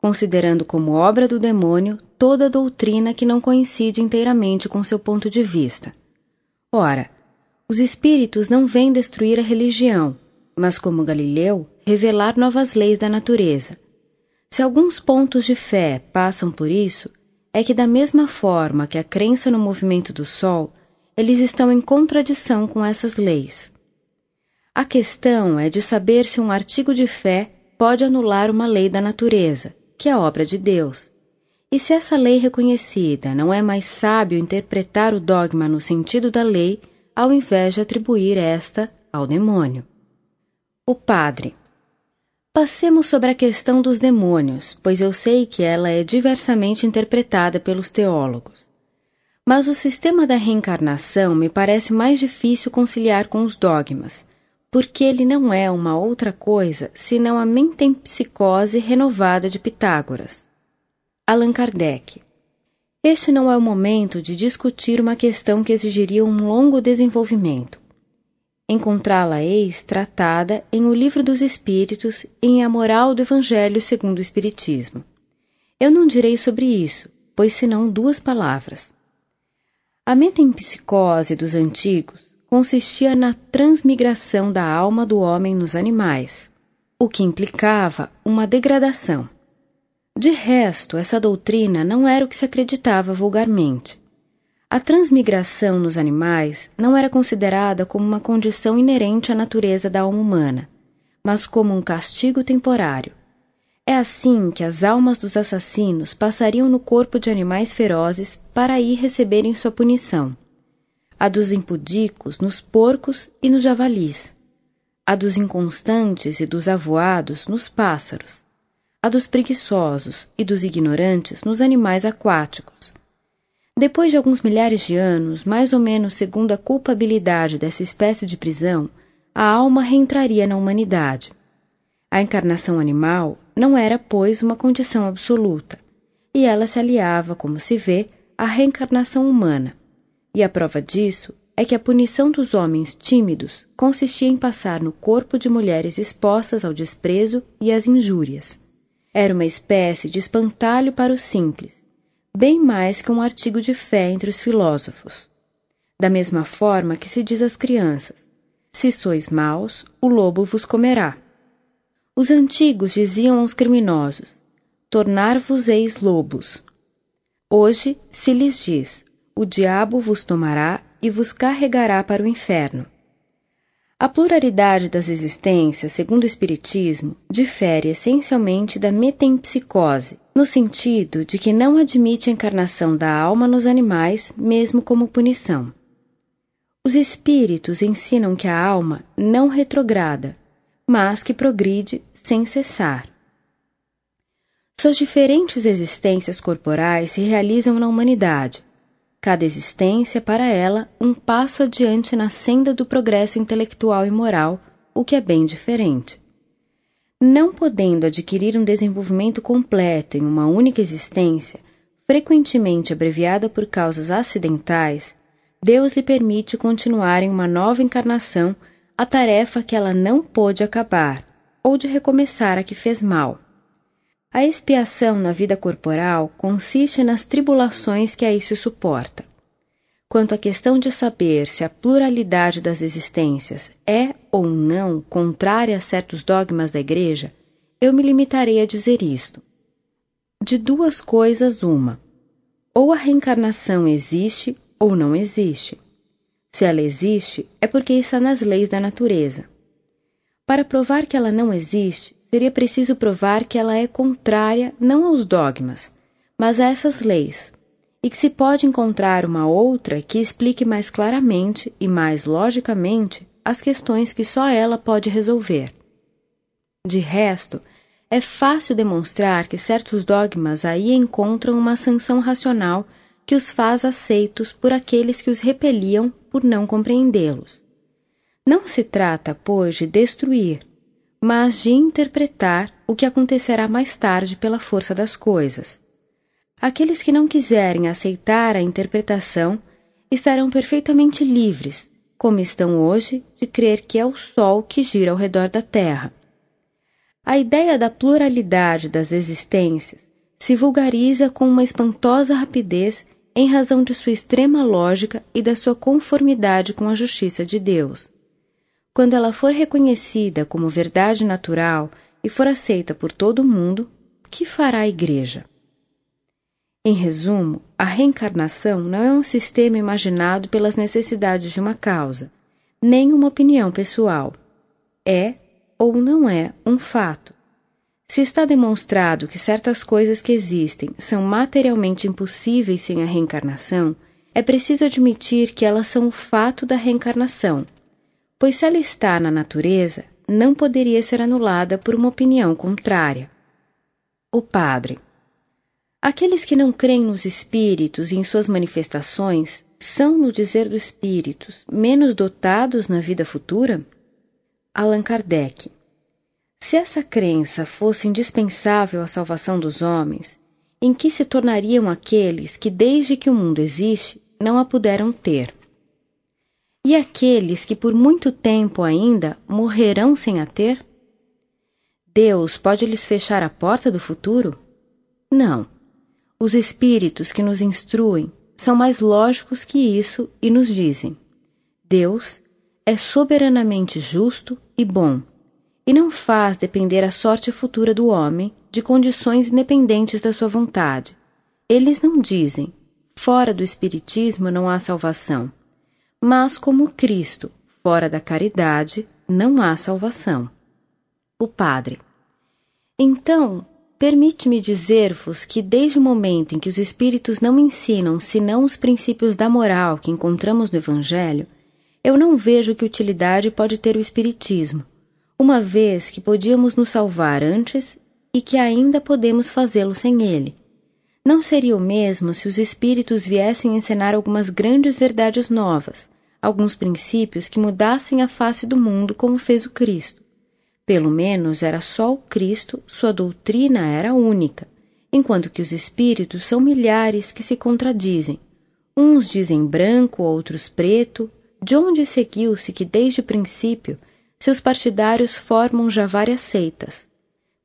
considerando como obra do demônio toda doutrina que não coincide inteiramente com seu ponto de vista. Ora, os espíritos não vêm destruir a religião, mas, como Galileu, revelar novas leis da natureza. Se alguns pontos de fé passam por isso, é que, da mesma forma que a crença no movimento do Sol, eles estão em contradição com essas leis. A questão é de saber se um artigo de fé pode anular uma lei da natureza, que é obra de Deus. E se essa lei reconhecida não é mais sábio interpretar o dogma no sentido da lei, ao invés de atribuir esta ao demônio? O padre. Passemos sobre a questão dos demônios, pois eu sei que ela é diversamente interpretada pelos teólogos. Mas o sistema da reencarnação me parece mais difícil conciliar com os dogmas, porque ele não é uma outra coisa senão a mentempsicose renovada de Pitágoras. Allan Kardec. Este não é o momento de discutir uma questão que exigiria um longo desenvolvimento. Encontrá-la-eis tratada em O Livro dos Espíritos e em A Moral do Evangelho segundo o Espiritismo. Eu não direi sobre isso, pois senão duas palavras. A metempsicose dos antigos consistia na transmigração da alma do homem nos animais, o que implicava uma degradação. De resto, essa doutrina não era o que se acreditava vulgarmente. A transmigração nos animais não era considerada como uma condição inerente à natureza da alma humana, mas como um castigo temporário. É assim que as almas dos assassinos passariam no corpo de animais ferozes para aí receberem sua punição a dos impudicos nos porcos e nos javalis, a dos inconstantes e dos avoados nos pássaros, a dos preguiçosos e dos ignorantes nos animais aquáticos. Depois de alguns milhares de anos, mais ou menos segundo a culpabilidade dessa espécie de prisão, a alma reentraria na humanidade. A encarnação animal não era, pois, uma condição absoluta, e ela se aliava, como se vê, à reencarnação humana e a prova disso é que a punição dos homens tímidos consistia em passar no corpo de mulheres expostas ao desprezo e às injúrias. Era uma espécie de espantalho para os simples, bem mais que um artigo de fé entre os filósofos. Da mesma forma que se diz às crianças: Se sois maus, o lobo vos comerá. Os antigos diziam aos criminosos: Tornar-vos-eis lobos. Hoje se lhes diz: o diabo vos tomará e vos carregará para o inferno. A pluralidade das existências, segundo o Espiritismo, difere essencialmente da metempsicose, no sentido de que não admite a encarnação da alma nos animais, mesmo como punição. Os espíritos ensinam que a alma não retrograda, mas que progride sem cessar. Suas diferentes existências corporais se realizam na humanidade, cada existência para ela um passo adiante na senda do progresso intelectual e moral, o que é bem diferente. Não podendo adquirir um desenvolvimento completo em uma única existência, frequentemente abreviada por causas acidentais, Deus lhe permite continuar em uma nova encarnação a tarefa que ela não pôde acabar, ou de recomeçar a que fez mal. A expiação na vida corporal consiste nas tribulações que a isso suporta. Quanto à questão de saber se a pluralidade das existências é ou não contrária a certos dogmas da Igreja, eu me limitarei a dizer isto. De duas coisas, uma: ou a reencarnação existe ou não existe. Se ela existe, é porque está nas leis da natureza. Para provar que ela não existe, seria preciso provar que ela é contrária não aos dogmas, mas a essas leis, e que se pode encontrar uma outra que explique mais claramente e mais logicamente as questões que só ela pode resolver. De resto, é fácil demonstrar que certos dogmas aí encontram uma sanção racional que os faz aceitos por aqueles que os repeliam por não compreendê-los. Não se trata, pois, de destruir, mas de interpretar o que acontecerá mais tarde pela força das coisas. Aqueles que não quiserem aceitar a interpretação estarão perfeitamente livres, como estão hoje, de crer que é o Sol que gira ao redor da Terra. A ideia da pluralidade das existências se vulgariza com uma espantosa rapidez em razão de sua extrema lógica e da sua conformidade com a justiça de Deus. Quando ela for reconhecida como verdade natural e for aceita por todo o mundo, que fará a Igreja? Em resumo, a reencarnação não é um sistema imaginado pelas necessidades de uma causa, nem uma opinião pessoal. É ou não é um fato. Se está demonstrado que certas coisas que existem são materialmente impossíveis sem a reencarnação, é preciso admitir que elas são o fato da reencarnação, pois se ela está na natureza, não poderia ser anulada por uma opinião contrária. O padre. Aqueles que não creem nos espíritos e em suas manifestações são, no dizer dos espíritos, menos dotados na vida futura? Allan Kardec. Se essa crença fosse indispensável à salvação dos homens, em que se tornariam aqueles que, desde que o mundo existe, não a puderam ter? E aqueles que por muito tempo ainda morrerão sem a ter? Deus pode lhes fechar a porta do futuro? Não. Os espíritos que nos instruem são mais lógicos que isso e nos dizem: Deus é soberanamente justo e bom e não faz depender a sorte futura do homem de condições independentes da sua vontade. Eles não dizem, fora do Espiritismo não há salvação, mas como Cristo, fora da caridade, não há salvação. O Padre. Então, permite-me dizer-vos que desde o momento em que os Espíritos não ensinam senão os princípios da moral que encontramos no Evangelho, eu não vejo que utilidade pode ter o Espiritismo uma vez que podíamos nos salvar antes e que ainda podemos fazê-lo sem ele. Não seria o mesmo se os espíritos viessem ensinar algumas grandes verdades novas, alguns princípios que mudassem a face do mundo como fez o Cristo. Pelo menos era só o Cristo, sua doutrina era única, enquanto que os espíritos são milhares que se contradizem. Uns dizem branco, outros preto. De onde seguiu-se que desde o princípio seus partidários formam já várias seitas.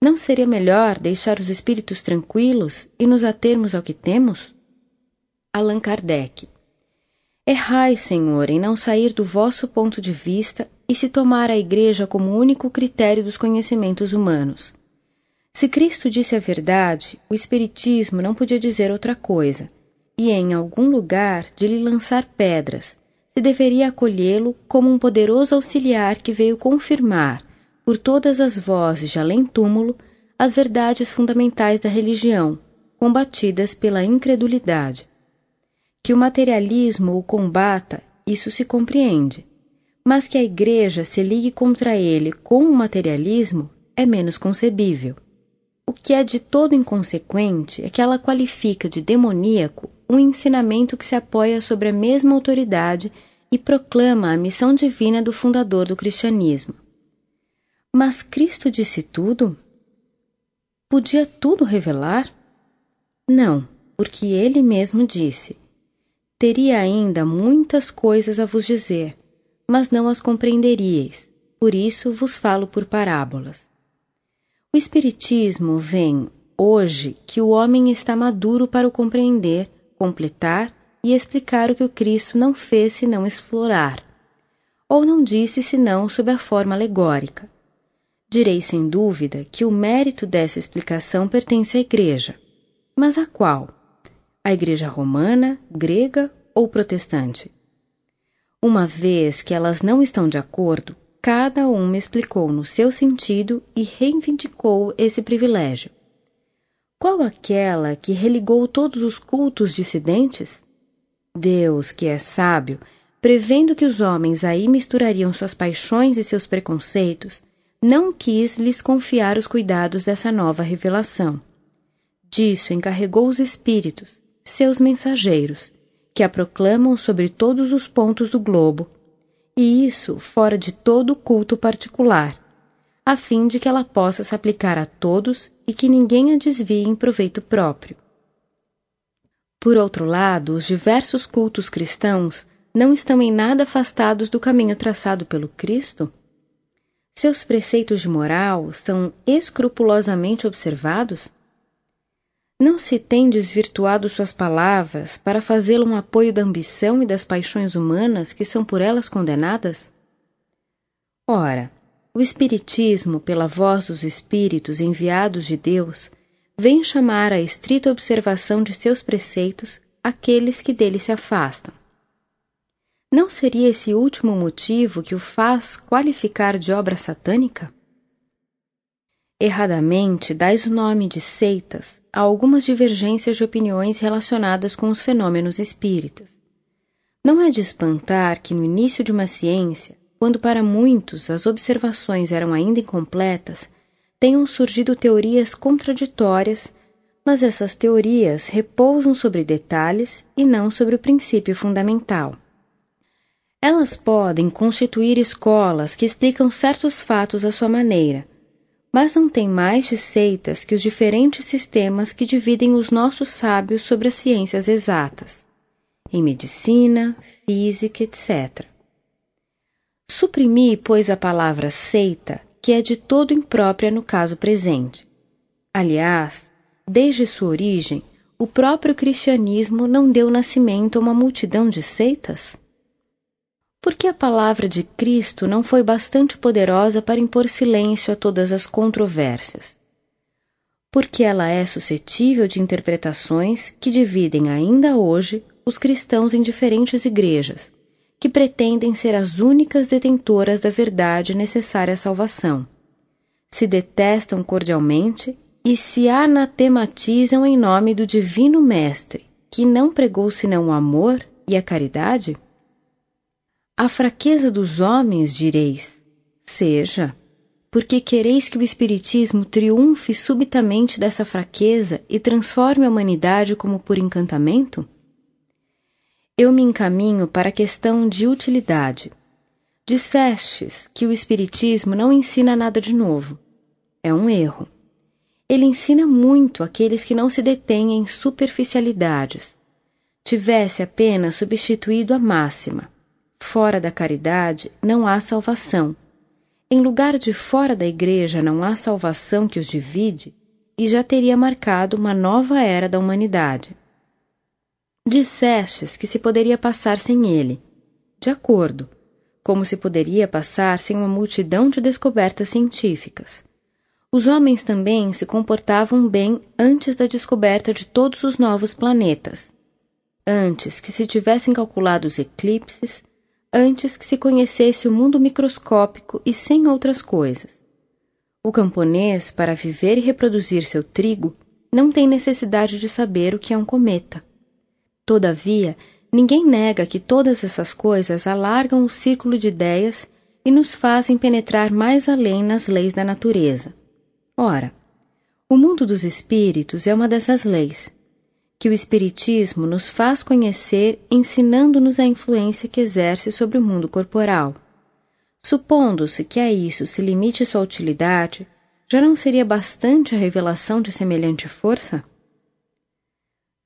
Não seria melhor deixar os espíritos tranquilos e nos atermos ao que temos? Allan Kardec. Errai, Senhor, em não sair do vosso ponto de vista e se tomar a Igreja como único critério dos conhecimentos humanos. Se Cristo disse a verdade, o Espiritismo não podia dizer outra coisa, e em algum lugar de lhe lançar pedras, se deveria acolhê-lo como um poderoso auxiliar que veio confirmar, por todas as vozes de além-túmulo, as verdades fundamentais da religião, combatidas pela incredulidade. Que o materialismo o combata, isso se compreende, mas que a Igreja se ligue contra ele com o materialismo é menos concebível. O que é de todo inconsequente é que ela qualifica de demoníaco um ensinamento que se apoia sobre a mesma autoridade e proclama a missão divina do fundador do cristianismo. Mas Cristo disse tudo? Podia tudo revelar? Não, porque ele mesmo disse: Teria ainda muitas coisas a vos dizer, mas não as compreenderíeis, por isso vos falo por parábolas. O Espiritismo vem, hoje, que o homem está maduro para o compreender, completar e explicar o que o Cristo não fez senão explorar, ou não disse senão sob a forma alegórica. Direi sem dúvida que o mérito dessa explicação pertence à Igreja. Mas a qual? A Igreja romana, grega ou protestante? Uma vez que elas não estão de acordo, cada uma explicou no seu sentido e reivindicou esse privilégio. Qual aquela que religou todos os cultos dissidentes? Deus, que é sábio, prevendo que os homens aí misturariam suas paixões e seus preconceitos, não quis lhes confiar os cuidados dessa nova revelação. Disso encarregou os espíritos, seus mensageiros, que a proclamam sobre todos os pontos do globo, e isso fora de todo culto particular, a fim de que ela possa se aplicar a todos e que ninguém a desvie em proveito próprio. Por outro lado, os diversos cultos cristãos não estão em nada afastados do caminho traçado pelo Cristo? Seus preceitos de moral são escrupulosamente observados? Não se tem desvirtuado suas palavras para fazê-lo um apoio da ambição e das paixões humanas que são por elas condenadas? Ora, o Espiritismo, pela voz dos Espíritos enviados de Deus, vem chamar à estrita observação de seus preceitos aqueles que dele se afastam. Não seria esse último motivo que o faz qualificar de obra satânica? Erradamente dais o nome de seitas a algumas divergências de opiniões relacionadas com os fenômenos espíritas. Não é de espantar que no início de uma ciência, quando para muitos as observações eram ainda incompletas, tenham surgido teorias contraditórias, mas essas teorias repousam sobre detalhes e não sobre o princípio fundamental. Elas podem constituir escolas que explicam certos fatos à sua maneira, mas não têm mais de seitas que os diferentes sistemas que dividem os nossos sábios sobre as ciências exatas, em medicina, física, etc. Suprimi, pois, a palavra seita, que é de todo imprópria no caso presente. Aliás, desde sua origem, o próprio cristianismo não deu nascimento a uma multidão de seitas? Porque a palavra de Cristo não foi bastante poderosa para impor silêncio a todas as controvérsias. Porque ela é suscetível de interpretações que dividem ainda hoje os cristãos em diferentes igrejas, que pretendem ser as únicas detentoras da verdade necessária à salvação. Se detestam cordialmente e se anatematizam em nome do Divino Mestre, que não pregou senão o amor e a caridade? A fraqueza dos homens, direis, seja, porque quereis que o Espiritismo triunfe subitamente dessa fraqueza e transforme a humanidade como por encantamento? Eu me encaminho para a questão de utilidade. Dissestes que o Espiritismo não ensina nada de novo. É um erro. Ele ensina muito àqueles que não se detêm em superficialidades. Tivesse apenas substituído a máxima Fora da caridade não há salvação. Em lugar de fora da igreja não há salvação que os divide, e já teria marcado uma nova era da humanidade. Dissestes que se poderia passar sem ele. De acordo, como se poderia passar sem uma multidão de descobertas científicas. Os homens também se comportavam bem antes da descoberta de todos os novos planetas. Antes que se tivessem calculado os eclipses, antes que se conhecesse o mundo microscópico e sem outras coisas. O camponês, para viver e reproduzir seu trigo, não tem necessidade de saber o que é um cometa. Todavia, ninguém nega que todas essas coisas alargam o círculo de ideias e nos fazem penetrar mais além nas leis da natureza. Ora, o mundo dos espíritos é uma dessas leis, que o Espiritismo nos faz conhecer ensinando-nos a influência que exerce sobre o mundo corporal. Supondo-se que a isso se limite sua utilidade, já não seria bastante a revelação de semelhante força?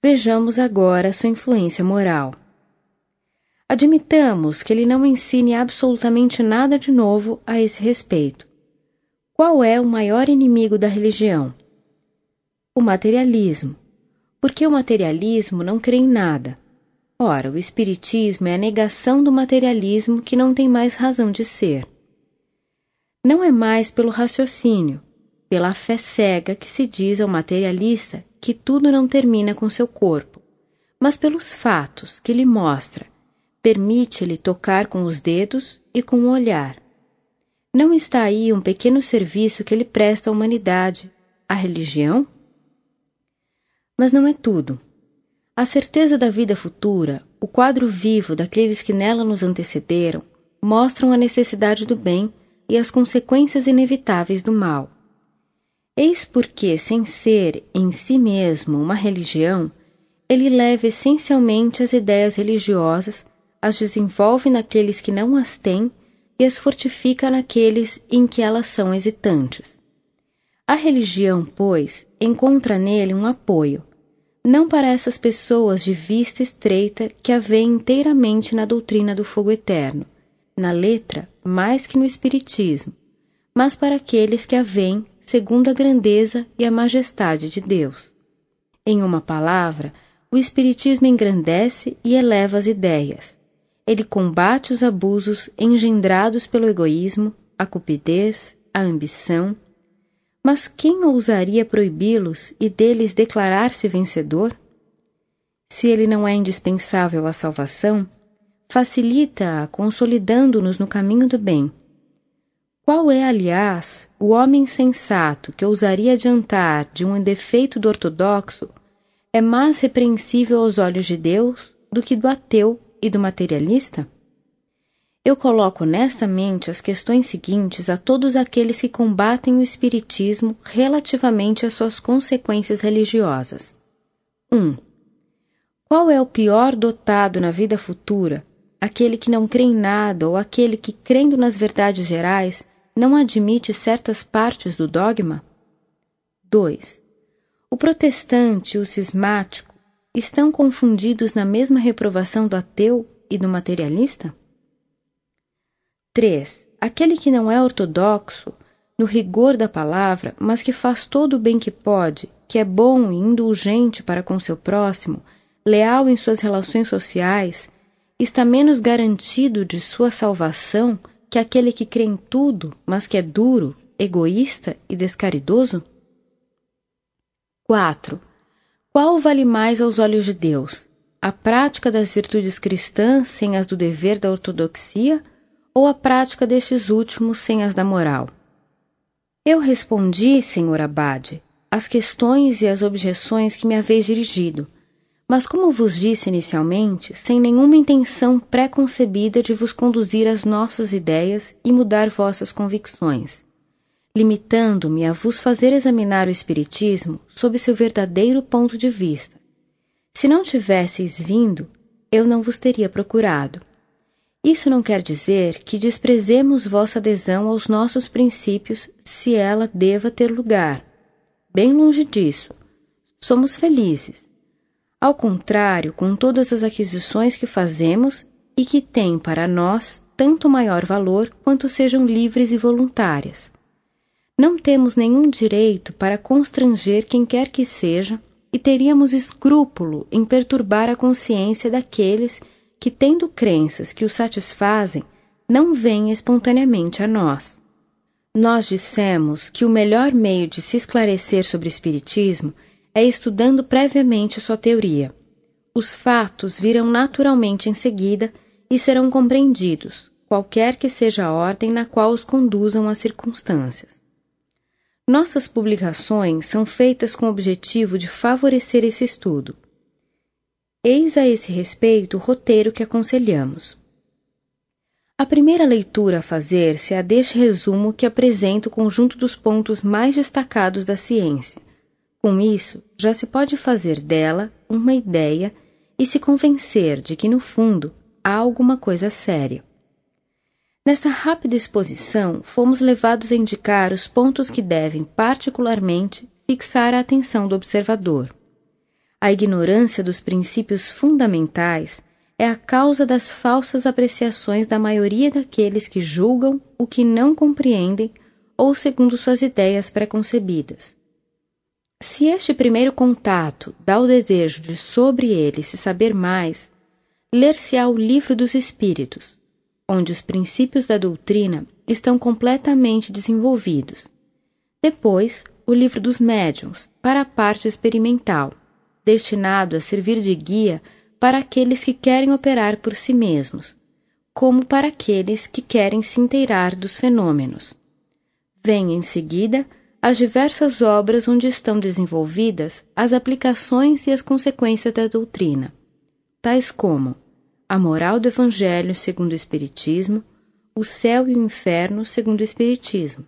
Vejamos agora sua influência moral. Admitamos que ele não ensine absolutamente nada de novo a esse respeito. Qual é o maior inimigo da religião? O materialismo porque o materialismo não crê em nada. Ora, o Espiritismo é a negação do materialismo que não tem mais razão de ser. Não é mais pelo raciocínio, pela fé cega que se diz ao materialista que tudo não termina com seu corpo, mas pelos fatos que lhe mostra, permite-lhe tocar com os dedos e com o olhar. Não está aí um pequeno serviço que ele presta à humanidade, à religião? Mas não é tudo. A certeza da vida futura, o quadro vivo daqueles que nela nos antecederam, mostram a necessidade do bem e as consequências inevitáveis do mal. Eis porque, sem ser em si mesmo uma religião, ele leva essencialmente as ideias religiosas, as desenvolve naqueles que não as têm e as fortifica naqueles em que elas são hesitantes. A religião, pois, encontra nele um apoio, não para essas pessoas de vista estreita que a veem inteiramente na doutrina do fogo eterno, na letra mais que no Espiritismo, mas para aqueles que a veem segundo a grandeza e a majestade de Deus. Em uma palavra, o Espiritismo engrandece e eleva as ideias. Ele combate os abusos engendrados pelo egoísmo, a cupidez, a ambição. Mas quem ousaria proibi-los e deles declarar-se vencedor? Se ele não é indispensável à salvação, facilita-a consolidando-nos no caminho do bem qual é, aliás, o homem sensato que ousaria adiantar de um defeito do ortodoxo é mais repreensível aos olhos de Deus do que do ateu e do materialista? Eu coloco honestamente as questões seguintes a todos aqueles que combatem o Espiritismo relativamente às suas consequências religiosas. 1. Um, qual é o pior dotado na vida futura, aquele que não crê em nada ou aquele que, crendo nas verdades gerais, não admite certas partes do dogma? 2. O protestante e o cismático estão confundidos na mesma reprovação do ateu e do materialista? 3. Aquele que não é ortodoxo, no rigor da palavra, mas que faz todo o bem que pode, que é bom e indulgente para com seu próximo, leal em suas relações sociais, está menos garantido de sua salvação que aquele que crê em tudo, mas que é duro, egoísta e descaridoso? 4. Qual vale mais aos olhos de Deus? A prática das virtudes cristãs sem as do dever da ortodoxia ou a prática destes últimos sem as da moral? Eu respondi, senhor Abade, as questões e as objeções que me haveis dirigido, mas como vos disse inicialmente, sem nenhuma intenção pré-concebida de vos conduzir às nossas ideias e mudar vossas convicções, limitando-me a vos fazer examinar o Espiritismo sob seu verdadeiro ponto de vista. Se não tivesseis vindo, eu não vos teria procurado. Isso não quer dizer que desprezemos vossa adesão aos nossos princípios se ela deva ter lugar. Bem longe disso. Somos felizes ao contrário, com todas as aquisições que fazemos e que têm para nós tanto maior valor quanto sejam livres e voluntárias. Não temos nenhum direito para constranger quem quer que seja e teríamos escrúpulo em perturbar a consciência daqueles que, tendo crenças que os satisfazem, não vêm espontaneamente a nós. Nós dissemos que o melhor meio de se esclarecer sobre o Espiritismo é estudando previamente sua teoria. Os fatos virão naturalmente em seguida e serão compreendidos, qualquer que seja a ordem na qual os conduzam as circunstâncias. Nossas publicações são feitas com o objetivo de favorecer esse estudo. Eis a esse respeito o roteiro que aconselhamos. A primeira leitura a fazer-se é a deste resumo que apresenta o conjunto dos pontos mais destacados da ciência com isso, já se pode fazer dela uma ideia e se convencer de que, no fundo, há alguma coisa séria. Nessa rápida exposição, fomos levados a indicar os pontos que devem, particularmente, fixar a atenção do observador. A ignorância dos princípios fundamentais é a causa das falsas apreciações da maioria daqueles que julgam o que não compreendem ou segundo suas ideias preconcebidas. Se este primeiro contato dá o desejo de sobre ele se saber mais, ler-se-á o Livro dos Espíritos, onde os princípios da doutrina estão completamente desenvolvidos. Depois, o Livro dos Médiuns, para a parte experimental, destinado a servir de guia para aqueles que querem operar por si mesmos, como para aqueles que querem se inteirar dos fenômenos. Vem em seguida as diversas obras onde estão desenvolvidas as aplicações e as consequências da doutrina, tais como a moral do Evangelho segundo o Espiritismo, o céu e o inferno segundo o Espiritismo.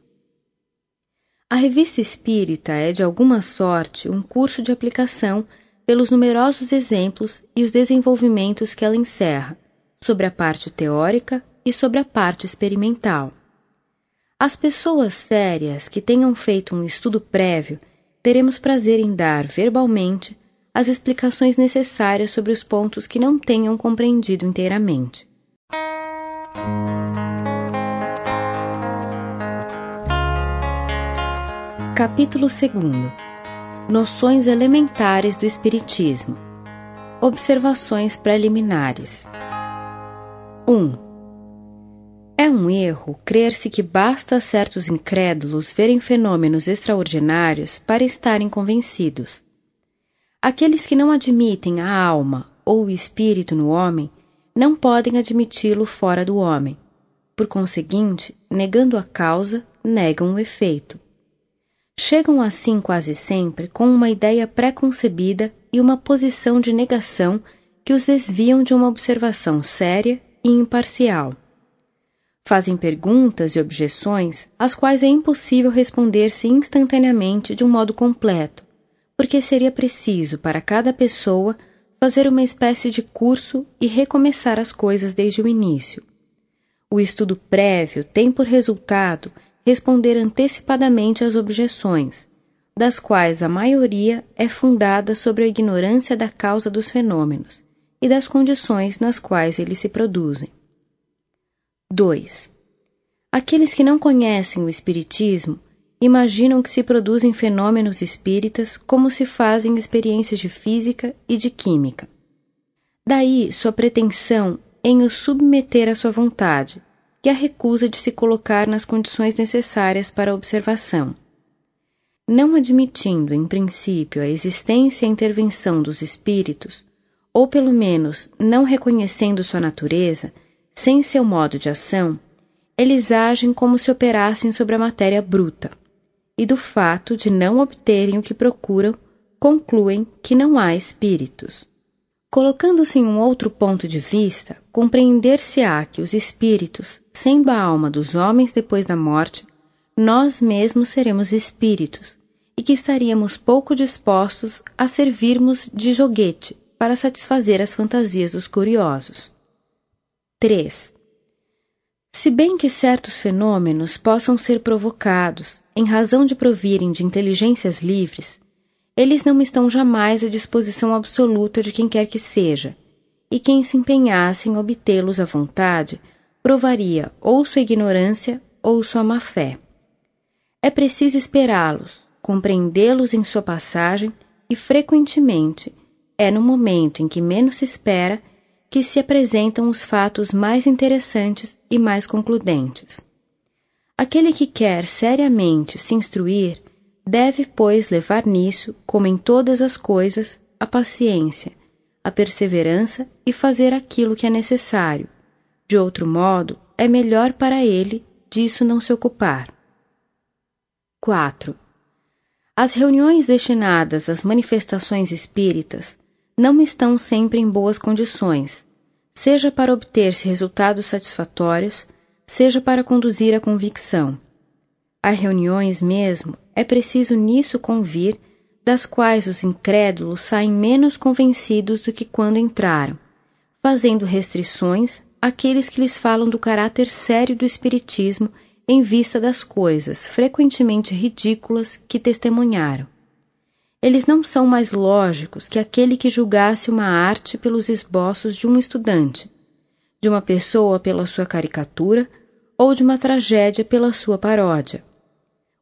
A revista espírita é, de alguma sorte, um curso de aplicação pelos numerosos exemplos e os desenvolvimentos que ela encerra, sobre a parte teórica e sobre a parte experimental. As pessoas sérias que tenham feito um estudo prévio, teremos prazer em dar verbalmente as explicações necessárias sobre os pontos que não tenham compreendido inteiramente. Capítulo 2 Noções elementares do Espiritismo Observações preliminares 1. É um erro crer-se que basta certos incrédulos verem fenômenos extraordinários para estarem convencidos. Aqueles que não admitem a alma ou o espírito no homem não podem admiti-lo fora do homem. Por conseguinte, negando a causa, negam o efeito. Chegam assim quase sempre com uma ideia pré-concebida e uma posição de negação que os desviam de uma observação séria e imparcial. Fazem perguntas e objeções às quais é impossível responder-se instantaneamente de um modo completo, porque seria preciso para cada pessoa fazer uma espécie de curso e recomeçar as coisas desde o início. O estudo prévio tem por resultado responder antecipadamente às objeções, das quais a maioria é fundada sobre a ignorância da causa dos fenômenos e das condições nas quais eles se produzem. 2. Aqueles que não conhecem o Espiritismo imaginam que se produzem fenômenos espíritas como se fazem experiências de física e de química. Daí sua pretensão em o submeter à sua vontade e a recusa de se colocar nas condições necessárias para a observação. Não admitindo, em princípio, a existência e a intervenção dos espíritos, ou pelo menos não reconhecendo sua natureza, sem seu modo de ação, eles agem como se operassem sobre a matéria bruta, e do fato de não obterem o que procuram, concluem que não há espíritos. Colocando-se em um outro ponto de vista, compreender-se-á que os espíritos, sendo a alma dos homens depois da morte, nós mesmos seremos espíritos, e que estaríamos pouco dispostos a servirmos de joguete para satisfazer as fantasias dos curiosos. 3. Se bem que certos fenômenos possam ser provocados em razão de provirem de inteligências livres, eles não estão jamais à disposição absoluta de quem quer que seja, e quem se empenhasse em obtê-los à vontade provaria ou sua ignorância ou sua má-fé. É preciso esperá-los, compreendê-los em sua passagem e, frequentemente, é no momento em que menos se espera que se apresentam os fatos mais interessantes e mais concludentes. Aquele que quer seriamente se instruir deve, pois, levar nisso, como em todas as coisas, a paciência, a perseverança e fazer aquilo que é necessário. De outro modo, é melhor para ele disso não se ocupar. 4. As reuniões destinadas às manifestações espíritas não estão sempre em boas condições, seja para obter-se resultados satisfatórios, seja para conduzir à convicção. Há reuniões mesmo, é preciso nisso convir, das quais os incrédulos saem menos convencidos do que quando entraram, fazendo restrições àqueles que lhes falam do caráter sério do Espiritismo em vista das coisas frequentemente ridículas que testemunharam. Eles não são mais lógicos que aquele que julgasse uma arte pelos esboços de um estudante, de uma pessoa pela sua caricatura ou de uma tragédia pela sua paródia.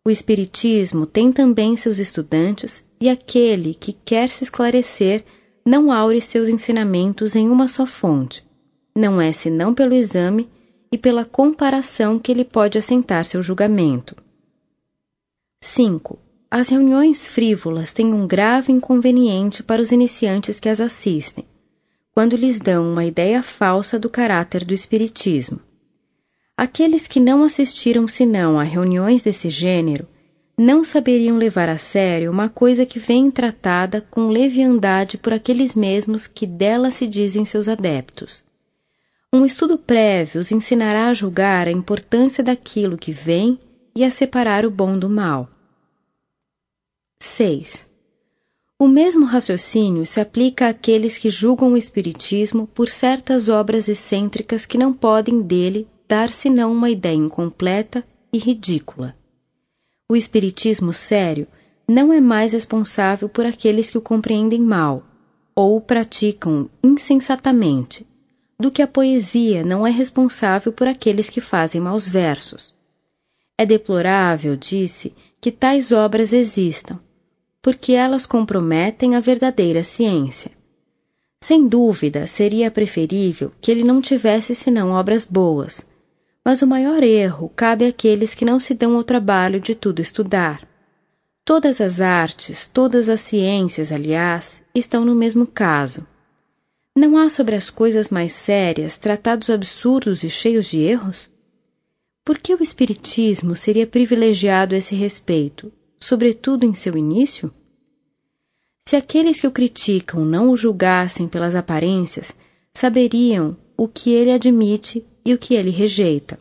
O Espiritismo tem também seus estudantes e aquele que quer se esclarecer não aure seus ensinamentos em uma só fonte. Não é senão pelo exame e pela comparação que ele pode assentar seu julgamento. 5. As reuniões frívolas têm um grave inconveniente para os iniciantes que as assistem, quando lhes dão uma ideia falsa do caráter do Espiritismo. Aqueles que não assistiram senão a reuniões desse gênero não saberiam levar a sério uma coisa que vem tratada com leviandade por aqueles mesmos que dela se dizem seus adeptos. Um estudo prévio os ensinará a julgar a importância daquilo que vem e a separar o bom do mal. 6. O mesmo raciocínio se aplica àqueles que julgam o Espiritismo por certas obras excêntricas que não podem dele dar senão uma ideia incompleta e ridícula. O Espiritismo sério não é mais responsável por aqueles que o compreendem mal ou o praticam insensatamente do que a poesia não é responsável por aqueles que fazem maus versos. É deplorável, disse, que tais obras existam, porque elas comprometem a verdadeira ciência. Sem dúvida, seria preferível que ele não tivesse senão obras boas, mas o maior erro cabe àqueles que não se dão ao trabalho de tudo estudar. Todas as artes, todas as ciências, aliás, estão no mesmo caso. Não há sobre as coisas mais sérias tratados absurdos e cheios de erros? Por que o Espiritismo seria privilegiado a esse respeito, sobretudo em seu início? Se aqueles que o criticam não o julgassem pelas aparências, saberiam o que ele admite e o que ele rejeita,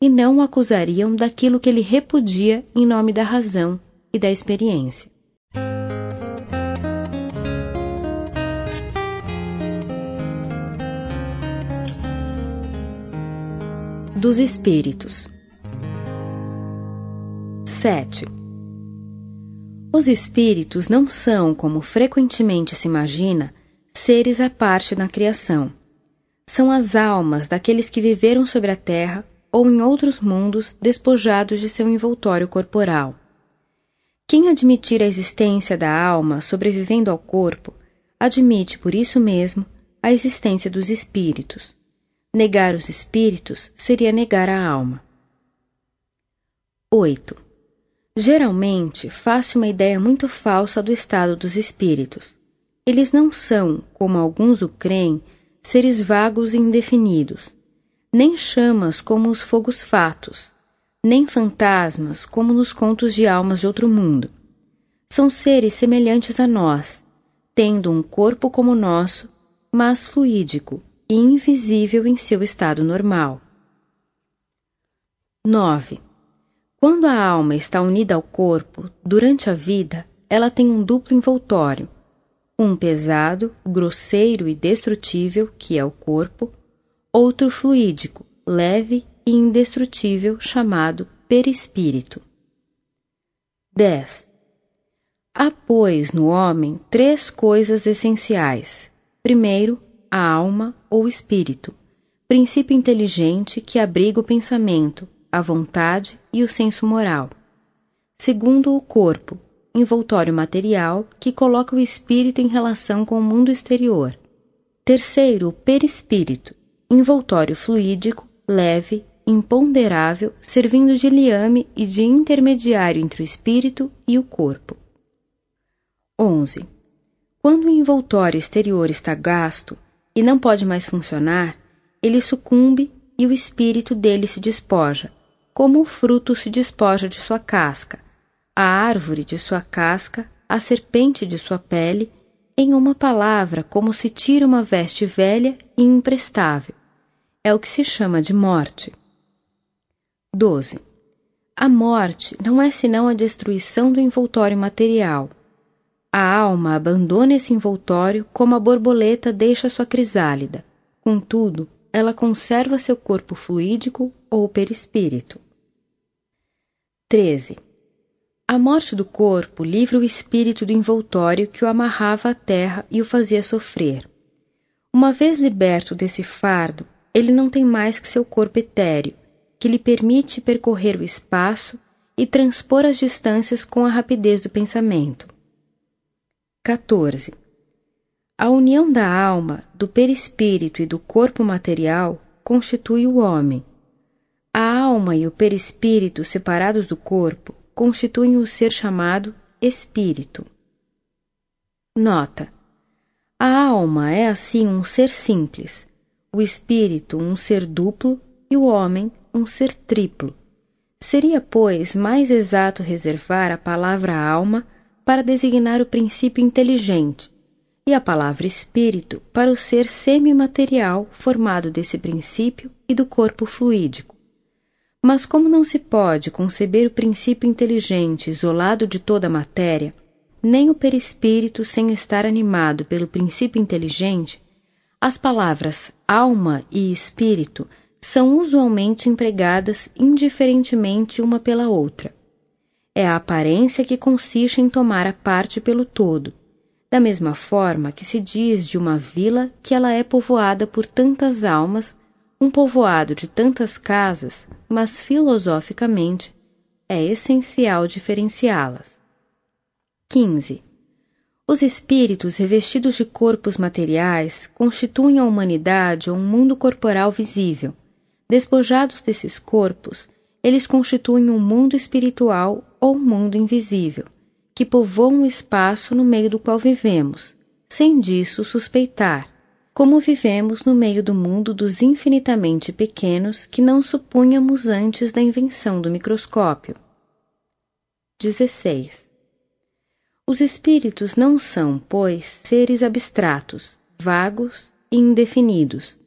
e não o acusariam daquilo que ele repudia em nome da razão e da experiência. Dos espíritos. 7. Os espíritos não são, como frequentemente se imagina, seres à parte na criação. São as almas daqueles que viveram sobre a terra ou em outros mundos despojados de seu envoltório corporal. Quem admitir a existência da alma sobrevivendo ao corpo, admite por isso mesmo a existência dos espíritos. Negar os espíritos seria negar a alma. 8. Geralmente faz-se uma ideia muito falsa do estado dos espíritos. Eles não são, como alguns o creem, seres vagos e indefinidos, nem chamas como os fogos fatos, nem fantasmas como nos contos de almas de outro mundo. São seres semelhantes a nós, tendo um corpo como o nosso, mas fluídico, e invisível em seu estado normal. 9. Quando a alma está unida ao corpo, durante a vida, ela tem um duplo envoltório: um pesado, grosseiro e destrutível, que é o corpo, outro fluídico, leve e indestrutível, chamado perispírito. 10. Há, pois, no homem três coisas essenciais. Primeiro, a alma ou espírito, princípio inteligente que abriga o pensamento, a vontade e o senso moral. Segundo, o corpo, envoltório material que coloca o espírito em relação com o mundo exterior. Terceiro, o perispírito, envoltório fluídico, leve, imponderável, servindo de liame e de intermediário entre o espírito e o corpo. 11. Quando o envoltório exterior está gasto, e não pode mais funcionar, ele sucumbe e o espírito dele se despoja, como o fruto se despoja de sua casca, a árvore de sua casca, a serpente de sua pele, em uma palavra, como se tira uma veste velha e imprestável. É o que se chama de morte. 12. A morte não é senão a destruição do envoltório material a alma abandona esse envoltório como a borboleta deixa sua crisálida. Contudo, ela conserva seu corpo fluídico ou perispírito. 13. A morte do corpo livra o espírito do envoltório que o amarrava à terra e o fazia sofrer. Uma vez liberto desse fardo, ele não tem mais que seu corpo etéreo, que lhe permite percorrer o espaço e transpor as distâncias com a rapidez do pensamento. 14. A união da alma, do perispírito e do corpo material constitui o homem. A alma e o perispírito separados do corpo constituem o ser chamado espírito. Nota: A alma é assim um ser simples, o espírito um ser duplo e o homem um ser triplo. Seria, pois, mais exato reservar a palavra alma para designar o princípio inteligente e a palavra espírito para o ser semimaterial formado desse princípio e do corpo fluídico. Mas como não se pode conceber o princípio inteligente isolado de toda a matéria, nem o perispírito sem estar animado pelo princípio inteligente, as palavras alma e espírito são usualmente empregadas indiferentemente uma pela outra. É a aparência que consiste em tomar a parte pelo todo, da mesma forma que se diz de uma vila que ela é povoada por tantas almas, um povoado de tantas casas, mas filosoficamente é essencial diferenciá-las. 15. Os espíritos revestidos de corpos materiais constituem a humanidade um mundo corporal visível. Despojados desses corpos, eles constituem um mundo espiritual ou mundo invisível que povoam o espaço no meio do qual vivemos, sem disso suspeitar, como vivemos no meio do mundo dos infinitamente pequenos que não supunhamos antes da invenção do microscópio. 16. Os espíritos não são, pois, seres abstratos, vagos e indefinidos,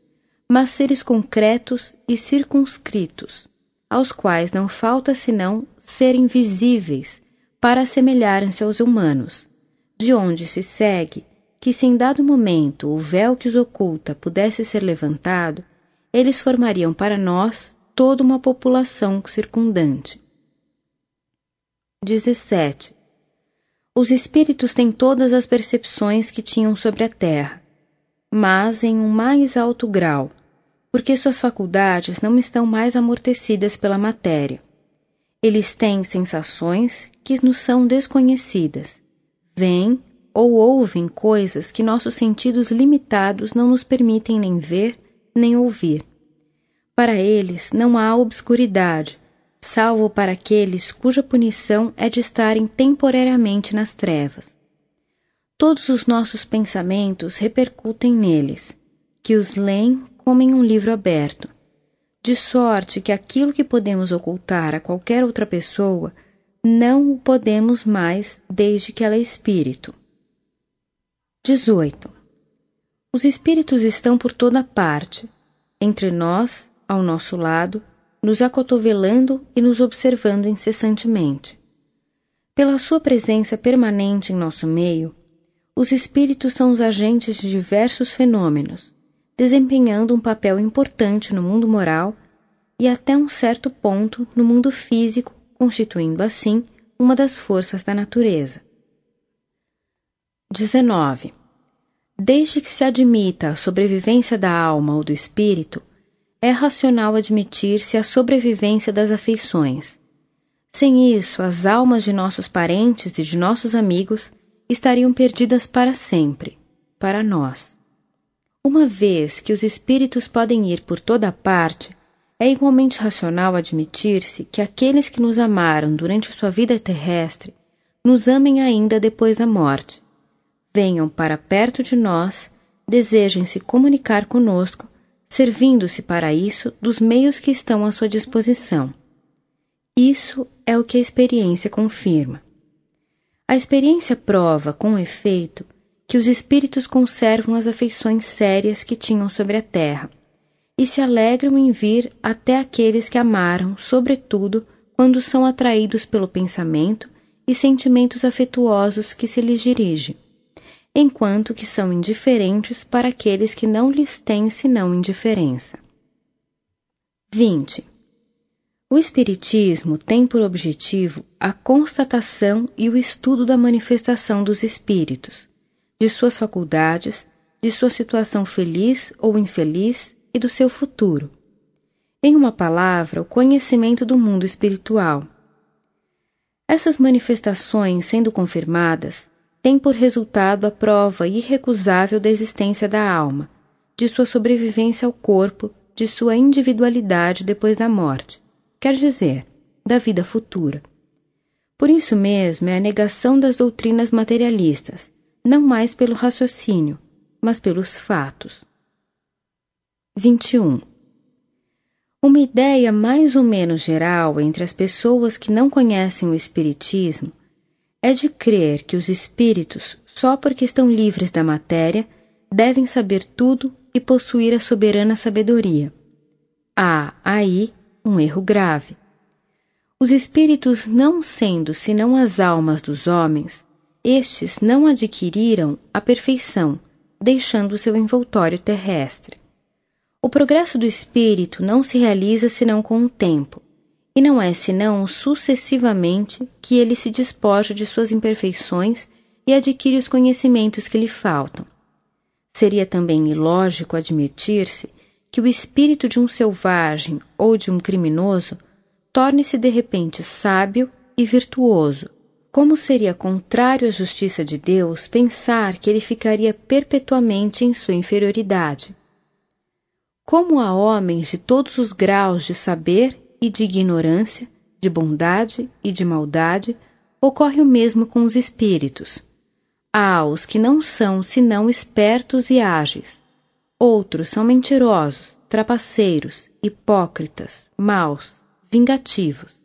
mas seres concretos e circunscritos, aos quais não falta senão serem visíveis para assemelharem-se aos humanos, de onde se segue que, se em dado momento o véu que os oculta pudesse ser levantado, eles formariam para nós toda uma população circundante. 17. Os espíritos têm todas as percepções que tinham sobre a terra, mas em um mais alto grau, porque suas faculdades não estão mais amortecidas pela matéria. Eles têm sensações que nos são desconhecidas. Veem ou ouvem coisas que nossos sentidos limitados não nos permitem nem ver nem ouvir. Para eles não há obscuridade, salvo para aqueles cuja punição é de estarem temporariamente nas trevas. Todos os nossos pensamentos repercutem neles, que os leem como em um livro aberto, de sorte que aquilo que podemos ocultar a qualquer outra pessoa, não o podemos mais desde que ela é espírito. 18. Os espíritos estão por toda parte, entre nós, ao nosso lado, nos acotovelando e nos observando incessantemente. Pela sua presença permanente em nosso meio, os espíritos são os agentes de diversos fenômenos, desempenhando um papel importante no mundo moral e até um certo ponto no mundo físico, constituindo assim uma das forças da natureza. 19. Desde que se admita a sobrevivência da alma ou do espírito, é racional admitir-se a sobrevivência das afeições. Sem isso, as almas de nossos parentes e de nossos amigos estariam perdidas para sempre, para nós. Uma vez que os espíritos podem ir por toda parte, é igualmente racional admitir-se que aqueles que nos amaram durante sua vida terrestre nos amem ainda depois da morte. Venham para perto de nós, desejem se comunicar conosco, servindo-se para isso dos meios que estão à sua disposição. Isso é o que a experiência confirma. A experiência prova, com efeito, que os espíritos conservam as afeições sérias que tinham sobre a terra e se alegram em vir até aqueles que amaram, sobretudo quando são atraídos pelo pensamento e sentimentos afetuosos que se lhes dirige, enquanto que são indiferentes para aqueles que não lhes têm senão indiferença. 20. O Espiritismo tem por objetivo a constatação e o estudo da manifestação dos espíritos de suas faculdades, de sua situação feliz ou infeliz e do seu futuro. Em uma palavra, o conhecimento do mundo espiritual. Essas manifestações, sendo confirmadas, têm por resultado a prova irrecusável da existência da alma, de sua sobrevivência ao corpo, de sua individualidade depois da morte, quer dizer, da vida futura. Por isso mesmo é a negação das doutrinas materialistas, não mais pelo raciocínio, mas pelos fatos. 21. Uma ideia mais ou menos geral entre as pessoas que não conhecem o Espiritismo é de crer que os espíritos, só porque estão livres da matéria, devem saber tudo e possuir a soberana sabedoria. Há aí um erro grave. Os espíritos, não sendo senão as almas dos homens, estes não adquiriram a perfeição, deixando seu envoltório terrestre. O progresso do espírito não se realiza senão com o tempo, e não é senão sucessivamente que ele se despoja de suas imperfeições e adquire os conhecimentos que lhe faltam. Seria também ilógico admitir-se que o espírito de um selvagem ou de um criminoso torne-se de repente sábio e virtuoso. Como seria contrário à justiça de Deus pensar que ele ficaria perpetuamente em sua inferioridade? Como há homens de todos os graus de saber e de ignorância, de bondade e de maldade, ocorre o mesmo com os espíritos. Há os que não são senão espertos e ágeis. Outros são mentirosos, trapaceiros, hipócritas, maus, vingativos.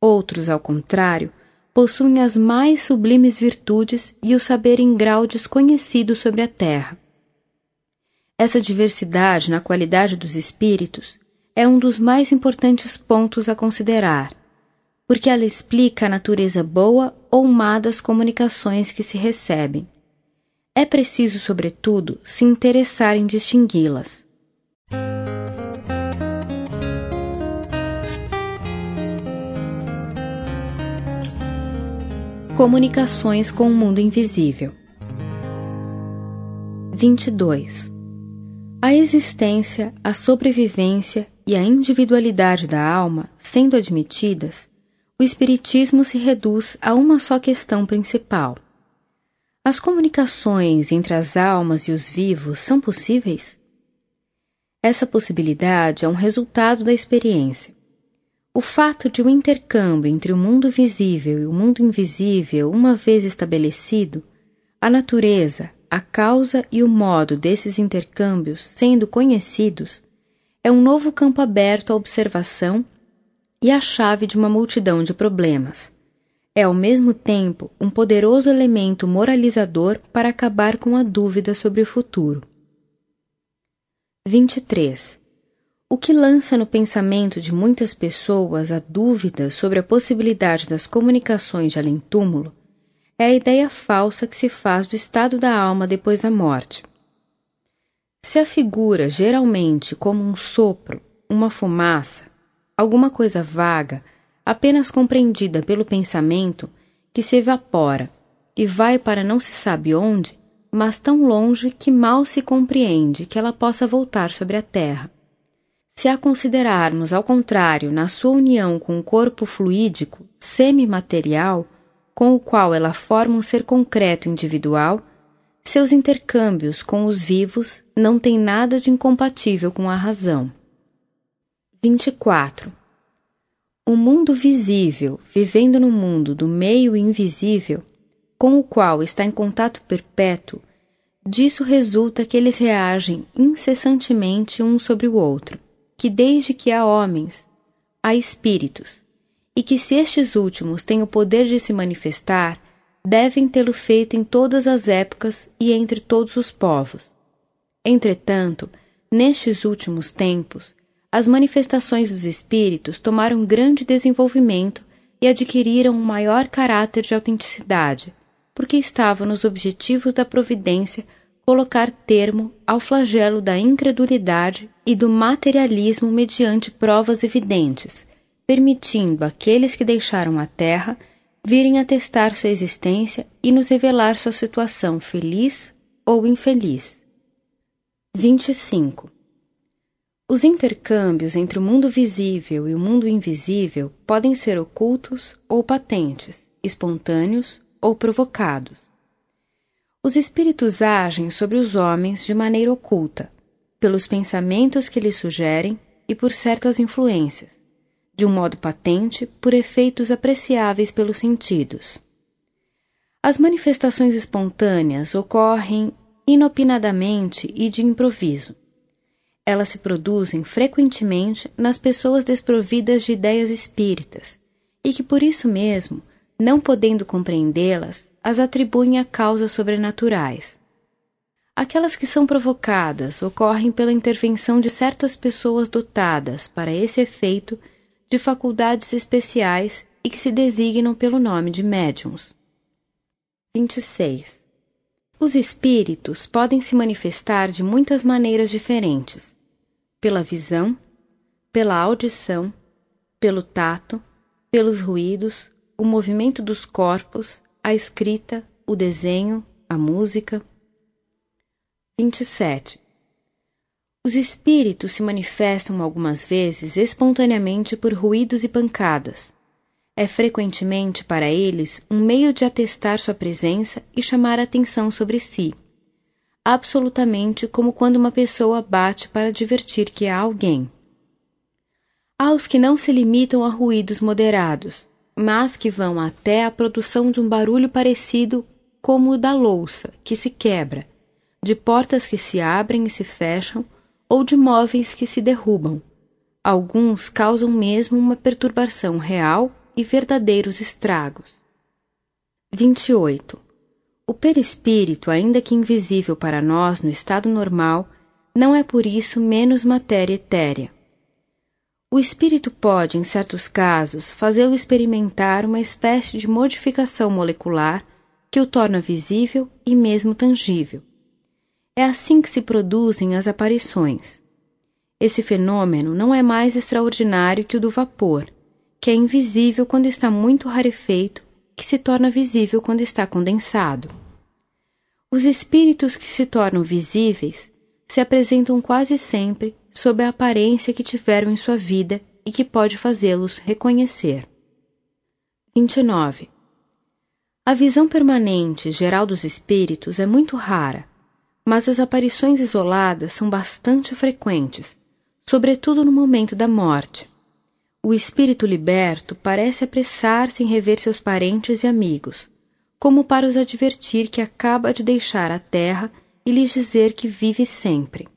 Outros, ao contrário, possuem as mais sublimes virtudes e o saber em grau desconhecido sobre a terra. Essa diversidade na qualidade dos espíritos é um dos mais importantes pontos a considerar, porque ela explica a natureza boa ou má das comunicações que se recebem. É preciso, sobretudo, se interessar em distingui-las. Comunicações com o mundo invisível. 22. A existência, a sobrevivência e a individualidade da alma sendo admitidas, o Espiritismo se reduz a uma só questão principal. As comunicações entre as almas e os vivos são possíveis? Essa possibilidade é um resultado da experiência. O fato de o um intercâmbio entre o mundo visível e o mundo invisível, uma vez estabelecido, a natureza, a causa e o modo desses intercâmbios sendo conhecidos, é um novo campo aberto à observação e a chave de uma multidão de problemas. É ao mesmo tempo um poderoso elemento moralizador para acabar com a dúvida sobre o futuro. 23. O que lança no pensamento de muitas pessoas a dúvida sobre a possibilidade das comunicações de além-túmulo é a ideia falsa que se faz do estado da alma depois da morte. Se afigura geralmente como um sopro, uma fumaça, alguma coisa vaga, apenas compreendida pelo pensamento, que se evapora e vai para não se sabe onde, mas tão longe que mal se compreende que ela possa voltar sobre a terra. Se a considerarmos, ao contrário, na sua união com o corpo fluídico, semimaterial, com o qual ela forma um ser concreto individual, seus intercâmbios com os vivos não têm nada de incompatível com a razão. 24. O mundo visível, vivendo no mundo do meio invisível, com o qual está em contato perpétuo, disso resulta que eles reagem incessantemente um sobre o outro, que desde que há homens, há espíritos, e que se estes últimos têm o poder de se manifestar, devem tê-lo feito em todas as épocas e entre todos os povos. Entretanto, nestes últimos tempos, as manifestações dos espíritos tomaram grande desenvolvimento e adquiriram um maior caráter de autenticidade, porque estava nos objetivos da providência colocar termo ao flagelo da incredulidade e do materialismo mediante provas evidentes, permitindo àqueles que deixaram a terra virem atestar sua existência e nos revelar sua situação feliz ou infeliz. 25. Os intercâmbios entre o mundo visível e o mundo invisível podem ser ocultos ou patentes, espontâneos ou provocados. Os espíritos agem sobre os homens de maneira oculta, pelos pensamentos que lhes sugerem e por certas influências de um modo patente, por efeitos apreciáveis pelos sentidos. As manifestações espontâneas ocorrem inopinadamente e de improviso. Elas se produzem frequentemente nas pessoas desprovidas de ideias espíritas e que por isso mesmo, não podendo compreendê-las, as atribuem a causas sobrenaturais. Aquelas que são provocadas ocorrem pela intervenção de certas pessoas dotadas, para esse efeito, de faculdades especiais e que se designam pelo nome de médiums. 26. Os espíritos podem se manifestar de muitas maneiras diferentes: pela visão, pela audição, pelo tato, pelos ruídos, o movimento dos corpos, a escrita, o desenho, a música. 27. Os espíritos se manifestam algumas vezes espontaneamente por ruídos e pancadas. É frequentemente para eles um meio de atestar sua presença e chamar a atenção sobre si. Absolutamente como quando uma pessoa bate para advertir que há alguém. Há os que não se limitam a ruídos moderados, mas que vão até a produção de um barulho parecido como o da louça, que se quebra de portas que se abrem e se fecham ou de móveis que se derrubam. Alguns causam mesmo uma perturbação real e verdadeiros estragos. 28. O perispírito, ainda que invisível para nós no estado normal, não é por isso menos matéria etérea. O espírito pode, em certos casos, fazê-lo experimentar uma espécie de modificação molecular que o torna visível e mesmo tangível. É assim que se produzem as aparições. Esse fenômeno não é mais extraordinário que o do vapor, que é invisível quando está muito rarefeito, que se torna visível quando está condensado. Os espíritos que se tornam visíveis se apresentam quase sempre sob a aparência que tiveram em sua vida e que pode fazê-los reconhecer. 29. A visão permanente geral dos espíritos é muito rara mas as aparições isoladas são bastante frequentes, sobretudo no momento da morte. O espírito liberto parece apressar-se em rever seus parentes e amigos, como para os advertir que acaba de deixar a terra e lhes dizer que vive sempre.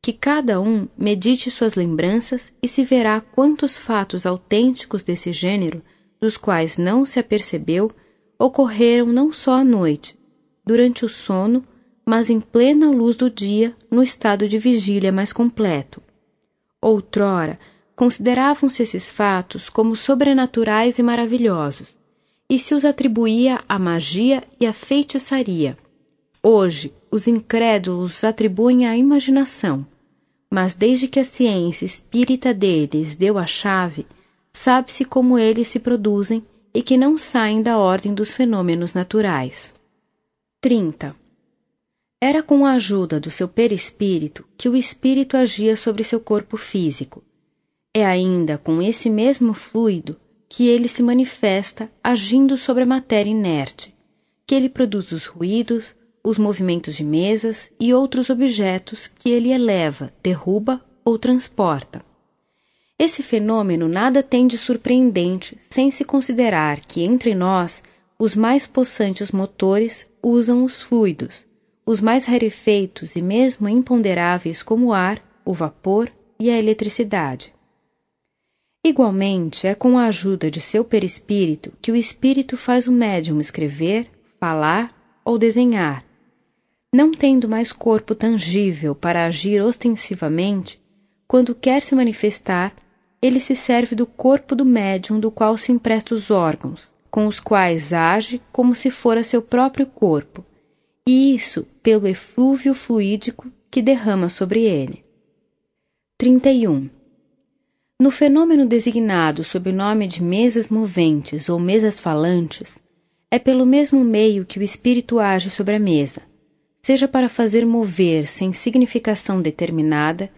Que cada um medite suas lembranças e se verá quantos fatos autênticos desse gênero, dos quais não se apercebeu, ocorreram não só à noite, durante o sono mas em plena luz do dia, no estado de vigília mais completo. Outrora, consideravam-se esses fatos como sobrenaturais e maravilhosos, e se os atribuía à magia e à feitiçaria. Hoje, os incrédulos os atribuem à imaginação, mas desde que a ciência espírita deles deu a chave, sabe-se como eles se produzem e que não saem da ordem dos fenômenos naturais. 30. Era com a ajuda do seu perispírito que o espírito agia sobre seu corpo físico. É ainda com esse mesmo fluido que ele se manifesta agindo sobre a matéria inerte, que ele produz os ruídos, os movimentos de mesas e outros objetos que ele eleva, derruba ou transporta. Esse fenômeno nada tem de surpreendente sem se considerar que entre nós os mais possantes motores usam os fluidos, os mais rarefeitos e mesmo imponderáveis como o ar, o vapor e a eletricidade. Igualmente, é com a ajuda de seu perispírito que o espírito faz o médium escrever, falar ou desenhar. Não tendo mais corpo tangível para agir ostensivamente, quando quer se manifestar, ele se serve do corpo do médium do qual se empresta os órgãos, com os quais age como se fora seu próprio corpo, e isso pelo eflúvio fluídico que derrama sobre ele. 31. No fenômeno designado sob o nome de mesas moventes ou mesas falantes, é pelo mesmo meio que o espírito age sobre a mesa, seja para fazer mover sem significação determinada,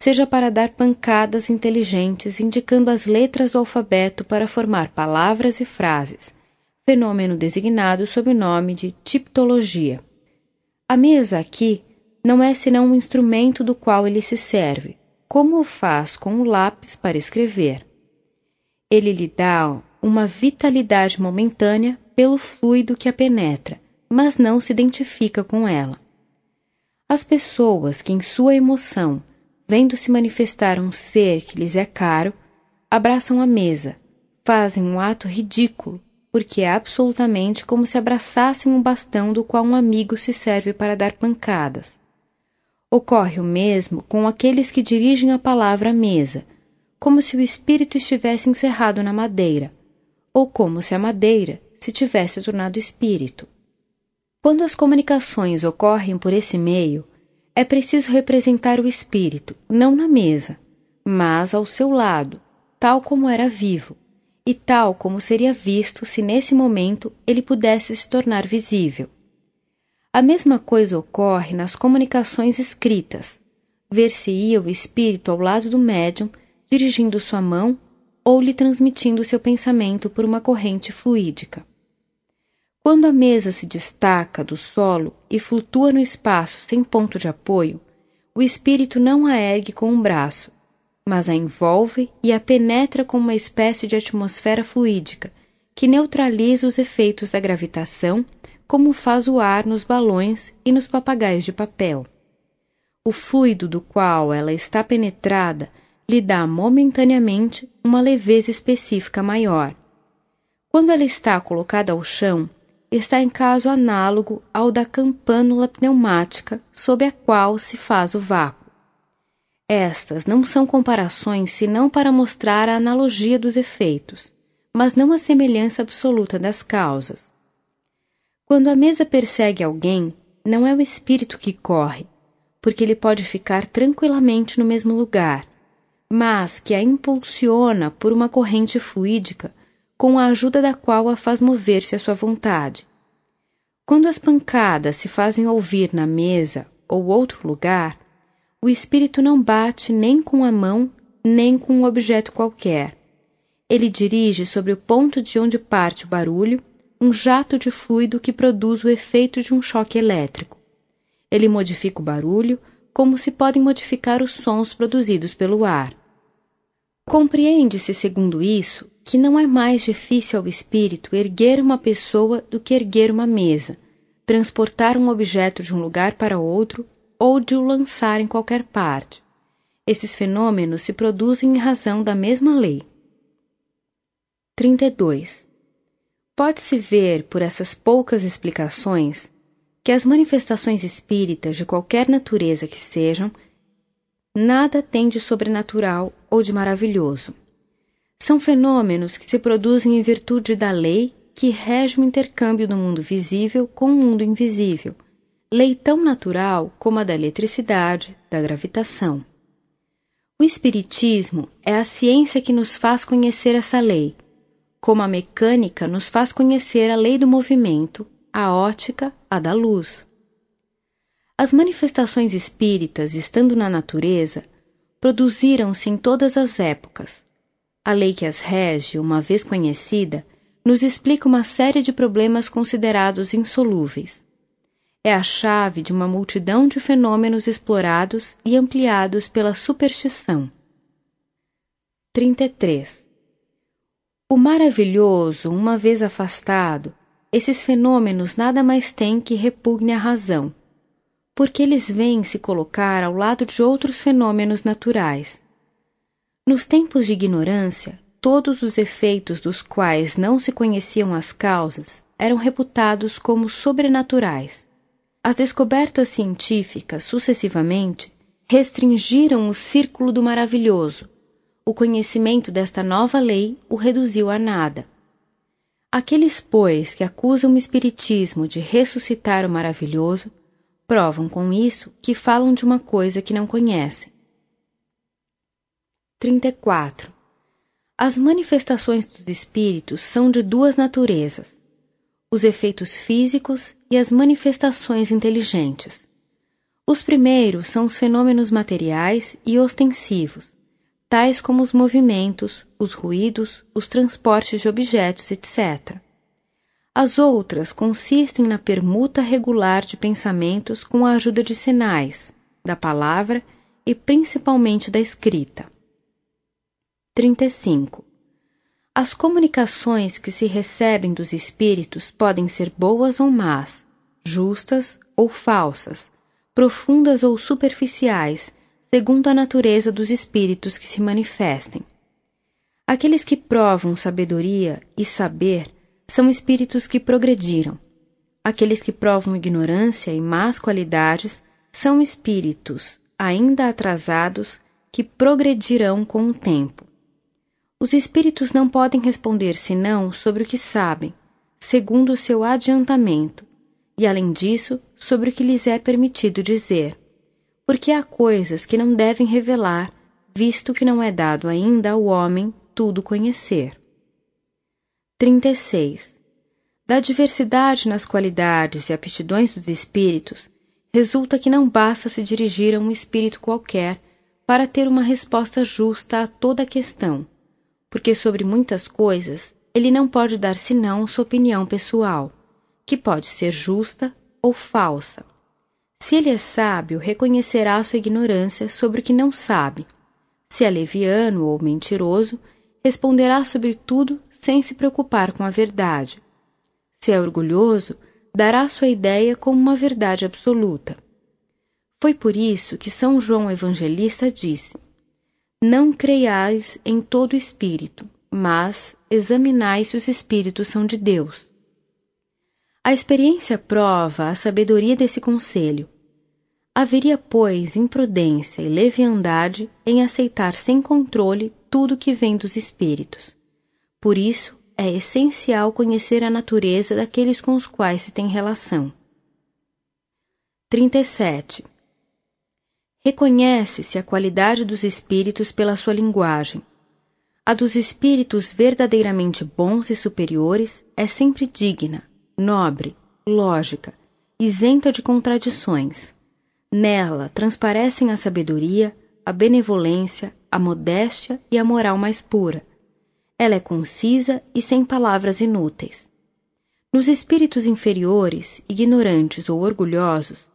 seja para dar pancadas inteligentes indicando as letras do alfabeto para formar palavras e frases, fenômeno designado sob o nome de tiptologia. A mesa aqui não é senão um instrumento do qual ele se serve, como o faz com o lápis para escrever. Ele lhe dá uma vitalidade momentânea pelo fluido que a penetra, mas não se identifica com ela. As pessoas que, em sua emoção, vendo se manifestar um ser que lhes é caro, abraçam a mesa, fazem um ato ridículo, porque é absolutamente como se abraçassem um bastão do qual um amigo se serve para dar pancadas. Ocorre o mesmo com aqueles que dirigem a palavra à mesa, como se o espírito estivesse encerrado na madeira, ou como se a madeira se tivesse tornado espírito. Quando as comunicações ocorrem por esse meio, é preciso representar o espírito, não na mesa, mas ao seu lado, tal como era vivo, e tal como seria visto se nesse momento ele pudesse se tornar visível. A mesma coisa ocorre nas comunicações escritas. Ver-se-ia o espírito ao lado do médium, dirigindo sua mão ou lhe transmitindo seu pensamento por uma corrente fluídica. Quando a mesa se destaca do solo e flutua no espaço sem ponto de apoio, o espírito não a ergue com um braço, mas a envolve e a penetra com uma espécie de atmosfera fluídica que neutraliza os efeitos da gravitação, como faz o ar nos balões e nos papagaios de papel. O fluido do qual ela está penetrada lhe dá momentaneamente uma leveza específica maior. Quando ela está colocada ao chão, está em caso análogo ao da campânula pneumática sob a qual se faz o vácuo. Estas não são comparações senão para mostrar a analogia dos efeitos, mas não a semelhança absoluta das causas. Quando a mesa persegue alguém, não é o espírito que corre, porque ele pode ficar tranquilamente no mesmo lugar, mas que a impulsiona por uma corrente fluídica com a ajuda da qual a faz mover-se à sua vontade. Quando as pancadas se fazem ouvir na mesa ou outro lugar, o espírito não bate nem com a mão, nem com um objeto qualquer. Ele dirige sobre o ponto de onde parte o barulho um jato de fluido que produz o efeito de um choque elétrico. Ele modifica o barulho como se podem modificar os sons produzidos pelo ar. Compreende-se, segundo isso, que não é mais difícil ao espírito erguer uma pessoa do que erguer uma mesa, transportar um objeto de um lugar para outro ou de o lançar em qualquer parte. Esses fenômenos se produzem em razão da mesma lei. 32. Pode-se ver por essas poucas explicações que as manifestações espíritas de qualquer natureza que sejam nada tem de sobrenatural ou de maravilhoso. São fenômenos que se produzem em virtude da lei que rege o intercâmbio do mundo visível com o mundo invisível, lei tão natural como a da eletricidade, da gravitação. O Espiritismo é a ciência que nos faz conhecer essa lei, como a mecânica nos faz conhecer a lei do movimento, a ótica, a da luz. As manifestações espíritas, estando na natureza, produziram-se em todas as épocas. A lei que as rege, uma vez conhecida, nos explica uma série de problemas considerados insolúveis. É a chave de uma multidão de fenômenos explorados e ampliados pela superstição. 33. O maravilhoso, uma vez afastado, esses fenômenos nada mais têm que repugne a razão porque eles vêm se colocar ao lado de outros fenômenos naturais. Nos tempos de ignorância, todos os efeitos dos quais não se conheciam as causas eram reputados como sobrenaturais. As descobertas científicas, sucessivamente, restringiram o círculo do maravilhoso. O conhecimento desta nova lei o reduziu a nada. Aqueles, pois, que acusam o Espiritismo de ressuscitar o maravilhoso, provam com isso que falam de uma coisa que não conhecem. 34. As manifestações dos espíritos são de duas naturezas: os efeitos físicos e as manifestações inteligentes. Os primeiros são os fenômenos materiais e ostensivos, tais como os movimentos, os ruídos, os transportes de objetos, etc. As outras consistem na permuta regular de pensamentos com a ajuda de sinais, da palavra e principalmente da escrita. 35. As comunicações que se recebem dos espíritos podem ser boas ou más, justas ou falsas, profundas ou superficiais, segundo a natureza dos espíritos que se manifestem. Aqueles que provam sabedoria e saber são espíritos que progrediram. Aqueles que provam ignorância e más qualidades são espíritos ainda atrasados que progredirão com o tempo. Os espíritos não podem responder senão sobre o que sabem, segundo o seu adiantamento, e além disso, sobre o que lhes é permitido dizer, porque há coisas que não devem revelar, visto que não é dado ainda ao homem tudo conhecer. 36. Da diversidade nas qualidades e aptidões dos espíritos, resulta que não basta se dirigir a um espírito qualquer para ter uma resposta justa a toda a questão, porque sobre muitas coisas ele não pode dar senão sua opinião pessoal, que pode ser justa ou falsa. Se ele é sábio, reconhecerá sua ignorância sobre o que não sabe. Se é leviano ou mentiroso, responderá sobre tudo sem se preocupar com a verdade. Se é orgulhoso, dará sua ideia como uma verdade absoluta. Foi por isso que São João Evangelista disse: Não creiais em todo espírito, mas examinai se os espíritos são de Deus. A experiência prova a sabedoria desse conselho. Haveria, pois, imprudência e leviandade em aceitar sem controle tudo que vem dos espíritos. Por isso, é essencial conhecer a natureza daqueles com os quais se tem relação. 37. Reconhece-se a qualidade dos espíritos pela sua linguagem. A dos espíritos verdadeiramente bons e superiores é sempre digna, nobre, lógica, isenta de contradições. Nela transparecem a sabedoria, a benevolência, a modéstia e a moral mais pura. Ela é concisa e sem palavras inúteis. Nos espíritos inferiores, ignorantes ou orgulhosos,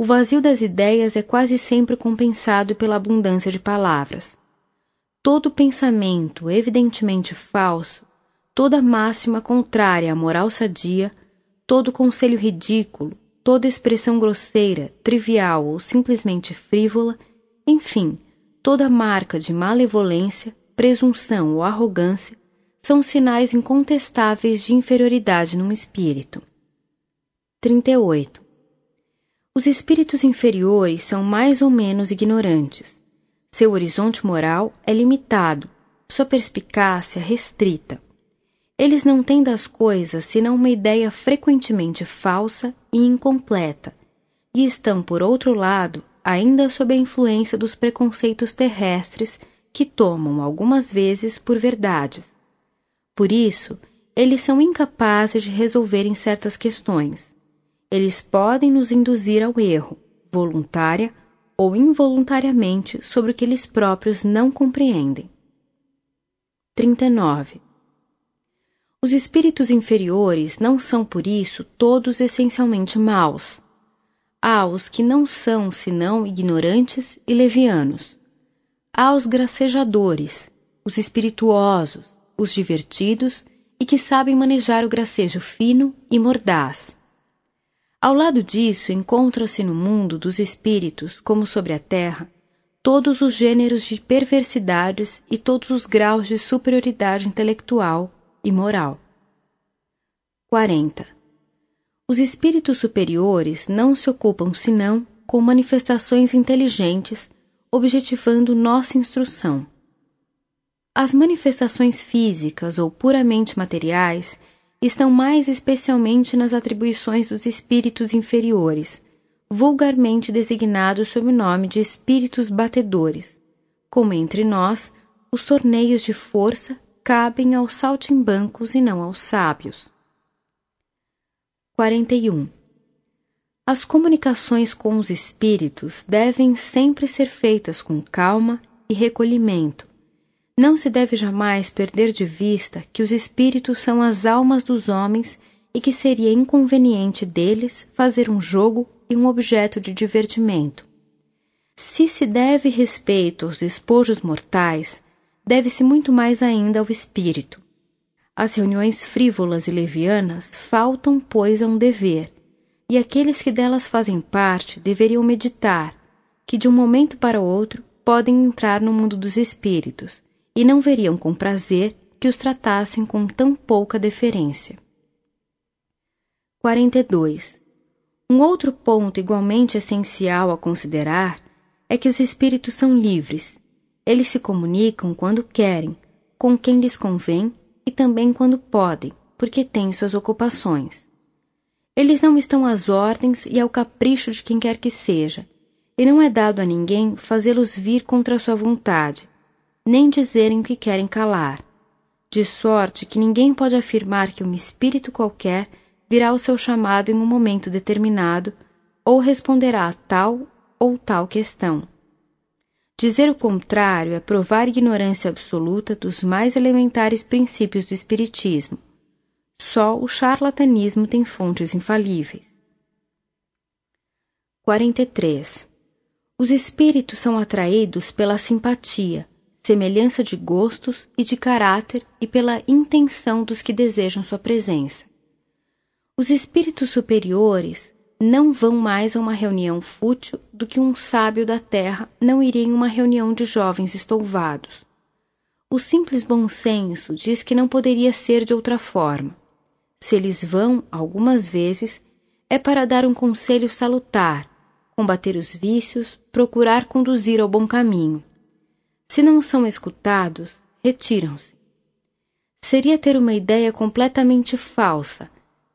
o vazio das ideias é quase sempre compensado pela abundância de palavras. Todo pensamento evidentemente falso, toda máxima contrária à moral sadia, todo conselho ridículo, toda expressão grosseira, trivial ou simplesmente frívola, enfim, toda marca de malevolência, presunção ou arrogância são sinais incontestáveis de inferioridade num espírito. 38. Os espíritos inferiores são mais ou menos ignorantes. Seu horizonte moral é limitado, sua perspicácia restrita. Eles não têm das coisas senão uma ideia frequentemente falsa e incompleta, e estão, por outro lado, ainda sob a influência dos preconceitos terrestres que tomam algumas vezes por verdades. Por isso, eles são incapazes de resolverem certas questões. Eles podem nos induzir ao erro, voluntária ou involuntariamente, sobre o que eles próprios não compreendem. 39. Os espíritos inferiores não são, por isso, todos essencialmente maus. Há os que não são senão ignorantes e levianos. Há os gracejadores, os espirituosos, os divertidos e que sabem manejar o gracejo fino e mordaz. Ao lado disso, encontram-se no mundo dos espíritos, como sobre a terra, todos os gêneros de perversidades e todos os graus de superioridade intelectual e moral. 40. Os espíritos superiores não se ocupam senão com manifestações inteligentes, objetivando nossa instrução. As manifestações físicas ou puramente materiais estão mais especialmente nas atribuições dos espíritos inferiores, vulgarmente designados sob o nome de espíritos batedores, como entre nós os torneios de força cabem aos saltimbancos e não aos sábios. 41. As comunicações com os espíritos devem sempre ser feitas com calma e recolhimento. Não se deve jamais perder de vista que os espíritos são as almas dos homens e que seria inconveniente deles fazer um jogo e um objeto de divertimento. Se se deve respeito aos despojos mortais, deve-se muito mais ainda ao espírito. As reuniões frívolas e levianas faltam, pois, a um dever, e aqueles que delas fazem parte deveriam meditar que de um momento para outro podem entrar no mundo dos espíritos e não veriam com prazer que os tratassem com tão pouca deferência. 42. Um outro ponto igualmente essencial a considerar é que os espíritos são livres. Eles se comunicam quando querem, com quem lhes convém e também quando podem, porque têm suas ocupações. Eles não estão às ordens e ao capricho de quem quer que seja, e não é dado a ninguém fazê-los vir contra a sua vontade, nem dizerem o que querem calar, de sorte que ninguém pode afirmar que um espírito qualquer virá ao seu chamado em um momento determinado ou responderá a tal ou tal questão. Dizer o contrário é provar ignorância absoluta dos mais elementares princípios do Espiritismo. Só o charlatanismo tem fontes infalíveis. 43. Os espíritos são atraídos pela simpatia, semelhança de gostos e de caráter e pela intenção dos que desejam sua presença. Os espíritos superiores não vão mais a uma reunião fútil do que um sábio da terra não iria em uma reunião de jovens estouvados. O simples bom senso diz que não poderia ser de outra forma. Se eles vão, algumas vezes, é para dar um conselho salutar, combater os vícios, procurar conduzir ao bom caminho. Se não são escutados, retiram-se. Seria ter uma ideia completamente falsa,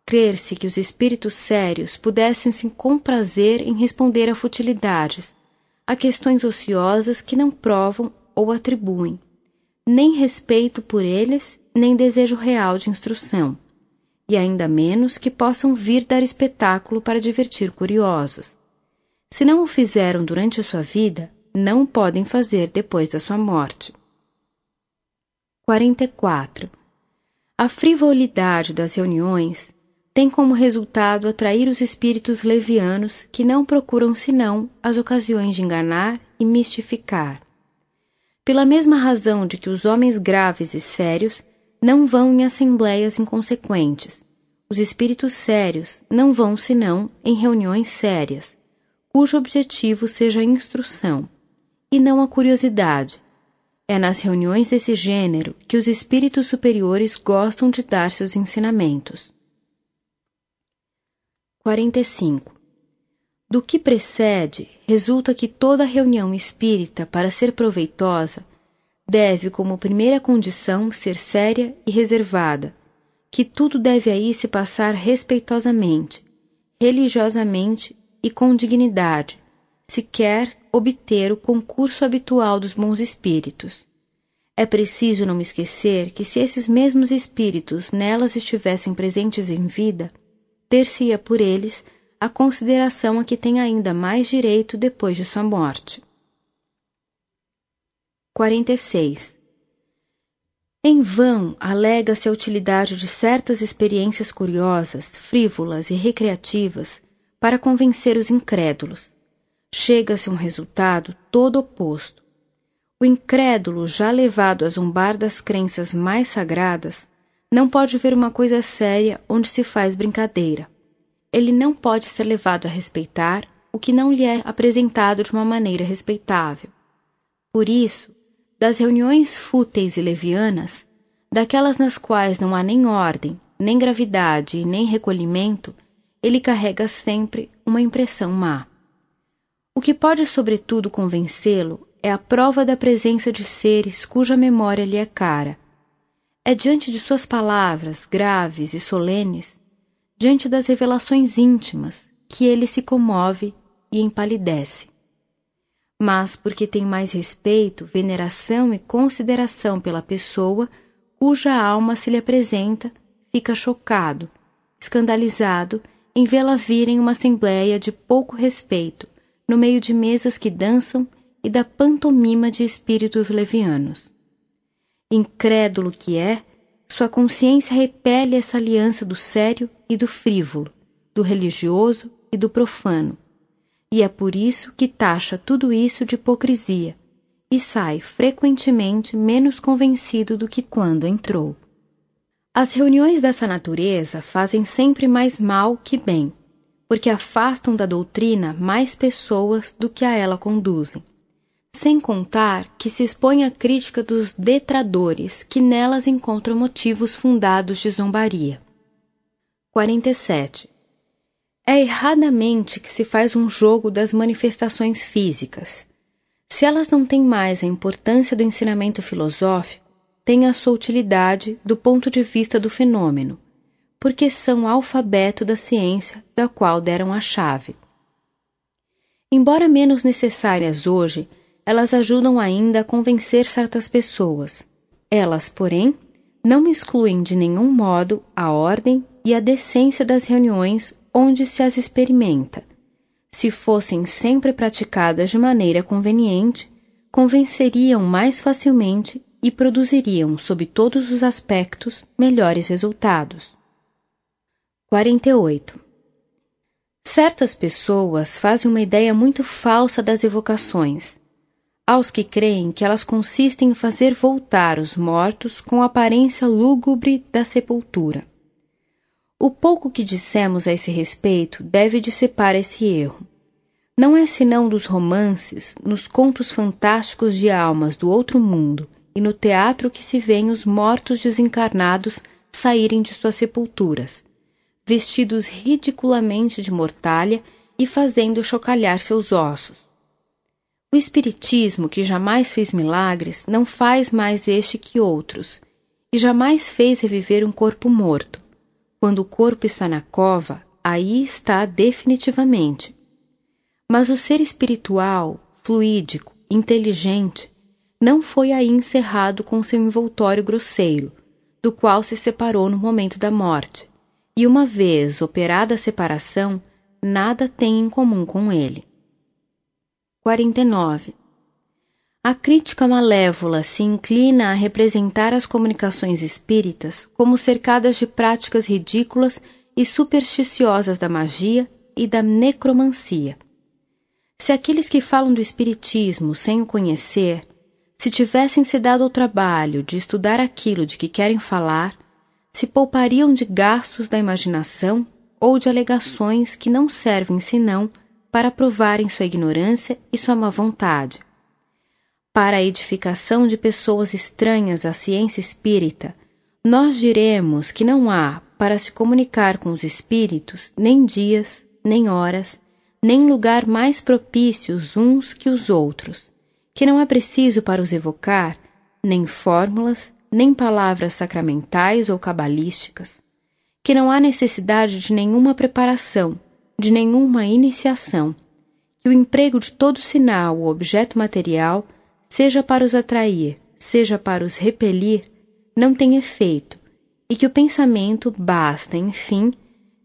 crer-se que os espíritos sérios pudessem se comprazer em responder a futilidades, a questões ociosas que não provam ou atribuem, nem respeito por eles, nem desejo real de instrução, e ainda menos que possam vir dar espetáculo para divertir curiosos. Se não o fizeram durante a sua vida, não podem fazer depois da sua morte. 44. A frivolidade das reuniões tem como resultado atrair os espíritos levianos que não procuram senão as ocasiões de enganar e mistificar. Pela mesma razão de que os homens graves e sérios não vão em assembleias inconsequentes, os espíritos sérios não vão senão em reuniões sérias, cujo objetivo seja a instrução, e não a curiosidade. É nas reuniões desse gênero que os espíritos superiores gostam de dar seus ensinamentos. 45. Do que precede, resulta que toda reunião espírita, para ser proveitosa, deve, como primeira condição, ser séria e reservada, que tudo deve aí se passar respeitosamente, religiosamente e com dignidade, se quer obter o concurso habitual dos bons espíritos. É preciso não esquecer que se esses mesmos espíritos nelas estivessem presentes em vida, ter-se-ia por eles a consideração a que tem ainda mais direito depois de sua morte. 46. Em vão alega-se a utilidade de certas experiências curiosas, frívolas e recreativas para convencer os incrédulos. Chega-se a um resultado todo oposto. O incrédulo, já levado a zombar das crenças mais sagradas, não pode ver uma coisa séria onde se faz brincadeira. Ele não pode ser levado a respeitar o que não lhe é apresentado de uma maneira respeitável. Por isso, das reuniões fúteis e levianas, daquelas nas quais não há nem ordem, nem gravidade e nem recolhimento, ele carrega sempre uma impressão má. O que pode, sobretudo, convencê-lo é a prova da presença de seres cuja memória lhe é cara. É diante de suas palavras graves e solenes, diante das revelações íntimas, que ele se comove e empalidece. Mas porque tem mais respeito, veneração e consideração pela pessoa cuja alma se lhe apresenta, fica chocado, escandalizado em vê-la vir em uma assembléia de pouco respeito, no meio de mesas que dançam e da pantomima de espíritos levianos. Incrédulo que é, sua consciência repele essa aliança do sério e do frívolo, do religioso e do profano, e é por isso que taxa tudo isso de hipocrisia e sai frequentemente menos convencido do que quando entrou. As reuniões dessa natureza fazem sempre mais mal que bem, porque afastam da doutrina mais pessoas do que a ela conduzem. Sem contar que se expõe à crítica dos detradores, que nelas encontram motivos fundados de zombaria. 47. É erradamente que se faz um jogo das manifestações físicas. Se elas não têm mais a importância do ensinamento filosófico, têm a sua utilidade do ponto de vista do fenômeno, porque são alfabeto da ciência da qual deram a chave. Embora menos necessárias hoje, elas ajudam ainda a convencer certas pessoas. Elas, porém, não excluem de nenhum modo a ordem e a decência das reuniões onde se as experimenta. Se fossem sempre praticadas de maneira conveniente, convenceriam mais facilmente e produziriam, sob todos os aspectos, melhores resultados. 48. Certas pessoas fazem uma ideia muito falsa das evocações. Aos que creem que elas consistem em fazer voltar os mortos com a aparência lúgubre da sepultura. O pouco que dissemos a esse respeito deve dissipar esse erro. Não é senão dos romances, nos contos fantásticos de almas do outro mundo e no teatro que se vêem os mortos desencarnados saírem de suas sepulturas vestidos ridiculamente de mortalha e fazendo chocalhar seus ossos. O Espiritismo, que jamais fez milagres, não faz mais este que outros, e jamais fez reviver um corpo morto. Quando o corpo está na cova, aí está definitivamente. Mas o ser espiritual, fluídico, inteligente, não foi aí encerrado com seu envoltório grosseiro, do qual se separou no momento da morte e uma vez operada a separação, nada tem em comum com ele. 49. A crítica malévola se inclina a representar as comunicações espíritas como cercadas de práticas ridículas e supersticiosas da magia e da necromancia. Se aqueles que falam do espiritismo sem o conhecer, se tivessem se dado ao trabalho de estudar aquilo de que querem falar, se poupariam de gastos da imaginação ou de alegações que não servem senão para provarem sua ignorância e sua má vontade. Para a edificação de pessoas estranhas à ciência espírita, nós diremos que não há, para se comunicar com os espíritos, nem dias, nem horas, nem lugar mais propícios uns que os outros, que não é preciso para os evocar nem fórmulas, nem palavras sacramentais ou cabalísticas, que não há necessidade de nenhuma preparação, de nenhuma iniciação, que o emprego de todo sinal ou objeto material, seja para os atrair, seja para os repelir, não tem efeito, e que o pensamento basta, enfim,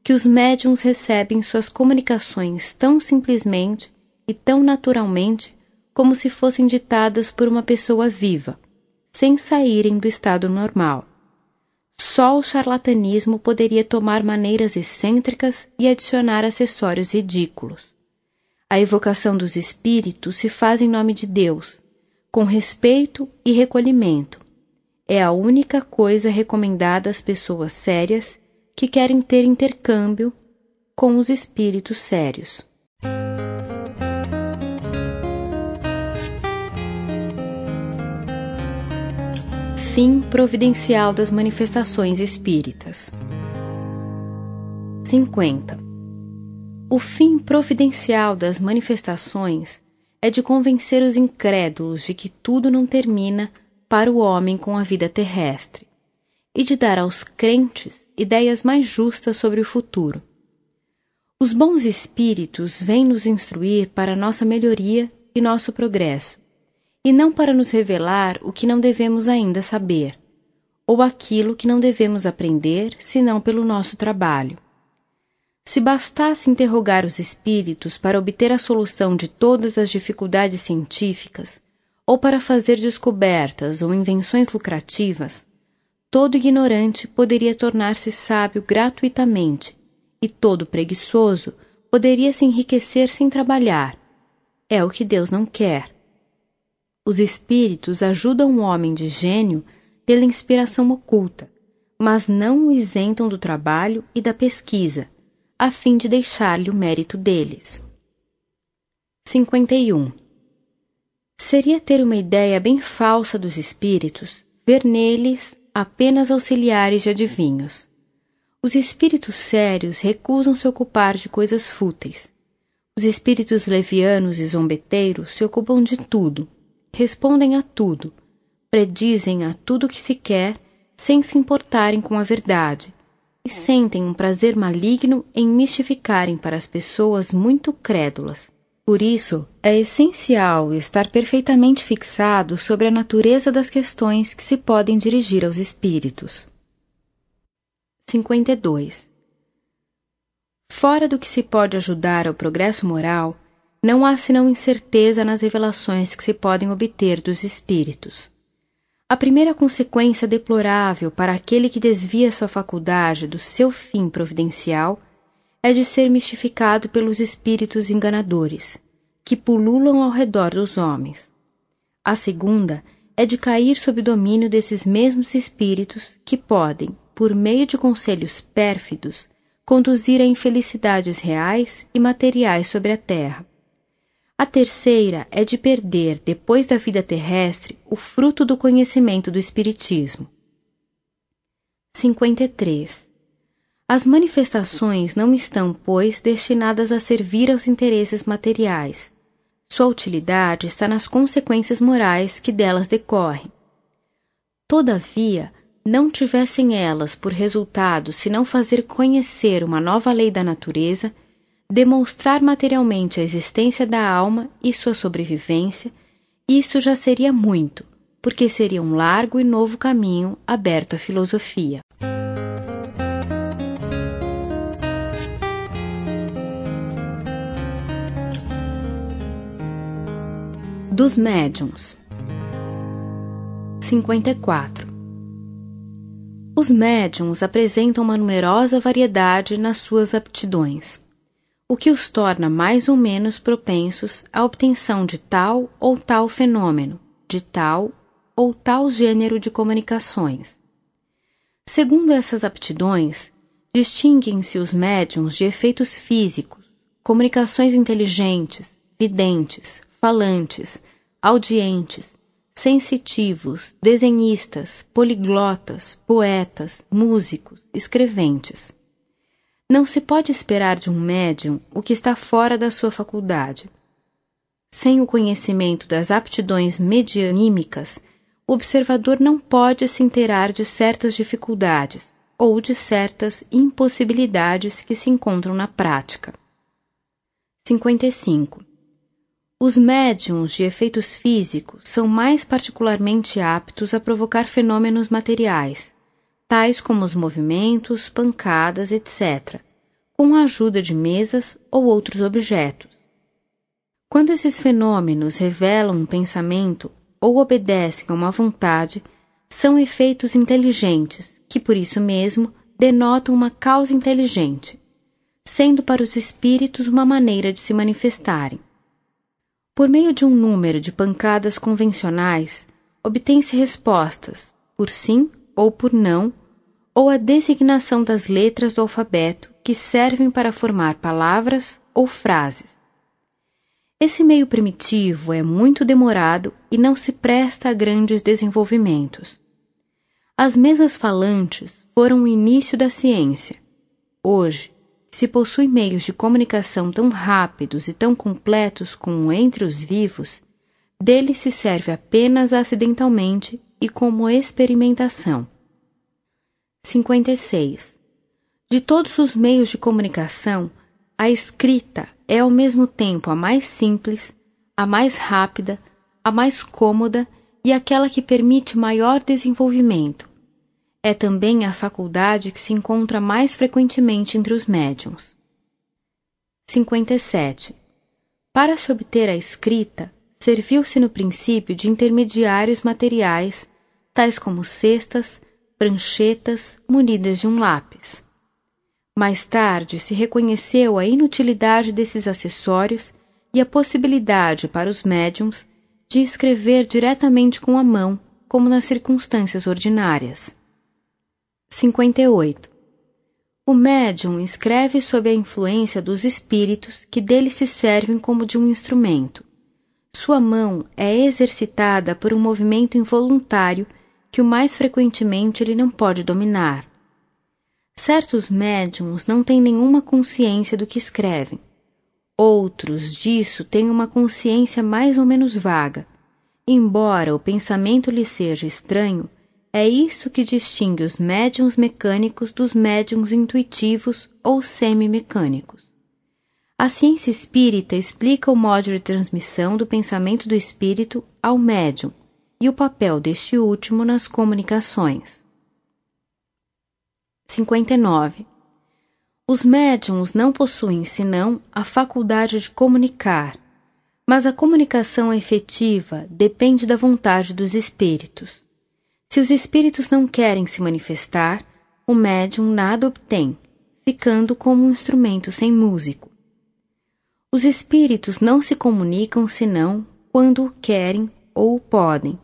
que os médiums recebem suas comunicações tão simplesmente e tão naturalmente como se fossem ditadas por uma pessoa viva sem saírem do estado normal. Só o charlatanismo poderia tomar maneiras excêntricas e adicionar acessórios ridículos. A evocação dos espíritos se faz em nome de Deus, com respeito e recolhimento. É a única coisa recomendada às pessoas sérias que querem ter intercâmbio com os espíritos sérios. Fim providencial das manifestações espíritas. 50. O fim providencial das manifestações é de convencer os incrédulos de que tudo não termina para o homem com a vida terrestre e de dar aos crentes ideias mais justas sobre o futuro. Os bons espíritos vêm nos instruir para nossa melhoria e nosso progresso e não para nos revelar o que não devemos ainda saber, ou aquilo que não devemos aprender senão pelo nosso trabalho. Se bastasse interrogar os espíritos para obter a solução de todas as dificuldades científicas, ou para fazer descobertas ou invenções lucrativas, todo ignorante poderia tornar-se sábio gratuitamente, e todo preguiçoso poderia se enriquecer sem trabalhar. É o que Deus não quer. Os espíritos ajudam o homem de gênio pela inspiração oculta, mas não o isentam do trabalho e da pesquisa, a fim de deixar-lhe o mérito deles. 51. Seria ter uma ideia bem falsa dos espíritos, ver neles apenas auxiliares de adivinhos. Os espíritos sérios recusam se ocupar de coisas fúteis. Os espíritos levianos e zombeteiros se ocupam de tudo, respondem a tudo, predizem a tudo que se quer, sem se importarem com a verdade, e sentem um prazer maligno em mistificarem para as pessoas muito crédulas. Por isso, é essencial estar perfeitamente fixado sobre a natureza das questões que se podem dirigir aos espíritos. 52. Fora do que se pode ajudar ao progresso moral, não há senão incerteza nas revelações que se podem obter dos espíritos. A primeira consequência deplorável para aquele que desvia sua faculdade do seu fim providencial é de ser mistificado pelos espíritos enganadores, que pululam ao redor dos homens. A segunda é de cair sob o domínio desses mesmos espíritos que podem, por meio de conselhos pérfidos, conduzir a infelicidades reais e materiais sobre a terra. A terceira é de perder, depois da vida terrestre, o fruto do conhecimento do Espiritismo. 53. As manifestações não estão, pois, destinadas a servir aos interesses materiais. Sua utilidade está nas consequências morais que delas decorrem. Todavia, não tivessem elas por resultado senão fazer conhecer uma nova lei da natureza demonstrar materialmente a existência da alma e sua sobrevivência, isso já seria muito, porque seria um largo e novo caminho aberto à filosofia. Dos médiums. 54 Os médiums apresentam uma numerosa variedade nas suas aptidões o que os torna mais ou menos propensos à obtenção de tal ou tal fenômeno, de tal ou tal gênero de comunicações. Segundo essas aptidões, distinguem-se os médiums de efeitos físicos, comunicações inteligentes, videntes, falantes, audientes, sensitivos, desenhistas, poliglotas, poetas, músicos, escreventes. Não se pode esperar de um médium o que está fora da sua faculdade. Sem o conhecimento das aptidões medianímicas, o observador não pode se inteirar de certas dificuldades ou de certas impossibilidades que se encontram na prática. 55. Os médiums de efeitos físicos são mais particularmente aptos a provocar fenômenos materiais, tais como os movimentos, pancadas, etc., com a ajuda de mesas ou outros objetos. Quando esses fenômenos revelam um pensamento ou obedecem a uma vontade, são efeitos inteligentes, que por isso mesmo denotam uma causa inteligente, sendo para os espíritos uma maneira de se manifestarem. Por meio de um número de pancadas convencionais, obtém-se respostas por sim ou por não ou a designação das letras do alfabeto que servem para formar palavras ou frases. Esse meio primitivo é muito demorado e não se presta a grandes desenvolvimentos. As mesas falantes foram o início da ciência. Hoje, se possui meios de comunicação tão rápidos e tão completos como entre os vivos, dele se serve apenas acidentalmente e como experimentação. 56. De todos os meios de comunicação, a escrita é ao mesmo tempo a mais simples, a mais rápida, a mais cômoda e aquela que permite maior desenvolvimento. É também a faculdade que se encontra mais frequentemente entre os médiums. 57. Para se obter a escrita, serviu-se no princípio de intermediários materiais, tais como cestas, pranchetas munidas de um lápis. Mais tarde se reconheceu a inutilidade desses acessórios e a possibilidade para os médiums de escrever diretamente com a mão, como nas circunstâncias ordinárias. 58. O médium escreve sob a influência dos espíritos que dele se servem como de um instrumento. Sua mão é exercitada por um movimento involuntário que o mais frequentemente ele não pode dominar. Certos médiums não têm nenhuma consciência do que escrevem. Outros disso têm uma consciência mais ou menos vaga. Embora o pensamento lhe seja estranho, é isso que distingue os médiums mecânicos dos médiums intuitivos ou semi-mecânicos. A ciência espírita explica o modo de transmissão do pensamento do espírito ao médium e o papel deste último nas comunicações. 59. Os médiums não possuem senão a faculdade de comunicar, mas a comunicação efetiva depende da vontade dos espíritos. Se os espíritos não querem se manifestar, o médium nada obtém, ficando como um instrumento sem músico. Os espíritos não se comunicam senão quando o querem ou o podem,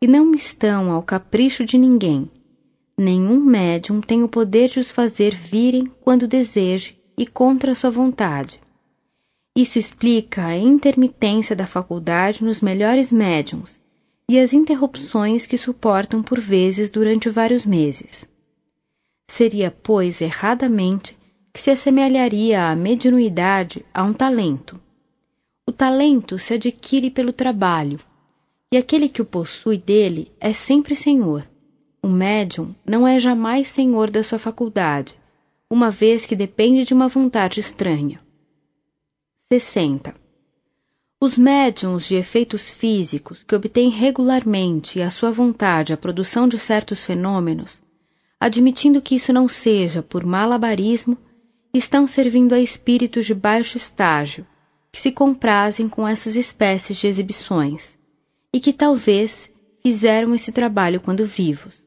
e não estão ao capricho de ninguém. Nenhum médium tem o poder de os fazer virem quando deseje e contra sua vontade. Isso explica a intermitência da faculdade nos melhores médiums e as interrupções que suportam por vezes durante vários meses. Seria, pois, erradamente que se assemelharia a mediunidade a um talento. O talento se adquire pelo trabalho, e aquele que o possui dele é sempre senhor. O médium não é jamais senhor da sua faculdade, uma vez que depende de uma vontade estranha. 60. Os médiums de efeitos físicos que obtêm regularmente à sua vontade a produção de certos fenômenos, admitindo que isso não seja por malabarismo, estão servindo a espíritos de baixo estágio, que se comprazem com essas espécies de exibições, e que talvez fizeram esse trabalho quando vivos.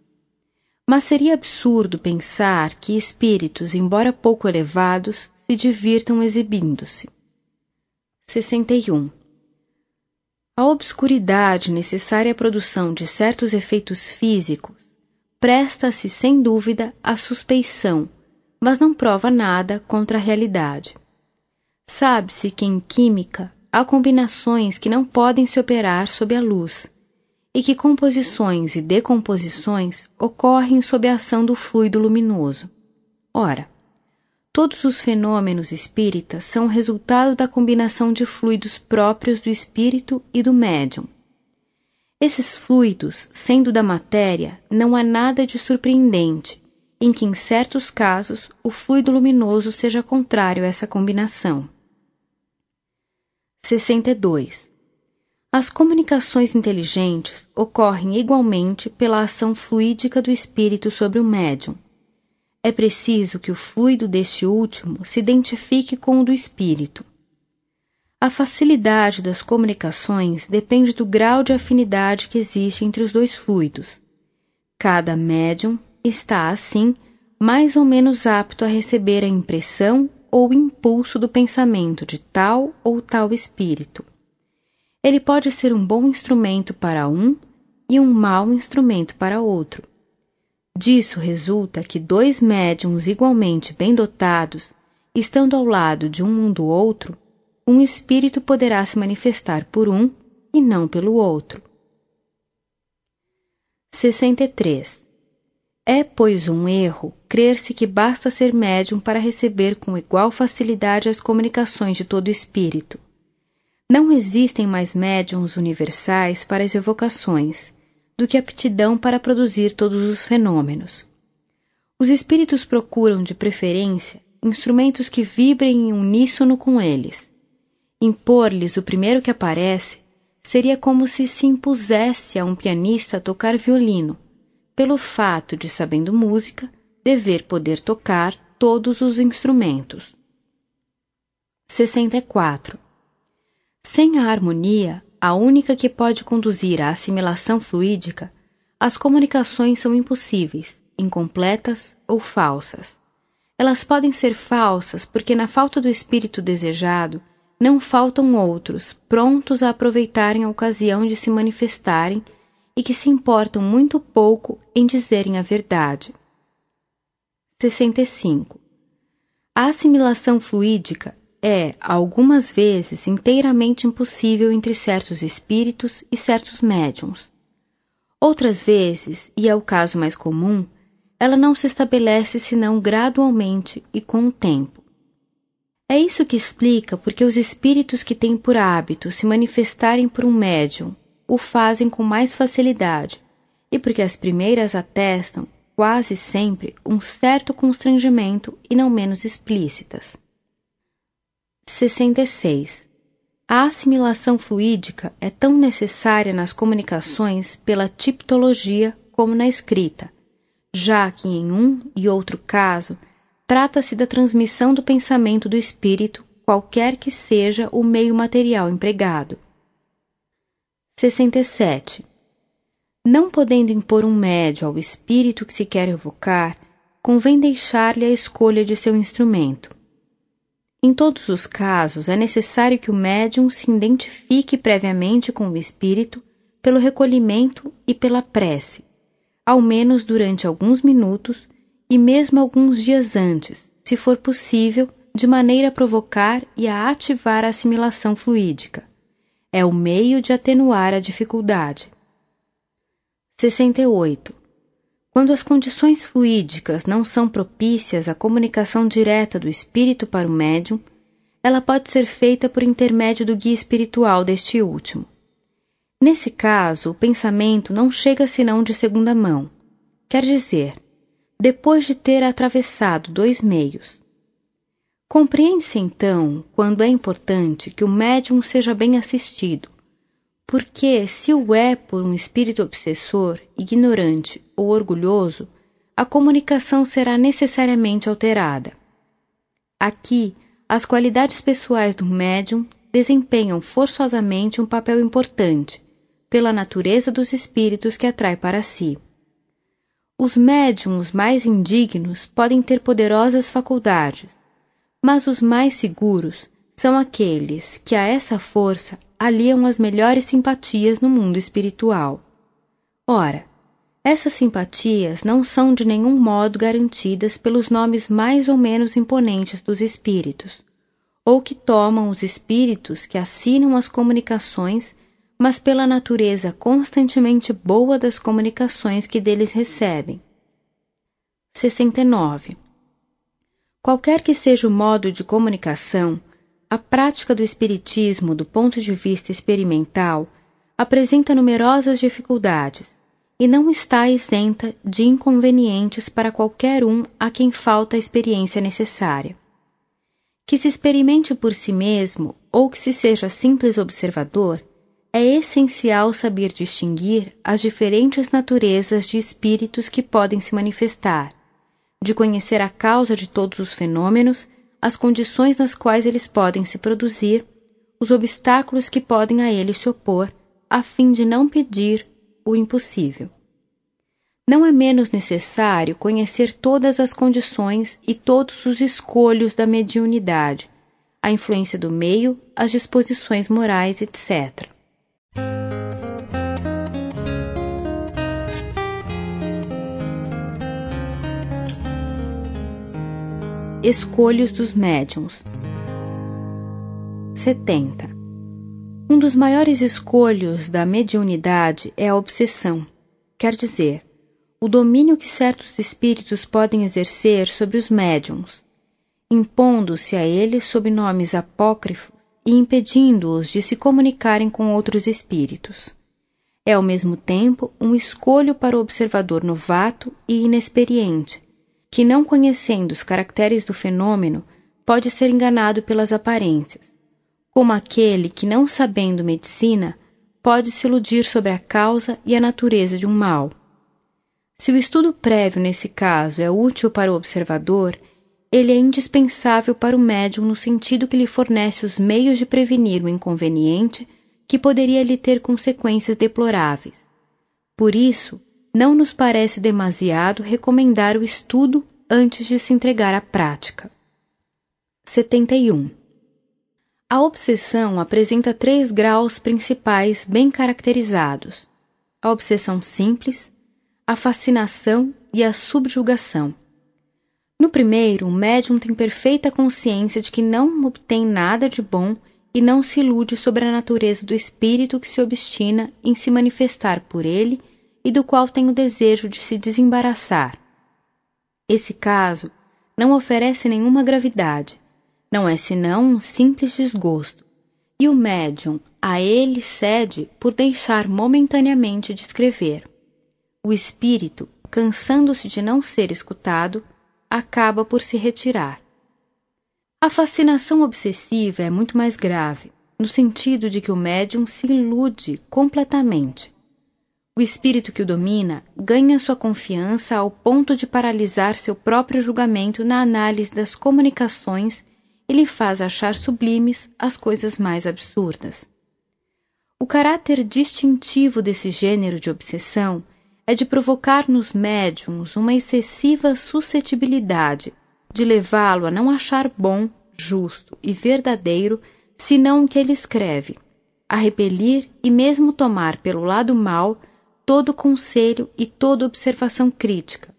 Mas seria absurdo pensar que espíritos, embora pouco elevados, se divirtam exibindo-se. 61. A obscuridade necessária à produção de certos efeitos físicos presta-se sem dúvida à suspeição, mas não prova nada contra a realidade. Sabe-se que em química há combinações que não podem se operar sob a luz, e que composições e decomposições ocorrem sob a ação do fluido luminoso. Ora, Todos os fenômenos espíritas são resultado da combinação de fluidos próprios do espírito e do médium. Esses fluidos, sendo da matéria, não há nada de surpreendente em que, em certos casos, o fluido luminoso seja contrário a essa combinação. 62. As comunicações inteligentes ocorrem igualmente pela ação fluídica do espírito sobre o médium é preciso que o fluido deste último se identifique com o do espírito. A facilidade das comunicações depende do grau de afinidade que existe entre os dois fluidos. Cada médium está, assim, mais ou menos apto a receber a impressão ou impulso do pensamento de tal ou tal espírito. Ele pode ser um bom instrumento para um e um mau instrumento para outro. Disso resulta que dois médiums igualmente bem dotados, estando ao lado de um do outro, um espírito poderá se manifestar por um e não pelo outro. 63. É, pois, um erro crer-se que basta ser médium para receber com igual facilidade as comunicações de todo espírito. Não existem mais médiums universais para as evocações, do que aptidão para produzir todos os fenômenos. Os espíritos procuram, de preferência, instrumentos que vibrem em uníssono com eles. Impor-lhes o primeiro que aparece seria como se se impusesse a um pianista tocar violino, pelo fato de, sabendo música, dever poder tocar todos os instrumentos. 64. Sem a harmonia, a única que pode conduzir à assimilação fluídica, as comunicações são impossíveis, incompletas ou falsas. Elas podem ser falsas porque, na falta do espírito desejado, não faltam outros prontos a aproveitarem a ocasião de se manifestarem e que se importam muito pouco em dizerem a verdade. 65. A assimilação fluídica é, algumas vezes, inteiramente impossível entre certos espíritos e certos médiums. Outras vezes, e é o caso mais comum, ela não se estabelece senão gradualmente e com o tempo. É isso que explica porque os espíritos que têm por hábito se manifestarem por um médium o fazem com mais facilidade, e porque as primeiras atestam, quase sempre, um certo constrangimento e não menos explícitas. 66. A assimilação fluídica é tão necessária nas comunicações pela tipologia como na escrita, já que em um e outro caso trata-se da transmissão do pensamento do espírito, qualquer que seja o meio material empregado. 67. Não podendo impor um médio ao espírito que se quer evocar, convém deixar-lhe a escolha de seu instrumento. Em todos os casos, é necessário que o médium se identifique previamente com o espírito pelo recolhimento e pela prece, ao menos durante alguns minutos e mesmo alguns dias antes, se for possível, de maneira a provocar e a ativar a assimilação fluídica é o meio de atenuar a dificuldade. 68. Quando as condições fluídicas não são propícias à comunicação direta do espírito para o médium, ela pode ser feita por intermédio do guia espiritual deste último. Nesse caso, o pensamento não chega senão de segunda mão, quer dizer, depois de ter atravessado dois meios, Compreende-se então quando é importante que o médium seja bem assistido, porque se o é por um espírito obsessor, ignorante ou orgulhoso, a comunicação será necessariamente alterada. Aqui, as qualidades pessoais do médium desempenham forçosamente um papel importante, pela natureza dos espíritos que atrai para si. Os médiums mais indignos podem ter poderosas faculdades, mas os mais seguros são aqueles que a essa força aliam as melhores simpatias no mundo espiritual. Ora, essas simpatias não são de nenhum modo garantidas pelos nomes mais ou menos imponentes dos espíritos, ou que tomam os espíritos que assinam as comunicações, mas pela natureza constantemente boa das comunicações que deles recebem. 69. Qualquer que seja o modo de comunicação, a prática do Espiritismo, do ponto de vista experimental, apresenta numerosas dificuldades e não está isenta de inconvenientes para qualquer um a quem falta a experiência necessária. Que se experimente por si mesmo ou que se seja simples observador, é essencial saber distinguir as diferentes naturezas de espíritos que podem se manifestar de conhecer a causa de todos os fenômenos, as condições nas quais eles podem se produzir, os obstáculos que podem a eles se opor, a fim de não pedir o impossível. Não é menos necessário conhecer todas as condições e todos os escolhos da mediunidade, a influência do meio, as disposições morais, etc. Escolhos dos médiums. 70. Um dos maiores escolhos da mediunidade é a obsessão, quer dizer, o domínio que certos espíritos podem exercer sobre os médiums, impondo-se a eles sob nomes apócrifos e impedindo-os de se comunicarem com outros espíritos. É ao mesmo tempo um escolho para o observador novato e inexperiente que, não conhecendo os caracteres do fenômeno, pode ser enganado pelas aparências, como aquele que, não sabendo medicina, pode se iludir sobre a causa e a natureza de um mal. Se o estudo prévio nesse caso é útil para o observador, ele é indispensável para o médium no sentido que lhe fornece os meios de prevenir o inconveniente que poderia lhe ter consequências deploráveis. Por isso, não nos parece demasiado recomendar o estudo antes de se entregar à prática. 71. A obsessão apresenta três graus principais bem caracterizados: a obsessão simples, a fascinação e a subjugação. No primeiro, o médium tem perfeita consciência de que não obtém nada de bom e não se ilude sobre a natureza do espírito que se obstina em se manifestar por ele e do qual tem o desejo de se desembaraçar. Esse caso não oferece nenhuma gravidade, não é senão um simples desgosto, e o médium a ele cede por deixar momentaneamente de escrever. O espírito, cansando-se de não ser escutado, acaba por se retirar. A fascinação obsessiva é muito mais grave, no sentido de que o médium se ilude completamente. O espírito que o domina ganha sua confiança ao ponto de paralisar seu próprio julgamento na análise das comunicações e lhe faz achar sublimes as coisas mais absurdas. O caráter distintivo desse gênero de obsessão é de provocar nos médiums uma excessiva suscetibilidade de levá-lo a não achar bom, justo e verdadeiro senão o que ele escreve, a repelir e mesmo tomar pelo lado mau todo conselho e toda observação crítica,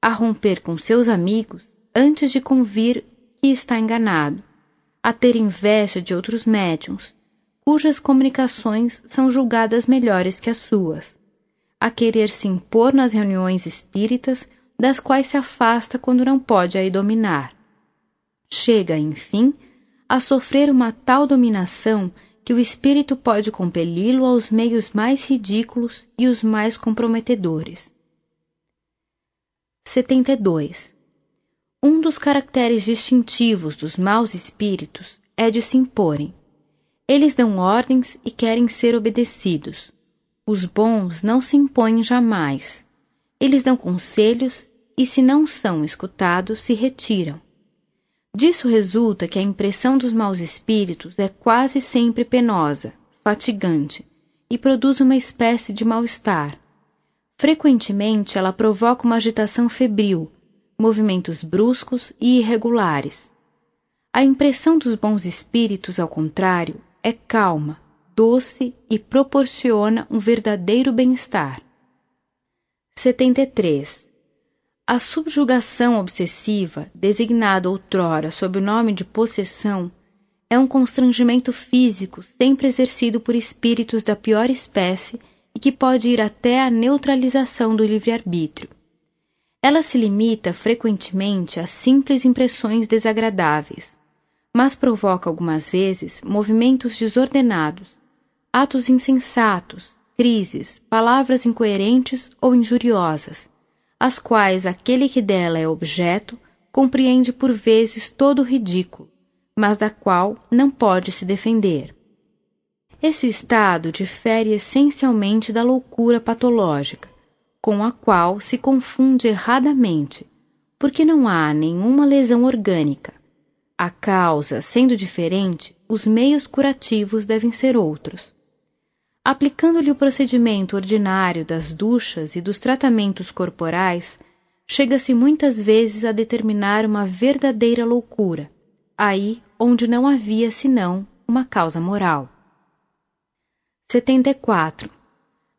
a romper com seus amigos antes de convir que está enganado, a ter inveja de outros médiums, cujas comunicações são julgadas melhores que as suas, a querer se impor nas reuniões espíritas das quais se afasta quando não pode aí dominar. Chega, enfim, a sofrer uma tal dominação que o espírito pode compeli-lo aos meios mais ridículos e os mais comprometedores. 72. Um dos caracteres distintivos dos maus espíritos é de se imporem. Eles dão ordens e querem ser obedecidos. Os bons não se impõem jamais. Eles dão conselhos e, se não são escutados, se retiram. Disso resulta que a impressão dos maus espíritos é quase sempre penosa, fatigante e produz uma espécie de mal-estar. Frequentemente ela provoca uma agitação febril, movimentos bruscos e irregulares. A impressão dos bons espíritos, ao contrário, é calma, doce e proporciona um verdadeiro bem-estar. 73. A subjugação obsessiva, designada outrora sob o nome de possessão, é um constrangimento físico sempre exercido por espíritos da pior espécie e que pode ir até a neutralização do livre-arbítrio. Ela se limita frequentemente a simples impressões desagradáveis, mas provoca algumas vezes movimentos desordenados, atos insensatos, crises, palavras incoerentes ou injuriosas as quais aquele que dela é objeto compreende por vezes todo o ridículo, mas da qual não pode se defender. Esse estado difere essencialmente da loucura patológica, com a qual se confunde erradamente, porque não há nenhuma lesão orgânica. A causa sendo diferente, os meios curativos devem ser outros. Aplicando-lhe o procedimento ordinário das duchas e dos tratamentos corporais, chega-se muitas vezes a determinar uma verdadeira loucura, aí onde não havia senão uma causa moral. 74.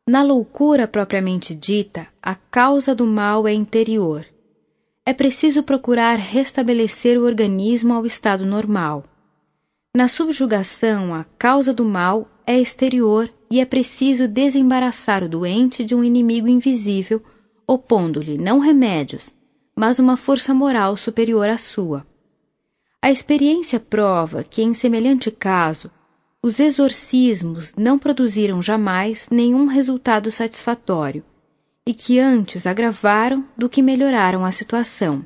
Na loucura propriamente dita, a causa do mal é interior. É preciso procurar restabelecer o organismo ao estado normal. Na subjugação, a causa do mal é exterior e é preciso desembaraçar o doente de um inimigo invisível, opondo-lhe não remédios, mas uma força moral superior à sua. A experiência prova que, em semelhante caso, os exorcismos não produziram jamais nenhum resultado satisfatório e que antes agravaram do que melhoraram a situação.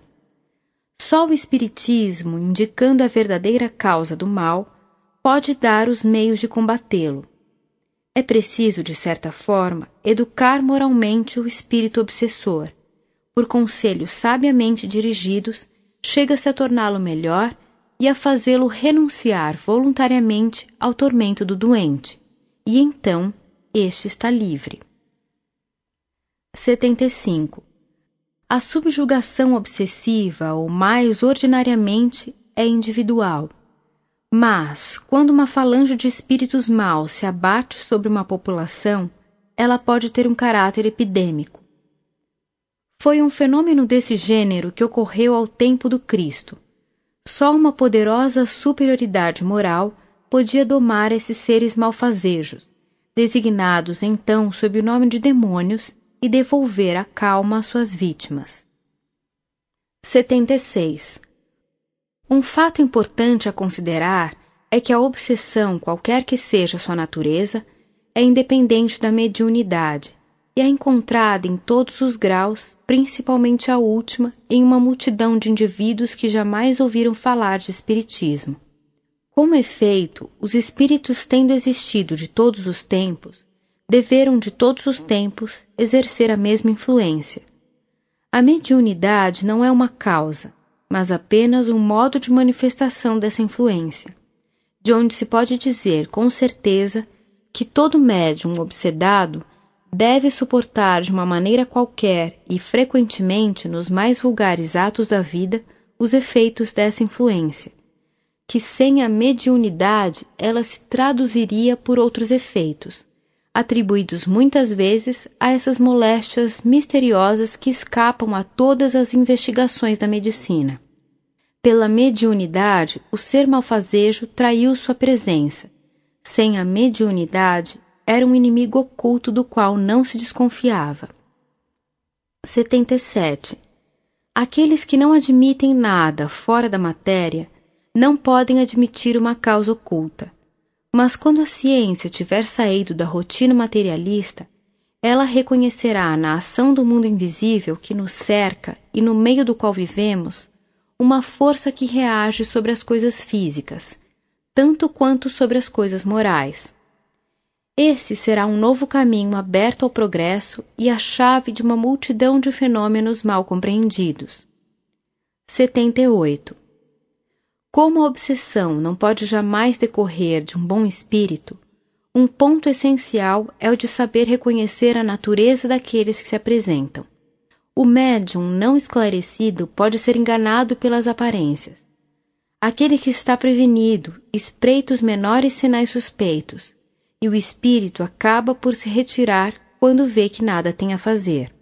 Só o Espiritismo, indicando a verdadeira causa do mal, pode dar os meios de combatê-lo. É preciso, de certa forma, educar moralmente o espírito obsessor. Por conselhos sabiamente dirigidos, chega-se a torná-lo melhor e a fazê-lo renunciar voluntariamente ao tormento do doente, e então este está livre. 75. A subjugação obsessiva, ou mais ordinariamente, é individual mas, quando uma falange de espíritos maus se abate sobre uma população, ela pode ter um caráter epidêmico. Foi um fenômeno desse gênero que ocorreu ao tempo do Cristo. Só uma poderosa superioridade moral podia domar esses seres malfazejos, designados então sob o nome de demônios, e devolver a calma às suas vítimas. 76. Um fato importante a considerar é que a obsessão, qualquer que seja sua natureza, é independente da mediunidade e é encontrada em todos os graus, principalmente a última, em uma multidão de indivíduos que jamais ouviram falar de espiritismo. Como efeito, os espíritos tendo existido de todos os tempos, deveram de todos os tempos exercer a mesma influência. A mediunidade não é uma causa, mas apenas um modo de manifestação dessa influência, de onde se pode dizer com certeza que todo médium obsedado deve suportar de uma maneira qualquer e frequentemente nos mais vulgares atos da vida os efeitos dessa influência, que sem a mediunidade ela se traduziria por outros efeitos, atribuídos muitas vezes a essas moléstias misteriosas que escapam a todas as investigações da medicina. Pela mediunidade, o ser malfazejo traiu sua presença. Sem a mediunidade, era um inimigo oculto do qual não se desconfiava. 77. Aqueles que não admitem nada fora da matéria não podem admitir uma causa oculta mas quando a ciência tiver saído da rotina materialista, ela reconhecerá na ação do mundo invisível que nos cerca e no meio do qual vivemos uma força que reage sobre as coisas físicas, tanto quanto sobre as coisas morais. Esse será um novo caminho aberto ao progresso e a chave de uma multidão de fenômenos mal compreendidos. 78. Como a obsessão não pode jamais decorrer de um bom espírito, um ponto essencial é o de saber reconhecer a natureza daqueles que se apresentam. O médium não esclarecido pode ser enganado pelas aparências. Aquele que está prevenido espreita os menores sinais suspeitos, e o espírito acaba por se retirar quando vê que nada tem a fazer.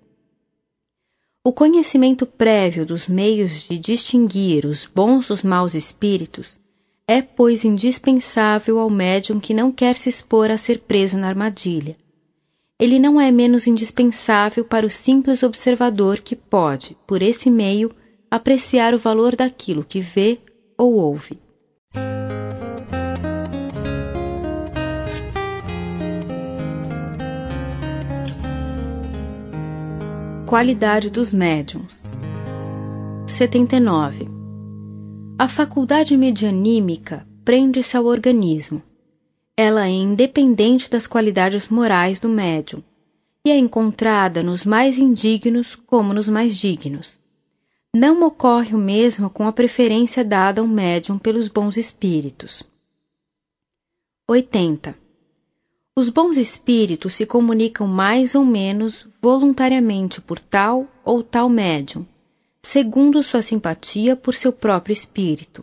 O conhecimento prévio dos meios de distinguir os bons dos maus espíritos é, pois, indispensável ao médium que não quer se expor a ser preso na armadilha. Ele não é menos indispensável para o simples observador que pode, por esse meio, apreciar o valor daquilo que vê ou ouve. Qualidade dos médiums. 79. A faculdade medianímica prende-se ao organismo. Ela é independente das qualidades morais do médium e é encontrada nos mais indignos como nos mais dignos. Não ocorre o mesmo com a preferência dada ao médium pelos bons espíritos. 80. Os bons espíritos se comunicam mais ou menos voluntariamente por tal ou tal médium, segundo sua simpatia por seu próprio espírito.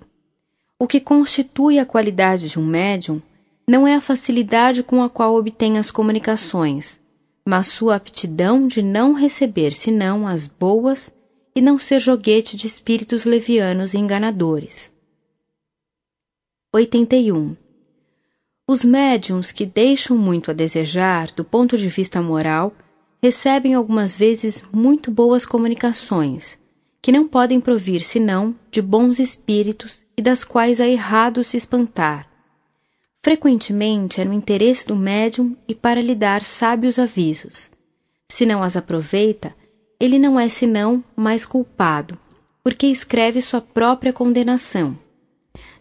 O que constitui a qualidade de um médium não é a facilidade com a qual obtém as comunicações, mas sua aptidão de não receber senão as boas e não ser joguete de espíritos levianos e enganadores. 81. Os médiums que deixam muito a desejar do ponto de vista moral recebem algumas vezes muito boas comunicações, que não podem provir senão de bons espíritos e das quais é errado se espantar. Frequentemente é no interesse do médium e para lhe dar sábios avisos. Se não as aproveita, ele não é senão mais culpado, porque escreve sua própria condenação.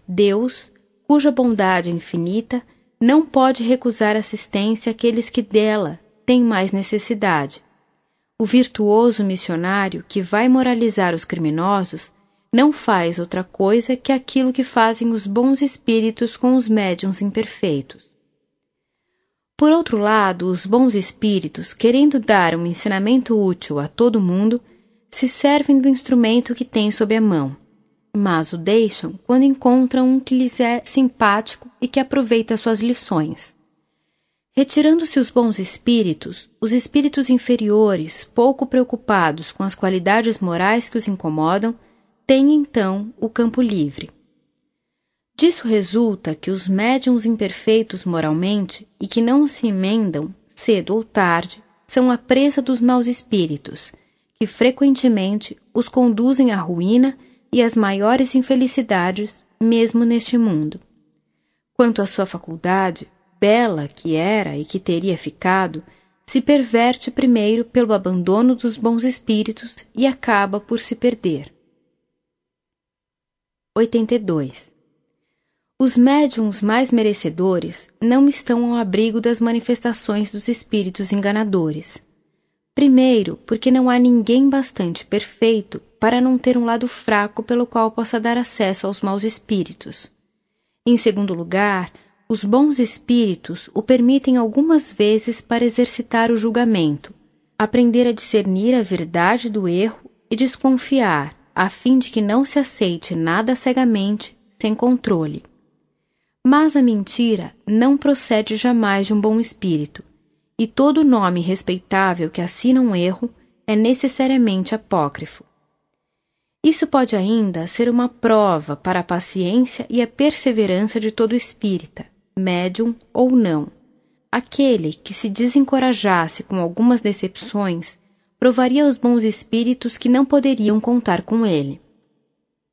Deus, cuja bondade infinita, não pode recusar assistência àqueles que dela têm mais necessidade. O virtuoso missionário que vai moralizar os criminosos não faz outra coisa que aquilo que fazem os bons espíritos com os médiums imperfeitos. Por outro lado, os bons espíritos, querendo dar um ensinamento útil a todo mundo, se servem do instrumento que têm sob a mão mas o deixam quando encontram um que lhes é simpático e que aproveita suas lições. Retirando-se os bons espíritos, os espíritos inferiores, pouco preocupados com as qualidades morais que os incomodam, têm então o campo livre. Disso resulta que os médiums imperfeitos moralmente e que não se emendam, cedo ou tarde, são a presa dos maus espíritos, que frequentemente os conduzem à ruína e às maiores infelicidades, mesmo neste mundo. Quanto à sua faculdade, bela que era e que teria ficado, se perverte primeiro pelo abandono dos bons espíritos e acaba por se perder. 82. Os médiums mais merecedores não estão ao abrigo das manifestações dos espíritos enganadores. Primeiro, porque não há ninguém bastante perfeito para não ter um lado fraco pelo qual possa dar acesso aos maus espíritos. Em segundo lugar, os bons espíritos o permitem algumas vezes para exercitar o julgamento, aprender a discernir a verdade do erro e desconfiar, a fim de que não se aceite nada cegamente, sem controle. Mas a mentira não procede jamais de um bom espírito, e todo nome respeitável que assina um erro é necessariamente apócrifo. Isso pode ainda ser uma prova para a paciência e a perseverança de todo espírita, médium ou não. Aquele que se desencorajasse com algumas decepções provaria aos bons espíritos que não poderiam contar com ele.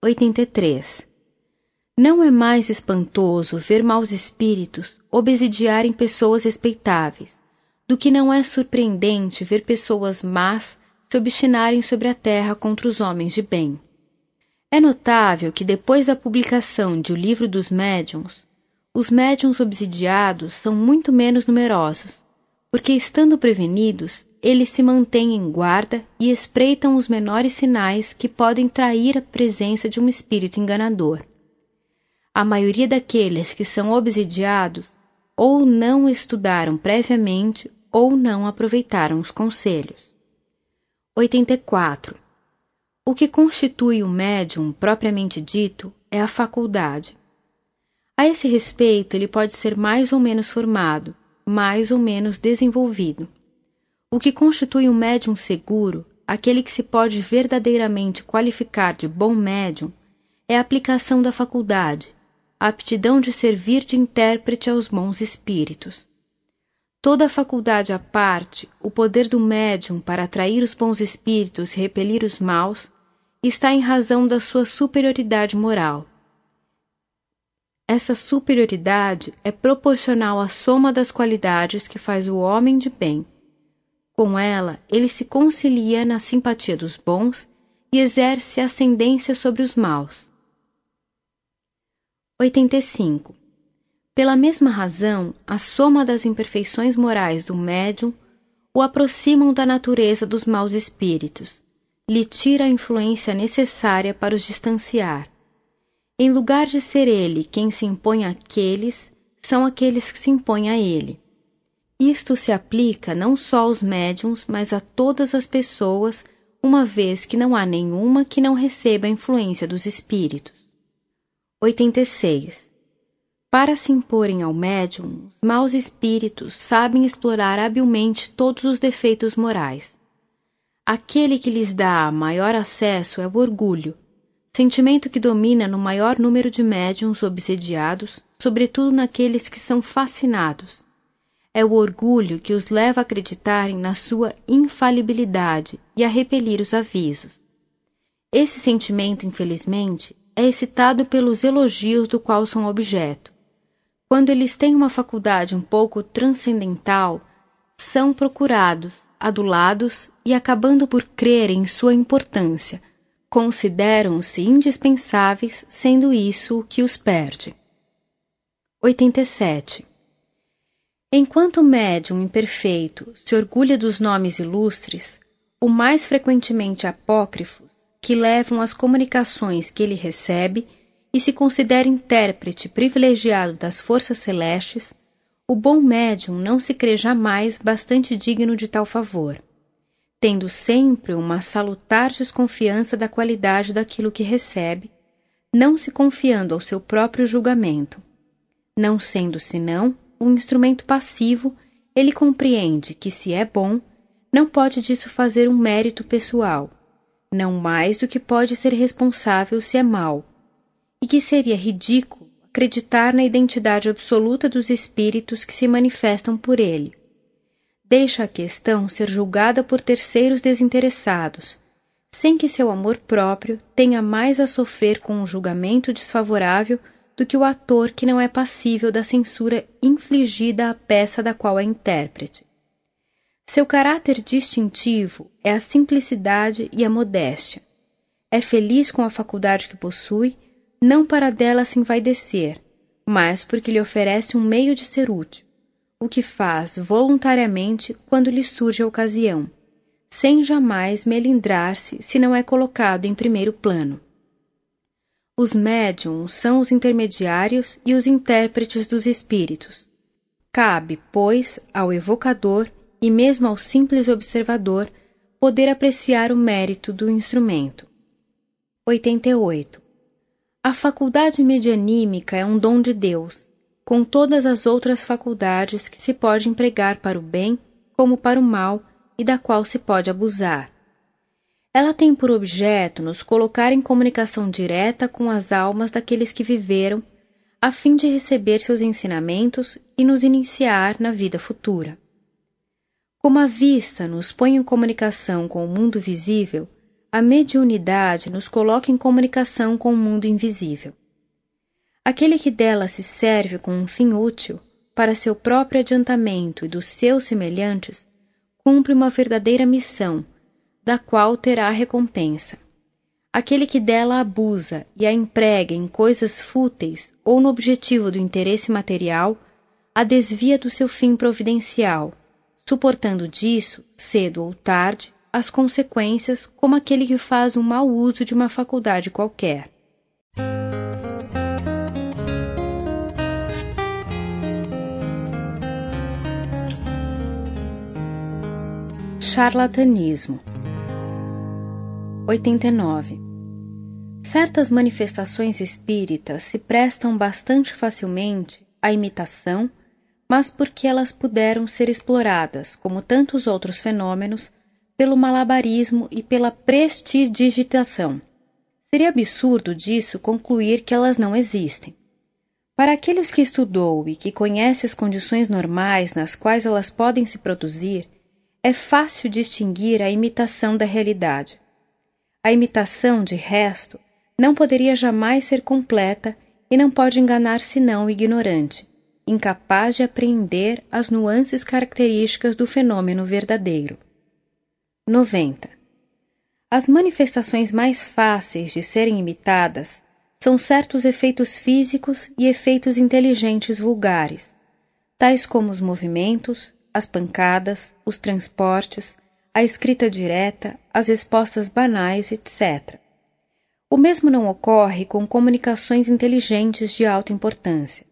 83. Não é mais espantoso ver maus espíritos obsidiarem pessoas respeitáveis, do que não é surpreendente ver pessoas más se obstinarem sobre a terra contra os homens de bem. É notável que depois da publicação de O Livro dos Médiuns, os médiuns obsidiados são muito menos numerosos, porque estando prevenidos, eles se mantêm em guarda e espreitam os menores sinais que podem trair a presença de um espírito enganador a maioria daqueles que são obsidiados ou não estudaram previamente ou não aproveitaram os conselhos. 84. O que constitui o médium propriamente dito é a faculdade. A esse respeito, ele pode ser mais ou menos formado, mais ou menos desenvolvido. O que constitui um médium seguro, aquele que se pode verdadeiramente qualificar de bom médium, é a aplicação da faculdade, a aptidão de servir de intérprete aos bons espíritos. Toda a faculdade à parte, o poder do médium para atrair os bons espíritos e repelir os maus, está em razão da sua superioridade moral. Essa superioridade é proporcional à soma das qualidades que faz o homem de bem. Com ela, ele se concilia na simpatia dos bons e exerce ascendência sobre os maus. 85. Pela mesma razão, a soma das imperfeições morais do médium o aproximam da natureza dos maus espíritos, lhe tira a influência necessária para os distanciar. Em lugar de ser ele quem se impõe àqueles, são aqueles que se impõem a ele. Isto se aplica não só aos médiums, mas a todas as pessoas, uma vez que não há nenhuma que não receba a influência dos espíritos. 86. Para se imporem ao médium, os maus espíritos sabem explorar habilmente todos os defeitos morais. Aquele que lhes dá maior acesso é o orgulho, sentimento que domina no maior número de médiums obsediados, sobretudo naqueles que são fascinados. É o orgulho que os leva a acreditarem na sua infalibilidade e a repelir os avisos. Esse sentimento, infelizmente, é excitado pelos elogios do qual são objeto. Quando eles têm uma faculdade um pouco transcendental, são procurados, adulados e, acabando por crer em sua importância, consideram-se indispensáveis, sendo isso o que os perde. 87. Enquanto o médium imperfeito se orgulha dos nomes ilustres, o mais frequentemente apócrifos, que levam as comunicações que ele recebe e se considera intérprete privilegiado das forças celestes, o bom médium não se crê jamais bastante digno de tal favor, tendo sempre uma salutar desconfiança da qualidade daquilo que recebe, não se confiando ao seu próprio julgamento, não sendo senão um instrumento passivo ele compreende que, se é bom, não pode disso fazer um mérito pessoal, não mais do que pode ser responsável se é mau, e que seria ridículo acreditar na identidade absoluta dos espíritos que se manifestam por ele. Deixa a questão ser julgada por terceiros desinteressados, sem que seu amor próprio tenha mais a sofrer com um julgamento desfavorável do que o ator que não é passível da censura infligida à peça da qual é intérprete. Seu caráter distintivo é a simplicidade e a modéstia. É feliz com a faculdade que possui, não para dela se envaidecer, mas porque lhe oferece um meio de ser útil, o que faz voluntariamente quando lhe surge a ocasião, sem jamais melindrar-se se não é colocado em primeiro plano. Os médiums são os intermediários e os intérpretes dos espíritos. Cabe, pois, ao evocador e mesmo ao simples observador poder apreciar o mérito do instrumento. 88. A faculdade medianímica é um dom de Deus, com todas as outras faculdades que se pode empregar para o bem como para o mal e da qual se pode abusar. Ela tem por objeto nos colocar em comunicação direta com as almas daqueles que viveram, a fim de receber seus ensinamentos e nos iniciar na vida futura. Como a vista nos põe em comunicação com o mundo visível, a mediunidade nos coloca em comunicação com o mundo invisível. Aquele que dela se serve com um fim útil, para seu próprio adiantamento e dos seus semelhantes, cumpre uma verdadeira missão, da qual terá recompensa. Aquele que dela abusa e a emprega em coisas fúteis ou no objetivo do interesse material, a desvia do seu fim providencial suportando disso, cedo ou tarde, as consequências como aquele que faz um mau uso de uma faculdade qualquer. Charlatanismo 89. Certas manifestações espíritas se prestam bastante facilmente à imitação mas porque elas puderam ser exploradas, como tantos outros fenômenos, pelo malabarismo e pela prestidigitação. Seria absurdo disso concluir que elas não existem. Para aqueles que estudou e que conhece as condições normais nas quais elas podem se produzir, é fácil distinguir a imitação da realidade. A imitação, de resto, não poderia jamais ser completa e não pode enganar senão o ignorante incapaz de apreender as nuances características do fenômeno verdadeiro. 90. As manifestações mais fáceis de serem imitadas são certos efeitos físicos e efeitos inteligentes vulgares, tais como os movimentos, as pancadas, os transportes, a escrita direta, as respostas banais, etc. O mesmo não ocorre com comunicações inteligentes de alta importância.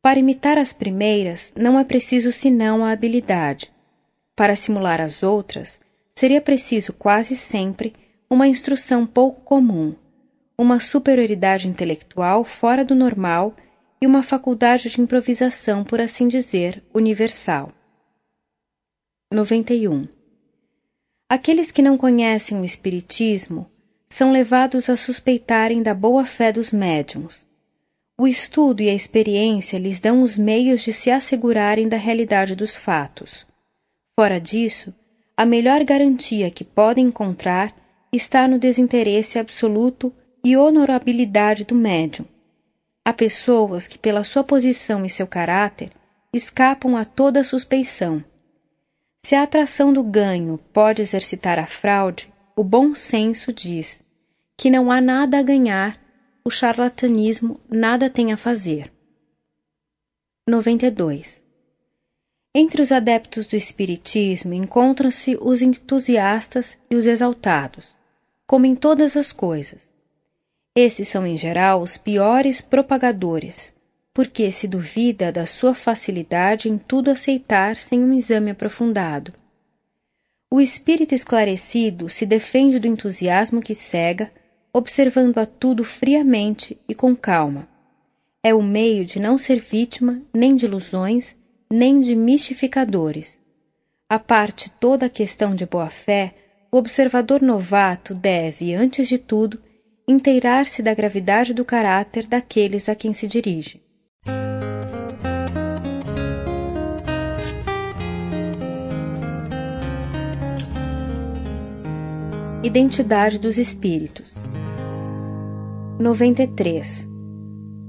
Para imitar as primeiras, não é preciso senão a habilidade. Para simular as outras, seria preciso quase sempre uma instrução pouco comum, uma superioridade intelectual fora do normal e uma faculdade de improvisação, por assim dizer, universal. 91. Aqueles que não conhecem o Espiritismo são levados a suspeitarem da boa fé dos médiums, o estudo e a experiência lhes dão os meios de se assegurarem da realidade dos fatos. Fora disso, a melhor garantia que podem encontrar está no desinteresse absoluto e honorabilidade do médium. Há pessoas que, pela sua posição e seu caráter, escapam a toda suspeição. Se a atração do ganho pode exercitar a fraude, o bom senso diz que não há nada a ganhar o charlatanismo nada tem a fazer. 92. Entre os adeptos do Espiritismo encontram-se os entusiastas e os exaltados, como em todas as coisas. Esses são, em geral, os piores propagadores, porque se duvida da sua facilidade em tudo aceitar sem um exame aprofundado. O espírito esclarecido se defende do entusiasmo que cega observando a tudo friamente e com calma. É o meio de não ser vítima nem de ilusões, nem de mistificadores. A parte toda a questão de boa-fé, o observador novato deve, antes de tudo, inteirar-se da gravidade do caráter daqueles a quem se dirige. Identidade dos espíritos 93.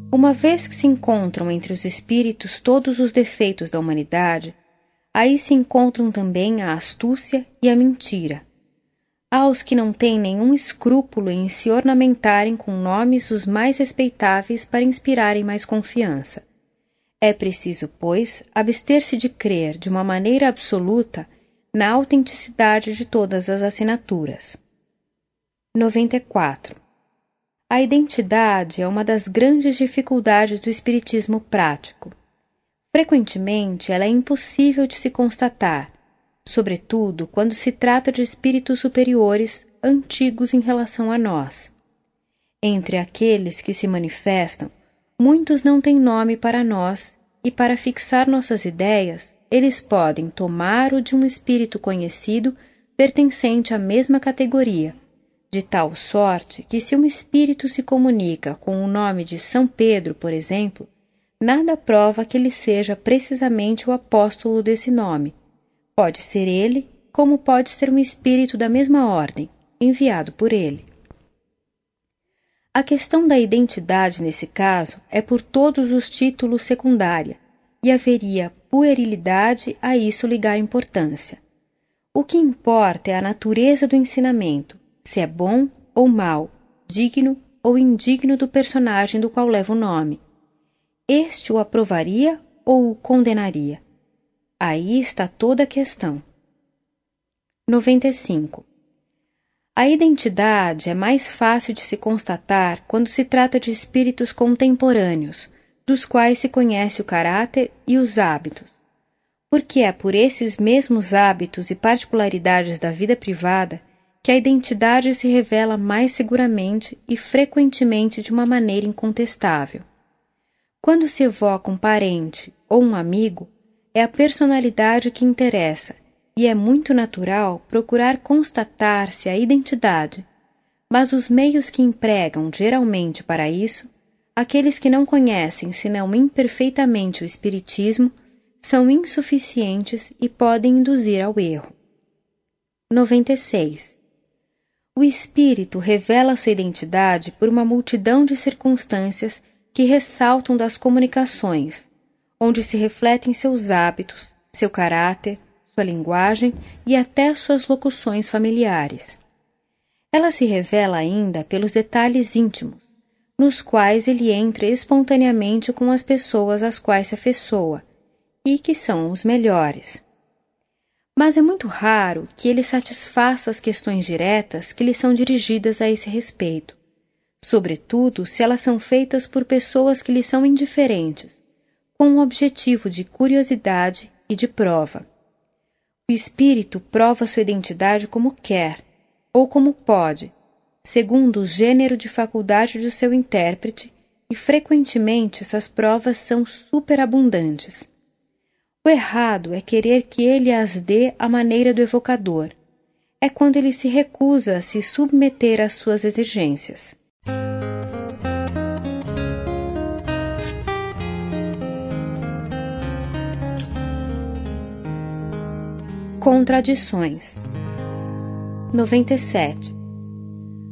Uma vez que se encontram entre os espíritos todos os defeitos da humanidade, aí se encontram também a astúcia e a mentira. Há os que não têm nenhum escrúpulo em se ornamentarem com nomes os mais respeitáveis para inspirarem mais confiança. É preciso, pois, abster-se de crer de uma maneira absoluta na autenticidade de todas as assinaturas. 94. A identidade é uma das grandes dificuldades do espiritismo prático. Frequentemente, ela é impossível de se constatar, sobretudo quando se trata de espíritos superiores antigos em relação a nós. Entre aqueles que se manifestam, muitos não têm nome para nós, e para fixar nossas ideias, eles podem tomar o de um espírito conhecido pertencente à mesma categoria de tal sorte que, se um espírito se comunica com o nome de São Pedro, por exemplo, nada prova que ele seja precisamente o apóstolo desse nome. Pode ser ele, como pode ser um espírito da mesma ordem, enviado por ele. A questão da identidade nesse caso é por todos os títulos secundária, e haveria puerilidade a isso ligar importância. O que importa é a natureza do ensinamento, se é bom ou mau, digno ou indigno do personagem do qual leva o nome. Este o aprovaria ou o condenaria? Aí está toda a questão. 95. A identidade é mais fácil de se constatar quando se trata de espíritos contemporâneos, dos quais se conhece o caráter e os hábitos, porque é por esses mesmos hábitos e particularidades da vida privada que a identidade se revela mais seguramente e frequentemente de uma maneira incontestável. Quando se evoca um parente ou um amigo, é a personalidade que interessa e é muito natural procurar constatar-se a identidade, mas os meios que empregam geralmente para isso, aqueles que não conhecem senão imperfeitamente o Espiritismo, são insuficientes e podem induzir ao erro. 96 o espírito revela sua identidade por uma multidão de circunstâncias que ressaltam das comunicações, onde se refletem seus hábitos, seu caráter, sua linguagem e até suas locuções familiares. Ela se revela ainda pelos detalhes íntimos, nos quais ele entra espontaneamente com as pessoas às quais se afeiçoa, e que são os melhores mas é muito raro que ele satisfaça as questões diretas que lhe são dirigidas a esse respeito, sobretudo se elas são feitas por pessoas que lhe são indiferentes, com o objetivo de curiosidade e de prova. O espírito prova sua identidade como quer, ou como pode, segundo o gênero de faculdade do seu intérprete, e frequentemente essas provas são superabundantes. O errado é querer que ele as dê à maneira do evocador. É quando ele se recusa a se submeter às suas exigências. Contradições 97.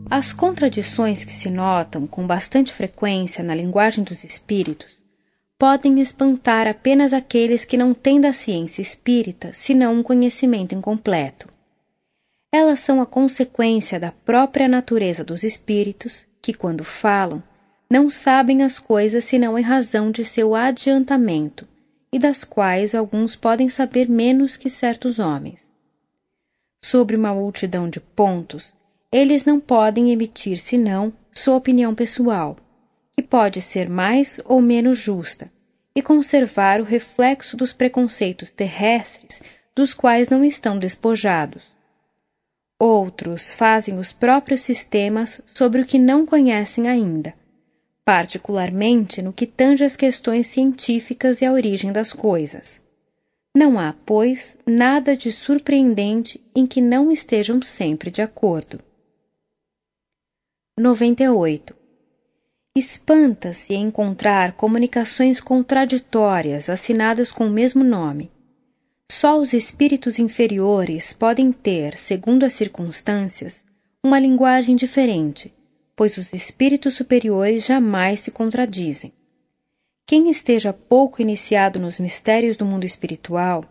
As contradições que se notam com bastante frequência na linguagem dos espíritos podem espantar apenas aqueles que não têm da ciência espírita senão um conhecimento incompleto. Elas são a consequência da própria natureza dos espíritos, que, quando falam, não sabem as coisas senão em razão de seu adiantamento, e das quais alguns podem saber menos que certos homens. Sobre uma multidão de pontos, eles não podem emitir senão sua opinião pessoal, pode ser mais ou menos justa, e conservar o reflexo dos preconceitos terrestres dos quais não estão despojados. Outros fazem os próprios sistemas sobre o que não conhecem ainda, particularmente no que tange às questões científicas e à origem das coisas. Não há, pois, nada de surpreendente em que não estejam sempre de acordo. 98. Espanta-se em encontrar comunicações contraditórias assinadas com o mesmo nome. Só os espíritos inferiores podem ter, segundo as circunstâncias, uma linguagem diferente, pois os espíritos superiores jamais se contradizem. Quem esteja pouco iniciado nos mistérios do mundo espiritual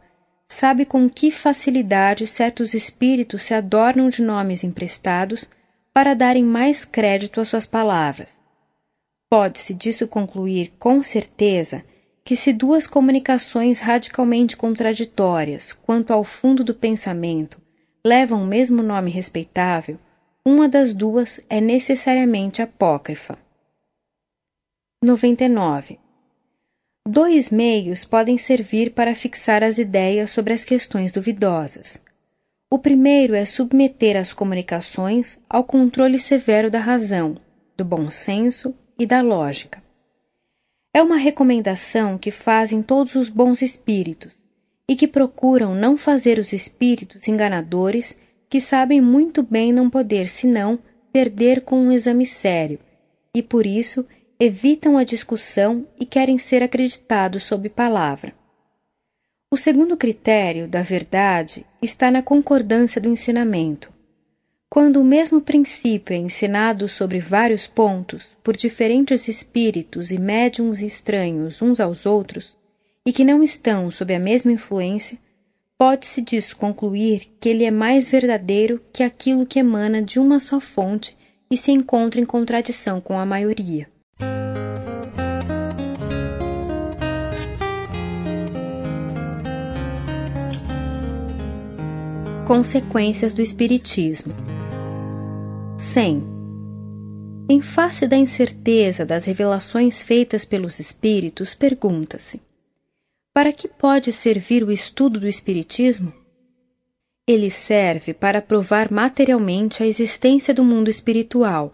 sabe com que facilidade certos espíritos se adornam de nomes emprestados para darem mais crédito às suas palavras Pode-se disso concluir com certeza que se duas comunicações radicalmente contraditórias quanto ao fundo do pensamento levam o mesmo nome respeitável, uma das duas é necessariamente apócrifa. 99. Dois meios podem servir para fixar as ideias sobre as questões duvidosas. O primeiro é submeter as comunicações ao controle severo da razão, do bom senso e da lógica. É uma recomendação que fazem todos os bons espíritos e que procuram não fazer os espíritos enganadores que sabem muito bem não poder senão perder com um exame sério e por isso evitam a discussão e querem ser acreditados sob palavra. O segundo critério da verdade está na concordância do ensinamento. Quando o mesmo princípio é ensinado sobre vários pontos por diferentes espíritos e médiums estranhos uns aos outros, e que não estão sob a mesma influência, pode-se disso concluir que ele é mais verdadeiro que aquilo que emana de uma só fonte e se encontra em contradição com a maioria. Consequências do Espiritismo 100. Em face da incerteza das revelações feitas pelos espíritos, pergunta-se: para que pode servir o estudo do Espiritismo? Ele serve para provar materialmente a existência do mundo espiritual.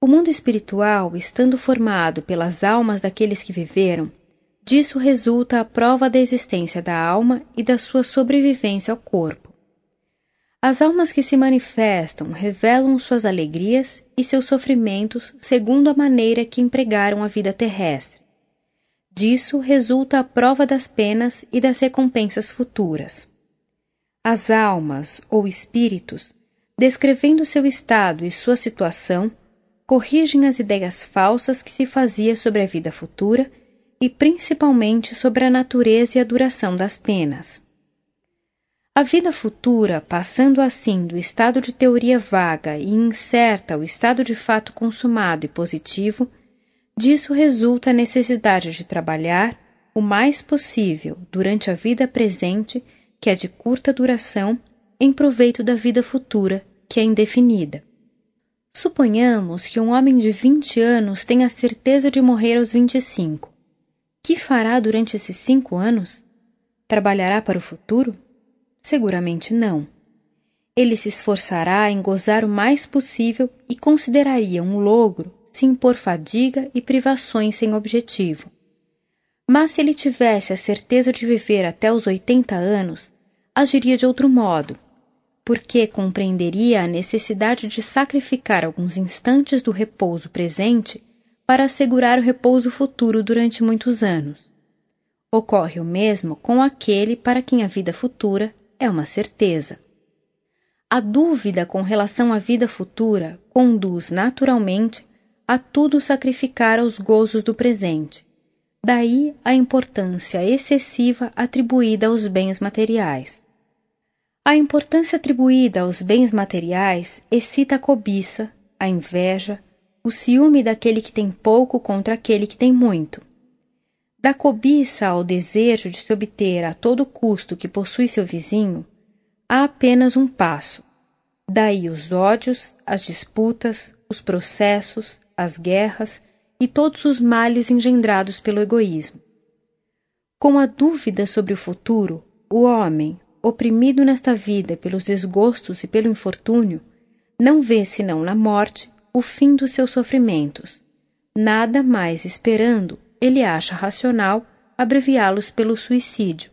O mundo espiritual, estando formado pelas almas daqueles que viveram, disso resulta a prova da existência da alma e da sua sobrevivência ao corpo. As almas que se manifestam revelam suas alegrias e seus sofrimentos segundo a maneira que empregaram a vida terrestre. Disso resulta a prova das penas e das recompensas futuras. As almas, ou espíritos, descrevendo seu estado e sua situação, corrigem as ideias falsas que se fazia sobre a vida futura e principalmente sobre a natureza e a duração das penas. A vida futura, passando assim do estado de teoria vaga e incerta ao estado de fato consumado e positivo, disso resulta a necessidade de trabalhar o mais possível durante a vida presente, que é de curta duração, em proveito da vida futura, que é indefinida. Suponhamos que um homem de 20 anos tenha a certeza de morrer aos 25. Que fará durante esses cinco anos? Trabalhará para o futuro? Seguramente não. Ele se esforçará em gozar o mais possível e consideraria um logro se impor fadiga e privações sem objetivo. Mas se ele tivesse a certeza de viver até os 80 anos, agiria de outro modo, porque compreenderia a necessidade de sacrificar alguns instantes do repouso presente para assegurar o repouso futuro durante muitos anos. Ocorre o mesmo com aquele para quem a vida futura é uma certeza. A dúvida com relação à vida futura conduz naturalmente a tudo sacrificar aos gozos do presente. Daí a importância excessiva atribuída aos bens materiais. A importância atribuída aos bens materiais excita a cobiça, a inveja, o ciúme daquele que tem pouco contra aquele que tem muito. Da cobiça ao desejo de se obter a todo custo que possui seu vizinho, há apenas um passo. Daí os ódios, as disputas, os processos, as guerras e todos os males engendrados pelo egoísmo. Com a dúvida sobre o futuro, o homem, oprimido nesta vida pelos desgostos e pelo infortúnio, não vê senão na morte o fim dos seus sofrimentos, nada mais esperando ele acha racional abreviá-los pelo suicídio.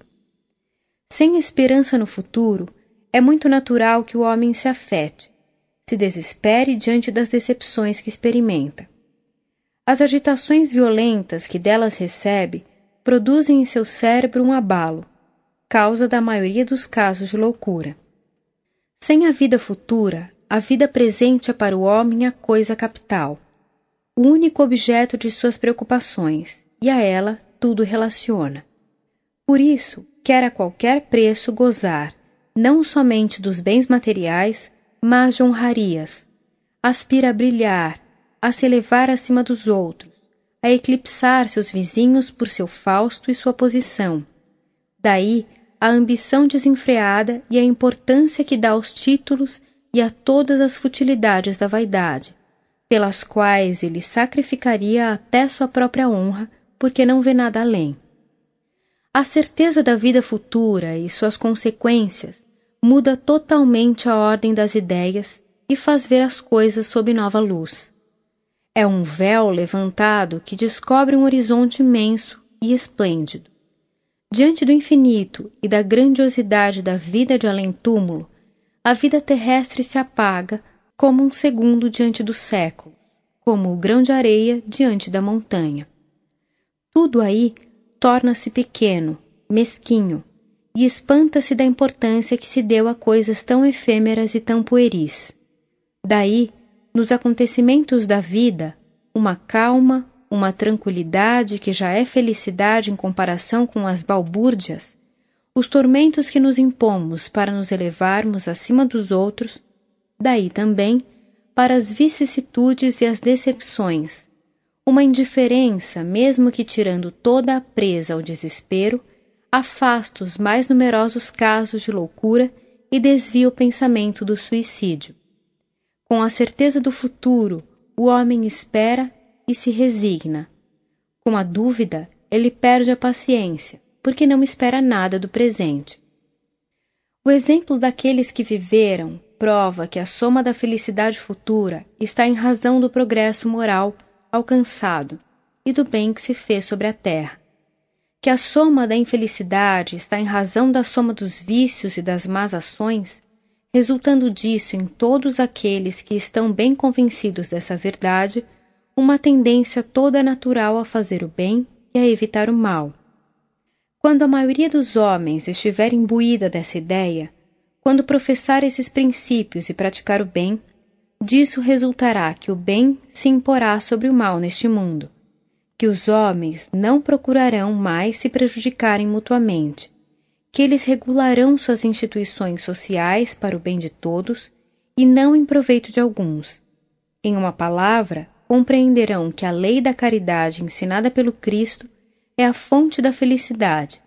Sem esperança no futuro, é muito natural que o homem se afete, se desespere diante das decepções que experimenta. As agitações violentas que delas recebe produzem em seu cérebro um abalo, causa da maioria dos casos de loucura. Sem a vida futura, a vida presente é para o homem a coisa capital, o único objeto de suas preocupações, e a ela tudo relaciona. Por isso, quer a qualquer preço gozar, não somente dos bens materiais, mas de honrarias. Aspira a brilhar, a se elevar acima dos outros, a eclipsar seus vizinhos por seu fausto e sua posição. Daí a ambição desenfreada e a importância que dá aos títulos e a todas as futilidades da vaidade, pelas quais ele sacrificaria até sua própria honra, porque não vê nada além. A certeza da vida futura e suas consequências muda totalmente a ordem das ideias e faz ver as coisas sob nova luz. É um véu levantado que descobre um horizonte imenso e esplêndido. Diante do infinito e da grandiosidade da vida de além-túmulo, a vida terrestre se apaga como um segundo diante do século, como o grão de areia diante da montanha. Tudo aí torna-se pequeno, mesquinho, e espanta-se da importância que se deu a coisas tão efêmeras e tão pueris. Daí, nos acontecimentos da vida, uma calma, uma tranquilidade que já é felicidade em comparação com as balbúrdias, os tormentos que nos impomos para nos elevarmos acima dos outros, daí também para as vicissitudes e as decepções, uma indiferença, mesmo que tirando toda a presa ao desespero, afasta os mais numerosos casos de loucura e desvia o pensamento do suicídio. Com a certeza do futuro, o homem espera e se resigna. Com a dúvida, ele perde a paciência, porque não espera nada do presente. O exemplo daqueles que viveram prova que a soma da felicidade futura está em razão do progresso moral alcançado e do bem que se fez sobre a terra. Que a soma da infelicidade está em razão da soma dos vícios e das más ações, resultando disso em todos aqueles que estão bem convencidos dessa verdade, uma tendência toda natural a fazer o bem e a evitar o mal. Quando a maioria dos homens estiver imbuída dessa ideia, quando professar esses princípios e praticar o bem, Disso resultará que o bem se imporá sobre o mal neste mundo, que os homens não procurarão mais se prejudicarem mutuamente, que eles regularão suas instituições sociais para o bem de todos e não em proveito de alguns. Em uma palavra, compreenderão que a lei da caridade ensinada pelo Cristo é a fonte da felicidade,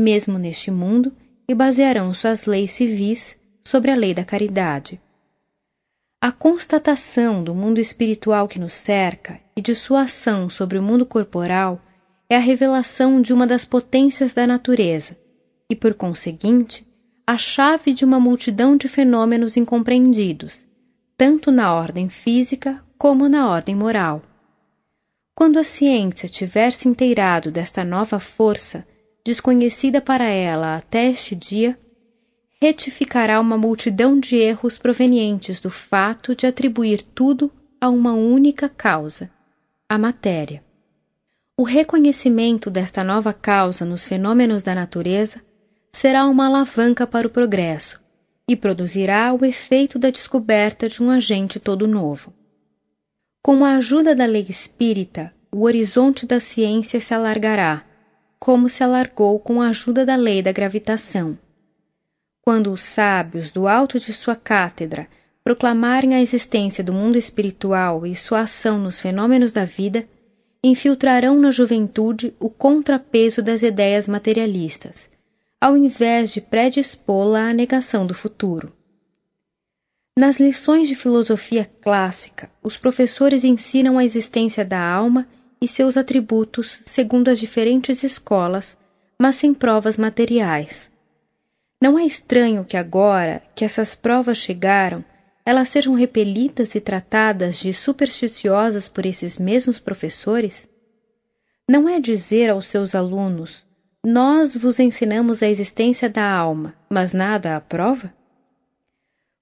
mesmo neste mundo, e basearão suas leis civis sobre a lei da caridade. A constatação do mundo espiritual que nos cerca e de sua ação sobre o mundo corporal é a revelação de uma das potências da natureza e, por conseguinte, a chave de uma multidão de fenômenos incompreendidos, tanto na ordem física como na ordem moral. Quando a ciência tiver se inteirado desta nova força, desconhecida para ela até este dia, retificará uma multidão de erros provenientes do fato de atribuir tudo a uma única causa, a matéria. O reconhecimento desta nova causa nos fenômenos da natureza será uma alavanca para o progresso e produzirá o efeito da descoberta de um agente todo novo. Com a ajuda da lei espírita, o horizonte da ciência se alargará, como se alargou com a ajuda da lei da gravitação quando os sábios, do alto de sua cátedra, proclamarem a existência do mundo espiritual e sua ação nos fenômenos da vida, infiltrarão na juventude o contrapeso das ideias materialistas, ao invés de predispô-la à negação do futuro. Nas lições de filosofia clássica, os professores ensinam a existência da alma e seus atributos segundo as diferentes escolas, mas sem provas materiais não é estranho que agora que essas provas chegaram, elas sejam repelidas e tratadas de supersticiosas por esses mesmos professores? Não é dizer aos seus alunos: nós vos ensinamos a existência da alma, mas nada a prova?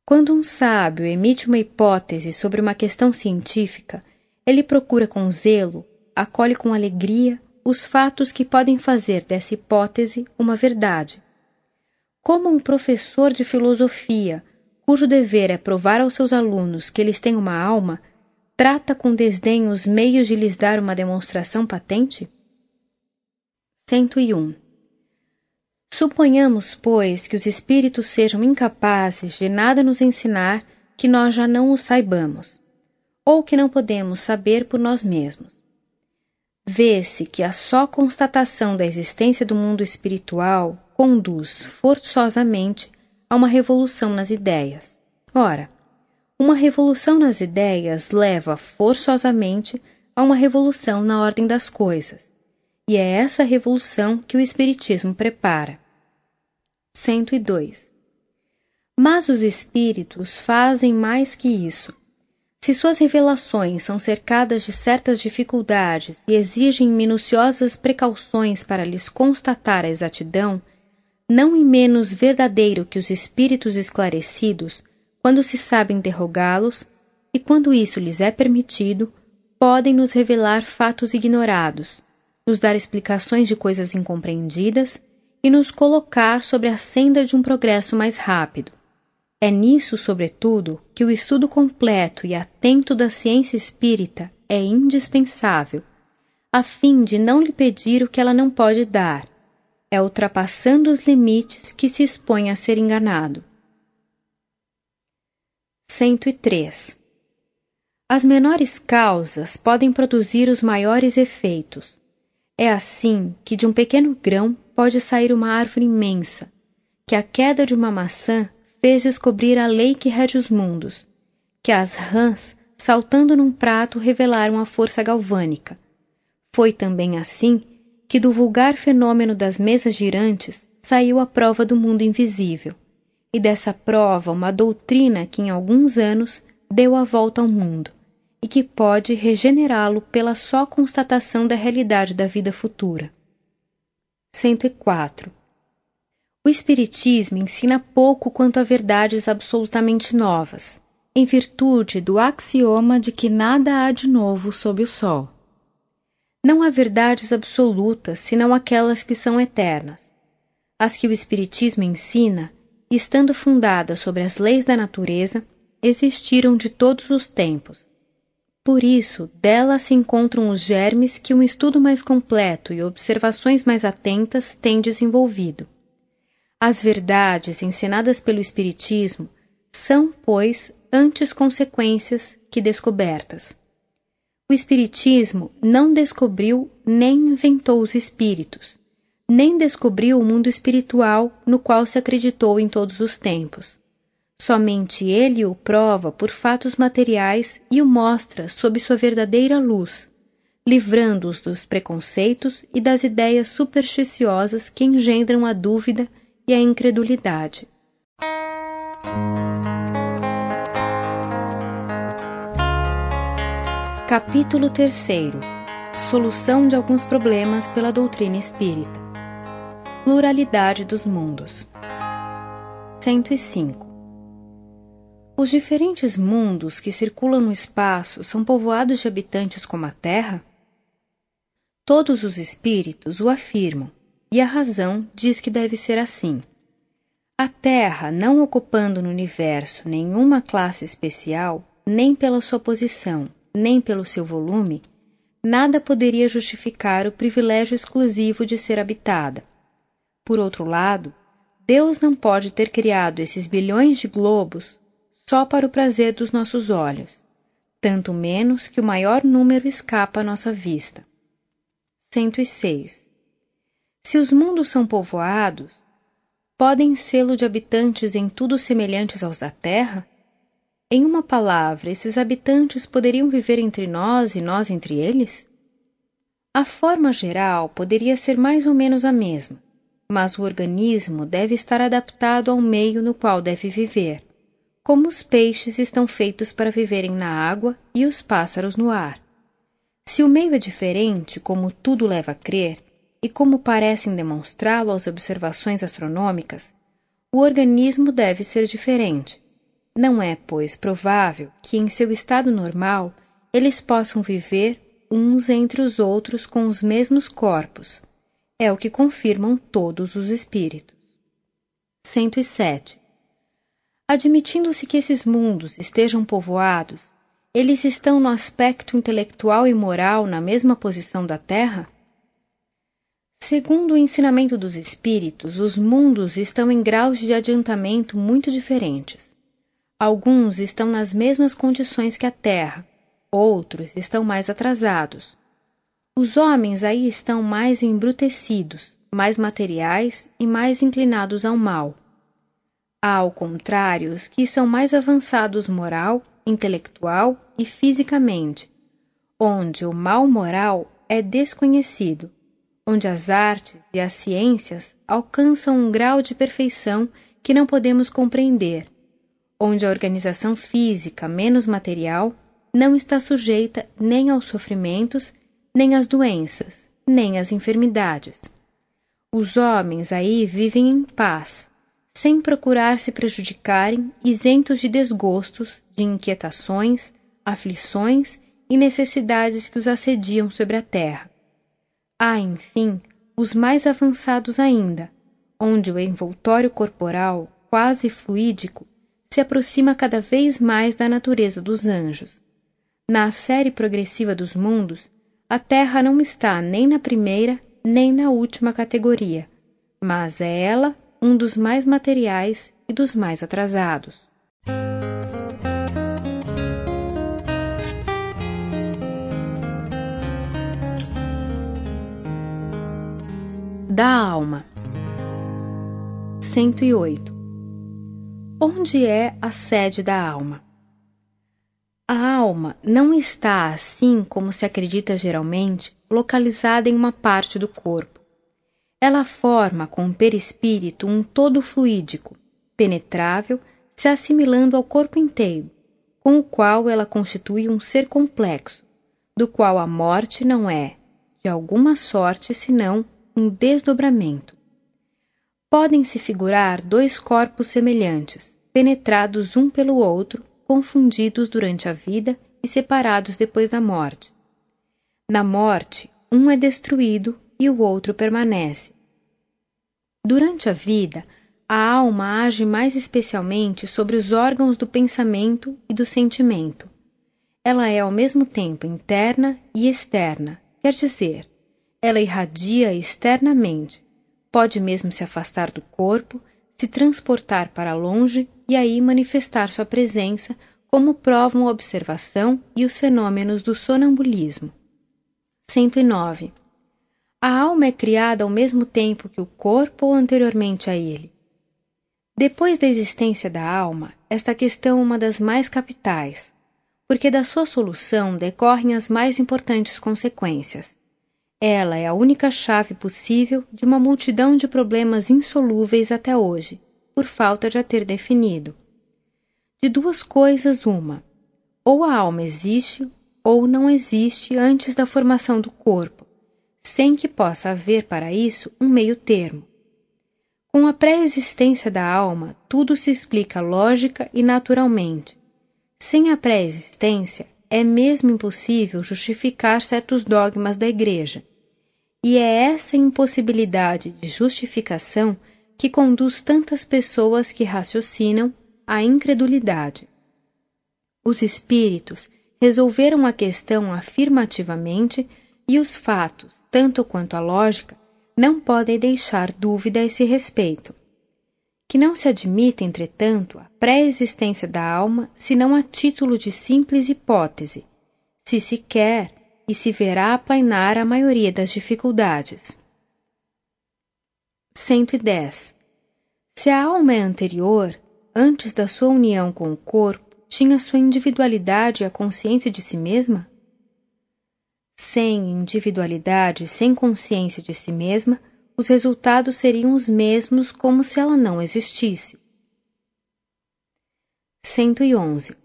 Quando um sábio emite uma hipótese sobre uma questão científica, ele procura com zelo, acolhe com alegria os fatos que podem fazer dessa hipótese uma verdade. Como um professor de filosofia, cujo dever é provar aos seus alunos que eles têm uma alma, trata com desdém os meios de lhes dar uma demonstração patente? 101. Suponhamos, pois, que os espíritos sejam incapazes de nada nos ensinar que nós já não o saibamos, ou que não podemos saber por nós mesmos. Vê-se que a só constatação da existência do mundo espiritual conduz forçosamente a uma revolução nas ideias. Ora, uma revolução nas ideias leva forçosamente a uma revolução na ordem das coisas, e é essa revolução que o Espiritismo prepara. 102. Mas os espíritos fazem mais que isso. Se suas revelações são cercadas de certas dificuldades e exigem minuciosas precauções para lhes constatar a exatidão, não em menos verdadeiro que os espíritos esclarecidos, quando se sabe interrogá-los, e quando isso lhes é permitido, podem nos revelar fatos ignorados, nos dar explicações de coisas incompreendidas e nos colocar sobre a senda de um progresso mais rápido. É nisso, sobretudo, que o estudo completo e atento da ciência espírita é indispensável, a fim de não lhe pedir o que ela não pode dar. É ultrapassando os limites que se expõe a ser enganado. 103. As menores causas podem produzir os maiores efeitos, é assim que de um pequeno grão pode sair uma árvore imensa, que a queda de uma maçã fez descobrir a lei que rege os mundos, que as rãs, saltando num prato, revelaram a força galvânica. Foi também assim que do vulgar fenômeno das mesas girantes saiu a prova do mundo invisível, e dessa prova uma doutrina que em alguns anos deu a volta ao mundo e que pode regenerá-lo pela só constatação da realidade da vida futura. 104. O Espiritismo ensina pouco quanto a verdades absolutamente novas, em virtude do axioma de que nada há de novo sob o sol. Não há verdades absolutas senão aquelas que são eternas. As que o Espiritismo ensina, estando fundadas sobre as leis da natureza, existiram de todos os tempos por isso, dela se encontram os germes que um estudo mais completo e observações mais atentas têm desenvolvido. As verdades ensinadas pelo Espiritismo são, pois, antes consequências que descobertas. O Espiritismo não descobriu nem inventou os espíritos, nem descobriu o mundo espiritual no qual se acreditou em todos os tempos. Somente ele o prova por fatos materiais e o mostra sob sua verdadeira luz, livrando-os dos preconceitos e das ideias supersticiosas que engendram a dúvida e a incredulidade. Capítulo 3 Solução de alguns problemas pela doutrina espírita. Pluralidade dos mundos. 105 os diferentes mundos que circulam no espaço são povoados de habitantes como a Terra? Todos os espíritos o afirmam, e a razão diz que deve ser assim. A Terra, não ocupando no universo nenhuma classe especial, nem pela sua posição, nem pelo seu volume, nada poderia justificar o privilégio exclusivo de ser habitada. Por outro lado, Deus não pode ter criado esses bilhões de globos só para o prazer dos nossos olhos, tanto menos que o maior número escapa à nossa vista. 106. Se os mundos são povoados, podem sê-lo de habitantes em tudo semelhantes aos da Terra? Em uma palavra, esses habitantes poderiam viver entre nós e nós entre eles? A forma geral poderia ser mais ou menos a mesma, mas o organismo deve estar adaptado ao meio no qual deve viver como os peixes estão feitos para viverem na água e os pássaros no ar. Se o meio é diferente, como tudo leva a crer, e como parecem demonstrá-lo as observações astronômicas, o organismo deve ser diferente. Não é, pois, provável que, em seu estado normal, eles possam viver uns entre os outros com os mesmos corpos. É o que confirmam todos os espíritos. 107. Admitindo-se que esses mundos estejam povoados, eles estão no aspecto intelectual e moral na mesma posição da Terra? Segundo o ensinamento dos espíritos, os mundos estão em graus de adiantamento muito diferentes. Alguns estão nas mesmas condições que a Terra, outros estão mais atrasados. Os homens aí estão mais embrutecidos, mais materiais e mais inclinados ao mal. Há, ao contrário, os que são mais avançados moral, intelectual e fisicamente, onde o mal moral é desconhecido, onde as artes e as ciências alcançam um grau de perfeição que não podemos compreender, onde a organização física menos material não está sujeita nem aos sofrimentos, nem às doenças, nem às enfermidades. Os homens aí vivem em paz, sem procurar se prejudicarem, isentos de desgostos, de inquietações, aflições e necessidades que os assediam sobre a terra. Há, enfim, os mais avançados ainda, onde o envoltório corporal, quase fluídico, se aproxima cada vez mais da natureza dos anjos. Na série progressiva dos mundos, a Terra não está nem na primeira nem na última categoria, mas é ela um dos mais materiais e dos mais atrasados. Da alma 108 Onde é a sede da alma? A alma não está, assim como se acredita geralmente, localizada em uma parte do corpo. Ela forma com o perispírito um todo fluídico, penetrável, se assimilando ao corpo inteiro, com o qual ela constitui um ser complexo, do qual a morte não é, de alguma sorte, senão um desdobramento. Podem-se figurar dois corpos semelhantes, penetrados um pelo outro, confundidos durante a vida e separados depois da morte. Na morte, um é destruído e o outro permanece. Durante a vida, a alma age mais especialmente sobre os órgãos do pensamento e do sentimento. Ela é ao mesmo tempo interna e externa, quer dizer, ela irradia externamente, pode mesmo se afastar do corpo, se transportar para longe e aí manifestar sua presença, como provam a observação e os fenômenos do sonambulismo. 109. A alma é criada ao mesmo tempo que o corpo ou anteriormente a ele? Depois da existência da alma, esta questão é uma das mais capitais, porque da sua solução decorrem as mais importantes consequências. Ela é a única chave possível de uma multidão de problemas insolúveis até hoje, por falta de a ter definido. De duas coisas, uma: ou a alma existe ou não existe antes da formação do corpo, sem que possa haver para isso um meio termo. Com a pré-existência da alma, tudo se explica lógica e naturalmente. Sem a pré-existência, é mesmo impossível justificar certos dogmas da Igreja. E é essa impossibilidade de justificação que conduz tantas pessoas que raciocinam à incredulidade. Os espíritos resolveram a questão afirmativamente e os fatos, tanto quanto a lógica, não podem deixar dúvida a esse respeito. Que não se admite, entretanto, a pré-existência da alma senão a título de simples hipótese, se se quer e se verá aplainar a maioria das dificuldades. 110. Se a alma é anterior, antes da sua união com o corpo, tinha sua individualidade e a consciência de si mesma? Sem individualidade, sem consciência de si mesma, os resultados seriam os mesmos como se ela não existisse. 111.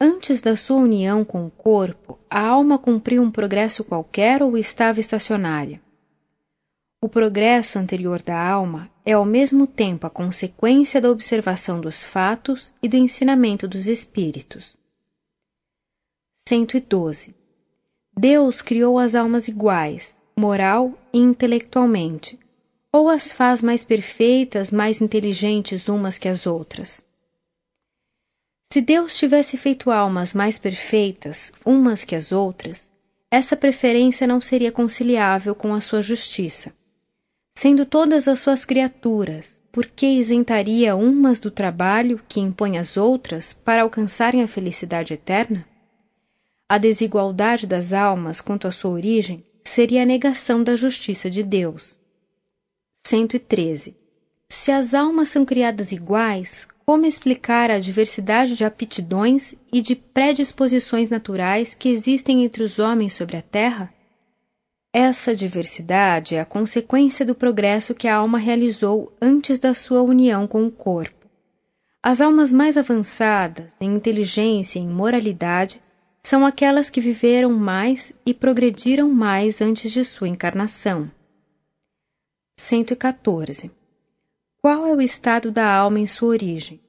Antes da sua união com o corpo, a alma cumpriu um progresso qualquer ou estava estacionária? O progresso anterior da alma é ao mesmo tempo a consequência da observação dos fatos e do ensinamento dos espíritos. 112. Deus criou as almas iguais, moral e intelectualmente, ou as faz mais perfeitas, mais inteligentes umas que as outras. Se Deus tivesse feito almas mais perfeitas, umas que as outras, essa preferência não seria conciliável com a sua justiça Sendo todas as suas criaturas, por que isentaria umas do trabalho que impõe às outras para alcançarem a felicidade eterna? A desigualdade das almas quanto à sua origem seria a negação da justiça de Deus. 113. Se as almas são criadas iguais, como explicar a diversidade de aptidões e de predisposições naturais que existem entre os homens sobre a terra? Essa diversidade é a consequência do progresso que a alma realizou antes da sua união com o corpo. As almas mais avançadas em inteligência e em moralidade são aquelas que viveram mais e progrediram mais antes de sua encarnação. 114. Qual é o estado da alma em sua origem?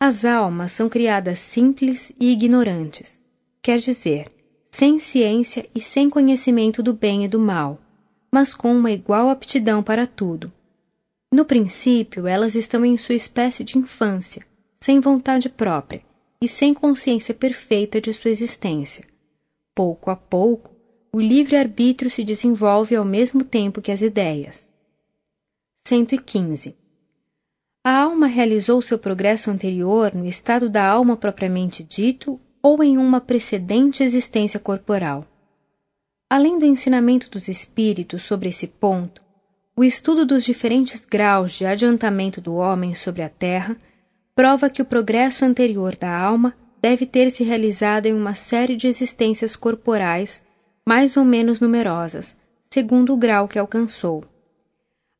As almas são criadas simples e ignorantes, quer dizer, sem ciência e sem conhecimento do bem e do mal, mas com uma igual aptidão para tudo. No princípio, elas estão em sua espécie de infância, sem vontade própria e sem consciência perfeita de sua existência. Pouco a pouco, o livre-arbítrio se desenvolve ao mesmo tempo que as ideias. 115. A alma realizou seu progresso anterior no estado da alma propriamente dito ou em uma precedente existência corporal. Além do ensinamento dos espíritos sobre esse ponto, o estudo dos diferentes graus de adiantamento do homem sobre a Terra prova que o progresso anterior da alma deve ter se realizado em uma série de existências corporais mais ou menos numerosas, segundo o grau que alcançou.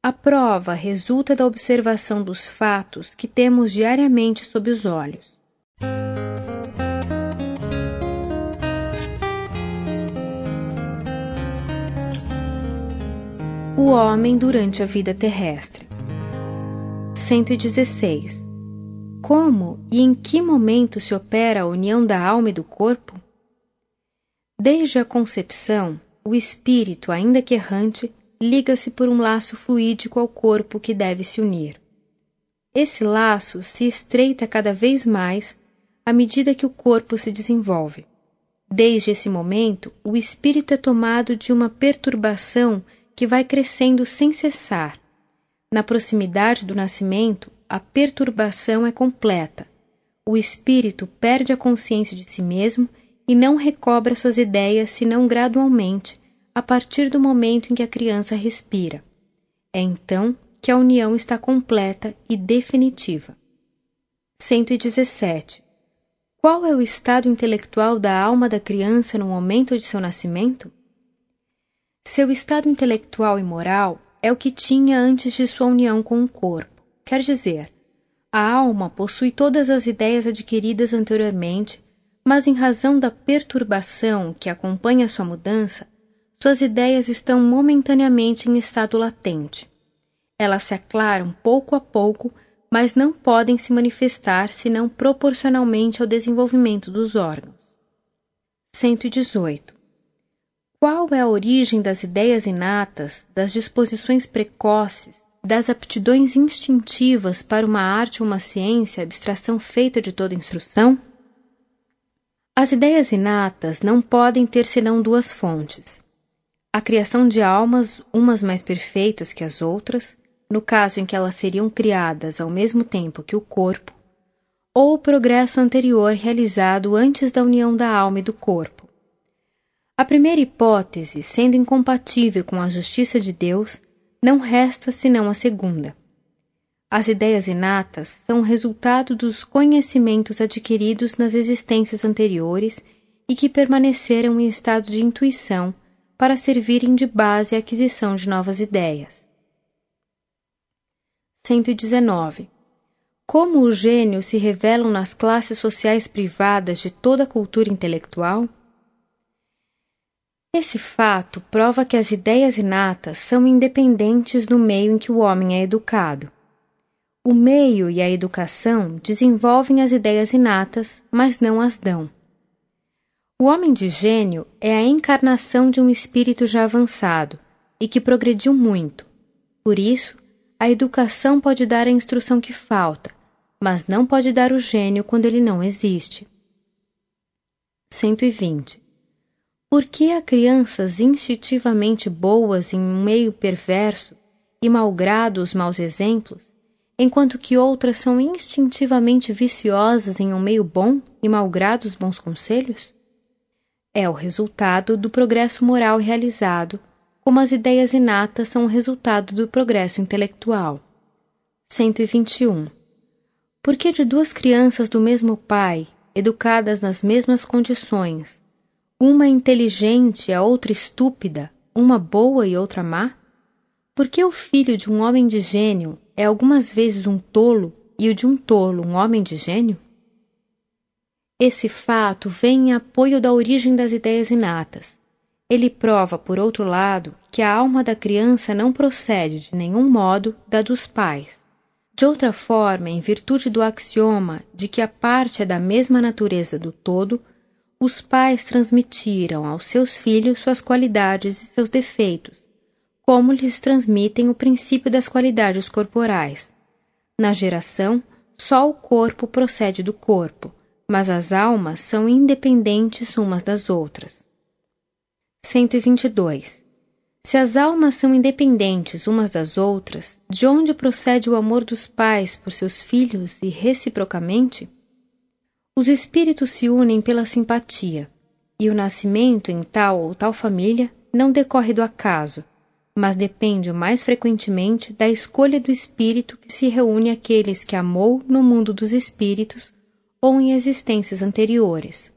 A prova resulta da observação dos fatos que temos diariamente sob os olhos. O homem durante a vida terrestre. 116. Como e em que momento se opera a união da alma e do corpo? Desde a concepção, o espírito, ainda que errante, liga-se por um laço fluídico ao corpo que deve se unir. Esse laço se estreita cada vez mais à medida que o corpo se desenvolve. Desde esse momento, o espírito é tomado de uma perturbação que vai crescendo sem cessar. Na proximidade do nascimento, a perturbação é completa. O espírito perde a consciência de si mesmo e não recobra suas ideias senão gradualmente, a partir do momento em que a criança respira. É então que a união está completa e definitiva. 117. Qual é o estado intelectual da alma da criança no momento de seu nascimento? Seu estado intelectual e moral é o que tinha antes de sua união com o corpo. Quer dizer, a alma possui todas as ideias adquiridas anteriormente, mas em razão da perturbação que acompanha sua mudança, suas ideias estão momentaneamente em estado latente. Elas se aclaram pouco a pouco, mas não podem se manifestar senão proporcionalmente ao desenvolvimento dos órgãos. 118. Qual é a origem das ideias inatas, das disposições precoces, das aptidões instintivas para uma arte ou uma ciência, abstração feita de toda instrução? As ideias inatas não podem ter senão duas fontes: a criação de almas, umas mais perfeitas que as outras, no caso em que elas seriam criadas ao mesmo tempo que o corpo, ou o progresso anterior realizado antes da união da alma e do corpo a primeira hipótese, sendo incompatível com a justiça de Deus, não resta senão a segunda. As ideias inatas são resultado dos conhecimentos adquiridos nas existências anteriores e que permaneceram em estado de intuição para servirem de base à aquisição de novas ideias. 119. Como os gênios se revelam nas classes sociais privadas de toda a cultura intelectual? Esse fato prova que as ideias inatas são independentes do meio em que o homem é educado. O meio e a educação desenvolvem as ideias inatas, mas não as dão. O homem de gênio é a encarnação de um espírito já avançado e que progrediu muito. Por isso, a educação pode dar a instrução que falta, mas não pode dar o gênio quando ele não existe. 120. Por que há crianças instintivamente boas em um meio perverso e malgrado os maus exemplos, enquanto que outras são instintivamente viciosas em um meio bom e malgrado os bons conselhos? É o resultado do progresso moral realizado, como as ideias inatas são o resultado do progresso intelectual. 121. Porque de duas crianças do mesmo pai, educadas nas mesmas condições, uma inteligente e a outra estúpida, uma boa e outra má? Porque o filho de um homem de gênio é algumas vezes um tolo e o de um tolo um homem de gênio? Esse fato vem em apoio da origem das ideias inatas. Ele prova, por outro lado, que a alma da criança não procede de nenhum modo da dos pais. De outra forma, em virtude do axioma de que a parte é da mesma natureza do todo, os pais transmitiram aos seus filhos suas qualidades e seus defeitos, como lhes transmitem o princípio das qualidades corporais. Na geração, só o corpo procede do corpo, mas as almas são independentes umas das outras. 122. Se as almas são independentes umas das outras, de onde procede o amor dos pais por seus filhos e reciprocamente? Os espíritos se unem pela simpatia, e o nascimento em tal ou tal família não decorre do acaso, mas depende mais frequentemente da escolha do espírito que se reúne àqueles que amou no mundo dos espíritos ou em existências anteriores.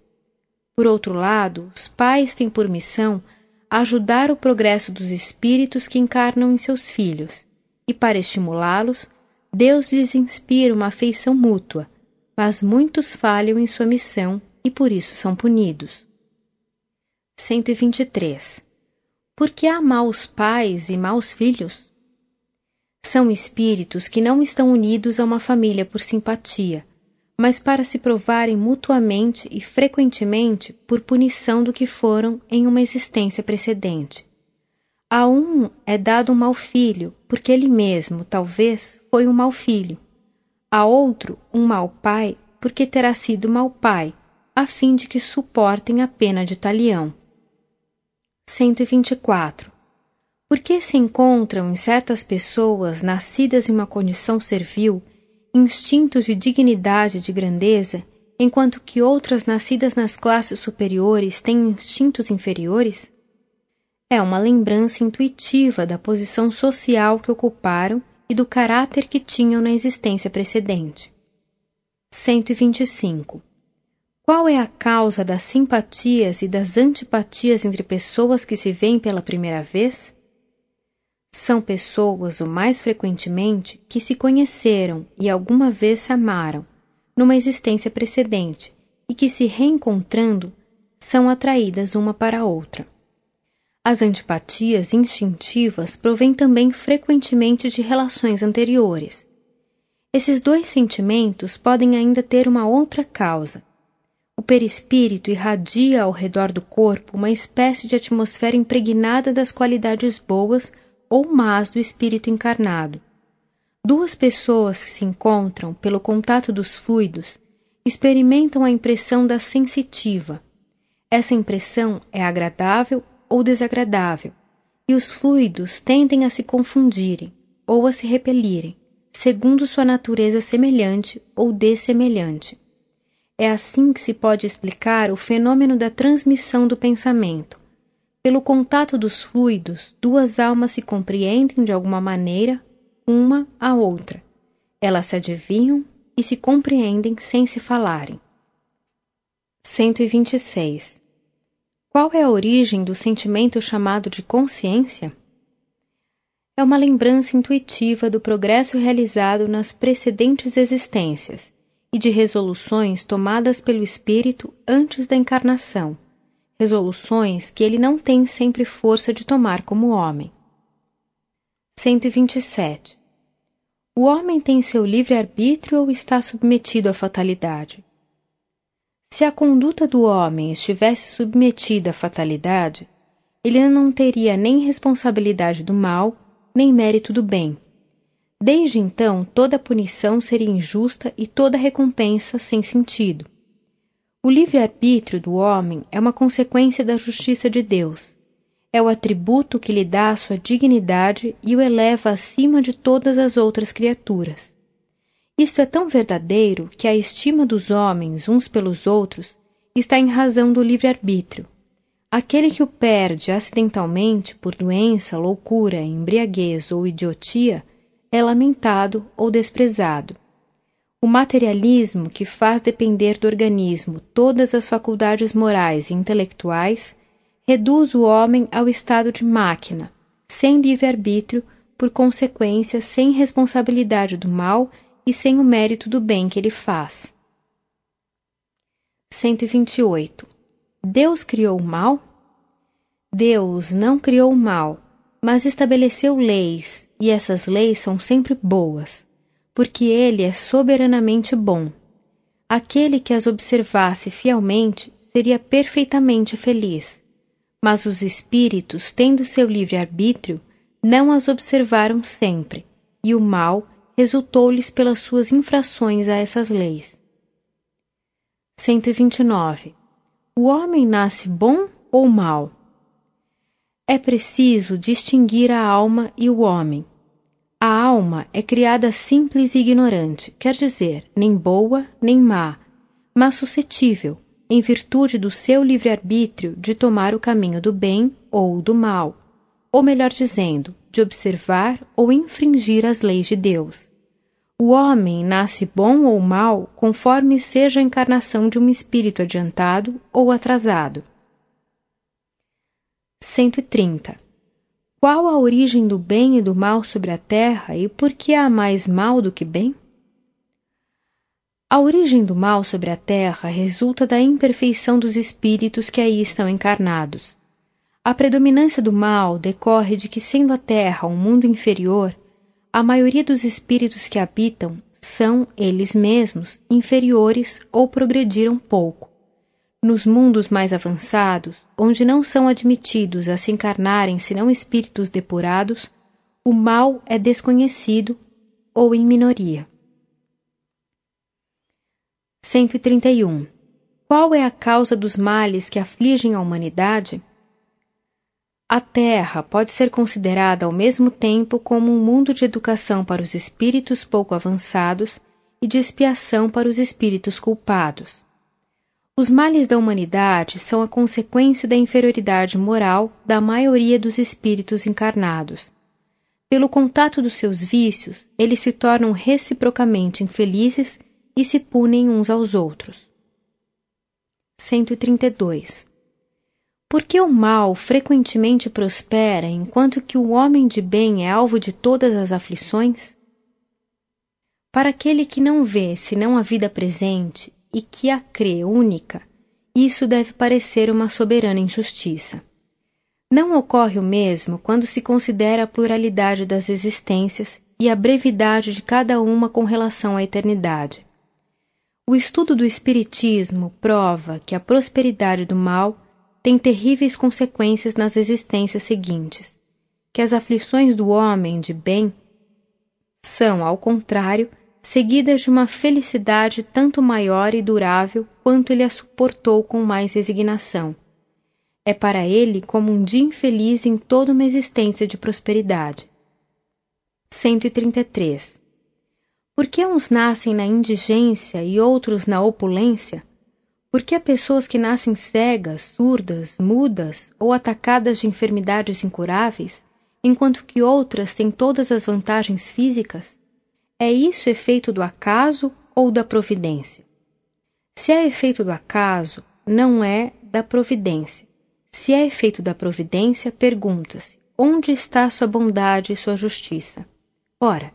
Por outro lado, os pais têm por missão ajudar o progresso dos espíritos que encarnam em seus filhos, e para estimulá-los, Deus lhes inspira uma afeição mútua, mas muitos falham em sua missão e por isso são punidos. 123 porque há maus pais e maus filhos? São espíritos que não estão unidos a uma família por simpatia, mas para se provarem mutuamente e frequentemente por punição do que foram em uma existência precedente. A um é dado um mau filho, porque ele mesmo, talvez, foi um mau filho. A outro, um mau pai, porque terá sido mau pai, a fim de que suportem a pena de talião. 124. Por que se encontram em certas pessoas nascidas em uma condição servil instintos de dignidade e de grandeza, enquanto que outras nascidas nas classes superiores têm instintos inferiores? É uma lembrança intuitiva da posição social que ocuparam e do caráter que tinham na existência precedente. 125. Qual é a causa das simpatias e das antipatias entre pessoas que se veem pela primeira vez? São pessoas, o mais frequentemente, que se conheceram e alguma vez se amaram, numa existência precedente, e que se reencontrando são atraídas uma para a outra. As antipatias instintivas provêm também frequentemente de relações anteriores. Esses dois sentimentos podem ainda ter uma outra causa, o perispírito irradia ao redor do corpo uma espécie de atmosfera impregnada das qualidades boas ou más do espírito encarnado. Duas pessoas que se encontram pelo contato dos fluidos experimentam a impressão da sensitiva. Essa impressão é agradável ou desagradável, e os fluidos tendem a se confundirem ou a se repelirem, segundo sua natureza semelhante ou dessemelhante. É assim que se pode explicar o fenômeno da transmissão do pensamento. Pelo contato dos fluidos, duas almas se compreendem de alguma maneira, uma a outra. Elas se adivinham e se compreendem sem se falarem. 126. Qual é a origem do sentimento chamado de consciência? É uma lembrança intuitiva do progresso realizado nas precedentes existências e de resoluções tomadas pelo espírito antes da encarnação, resoluções que ele não tem sempre força de tomar como homem. 127. O homem tem seu livre-arbítrio ou está submetido à fatalidade? Se a conduta do homem estivesse submetida à fatalidade, ele não teria nem responsabilidade do mal, nem mérito do bem. Desde então, toda punição seria injusta e toda recompensa sem sentido. O livre-arbítrio do homem é uma consequência da justiça de Deus. É o atributo que lhe dá a sua dignidade e o eleva acima de todas as outras criaturas. Isto é tão verdadeiro que a estima dos homens uns pelos outros está em razão do livre-arbítrio. Aquele que o perde acidentalmente por doença, loucura, embriaguez ou idiotia é lamentado ou desprezado. O materialismo, que faz depender do organismo todas as faculdades morais e intelectuais, reduz o homem ao estado de máquina, sem livre-arbítrio, por consequência, sem responsabilidade do mal e sem o mérito do bem que ele faz. 128. Deus criou o mal? Deus não criou o mal, mas estabeleceu leis, e essas leis são sempre boas porque ele é soberanamente bom. Aquele que as observasse fielmente seria perfeitamente feliz. Mas os espíritos, tendo seu livre-arbítrio, não as observaram sempre, e o mal resultou-lhes pelas suas infrações a essas leis. 129. O homem nasce bom ou mal? É preciso distinguir a alma e o homem a alma é criada simples e ignorante, quer dizer, nem boa nem má, mas suscetível, em virtude do seu livre-arbítrio, de tomar o caminho do bem ou do mal, ou melhor dizendo, de observar ou infringir as leis de Deus. O homem nasce bom ou mal conforme seja a encarnação de um espírito adiantado ou atrasado. 130. Qual a origem do bem e do mal sobre a terra e por que há mais mal do que bem? A origem do mal sobre a terra resulta da imperfeição dos espíritos que aí estão encarnados. A predominância do mal decorre de que, sendo a terra um mundo inferior, a maioria dos espíritos que habitam são, eles mesmos, inferiores ou progrediram pouco. Nos mundos mais avançados, onde não são admitidos a se encarnarem senão espíritos depurados, o mal é desconhecido ou em minoria. 131. Qual é a causa dos males que afligem a humanidade? A Terra pode ser considerada ao mesmo tempo como um mundo de educação para os espíritos pouco avançados e de expiação para os espíritos culpados. Os males da humanidade são a consequência da inferioridade moral da maioria dos espíritos encarnados. Pelo contato dos seus vícios, eles se tornam reciprocamente infelizes e se punem uns aos outros. 132. Por que o mal frequentemente prospera enquanto que o homem de bem é alvo de todas as aflições? Para aquele que não vê senão a vida presente e que a crê única, isso deve parecer uma soberana injustiça. Não ocorre o mesmo quando se considera a pluralidade das existências e a brevidade de cada uma com relação à eternidade. O estudo do Espiritismo prova que a prosperidade do mal tem terríveis consequências nas existências seguintes, que as aflições do homem de bem são, ao contrário, seguidas de uma felicidade tanto maior e durável quanto ele a suportou com mais resignação. É para ele como um dia infeliz em toda uma existência de prosperidade. 133. Por que uns nascem na indigência e outros na opulência? Por que há pessoas que nascem cegas, surdas, mudas ou atacadas de enfermidades incuráveis, enquanto que outras têm todas as vantagens físicas? É isso efeito do acaso ou da providência? Se é efeito do acaso, não é da providência. Se é efeito da providência, pergunta-se: onde está sua bondade e sua justiça? Ora,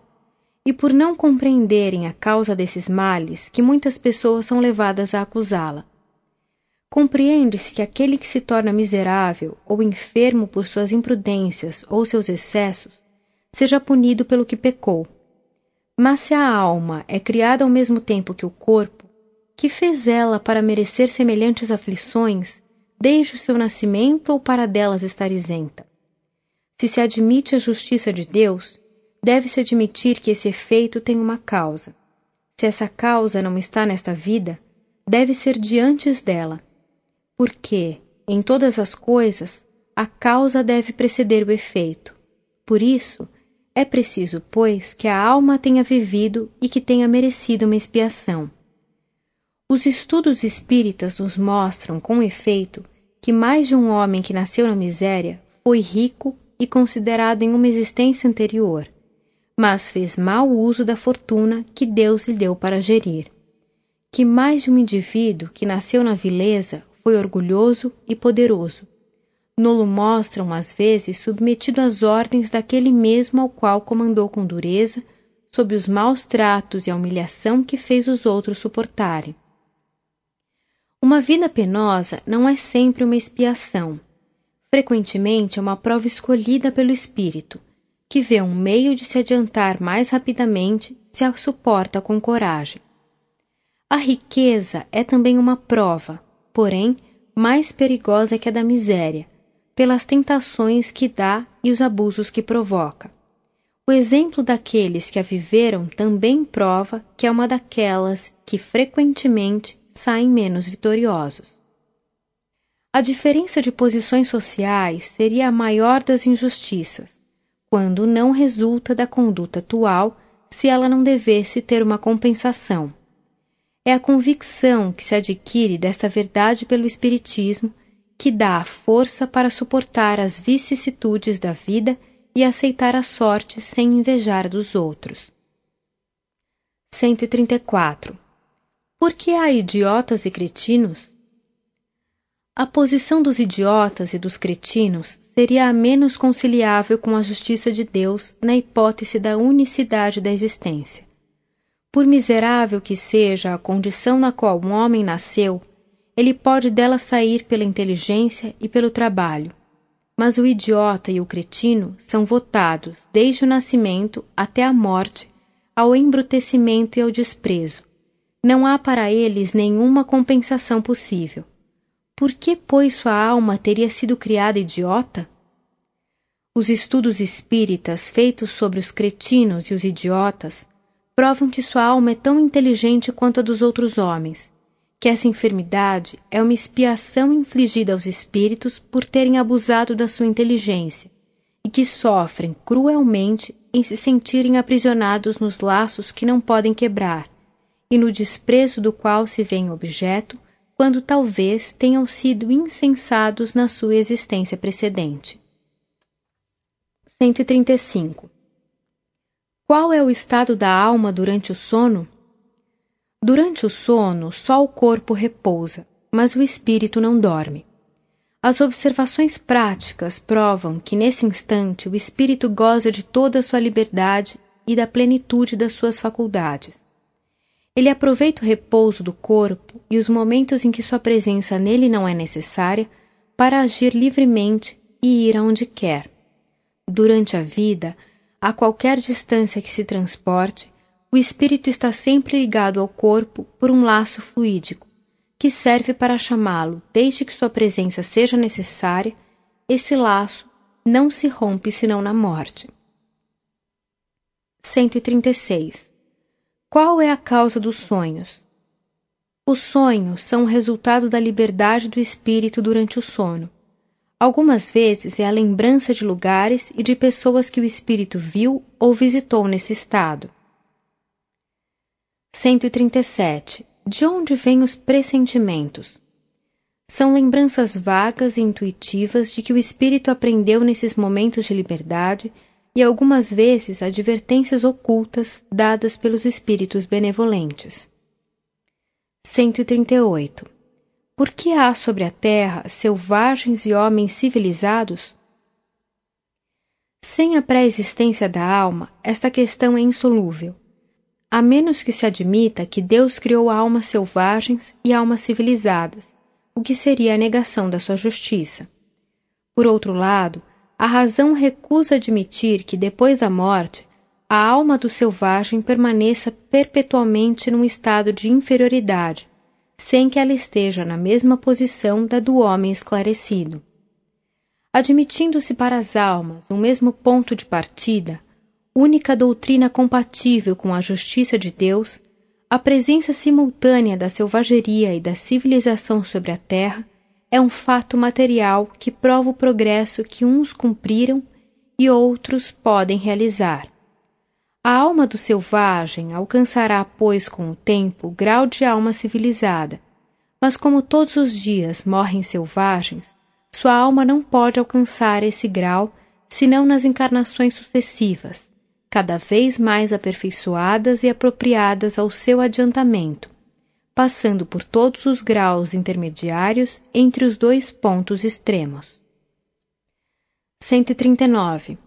e por não compreenderem a causa desses males que muitas pessoas são levadas a acusá-la. Compreende-se que aquele que se torna miserável ou enfermo por suas imprudências ou seus excessos seja punido pelo que pecou. Mas se a alma é criada ao mesmo tempo que o corpo, que fez ela para merecer semelhantes aflições, desde o seu nascimento ou para delas estar isenta? Se se admite a justiça de Deus, deve-se admitir que esse efeito tem uma causa. Se essa causa não está nesta vida, deve ser de dela porque, em todas as coisas, a causa deve preceder o efeito. Por isso, é preciso, pois, que a alma tenha vivido e que tenha merecido uma expiação. Os estudos espíritas nos mostram, com efeito, que mais de um homem que nasceu na miséria foi rico e considerado em uma existência anterior, mas fez mau uso da fortuna que Deus lhe deu para gerir. Que mais de um indivíduo que nasceu na vileza foi orgulhoso e poderoso. Nolo mostram, às vezes, submetido às ordens daquele mesmo ao qual comandou com dureza, sob os maus tratos e a humilhação que fez os outros suportarem. Uma vida penosa não é sempre uma expiação. Frequentemente é uma prova escolhida pelo espírito, que vê um meio de se adiantar mais rapidamente se a suporta com coragem. A riqueza é também uma prova, porém, mais perigosa que a da miséria, pelas tentações que dá e os abusos que provoca. O exemplo daqueles que a viveram também prova que é uma daquelas que frequentemente saem menos vitoriosos. A diferença de posições sociais seria a maior das injustiças, quando não resulta da conduta atual se ela não devesse ter uma compensação. É a convicção que se adquire desta verdade pelo Espiritismo que dá a força para suportar as vicissitudes da vida e aceitar a sorte sem invejar dos outros. 134. Por que há idiotas e cretinos? A posição dos idiotas e dos cretinos seria a menos conciliável com a justiça de Deus na hipótese da unicidade da existência. Por miserável que seja a condição na qual um homem nasceu, ele pode dela sair pela inteligência e pelo trabalho. Mas o idiota e o cretino são votados, desde o nascimento até a morte, ao embrutecimento e ao desprezo. Não há para eles nenhuma compensação possível. Por que, pois, sua alma teria sido criada idiota? Os estudos espíritas feitos sobre os cretinos e os idiotas provam que sua alma é tão inteligente quanto a dos outros homens, que essa enfermidade é uma expiação infligida aos espíritos por terem abusado da sua inteligência, e que sofrem cruelmente em se sentirem aprisionados nos laços que não podem quebrar, e no desprezo do qual se veem objeto, quando talvez tenham sido insensados na sua existência precedente. 135 qual é o estado da alma durante o sono? Durante o sono, só o corpo repousa, mas o espírito não dorme. As observações práticas provam que nesse instante o espírito goza de toda a sua liberdade e da plenitude das suas faculdades. Ele aproveita o repouso do corpo e os momentos em que sua presença nele não é necessária para agir livremente e ir aonde quer. Durante a vida, a qualquer distância que se transporte, o espírito está sempre ligado ao corpo por um laço fluídico, que serve para chamá-lo desde que sua presença seja necessária. Esse laço não se rompe senão na morte. 136. Qual é a causa dos sonhos? Os sonhos são o resultado da liberdade do espírito durante o sono Algumas vezes é a lembrança de lugares e de pessoas que o espírito viu ou visitou nesse estado. 137. De onde vêm os pressentimentos? São lembranças vagas e intuitivas de que o espírito aprendeu nesses momentos de liberdade e algumas vezes advertências ocultas dadas pelos espíritos benevolentes. 138. Por que há sobre a terra selvagens e homens civilizados? Sem a pré-existência da alma, esta questão é insolúvel, a menos que se admita que Deus criou almas selvagens e almas civilizadas, o que seria a negação da sua justiça. Por outro lado, a razão recusa admitir que depois da morte a alma do selvagem permaneça perpetuamente num estado de inferioridade, sem que ela esteja na mesma posição da do homem esclarecido. Admitindo-se para as almas um mesmo ponto de partida, única doutrina compatível com a justiça de Deus, a presença simultânea da selvageria e da civilização sobre a Terra é um fato material que prova o progresso que uns cumpriram e outros podem realizar. A alma do selvagem alcançará, pois, com o tempo, o grau de alma civilizada, mas como todos os dias morrem selvagens, sua alma não pode alcançar esse grau senão nas encarnações sucessivas, cada vez mais aperfeiçoadas e apropriadas ao seu adiantamento, passando por todos os graus intermediários entre os dois pontos extremos. 139.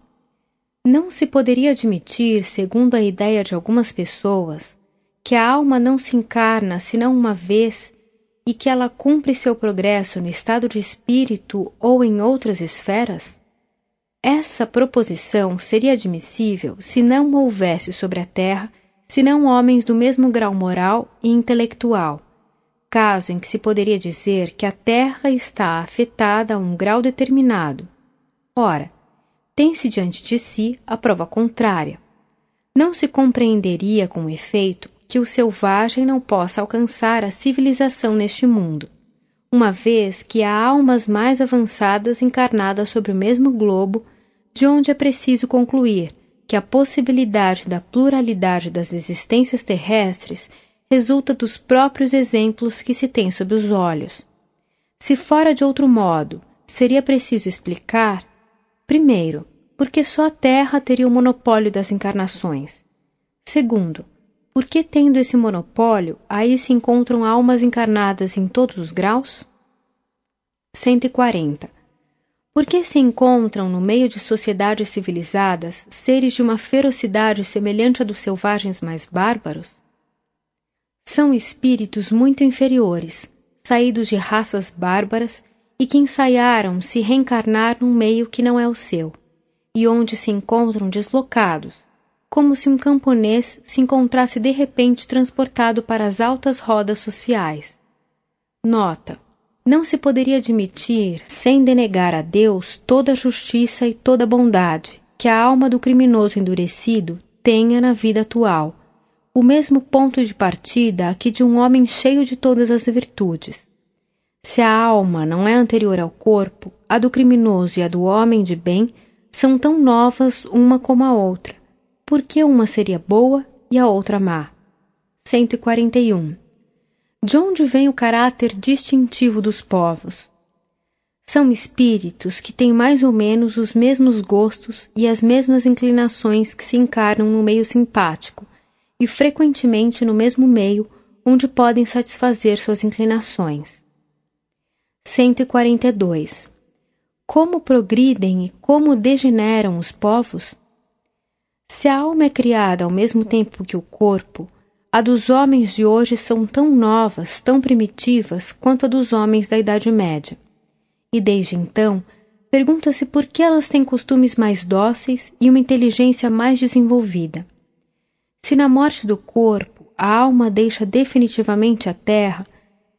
Não se poderia admitir, segundo a ideia de algumas pessoas, que a alma não se encarna senão uma vez e que ela cumpre seu progresso no estado de espírito ou em outras esferas? Essa proposição seria admissível se não houvesse sobre a Terra senão homens do mesmo grau moral e intelectual, caso em que se poderia dizer que a Terra está afetada a um grau determinado. Ora, tem-se diante de si a prova contrária. Não se compreenderia com efeito que o selvagem não possa alcançar a civilização neste mundo, uma vez que há almas mais avançadas encarnadas sobre o mesmo globo, de onde é preciso concluir que a possibilidade da pluralidade das existências terrestres resulta dos próprios exemplos que se tem sob os olhos. Se fora de outro modo, seria preciso explicar Primeiro, porque só a Terra teria o monopólio das encarnações. Segundo, porque tendo esse monopólio, aí se encontram almas encarnadas em todos os graus? 140. Porque se encontram no meio de sociedades civilizadas seres de uma ferocidade semelhante à dos selvagens mais bárbaros? São espíritos muito inferiores, saídos de raças bárbaras e que ensaiaram se reencarnar num meio que não é o seu, e onde se encontram deslocados, como se um camponês se encontrasse de repente transportado para as altas rodas sociais. Nota: não se poderia admitir, sem denegar a Deus toda a justiça e toda a bondade que a alma do criminoso endurecido tenha na vida atual, o mesmo ponto de partida que de um homem cheio de todas as virtudes se a alma não é anterior ao corpo, a do criminoso e a do homem de bem são tão novas uma como a outra. Por que uma seria boa e a outra má? 141. De onde vem o caráter distintivo dos povos? São espíritos que têm mais ou menos os mesmos gostos e as mesmas inclinações que se encarnam no meio simpático e frequentemente no mesmo meio onde podem satisfazer suas inclinações. 142. Como progridem e como degeneram os povos? Se a alma é criada ao mesmo tempo que o corpo, a dos homens de hoje são tão novas, tão primitivas quanto a dos homens da Idade Média. E desde então, pergunta-se por que elas têm costumes mais dóceis e uma inteligência mais desenvolvida. Se na morte do corpo a alma deixa definitivamente a terra,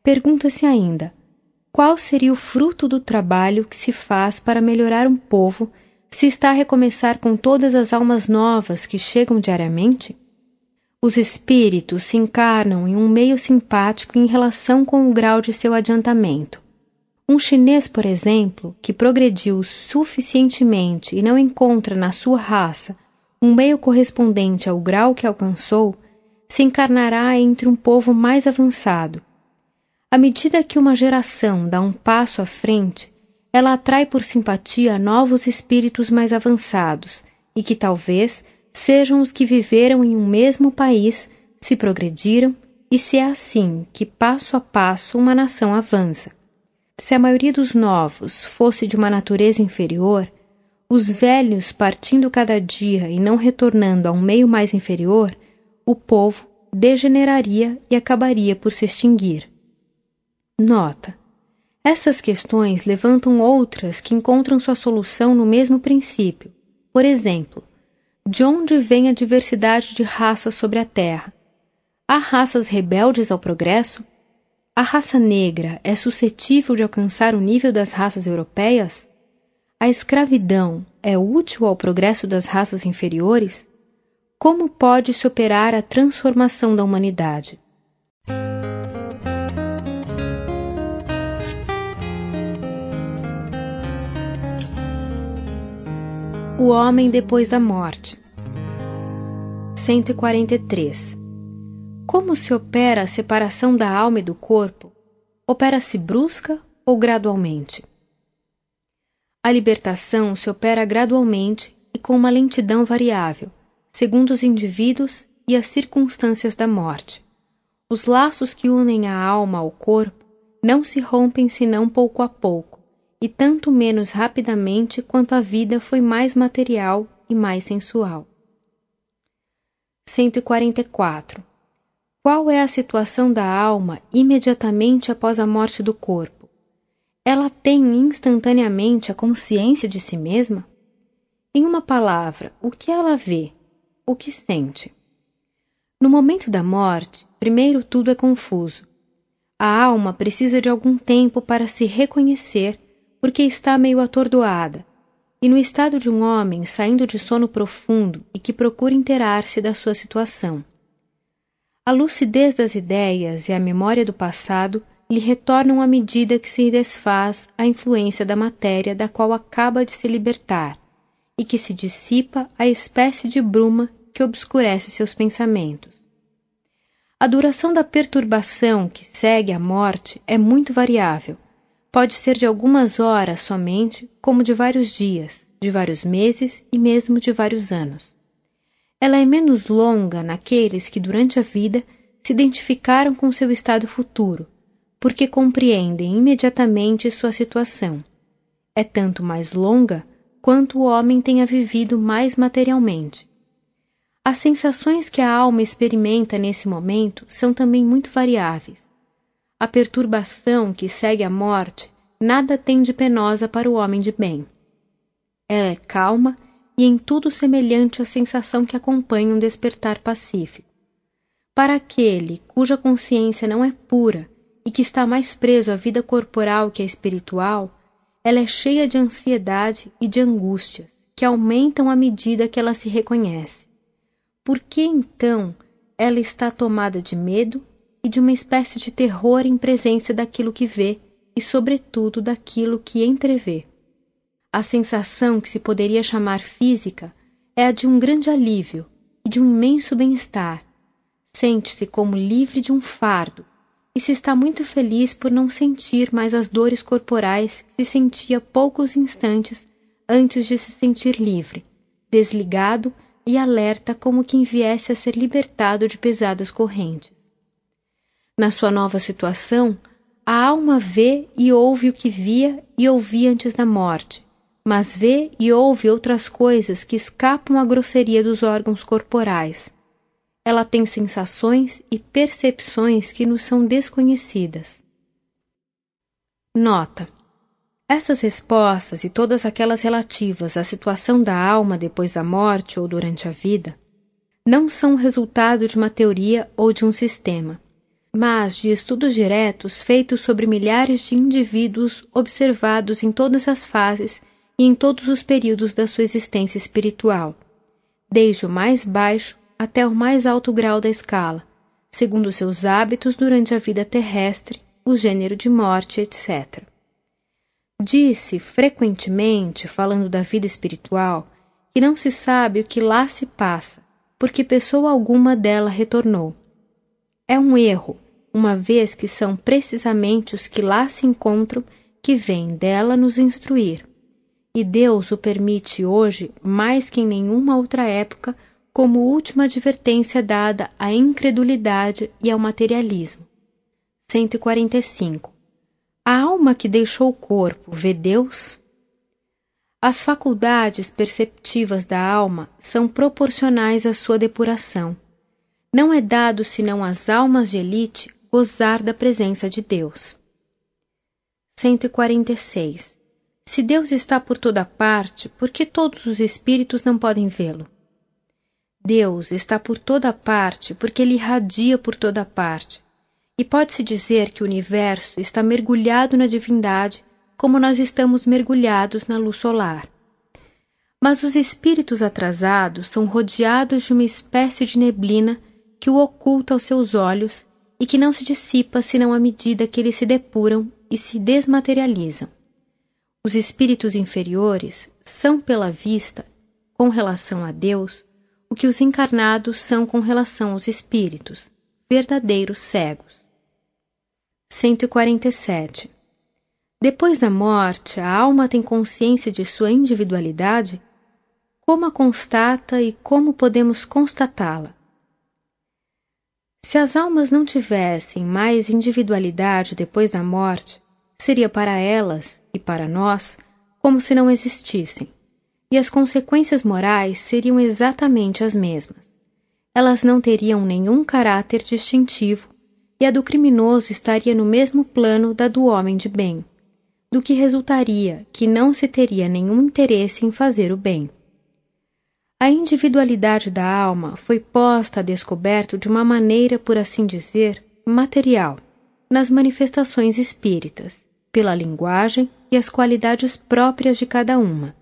pergunta-se ainda qual seria o fruto do trabalho que se faz para melhorar um povo se está a recomeçar com todas as almas novas que chegam diariamente? Os espíritos se encarnam em um meio simpático em relação com o grau de seu adiantamento. Um chinês, por exemplo, que progrediu suficientemente e não encontra na sua raça um meio correspondente ao grau que alcançou, se encarnará entre um povo mais avançado, à medida que uma geração dá um passo à frente, ela atrai por simpatia novos espíritos mais avançados e que talvez sejam os que viveram em um mesmo país, se progrediram e se é assim que passo a passo uma nação avança. Se a maioria dos novos fosse de uma natureza inferior, os velhos partindo cada dia e não retornando a um meio mais inferior, o povo degeneraria e acabaria por se extinguir. Nota: Essas questões levantam outras que encontram sua solução no mesmo princípio. Por exemplo, de onde vem a diversidade de raças sobre a Terra? Há raças rebeldes ao progresso? A raça negra é suscetível de alcançar o nível das raças europeias? A escravidão é útil ao progresso das raças inferiores? Como pode se operar a transformação da humanidade? O homem depois da morte. 143. Como se opera a separação da alma e do corpo? Opera-se brusca ou gradualmente? A libertação se opera gradualmente e com uma lentidão variável, segundo os indivíduos e as circunstâncias da morte. Os laços que unem a alma ao corpo não se rompem senão pouco a pouco e tanto menos rapidamente quanto a vida foi mais material e mais sensual. 144. Qual é a situação da alma imediatamente após a morte do corpo? Ela tem instantaneamente a consciência de si mesma? Em uma palavra, o que ela vê? O que sente? No momento da morte, primeiro tudo é confuso. A alma precisa de algum tempo para se reconhecer porque está meio atordoada, e no estado de um homem saindo de sono profundo e que procura inteirar-se da sua situação. A lucidez das ideias e a memória do passado lhe retornam à medida que se desfaz a influência da matéria da qual acaba de se libertar e que se dissipa a espécie de bruma que obscurece seus pensamentos. A duração da perturbação que segue à morte é muito variável, Pode ser de algumas horas somente, como de vários dias, de vários meses e mesmo de vários anos. Ela é menos longa naqueles que durante a vida se identificaram com seu estado futuro, porque compreendem imediatamente sua situação. É tanto mais longa quanto o homem tenha vivido mais materialmente. As sensações que a alma experimenta nesse momento são também muito variáveis. A perturbação que segue a morte nada tem de penosa para o homem de bem. Ela é calma e em tudo semelhante à sensação que acompanha um despertar pacífico. Para aquele cuja consciência não é pura e que está mais preso à vida corporal que à espiritual, ela é cheia de ansiedade e de angústias, que aumentam à medida que ela se reconhece. Por que então ela está tomada de medo e de uma espécie de terror em presença daquilo que vê e, sobretudo, daquilo que entrevê. A sensação que se poderia chamar física é a de um grande alívio e de um imenso bem-estar. Sente-se como livre de um fardo e se está muito feliz por não sentir mais as dores corporais que se sentia poucos instantes antes de se sentir livre, desligado e alerta como quem viesse a ser libertado de pesadas correntes. Na sua nova situação, a alma vê e ouve o que via e ouvia antes da morte, mas vê e ouve outras coisas que escapam à grosseria dos órgãos corporais. Ela tem sensações e percepções que nos são desconhecidas. Nota: essas respostas e todas aquelas relativas à situação da alma depois da morte ou durante a vida não são resultado de uma teoria ou de um sistema mas de estudos diretos feitos sobre milhares de indivíduos observados em todas as fases e em todos os períodos da sua existência espiritual, desde o mais baixo até o mais alto grau da escala, segundo seus hábitos durante a vida terrestre, o gênero de morte, etc. Disse frequentemente, falando da vida espiritual, que não se sabe o que lá se passa, porque pessoa alguma dela retornou. É um erro, uma vez que são precisamente os que lá se encontram que vêm dela nos instruir. E Deus o permite hoje mais que em nenhuma outra época como última advertência dada à incredulidade e ao materialismo. 145. A alma que deixou o corpo vê Deus? As faculdades perceptivas da alma são proporcionais à sua depuração. Não é dado senão às almas de elite gozar da presença de Deus. 146. Se Deus está por toda parte, por que todos os espíritos não podem vê-lo? Deus está por toda parte porque ele irradia por toda parte. E pode-se dizer que o universo está mergulhado na divindade como nós estamos mergulhados na luz solar. Mas os espíritos atrasados são rodeados de uma espécie de neblina que o oculta aos seus olhos e que não se dissipa senão à medida que eles se depuram e se desmaterializam. Os espíritos inferiores são, pela vista, com relação a Deus, o que os encarnados são com relação aos espíritos, verdadeiros cegos. 147. Depois da morte, a alma tem consciência de sua individualidade? Como a constata e como podemos constatá-la? Se as almas não tivessem mais individualidade depois da morte, seria para elas e para nós como se não existissem e as consequências morais seriam exatamente as mesmas. Elas não teriam nenhum caráter distintivo e a do criminoso estaria no mesmo plano da do homem de bem, do que resultaria que não se teria nenhum interesse em fazer o bem. A individualidade da alma foi posta a descoberto de uma maneira, por assim dizer, material, nas manifestações espíritas, pela linguagem e as qualidades próprias de cada uma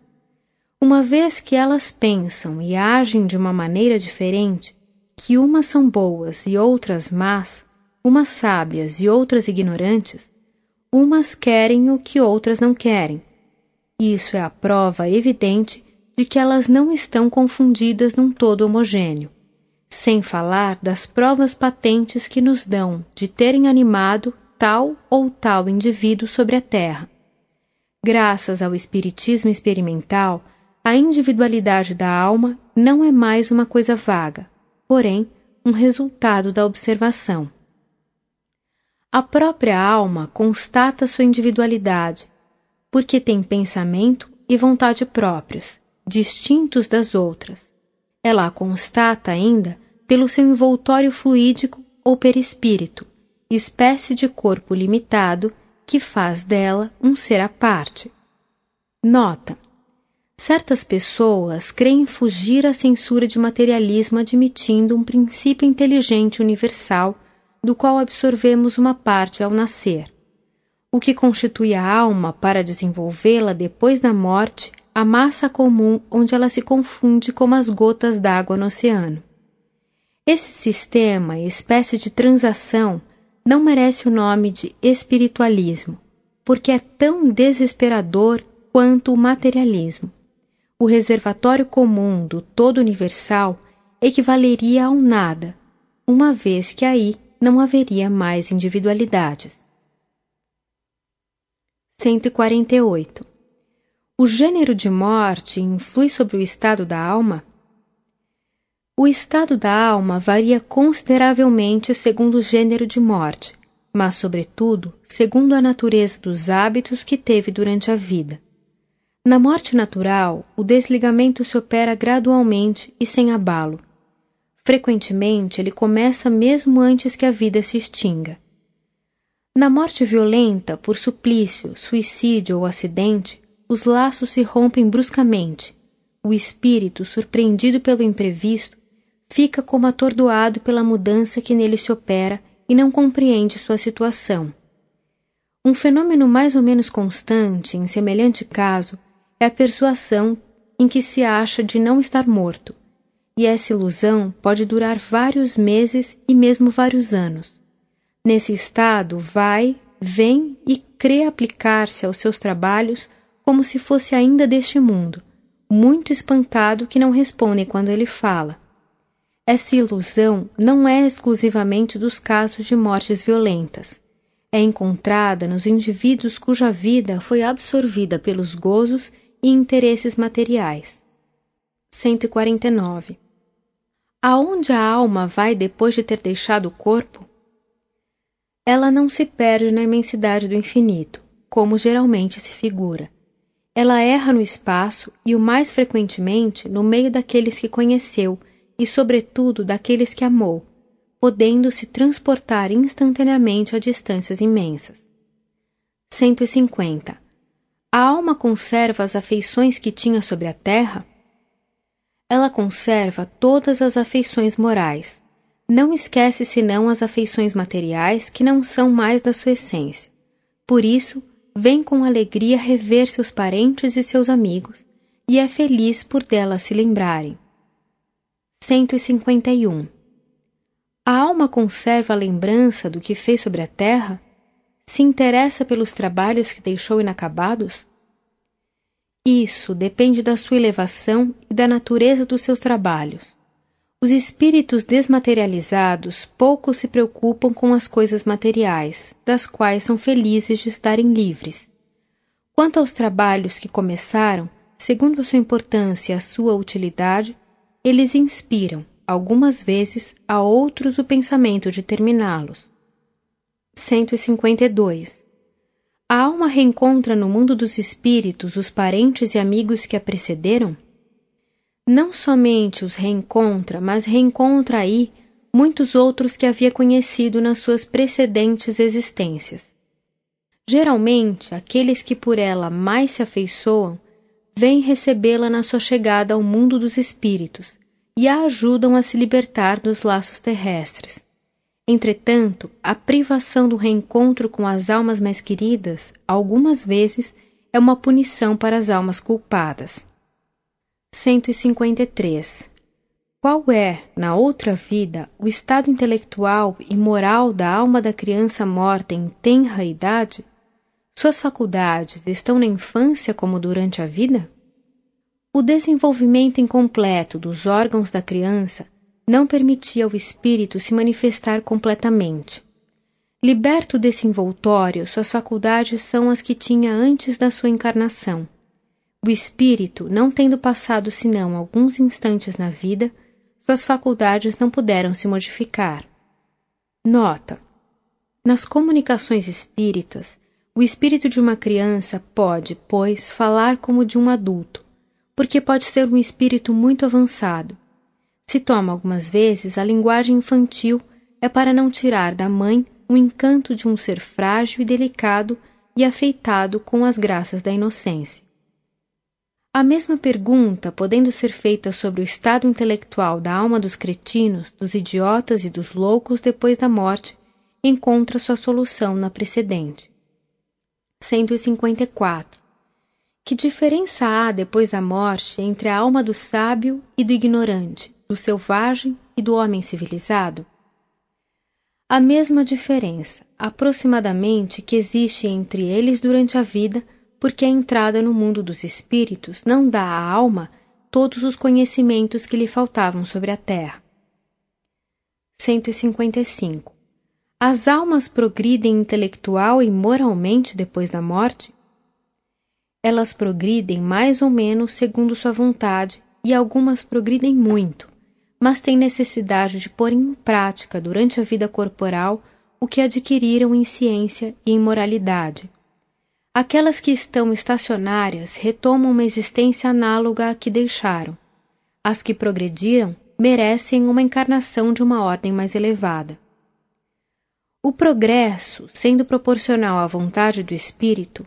uma vez que elas pensam e agem de uma maneira diferente, que umas são boas e outras más, umas sábias e outras ignorantes, umas querem o que outras não querem. Isso é a prova evidente de que elas não estão confundidas num todo homogêneo, sem falar das provas patentes que nos dão de terem animado tal ou tal indivíduo sobre a Terra. Graças ao Espiritismo experimental, a individualidade da alma não é mais uma coisa vaga, porém um resultado da observação. A própria alma constata sua individualidade, porque tem pensamento e vontade próprios, distintos das outras. Ela a constata ainda pelo seu envoltório fluídico ou perispírito, espécie de corpo limitado que faz dela um ser à parte. Nota: Certas pessoas creem fugir à censura de materialismo admitindo um princípio inteligente universal do qual absorvemos uma parte ao nascer. O que constitui a alma para desenvolvê-la depois da morte, a massa comum onde ela se confunde como as gotas d'água no oceano. Esse sistema, espécie de transação, não merece o nome de espiritualismo, porque é tão desesperador quanto o materialismo o reservatório comum do todo universal equivaleria ao nada, uma vez que aí não haveria mais individualidades. 148. O gênero de morte influi sobre o estado da alma? O estado da alma varia consideravelmente segundo o gênero de morte, mas, sobretudo, segundo a natureza dos hábitos que teve durante a vida. Na morte natural, o desligamento se opera gradualmente e sem abalo. Frequentemente, ele começa mesmo antes que a vida se extinga. Na morte violenta, por suplício, suicídio ou acidente, os laços se rompem bruscamente. O espírito, surpreendido pelo imprevisto, fica como atordoado pela mudança que nele se opera e não compreende sua situação. Um fenômeno mais ou menos constante, em semelhante caso, é a persuasão em que se acha de não estar morto, e essa ilusão pode durar vários meses e mesmo vários anos. Nesse estado, vai, vem e crê aplicar-se aos seus trabalhos como se fosse ainda deste mundo, muito espantado que não responde quando ele fala. Essa ilusão não é exclusivamente dos casos de mortes violentas. É encontrada nos indivíduos cuja vida foi absorvida pelos gozos e interesses materiais. 149. Aonde a alma vai depois de ter deixado o corpo? Ela não se perde na imensidade do infinito, como geralmente se figura. Ela erra no espaço e, o mais frequentemente, no meio daqueles que conheceu e, sobretudo, daqueles que amou, podendo se transportar instantaneamente a distâncias imensas. 150. A alma conserva as afeições que tinha sobre a terra? Ela conserva todas as afeições morais. Não esquece senão as afeições materiais que não são mais da sua essência. Por isso, vem com alegria rever seus parentes e seus amigos, e é feliz por delas se lembrarem. 151. A alma conserva a lembrança do que fez sobre a terra? Se interessa pelos trabalhos que deixou inacabados? Isso depende da sua elevação e da natureza dos seus trabalhos. Os espíritos desmaterializados pouco se preocupam com as coisas materiais, das quais são felizes de estarem livres. Quanto aos trabalhos que começaram, segundo a sua importância e a sua utilidade, eles inspiram, algumas vezes, a outros o pensamento de terminá-los. 152. A alma reencontra no mundo dos espíritos os parentes e amigos que a precederam? Não somente os reencontra, mas reencontra aí muitos outros que havia conhecido nas suas precedentes existências. Geralmente, aqueles que por ela mais se afeiçoam vêm recebê-la na sua chegada ao mundo dos espíritos e a ajudam a se libertar dos laços terrestres. Entretanto, a privação do reencontro com as almas mais queridas, algumas vezes, é uma punição para as almas culpadas. 153. Qual é, na outra vida, o estado intelectual e moral da alma da criança morta em tenra idade? Suas faculdades estão na infância como durante a vida? O desenvolvimento incompleto dos órgãos da criança não permitia ao espírito se manifestar completamente. Liberto desse envoltório, suas faculdades são as que tinha antes da sua encarnação. O espírito, não tendo passado senão alguns instantes na vida, suas faculdades não puderam se modificar. Nota: Nas comunicações espíritas, o espírito de uma criança pode, pois, falar como de um adulto, porque pode ser um espírito muito avançado. Se toma algumas vezes a linguagem infantil é para não tirar da mãe o encanto de um ser frágil e delicado e afeitado com as graças da inocência. A mesma pergunta, podendo ser feita sobre o estado intelectual da alma dos cretinos, dos idiotas e dos loucos depois da morte, encontra sua solução na precedente. 154. Que diferença há depois da morte entre a alma do sábio e do ignorante, do selvagem e do homem civilizado? A mesma diferença, aproximadamente, que existe entre eles durante a vida porque a entrada no mundo dos espíritos não dá à alma todos os conhecimentos que lhe faltavam sobre a terra. 155. As almas progridem intelectual e moralmente depois da morte? Elas progridem mais ou menos segundo sua vontade e algumas progridem muito, mas têm necessidade de pôr em prática durante a vida corporal o que adquiriram em ciência e em moralidade, Aquelas que estão estacionárias retomam uma existência análoga à que deixaram. As que progrediram merecem uma encarnação de uma ordem mais elevada. O progresso, sendo proporcional à vontade do espírito,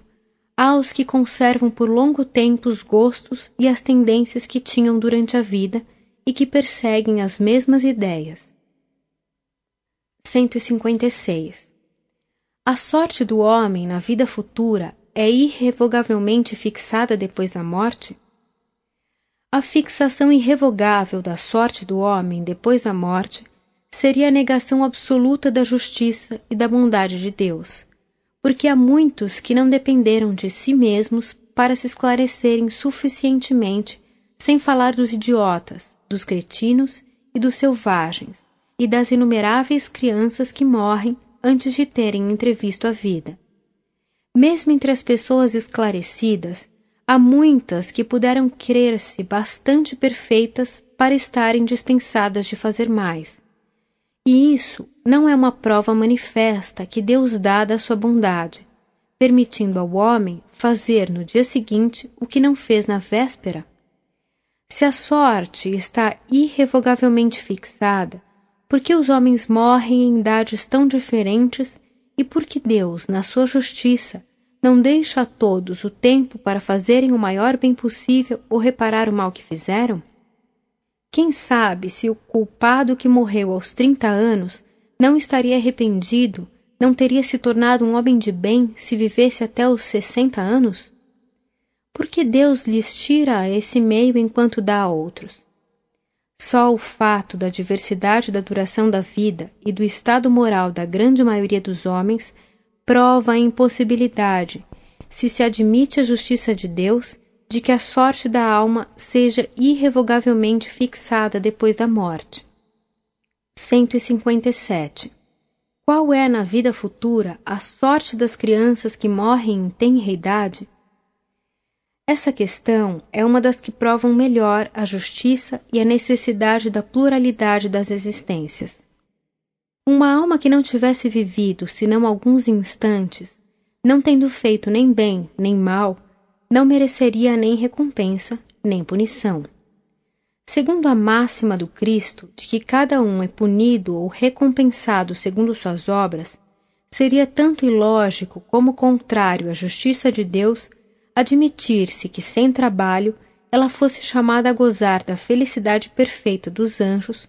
há os que conservam por longo tempo os gostos e as tendências que tinham durante a vida e que perseguem as mesmas ideias. 156. A sorte do homem na vida futura é irrevogavelmente fixada depois da morte? A fixação irrevogável da sorte do homem depois da morte seria a negação absoluta da justiça e da bondade de Deus, porque há muitos que não dependeram de si mesmos para se esclarecerem suficientemente, sem falar dos idiotas, dos cretinos e dos selvagens, e das inumeráveis crianças que morrem antes de terem entrevisto a vida. Mesmo entre as pessoas esclarecidas, há muitas que puderam crer-se bastante perfeitas para estarem dispensadas de fazer mais. E isso não é uma prova manifesta que Deus dá da sua bondade, permitindo ao homem fazer no dia seguinte o que não fez na véspera? Se a sorte está irrevogavelmente fixada, por que os homens morrem em idades tão diferentes e por que Deus, na sua justiça, não deixa a todos o tempo para fazerem o maior bem possível ou reparar o mal que fizeram? Quem sabe se o culpado que morreu aos trinta anos não estaria arrependido, não teria se tornado um homem de bem se vivesse até os sessenta anos? Por que Deus lhes tira esse meio enquanto dá a outros? Só o fato da diversidade da duração da vida e do estado moral da grande maioria dos homens prova a impossibilidade, se se admite a justiça de Deus, de que a sorte da alma seja irrevogavelmente fixada depois da morte. 157. Qual é na vida futura a sorte das crianças que morrem em tenra idade? Essa questão é uma das que provam melhor a justiça e a necessidade da pluralidade das existências. Uma alma que não tivesse vivido senão alguns instantes, não tendo feito nem bem nem mal, não mereceria nem recompensa nem punição. Segundo a máxima do Cristo de que cada um é punido ou recompensado segundo suas obras, seria tanto ilógico como contrário à justiça de Deus admitir-se que sem trabalho ela fosse chamada a gozar da felicidade perfeita dos anjos,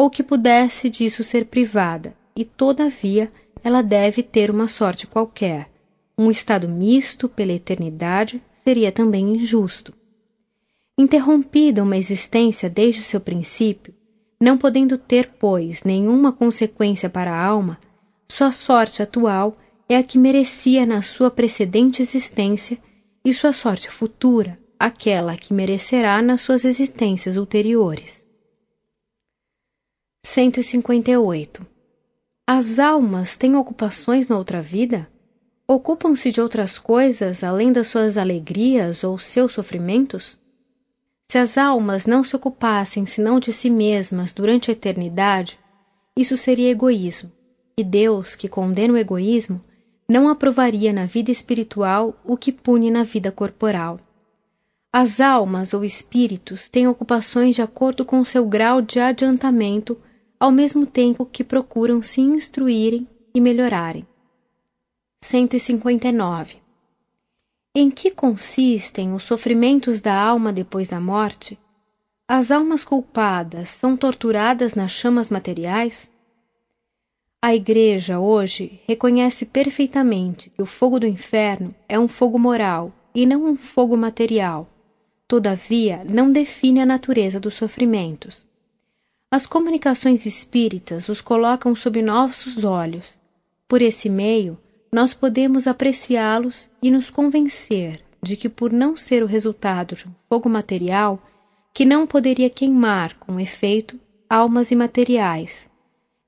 ou que pudesse disso ser privada, e todavia ela deve ter uma sorte qualquer. Um estado misto pela eternidade seria também injusto. Interrompida uma existência desde o seu princípio, não podendo ter, pois, nenhuma consequência para a alma, sua sorte atual é a que merecia na sua precedente existência e sua sorte futura, aquela que merecerá nas suas existências ulteriores. 158. As almas têm ocupações na outra vida? Ocupam-se de outras coisas além das suas alegrias ou seus sofrimentos? Se as almas não se ocupassem senão de si mesmas durante a eternidade, isso seria egoísmo, e Deus, que condena o egoísmo, não aprovaria na vida espiritual o que pune na vida corporal. As almas ou espíritos têm ocupações de acordo com seu grau de adiantamento, ao mesmo tempo que procuram se instruírem e melhorarem. 159. Em que consistem os sofrimentos da alma depois da morte? As almas culpadas são torturadas nas chamas materiais? A Igreja hoje reconhece perfeitamente que o fogo do inferno é um fogo moral e não um fogo material. Todavia, não define a natureza dos sofrimentos. As comunicações espíritas os colocam sob nossos olhos. Por esse meio, nós podemos apreciá-los e nos convencer de que, por não ser o resultado de um fogo material, que não poderia queimar com efeito almas imateriais,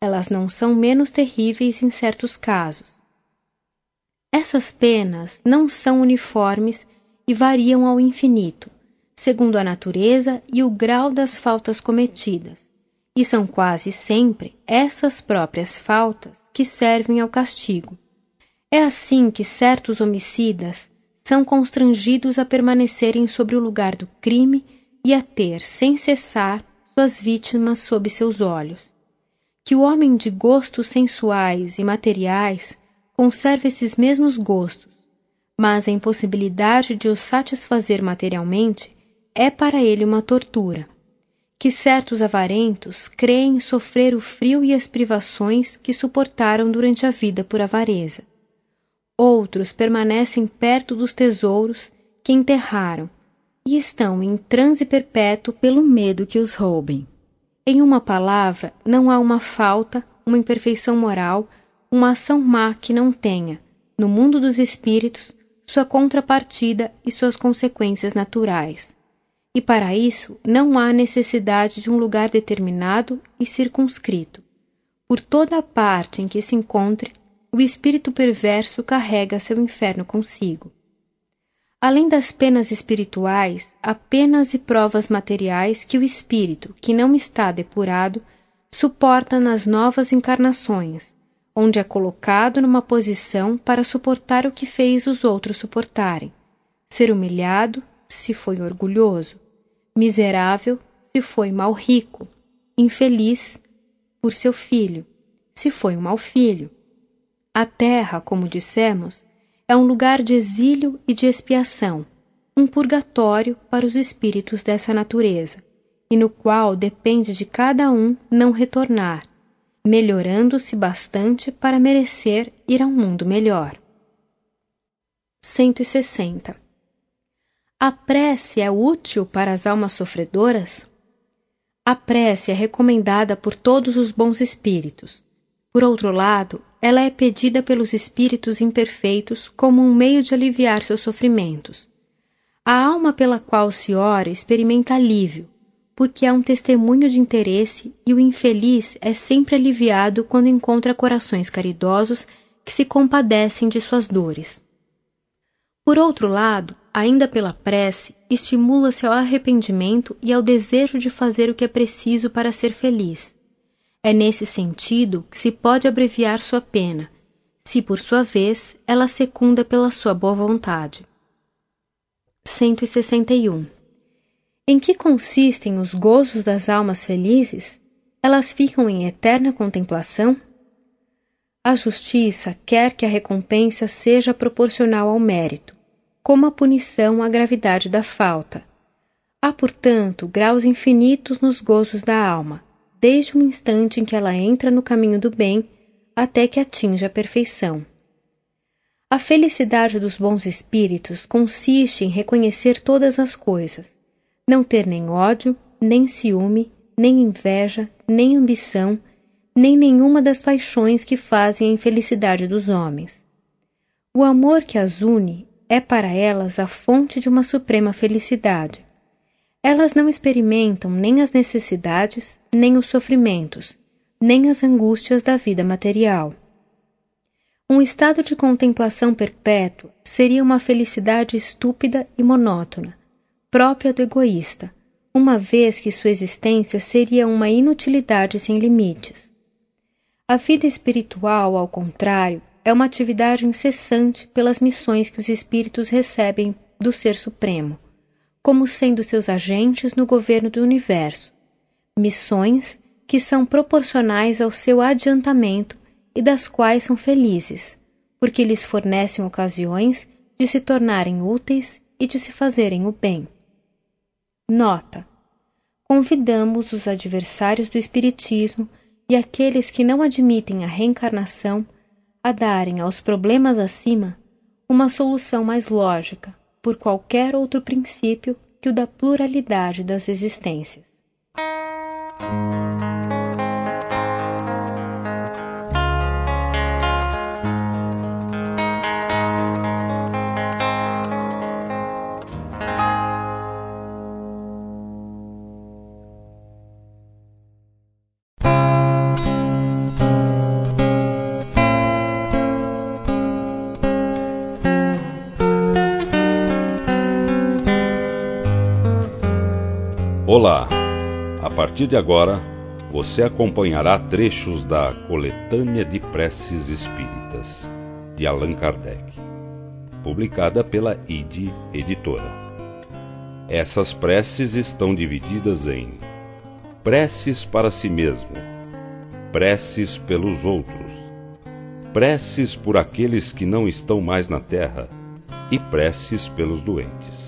elas não são menos terríveis em certos casos. Essas penas não são uniformes e variam ao infinito, segundo a natureza e o grau das faltas cometidas, e são quase sempre essas próprias faltas que servem ao castigo. É assim que certos homicidas são constrangidos a permanecerem sobre o lugar do crime e a ter, sem cessar, suas vítimas sob seus olhos que o homem de gostos sensuais e materiais conserve esses mesmos gostos, mas a impossibilidade de os satisfazer materialmente é para ele uma tortura. Que certos avarentos creem sofrer o frio e as privações que suportaram durante a vida por avareza. Outros permanecem perto dos tesouros que enterraram e estão em transe perpétuo pelo medo que os roubem. Em uma palavra, não há uma falta, uma imperfeição moral, uma ação má que não tenha, no mundo dos espíritos, sua contrapartida e suas consequências naturais. E para isso não há necessidade de um lugar determinado e circunscrito. Por toda a parte em que se encontre, o espírito perverso carrega seu inferno consigo. Além das penas espirituais, há penas e provas materiais que o espírito, que não está depurado, suporta nas novas encarnações, onde é colocado numa posição para suportar o que fez os outros suportarem, ser humilhado se foi orgulhoso, miserável se foi mal rico, infeliz por seu filho, se foi um mau filho. A terra, como dissemos, é um lugar de exílio e de expiação, um purgatório para os espíritos dessa natureza, e no qual depende de cada um não retornar, melhorando-se bastante para merecer ir a um mundo melhor. 160. A prece é útil para as almas sofredoras? A prece é recomendada por todos os bons espíritos. Por outro lado, ela é pedida pelos espíritos imperfeitos como um meio de aliviar seus sofrimentos. A alma pela qual se ora experimenta alívio, porque é um testemunho de interesse e o infeliz é sempre aliviado quando encontra corações caridosos que se compadecem de suas dores. Por outro lado, ainda pela prece, estimula-se ao arrependimento e ao desejo de fazer o que é preciso para ser feliz. É nesse sentido que se pode abreviar sua pena, se por sua vez ela secunda pela sua boa vontade. 161. Em que consistem os gozos das almas felizes? Elas ficam em eterna contemplação? A justiça quer que a recompensa seja proporcional ao mérito, como a punição à gravidade da falta. Há, portanto, graus infinitos nos gozos da alma, desde o instante em que ela entra no caminho do bem até que atinja a perfeição. A felicidade dos bons espíritos consiste em reconhecer todas as coisas, não ter nem ódio, nem ciúme, nem inveja, nem ambição, nem nenhuma das paixões que fazem a infelicidade dos homens. O amor que as une é para elas a fonte de uma suprema felicidade. Elas não experimentam nem as necessidades, nem os sofrimentos, nem as angústias da vida material. Um estado de contemplação perpétua seria uma felicidade estúpida e monótona, própria do egoísta, uma vez que sua existência seria uma inutilidade sem limites. A vida espiritual, ao contrário, é uma atividade incessante pelas missões que os espíritos recebem do Ser Supremo, como sendo seus agentes no governo do universo, missões que são proporcionais ao seu adiantamento e das quais são felizes, porque lhes fornecem ocasiões de se tornarem úteis e de se fazerem o bem. Nota: convidamos os adversários do Espiritismo e aqueles que não admitem a reencarnação a darem aos problemas acima uma solução mais lógica por qualquer outro princípio que o da pluralidade das existências. Olá! A partir de agora, você acompanhará trechos da Coletânea de Preces Espíritas, de Allan Kardec, publicada pela ID Editora. Essas preces estão divididas em preces para si mesmo, preces pelos outros, preces por aqueles que não estão mais na terra e preces pelos doentes.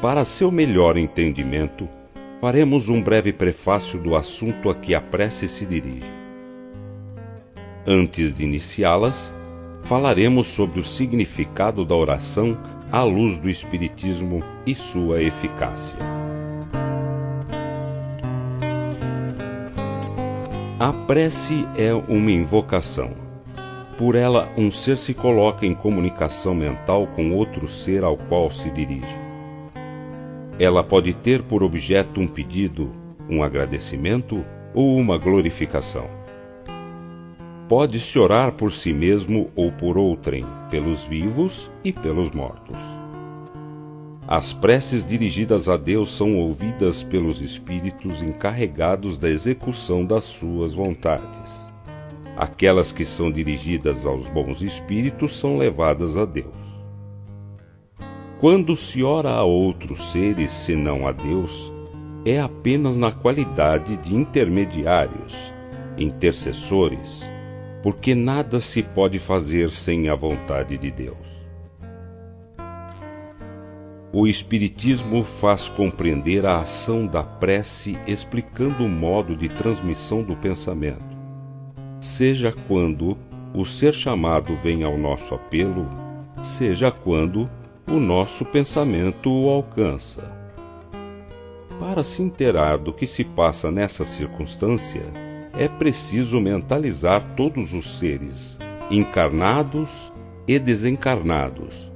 Para seu melhor entendimento, faremos um breve prefácio do assunto a que a prece se dirige. Antes de iniciá-las, falaremos sobre o significado da oração à luz do Espiritismo e sua eficácia. A prece é uma invocação. Por ela, um ser se coloca em comunicação mental com outro ser ao qual se dirige. Ela pode ter por objeto um pedido, um agradecimento ou uma glorificação. Pode-se orar por si mesmo ou por outrem, pelos vivos e pelos mortos. As preces dirigidas a Deus são ouvidas pelos espíritos encarregados da execução das suas vontades. Aquelas que são dirigidas aos bons espíritos são levadas a Deus. Quando se ora a outros seres senão a Deus, é apenas na qualidade de intermediários, intercessores, porque nada se pode fazer sem a vontade de Deus. O Espiritismo faz compreender a ação da prece explicando o modo de transmissão do pensamento, seja quando o ser chamado vem ao nosso apelo, seja quando o nosso pensamento o alcança. Para se inteirar do que se passa nessa circunstância, é preciso mentalizar todos os seres, encarnados e desencarnados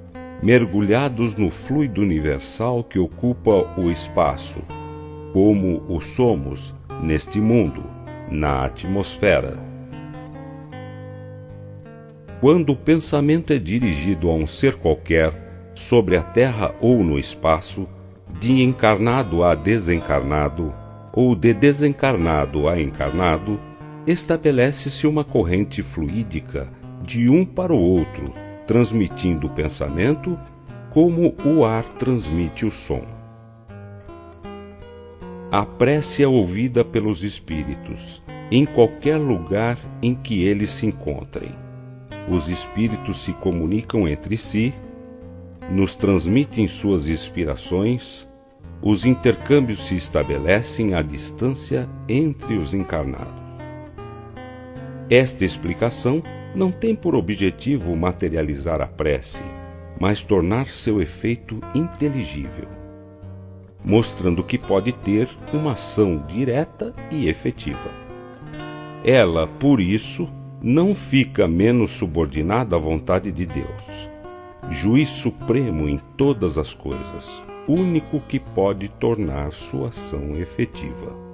mergulhados no fluido universal que ocupa o espaço, como o somos neste mundo, na atmosfera. Quando o pensamento é dirigido a um ser qualquer, sobre a Terra ou no espaço, de encarnado a desencarnado, ou de desencarnado a encarnado, estabelece-se uma corrente fluídica de um para o outro, transmitindo o pensamento como o ar transmite o som. A prece é ouvida pelos espíritos em qualquer lugar em que eles se encontrem. Os espíritos se comunicam entre si, nos transmitem suas inspirações, os intercâmbios se estabelecem à distância entre os encarnados. Esta explicação não tem por objetivo materializar a prece, mas tornar seu efeito inteligível, mostrando que pode ter uma ação direta e efetiva. Ela, por isso, não fica menos subordinada à vontade de Deus, juiz supremo em todas as coisas, único que pode tornar sua ação efetiva.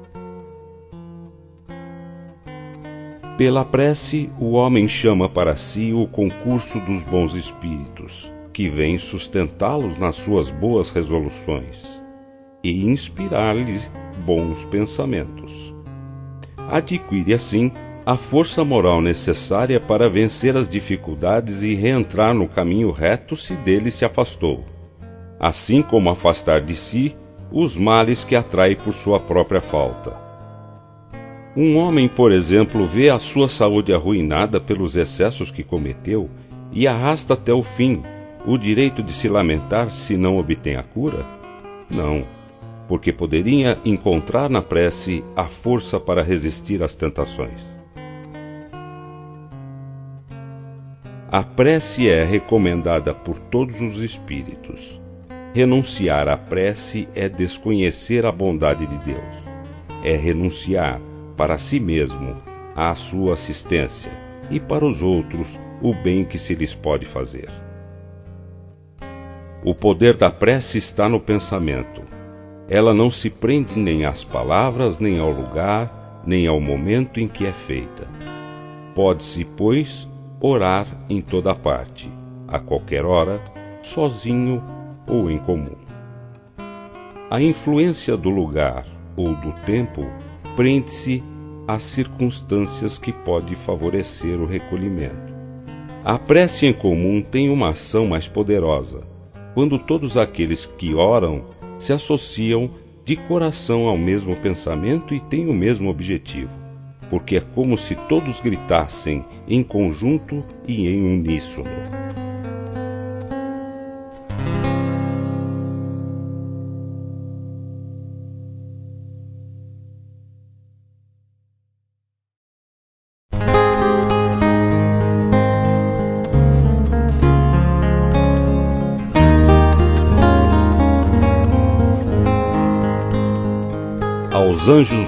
Pela prece, o homem chama para si o concurso dos bons espíritos, que vêm sustentá-los nas suas boas resoluções e inspirar-lhes bons pensamentos. Adquire assim a força moral necessária para vencer as dificuldades e reentrar no caminho reto se dele se afastou, assim como afastar de si os males que atrai por sua própria falta. Um homem, por exemplo, vê a sua saúde arruinada pelos excessos que cometeu e arrasta até o fim o direito de se lamentar se não obtém a cura? Não, porque poderia encontrar na prece a força para resistir às tentações. A prece é recomendada por todos os espíritos. Renunciar à prece é desconhecer a bondade de Deus. É renunciar para si mesmo a sua assistência e para os outros o bem que se lhes pode fazer. O poder da prece está no pensamento. Ela não se prende nem às palavras, nem ao lugar, nem ao momento em que é feita. Pode-se, pois, orar em toda parte, a qualquer hora, sozinho ou em comum. A influência do lugar ou do tempo prende-se às circunstâncias que pode favorecer o recolhimento. A prece em comum tem uma ação mais poderosa, quando todos aqueles que oram se associam de coração ao mesmo pensamento e têm o mesmo objetivo, porque é como se todos gritassem em conjunto e em uníssono.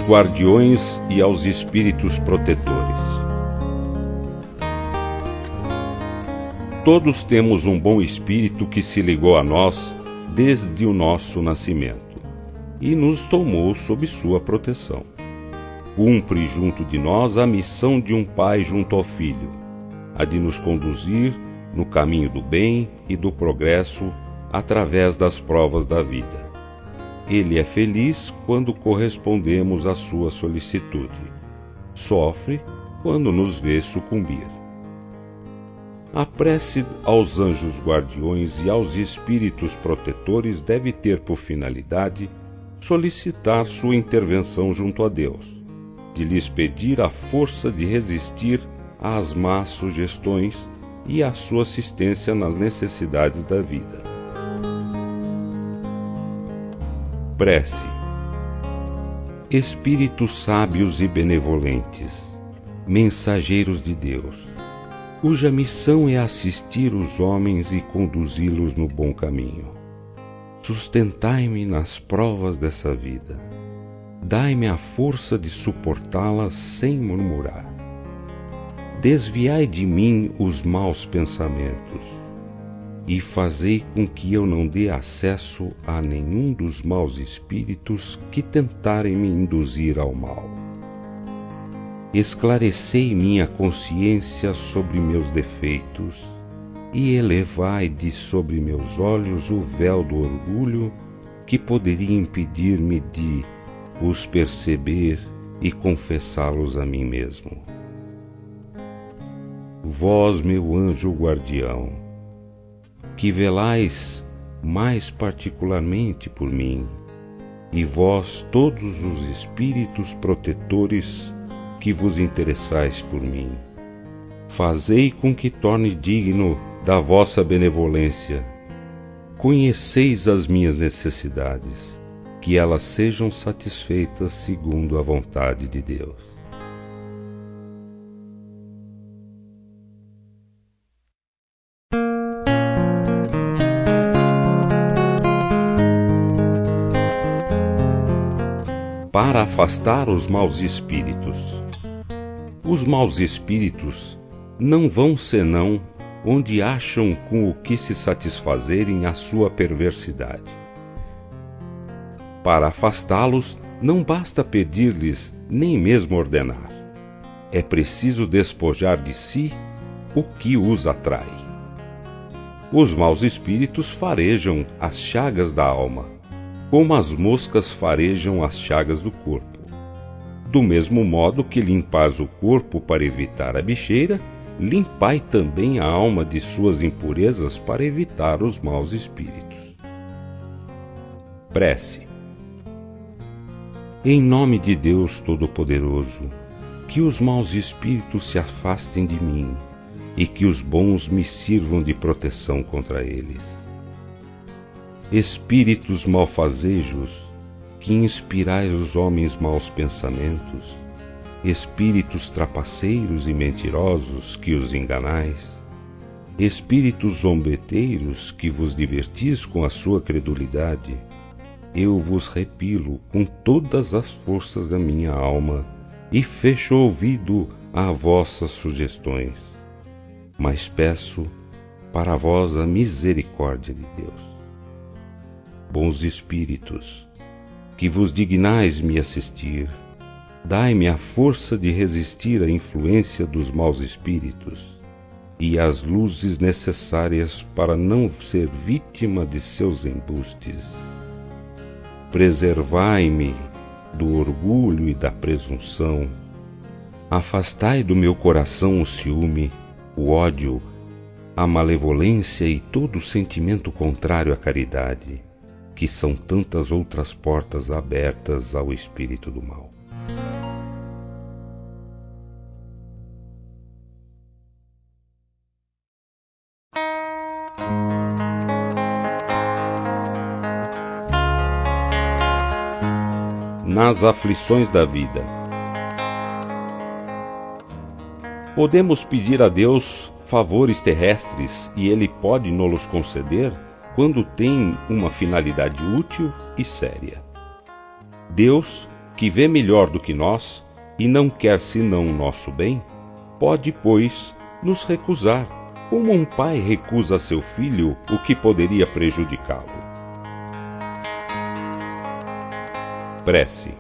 Guardiões e aos espíritos protetores. Todos temos um bom espírito que se ligou a nós desde o nosso nascimento e nos tomou sob sua proteção. Cumpre junto de nós a missão de um pai junto ao filho, a de nos conduzir no caminho do bem e do progresso através das provas da vida. Ele é feliz quando correspondemos à sua solicitude. Sofre quando nos vê sucumbir. A prece aos anjos guardiões e aos espíritos protetores deve ter por finalidade solicitar sua intervenção junto a Deus, de lhes pedir a força de resistir às más sugestões e à sua assistência nas necessidades da vida. Prece Espíritos sábios e benevolentes, mensageiros de Deus, cuja missão é assistir os homens e conduzi-los no bom caminho. Sustentai-me nas provas dessa vida. Dai-me a força de suportá-las sem murmurar Desviai de mim os maus pensamentos e fazei com que eu não dê acesso a nenhum dos maus espíritos que tentarem me induzir ao mal. Esclarecei minha consciência sobre meus defeitos e elevai de sobre meus olhos o véu do orgulho que poderia impedir-me de os perceber e confessá-los a mim mesmo vós, meu anjo guardião, que velais mais particularmente por mim, e vós, todos os espíritos protetores que vos interessais por mim, fazei com que torne digno da vossa benevolência. Conheceis as minhas necessidades, que elas sejam satisfeitas segundo a vontade de Deus. Para afastar os maus espíritos. Os maus espíritos não vão senão onde acham com o que se satisfazerem a sua perversidade. Para afastá-los, não basta pedir-lhes nem mesmo ordenar. É preciso despojar de si o que os atrai. Os maus espíritos farejam as chagas da alma como as moscas farejam as chagas do corpo. Do mesmo modo que limpais o corpo para evitar a bicheira, limpai também a alma de suas impurezas para evitar os maus espíritos. Prece. Em nome de Deus Todo-Poderoso, que os maus espíritos se afastem de mim e que os bons me sirvam de proteção contra eles espíritos malfazejos, que inspirais os homens maus pensamentos, espíritos trapaceiros e mentirosos, que os enganais, espíritos zombeteiros, que vos divertis com a sua credulidade, eu vos repilo com todas as forças da minha alma e fecho ouvido a vossas sugestões. Mas peço para vós a misericórdia de Deus bons espíritos, que vos dignais me assistir, dai-me a força de resistir à influência dos maus espíritos e as luzes necessárias para não ser vítima de seus embustes. Preservai-me do orgulho e da presunção. Afastai do meu coração o ciúme, o ódio, a malevolência e todo sentimento contrário à caridade que são tantas outras portas abertas ao espírito do mal. Nas aflições da vida. Podemos pedir a Deus favores terrestres e Ele pode nos conceder? Quando tem uma finalidade útil e séria. Deus, que vê melhor do que nós e não quer senão o nosso bem, pode, pois, nos recusar, como um pai recusa a seu filho o que poderia prejudicá-lo. Prece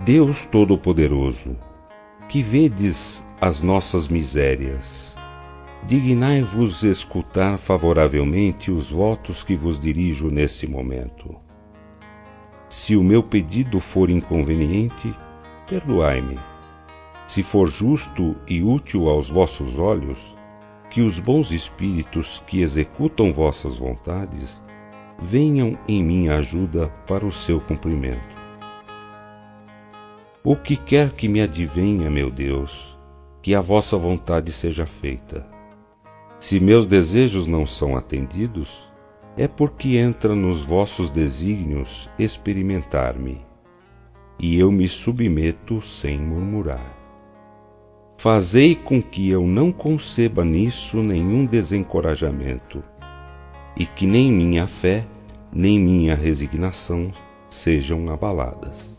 Deus Todo-Poderoso, que vedes as nossas misérias, dignai-vos escutar favoravelmente os votos que vos dirijo nesse momento. Se o meu pedido for inconveniente, perdoai-me. Se for justo e útil aos vossos olhos, que os bons espíritos que executam vossas vontades venham em minha ajuda para o seu cumprimento. O que quer que me advenha, meu Deus, que a vossa vontade seja feita. Se meus desejos não são atendidos, é porque entra nos vossos desígnios experimentar-me, e eu me submeto sem murmurar. Fazei com que eu não conceba nisso nenhum desencorajamento, e que nem minha fé, nem minha resignação sejam abaladas.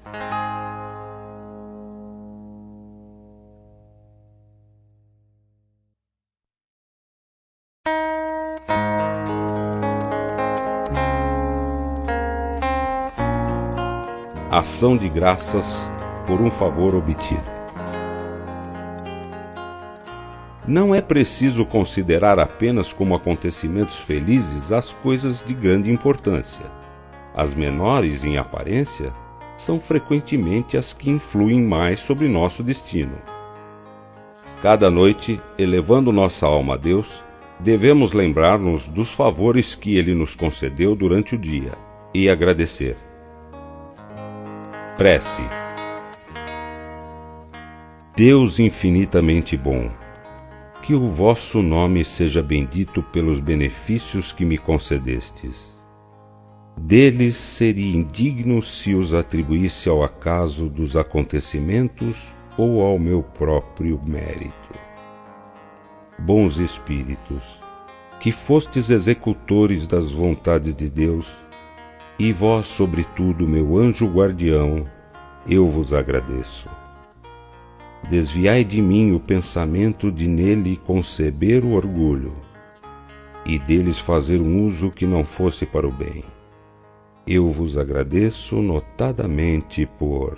Ação de graças por um favor obtido. Não é preciso considerar apenas como acontecimentos felizes as coisas de grande importância. As menores em aparência são frequentemente as que influem mais sobre nosso destino. Cada noite, elevando nossa alma a Deus, devemos lembrar-nos dos favores que Ele nos concedeu durante o dia e agradecer. Prece Deus infinitamente bom que o vosso nome seja bendito pelos benefícios que me concedestes. Deles seria indigno se os atribuísse ao acaso dos acontecimentos ou ao meu próprio mérito. Bons espíritos, que fostes executores das vontades de Deus, e vós, sobretudo, meu anjo guardião, eu vos agradeço. Desviai de mim o pensamento de nele conceber o orgulho, e deles fazer um uso que não fosse para o bem. Eu vos agradeço notadamente por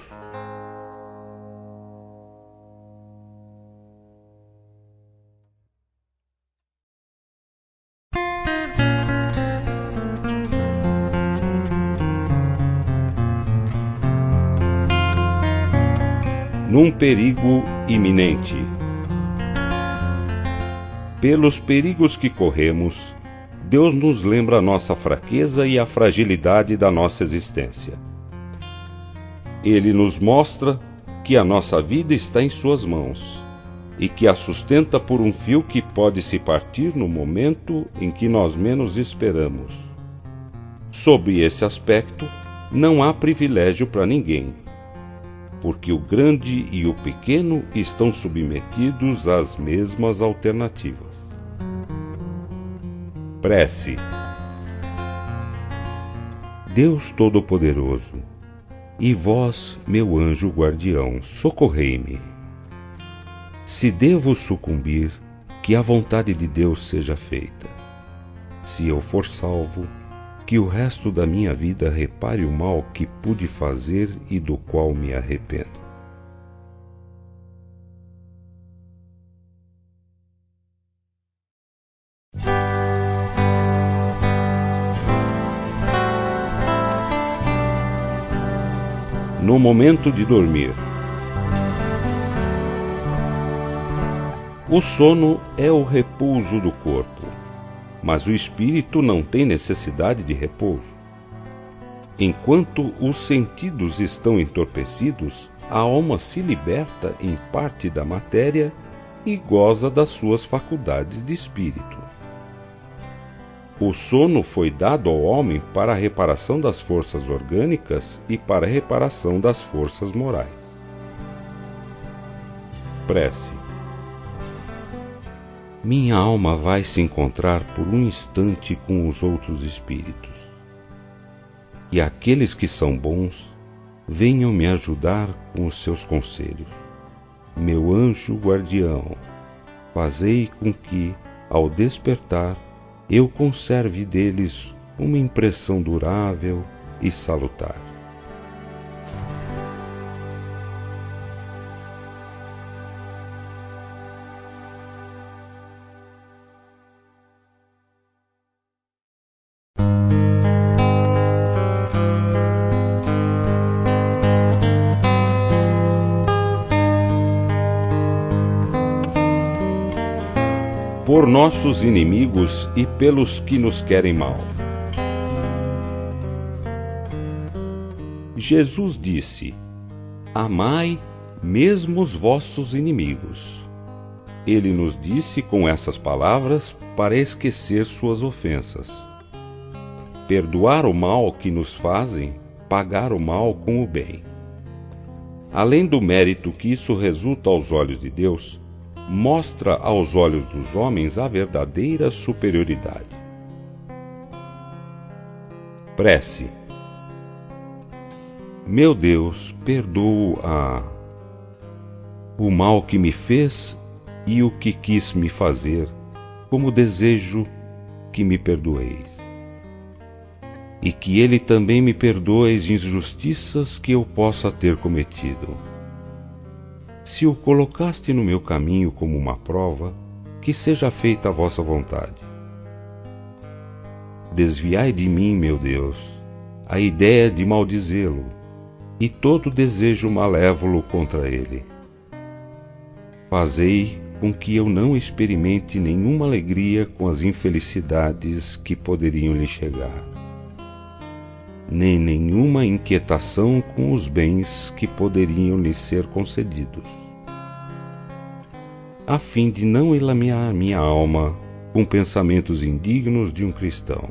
num perigo iminente. Pelos perigos que corremos, Deus nos lembra a nossa fraqueza e a fragilidade da nossa existência. Ele nos mostra que a nossa vida está em Suas mãos e que a sustenta por um fio que pode se partir no momento em que nós menos esperamos. Sob esse aspecto, não há privilégio para ninguém porque o grande e o pequeno estão submetidos às mesmas alternativas. Prece Deus Todo-Poderoso, e vós, meu anjo guardião, socorrei-me. Se devo sucumbir, que a vontade de Deus seja feita. Se eu for salvo, que o resto da minha vida repare o mal que pude fazer e do qual me arrependo. No momento de dormir, o sono é o repouso do corpo mas o espírito não tem necessidade de repouso. Enquanto os sentidos estão entorpecidos, a alma se liberta em parte da matéria e goza das suas faculdades de espírito. O sono foi dado ao homem para a reparação das forças orgânicas e para a reparação das forças morais. Prece minha alma vai se encontrar por um instante com os outros espíritos. E aqueles que são bons venham me ajudar com os seus conselhos. Meu anjo guardião, fazei com que, ao despertar, eu conserve deles uma impressão durável e salutar. Nossos inimigos e pelos que nos querem mal. Jesus disse: Amai mesmo os vossos inimigos, ele nos disse com essas palavras para esquecer suas ofensas. Perdoar o mal que nos fazem, pagar o mal com o bem. Além do mérito que isso resulta aos olhos de Deus, mostra aos olhos dos homens a verdadeira superioridade. Prece. Meu Deus, perdoo a o mal que me fez e o que quis me fazer, como desejo que me perdoeis. E que ele também me perdoe as injustiças que eu possa ter cometido. Se o colocaste no meu caminho como uma prova, que seja feita a vossa vontade. Desviai de mim, meu Deus, a ideia de maldizê-lo e todo desejo malévolo contra ele Fazei com que eu não experimente nenhuma alegria com as infelicidades que poderiam lhe chegar, nem nenhuma inquietação com os bens que poderiam lhe ser concedidos, a fim de não elamear minha alma com pensamentos indignos de um cristão.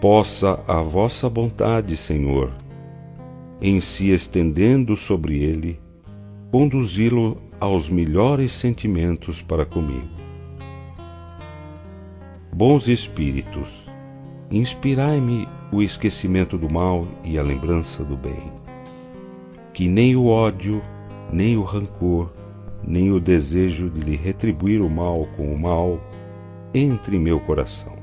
Possa a vossa vontade, Senhor, em se estendendo sobre ele, conduzi-lo aos melhores sentimentos para comigo. Bons espíritos, inspirai-me o esquecimento do mal e a lembrança do bem. Que nem o ódio, nem o rancor, nem o desejo de lhe retribuir o mal com o mal entre em meu coração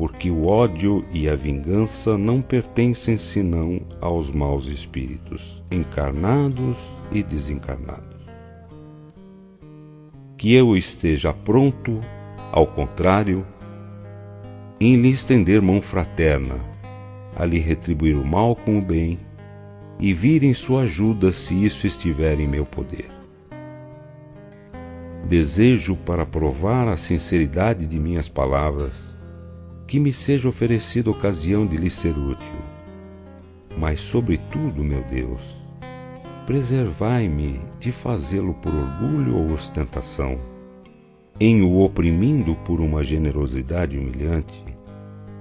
porque o ódio e a vingança não pertencem senão aos maus espíritos, encarnados e desencarnados. Que eu esteja pronto, ao contrário, em lhe estender mão fraterna, a lhe retribuir o mal com o bem e vir em sua ajuda se isso estiver em meu poder. Desejo para provar a sinceridade de minhas palavras que me seja oferecida ocasião de lhe ser útil. Mas, sobretudo, meu Deus, preservai-me de fazê-lo por orgulho ou ostentação, em o oprimindo por uma generosidade humilhante,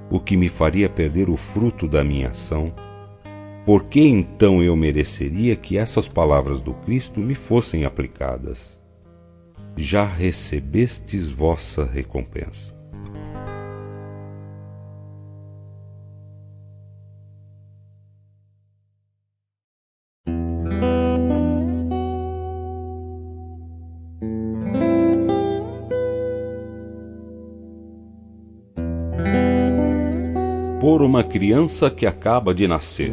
o que me faria perder o fruto da minha ação. Por que então eu mereceria que essas palavras do Cristo me fossem aplicadas? Já recebestes vossa recompensa. Uma criança que acaba de nascer.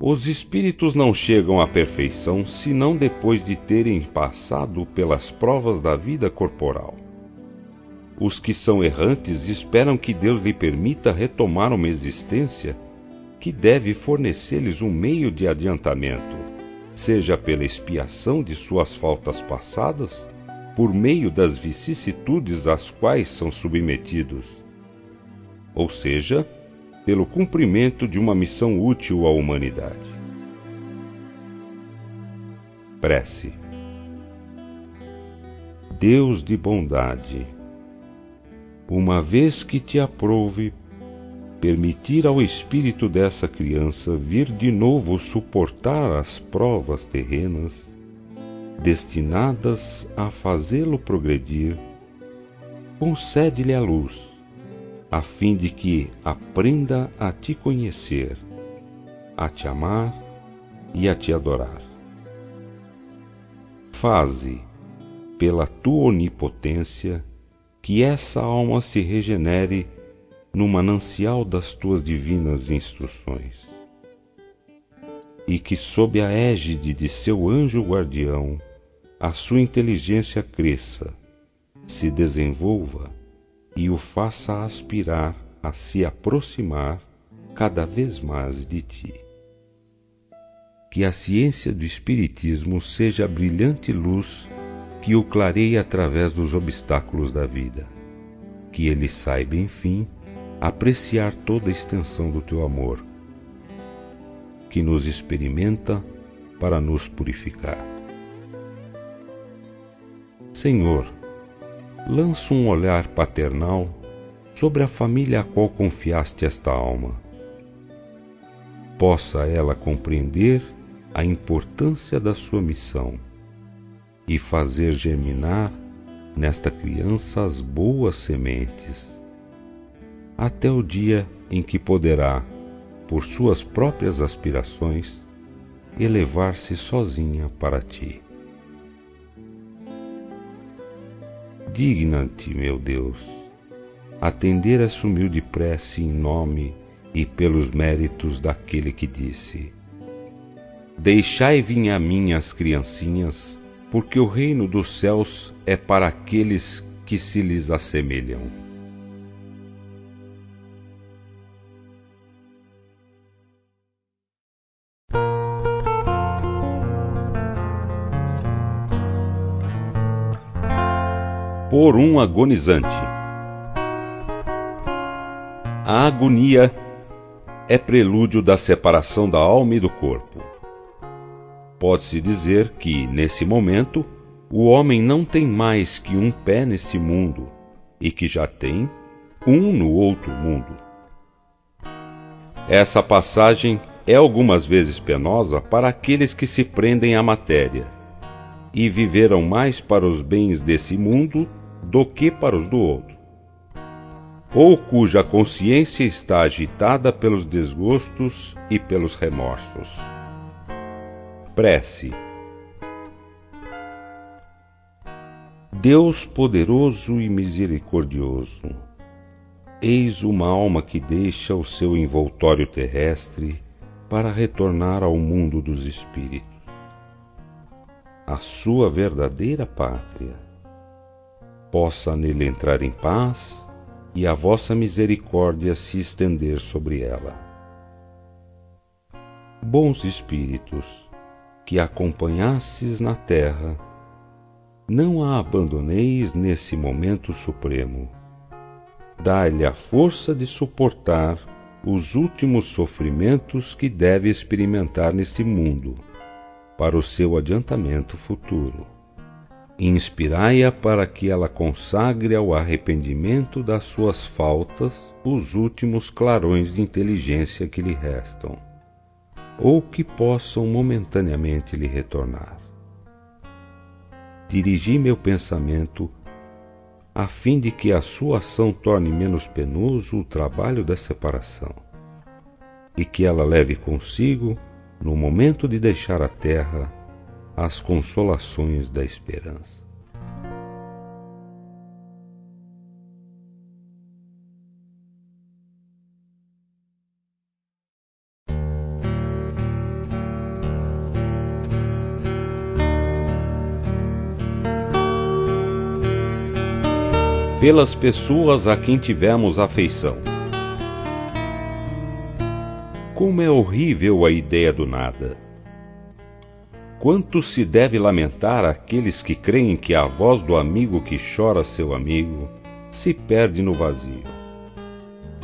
Os espíritos não chegam à perfeição senão depois de terem passado pelas provas da vida corporal. Os que são errantes esperam que Deus lhe permita retomar uma existência que deve fornecer-lhes um meio de adiantamento, seja pela expiação de suas faltas passadas por meio das vicissitudes às quais são submetidos, ou seja, pelo cumprimento de uma missão útil à humanidade. Prece. Deus de bondade, uma vez que te aprouve permitir ao espírito dessa criança vir de novo suportar as provas terrenas, destinadas a fazê-lo progredir, concede-lhe a luz, a fim de que aprenda a te conhecer, a te amar e a te adorar. Faze, pela tua onipotência, que essa alma se regenere no manancial das tuas divinas instruções e que, sob a égide de seu anjo guardião, a sua inteligência cresça, se desenvolva e o faça aspirar a se aproximar cada vez mais de ti. Que a ciência do Espiritismo seja a brilhante luz que o clareie através dos obstáculos da vida. Que ele saiba, enfim, apreciar toda a extensão do teu amor que nos experimenta para nos purificar. Senhor, lança um olhar paternal sobre a família a qual confiaste esta alma. Possa ela compreender a importância da sua missão e fazer germinar nesta criança as boas sementes, até o dia em que poderá, por suas próprias aspirações, elevar-se sozinha para ti. Digna-te, meu Deus, atender essa humilde prece em nome e pelos méritos daquele que disse: Deixai vir a mim as criancinhas, porque o reino dos céus é para aqueles que se lhes assemelham. Por um agonizante. A agonia é prelúdio da separação da alma e do corpo. Pode-se dizer que, nesse momento, o homem não tem mais que um pé neste mundo e que já tem um no outro mundo. Essa passagem é algumas vezes penosa para aqueles que se prendem à matéria e viveram mais para os bens desse mundo do que para os do outro, ou cuja consciência está agitada pelos desgostos e pelos remorsos. Prece. Deus poderoso e misericordioso, eis uma alma que deixa o seu envoltório terrestre para retornar ao mundo dos espíritos, a sua verdadeira pátria. Possa nele entrar em paz e a vossa misericórdia se estender sobre ela. Bons espíritos, que acompanhastes na terra, não a abandoneis nesse momento supremo. Dai-lhe a força de suportar os últimos sofrimentos que deve experimentar neste mundo, para o seu adiantamento futuro. Inspirai-a para que ela consagre ao arrependimento das suas faltas os últimos clarões de inteligência que lhe restam ou que possam momentaneamente lhe retornar. Dirigi meu pensamento a fim de que a sua ação torne menos penoso o trabalho da separação e que ela leve consigo, no momento de deixar a terra, as consolações da esperança. pelas pessoas a quem tivemos afeição. Como é horrível a ideia do nada! Quanto se deve lamentar aqueles que creem que a voz do amigo que chora seu amigo se perde no vazio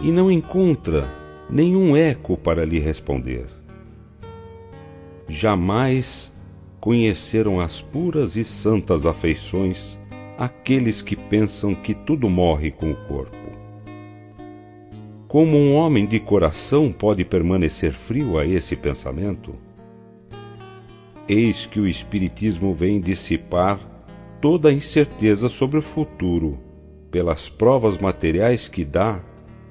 e não encontra nenhum eco para lhe responder. Jamais conheceram as puras e santas afeições aqueles que pensam que tudo morre com o corpo. Como um homem de coração pode permanecer frio a esse pensamento? Eis que o Espiritismo vem dissipar toda a incerteza sobre o futuro pelas provas materiais que dá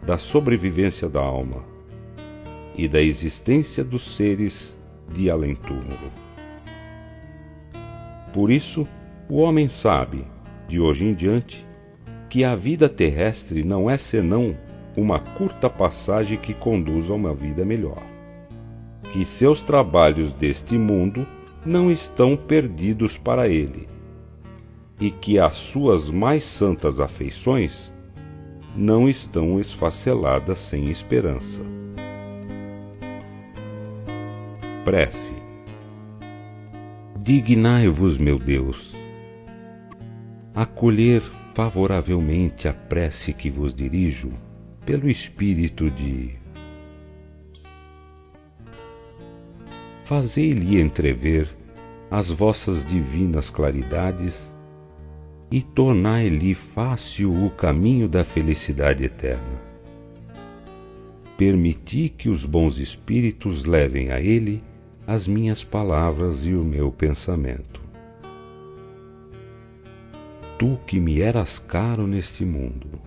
da sobrevivência da alma e da existência dos seres de além-túmulo. Por isso, o homem sabe de hoje em diante, que a vida terrestre não é senão uma curta passagem que conduz a uma vida melhor. Que seus trabalhos deste mundo não estão perdidos para ele, e que as suas mais santas afeições não estão esfaceladas sem esperança. Prece. Dignai-vos, meu Deus, acolher favoravelmente a prece que vos dirijo pelo espírito de fazei-lhe entrever as vossas divinas claridades e tornai-lhe fácil o caminho da felicidade eterna. Permiti que os bons espíritos levem a ele as minhas palavras e o meu pensamento. Tu que me eras caro neste mundo,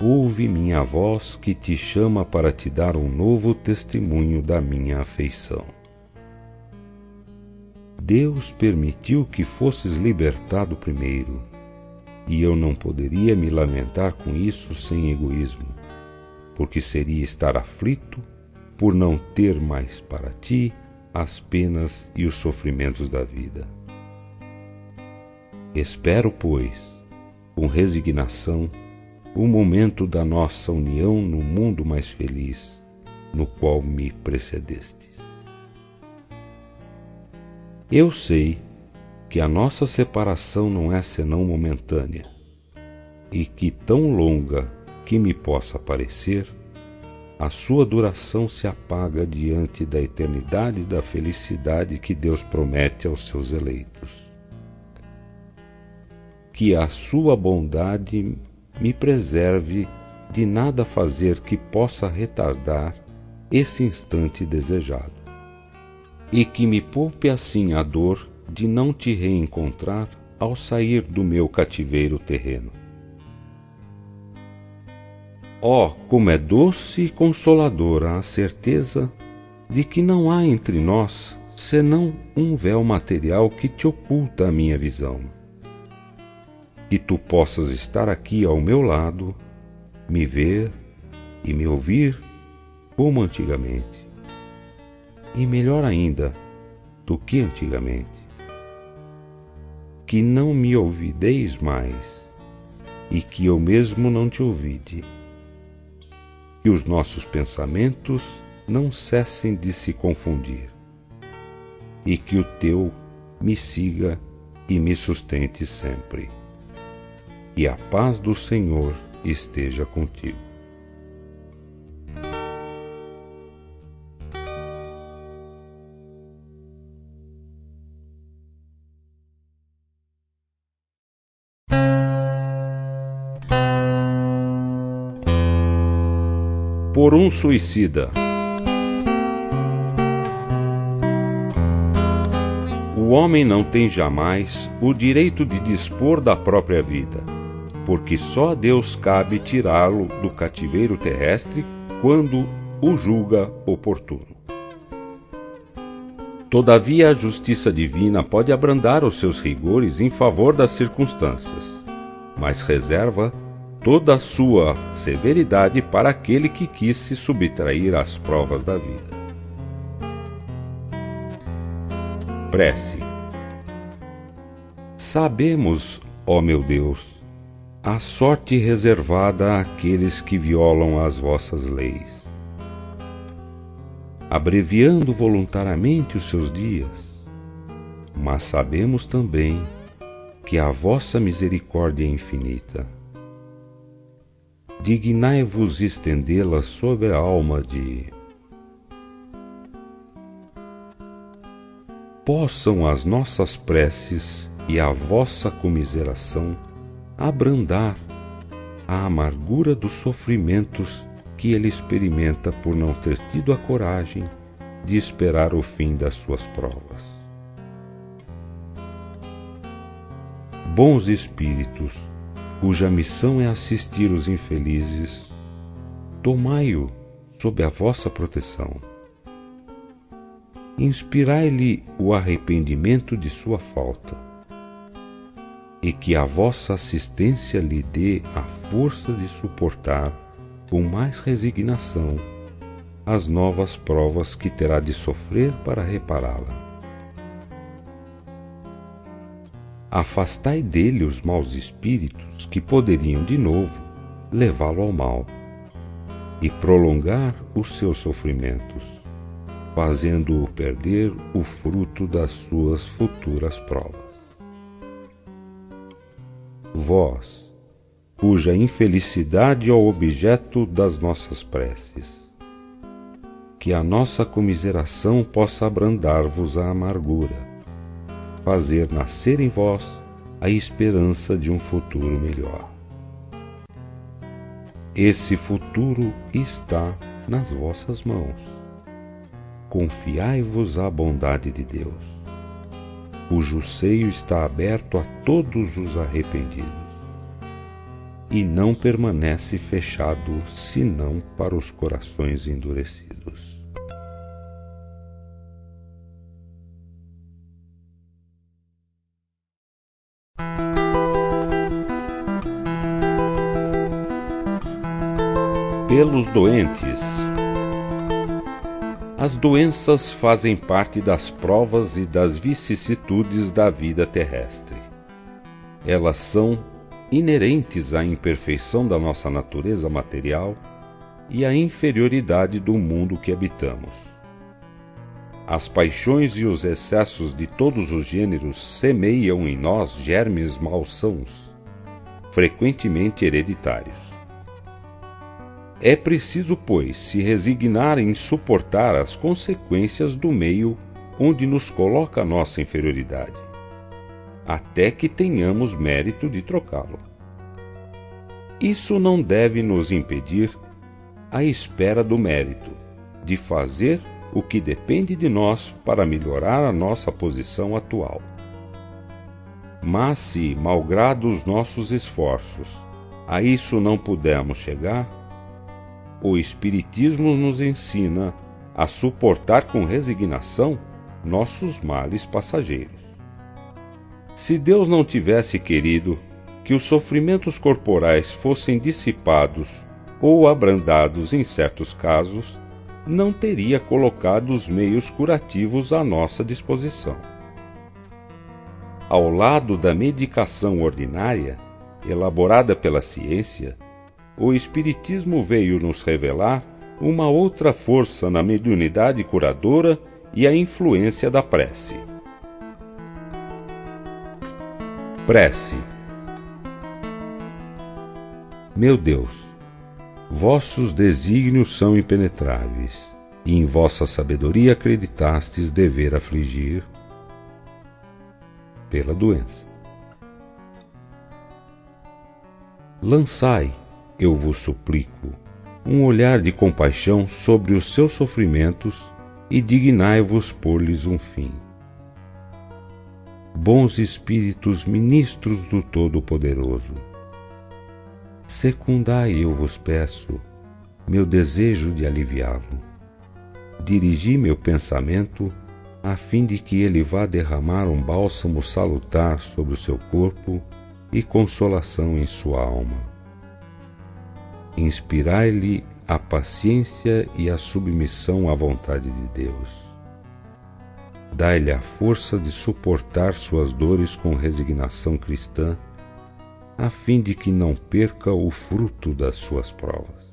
ouve minha voz que te chama para te dar um novo testemunho da minha afeição. Deus permitiu que fosses libertado primeiro, e eu não poderia me lamentar com isso sem egoísmo, porque seria estar aflito por não ter mais para ti as penas e os sofrimentos da vida. Espero, pois, com resignação, o momento da nossa união no mundo mais feliz, no qual me precedestes. Eu sei que a nossa separação não é senão momentânea, e que, tão longa que me possa parecer, a sua duração se apaga diante da eternidade da felicidade que Deus promete aos seus eleitos. Que a sua bondade me preserve de nada fazer que possa retardar esse instante desejado e que me poupe assim a dor de não te reencontrar ao sair do meu cativeiro terreno. Oh, como é doce e consoladora a certeza de que não há entre nós senão um véu material que te oculta a minha visão. Que tu possas estar aqui ao meu lado, me ver e me ouvir como antigamente e melhor ainda do que antigamente. Que não me ouvideis mais, e que eu mesmo não te ouvide. Que os nossos pensamentos não cessem de se confundir, e que o teu me siga e me sustente sempre. E a paz do Senhor esteja contigo. Um suicida. O homem não tem jamais o direito de dispor da própria vida, porque só a Deus cabe tirá-lo do cativeiro terrestre quando o julga oportuno. Todavia, a justiça divina pode abrandar os seus rigores em favor das circunstâncias, mas reserva toda a sua severidade para aquele que quis se subtrair às provas da vida. Prece. Sabemos, ó meu Deus, a sorte reservada àqueles que violam as vossas leis, abreviando voluntariamente os seus dias, mas sabemos também que a vossa misericórdia é infinita dignai-vos estendê-la sobre a alma de. Possam as nossas preces e a vossa comiseração abrandar a amargura dos sofrimentos que ele experimenta por não ter tido a coragem de esperar o fim das suas provas. Bons espíritos, cuja missão é assistir os infelizes, tomai-o sob a vossa proteção. Inspirai-lhe o arrependimento de sua falta, e que a vossa assistência lhe dê a força de suportar com mais resignação as novas provas que terá de sofrer para repará-la. Afastai dele os maus espíritos que poderiam de novo levá-lo ao mal e prolongar os seus sofrimentos, fazendo-o perder o fruto das suas futuras provas. Vós, cuja infelicidade é o objeto das nossas preces, que a nossa comiseração possa abrandar-vos a amargura, fazer nascer em vós a esperança de um futuro melhor. Esse futuro está nas vossas mãos. Confiai-vos à bondade de Deus, cujo seio está aberto a todos os arrependidos e não permanece fechado senão para os corações endurecidos. Pelos doentes. As doenças fazem parte das provas e das vicissitudes da vida terrestre. Elas são inerentes à imperfeição da nossa natureza material e à inferioridade do mundo que habitamos. As paixões e os excessos de todos os gêneros semeiam em nós germes malsãos, frequentemente hereditários. É preciso, pois, se resignar em suportar as consequências do meio onde nos coloca a nossa inferioridade até que tenhamos mérito de trocá-lo. Isso não deve nos impedir a espera do mérito, de fazer o que depende de nós para melhorar a nossa posição atual. Mas se, malgrado os nossos esforços, a isso não pudermos chegar, o Espiritismo nos ensina a suportar com resignação nossos males passageiros. Se Deus não tivesse querido que os sofrimentos corporais fossem dissipados ou abrandados em certos casos, não teria colocado os meios curativos à nossa disposição. Ao lado da medicação ordinária, elaborada pela ciência, o Espiritismo veio nos revelar uma outra força na mediunidade curadora e a influência da prece. Prece. Meu Deus, vossos desígnios são impenetráveis, e em vossa sabedoria acreditastes dever afligir pela doença. Lançai, eu vos suplico, um olhar de compaixão sobre os seus sofrimentos e dignai-vos pôr-lhes um fim bons espíritos ministros do Todo-Poderoso. Secundai, eu vos peço, meu desejo de aliviá-lo. Dirigi meu pensamento a fim de que ele vá derramar um bálsamo salutar sobre o seu corpo e consolação em sua alma. Inspirai-lhe a paciência e a submissão à vontade de Deus dai-lhe a força de suportar suas dores com resignação cristã, a fim de que não perca o fruto das suas provas.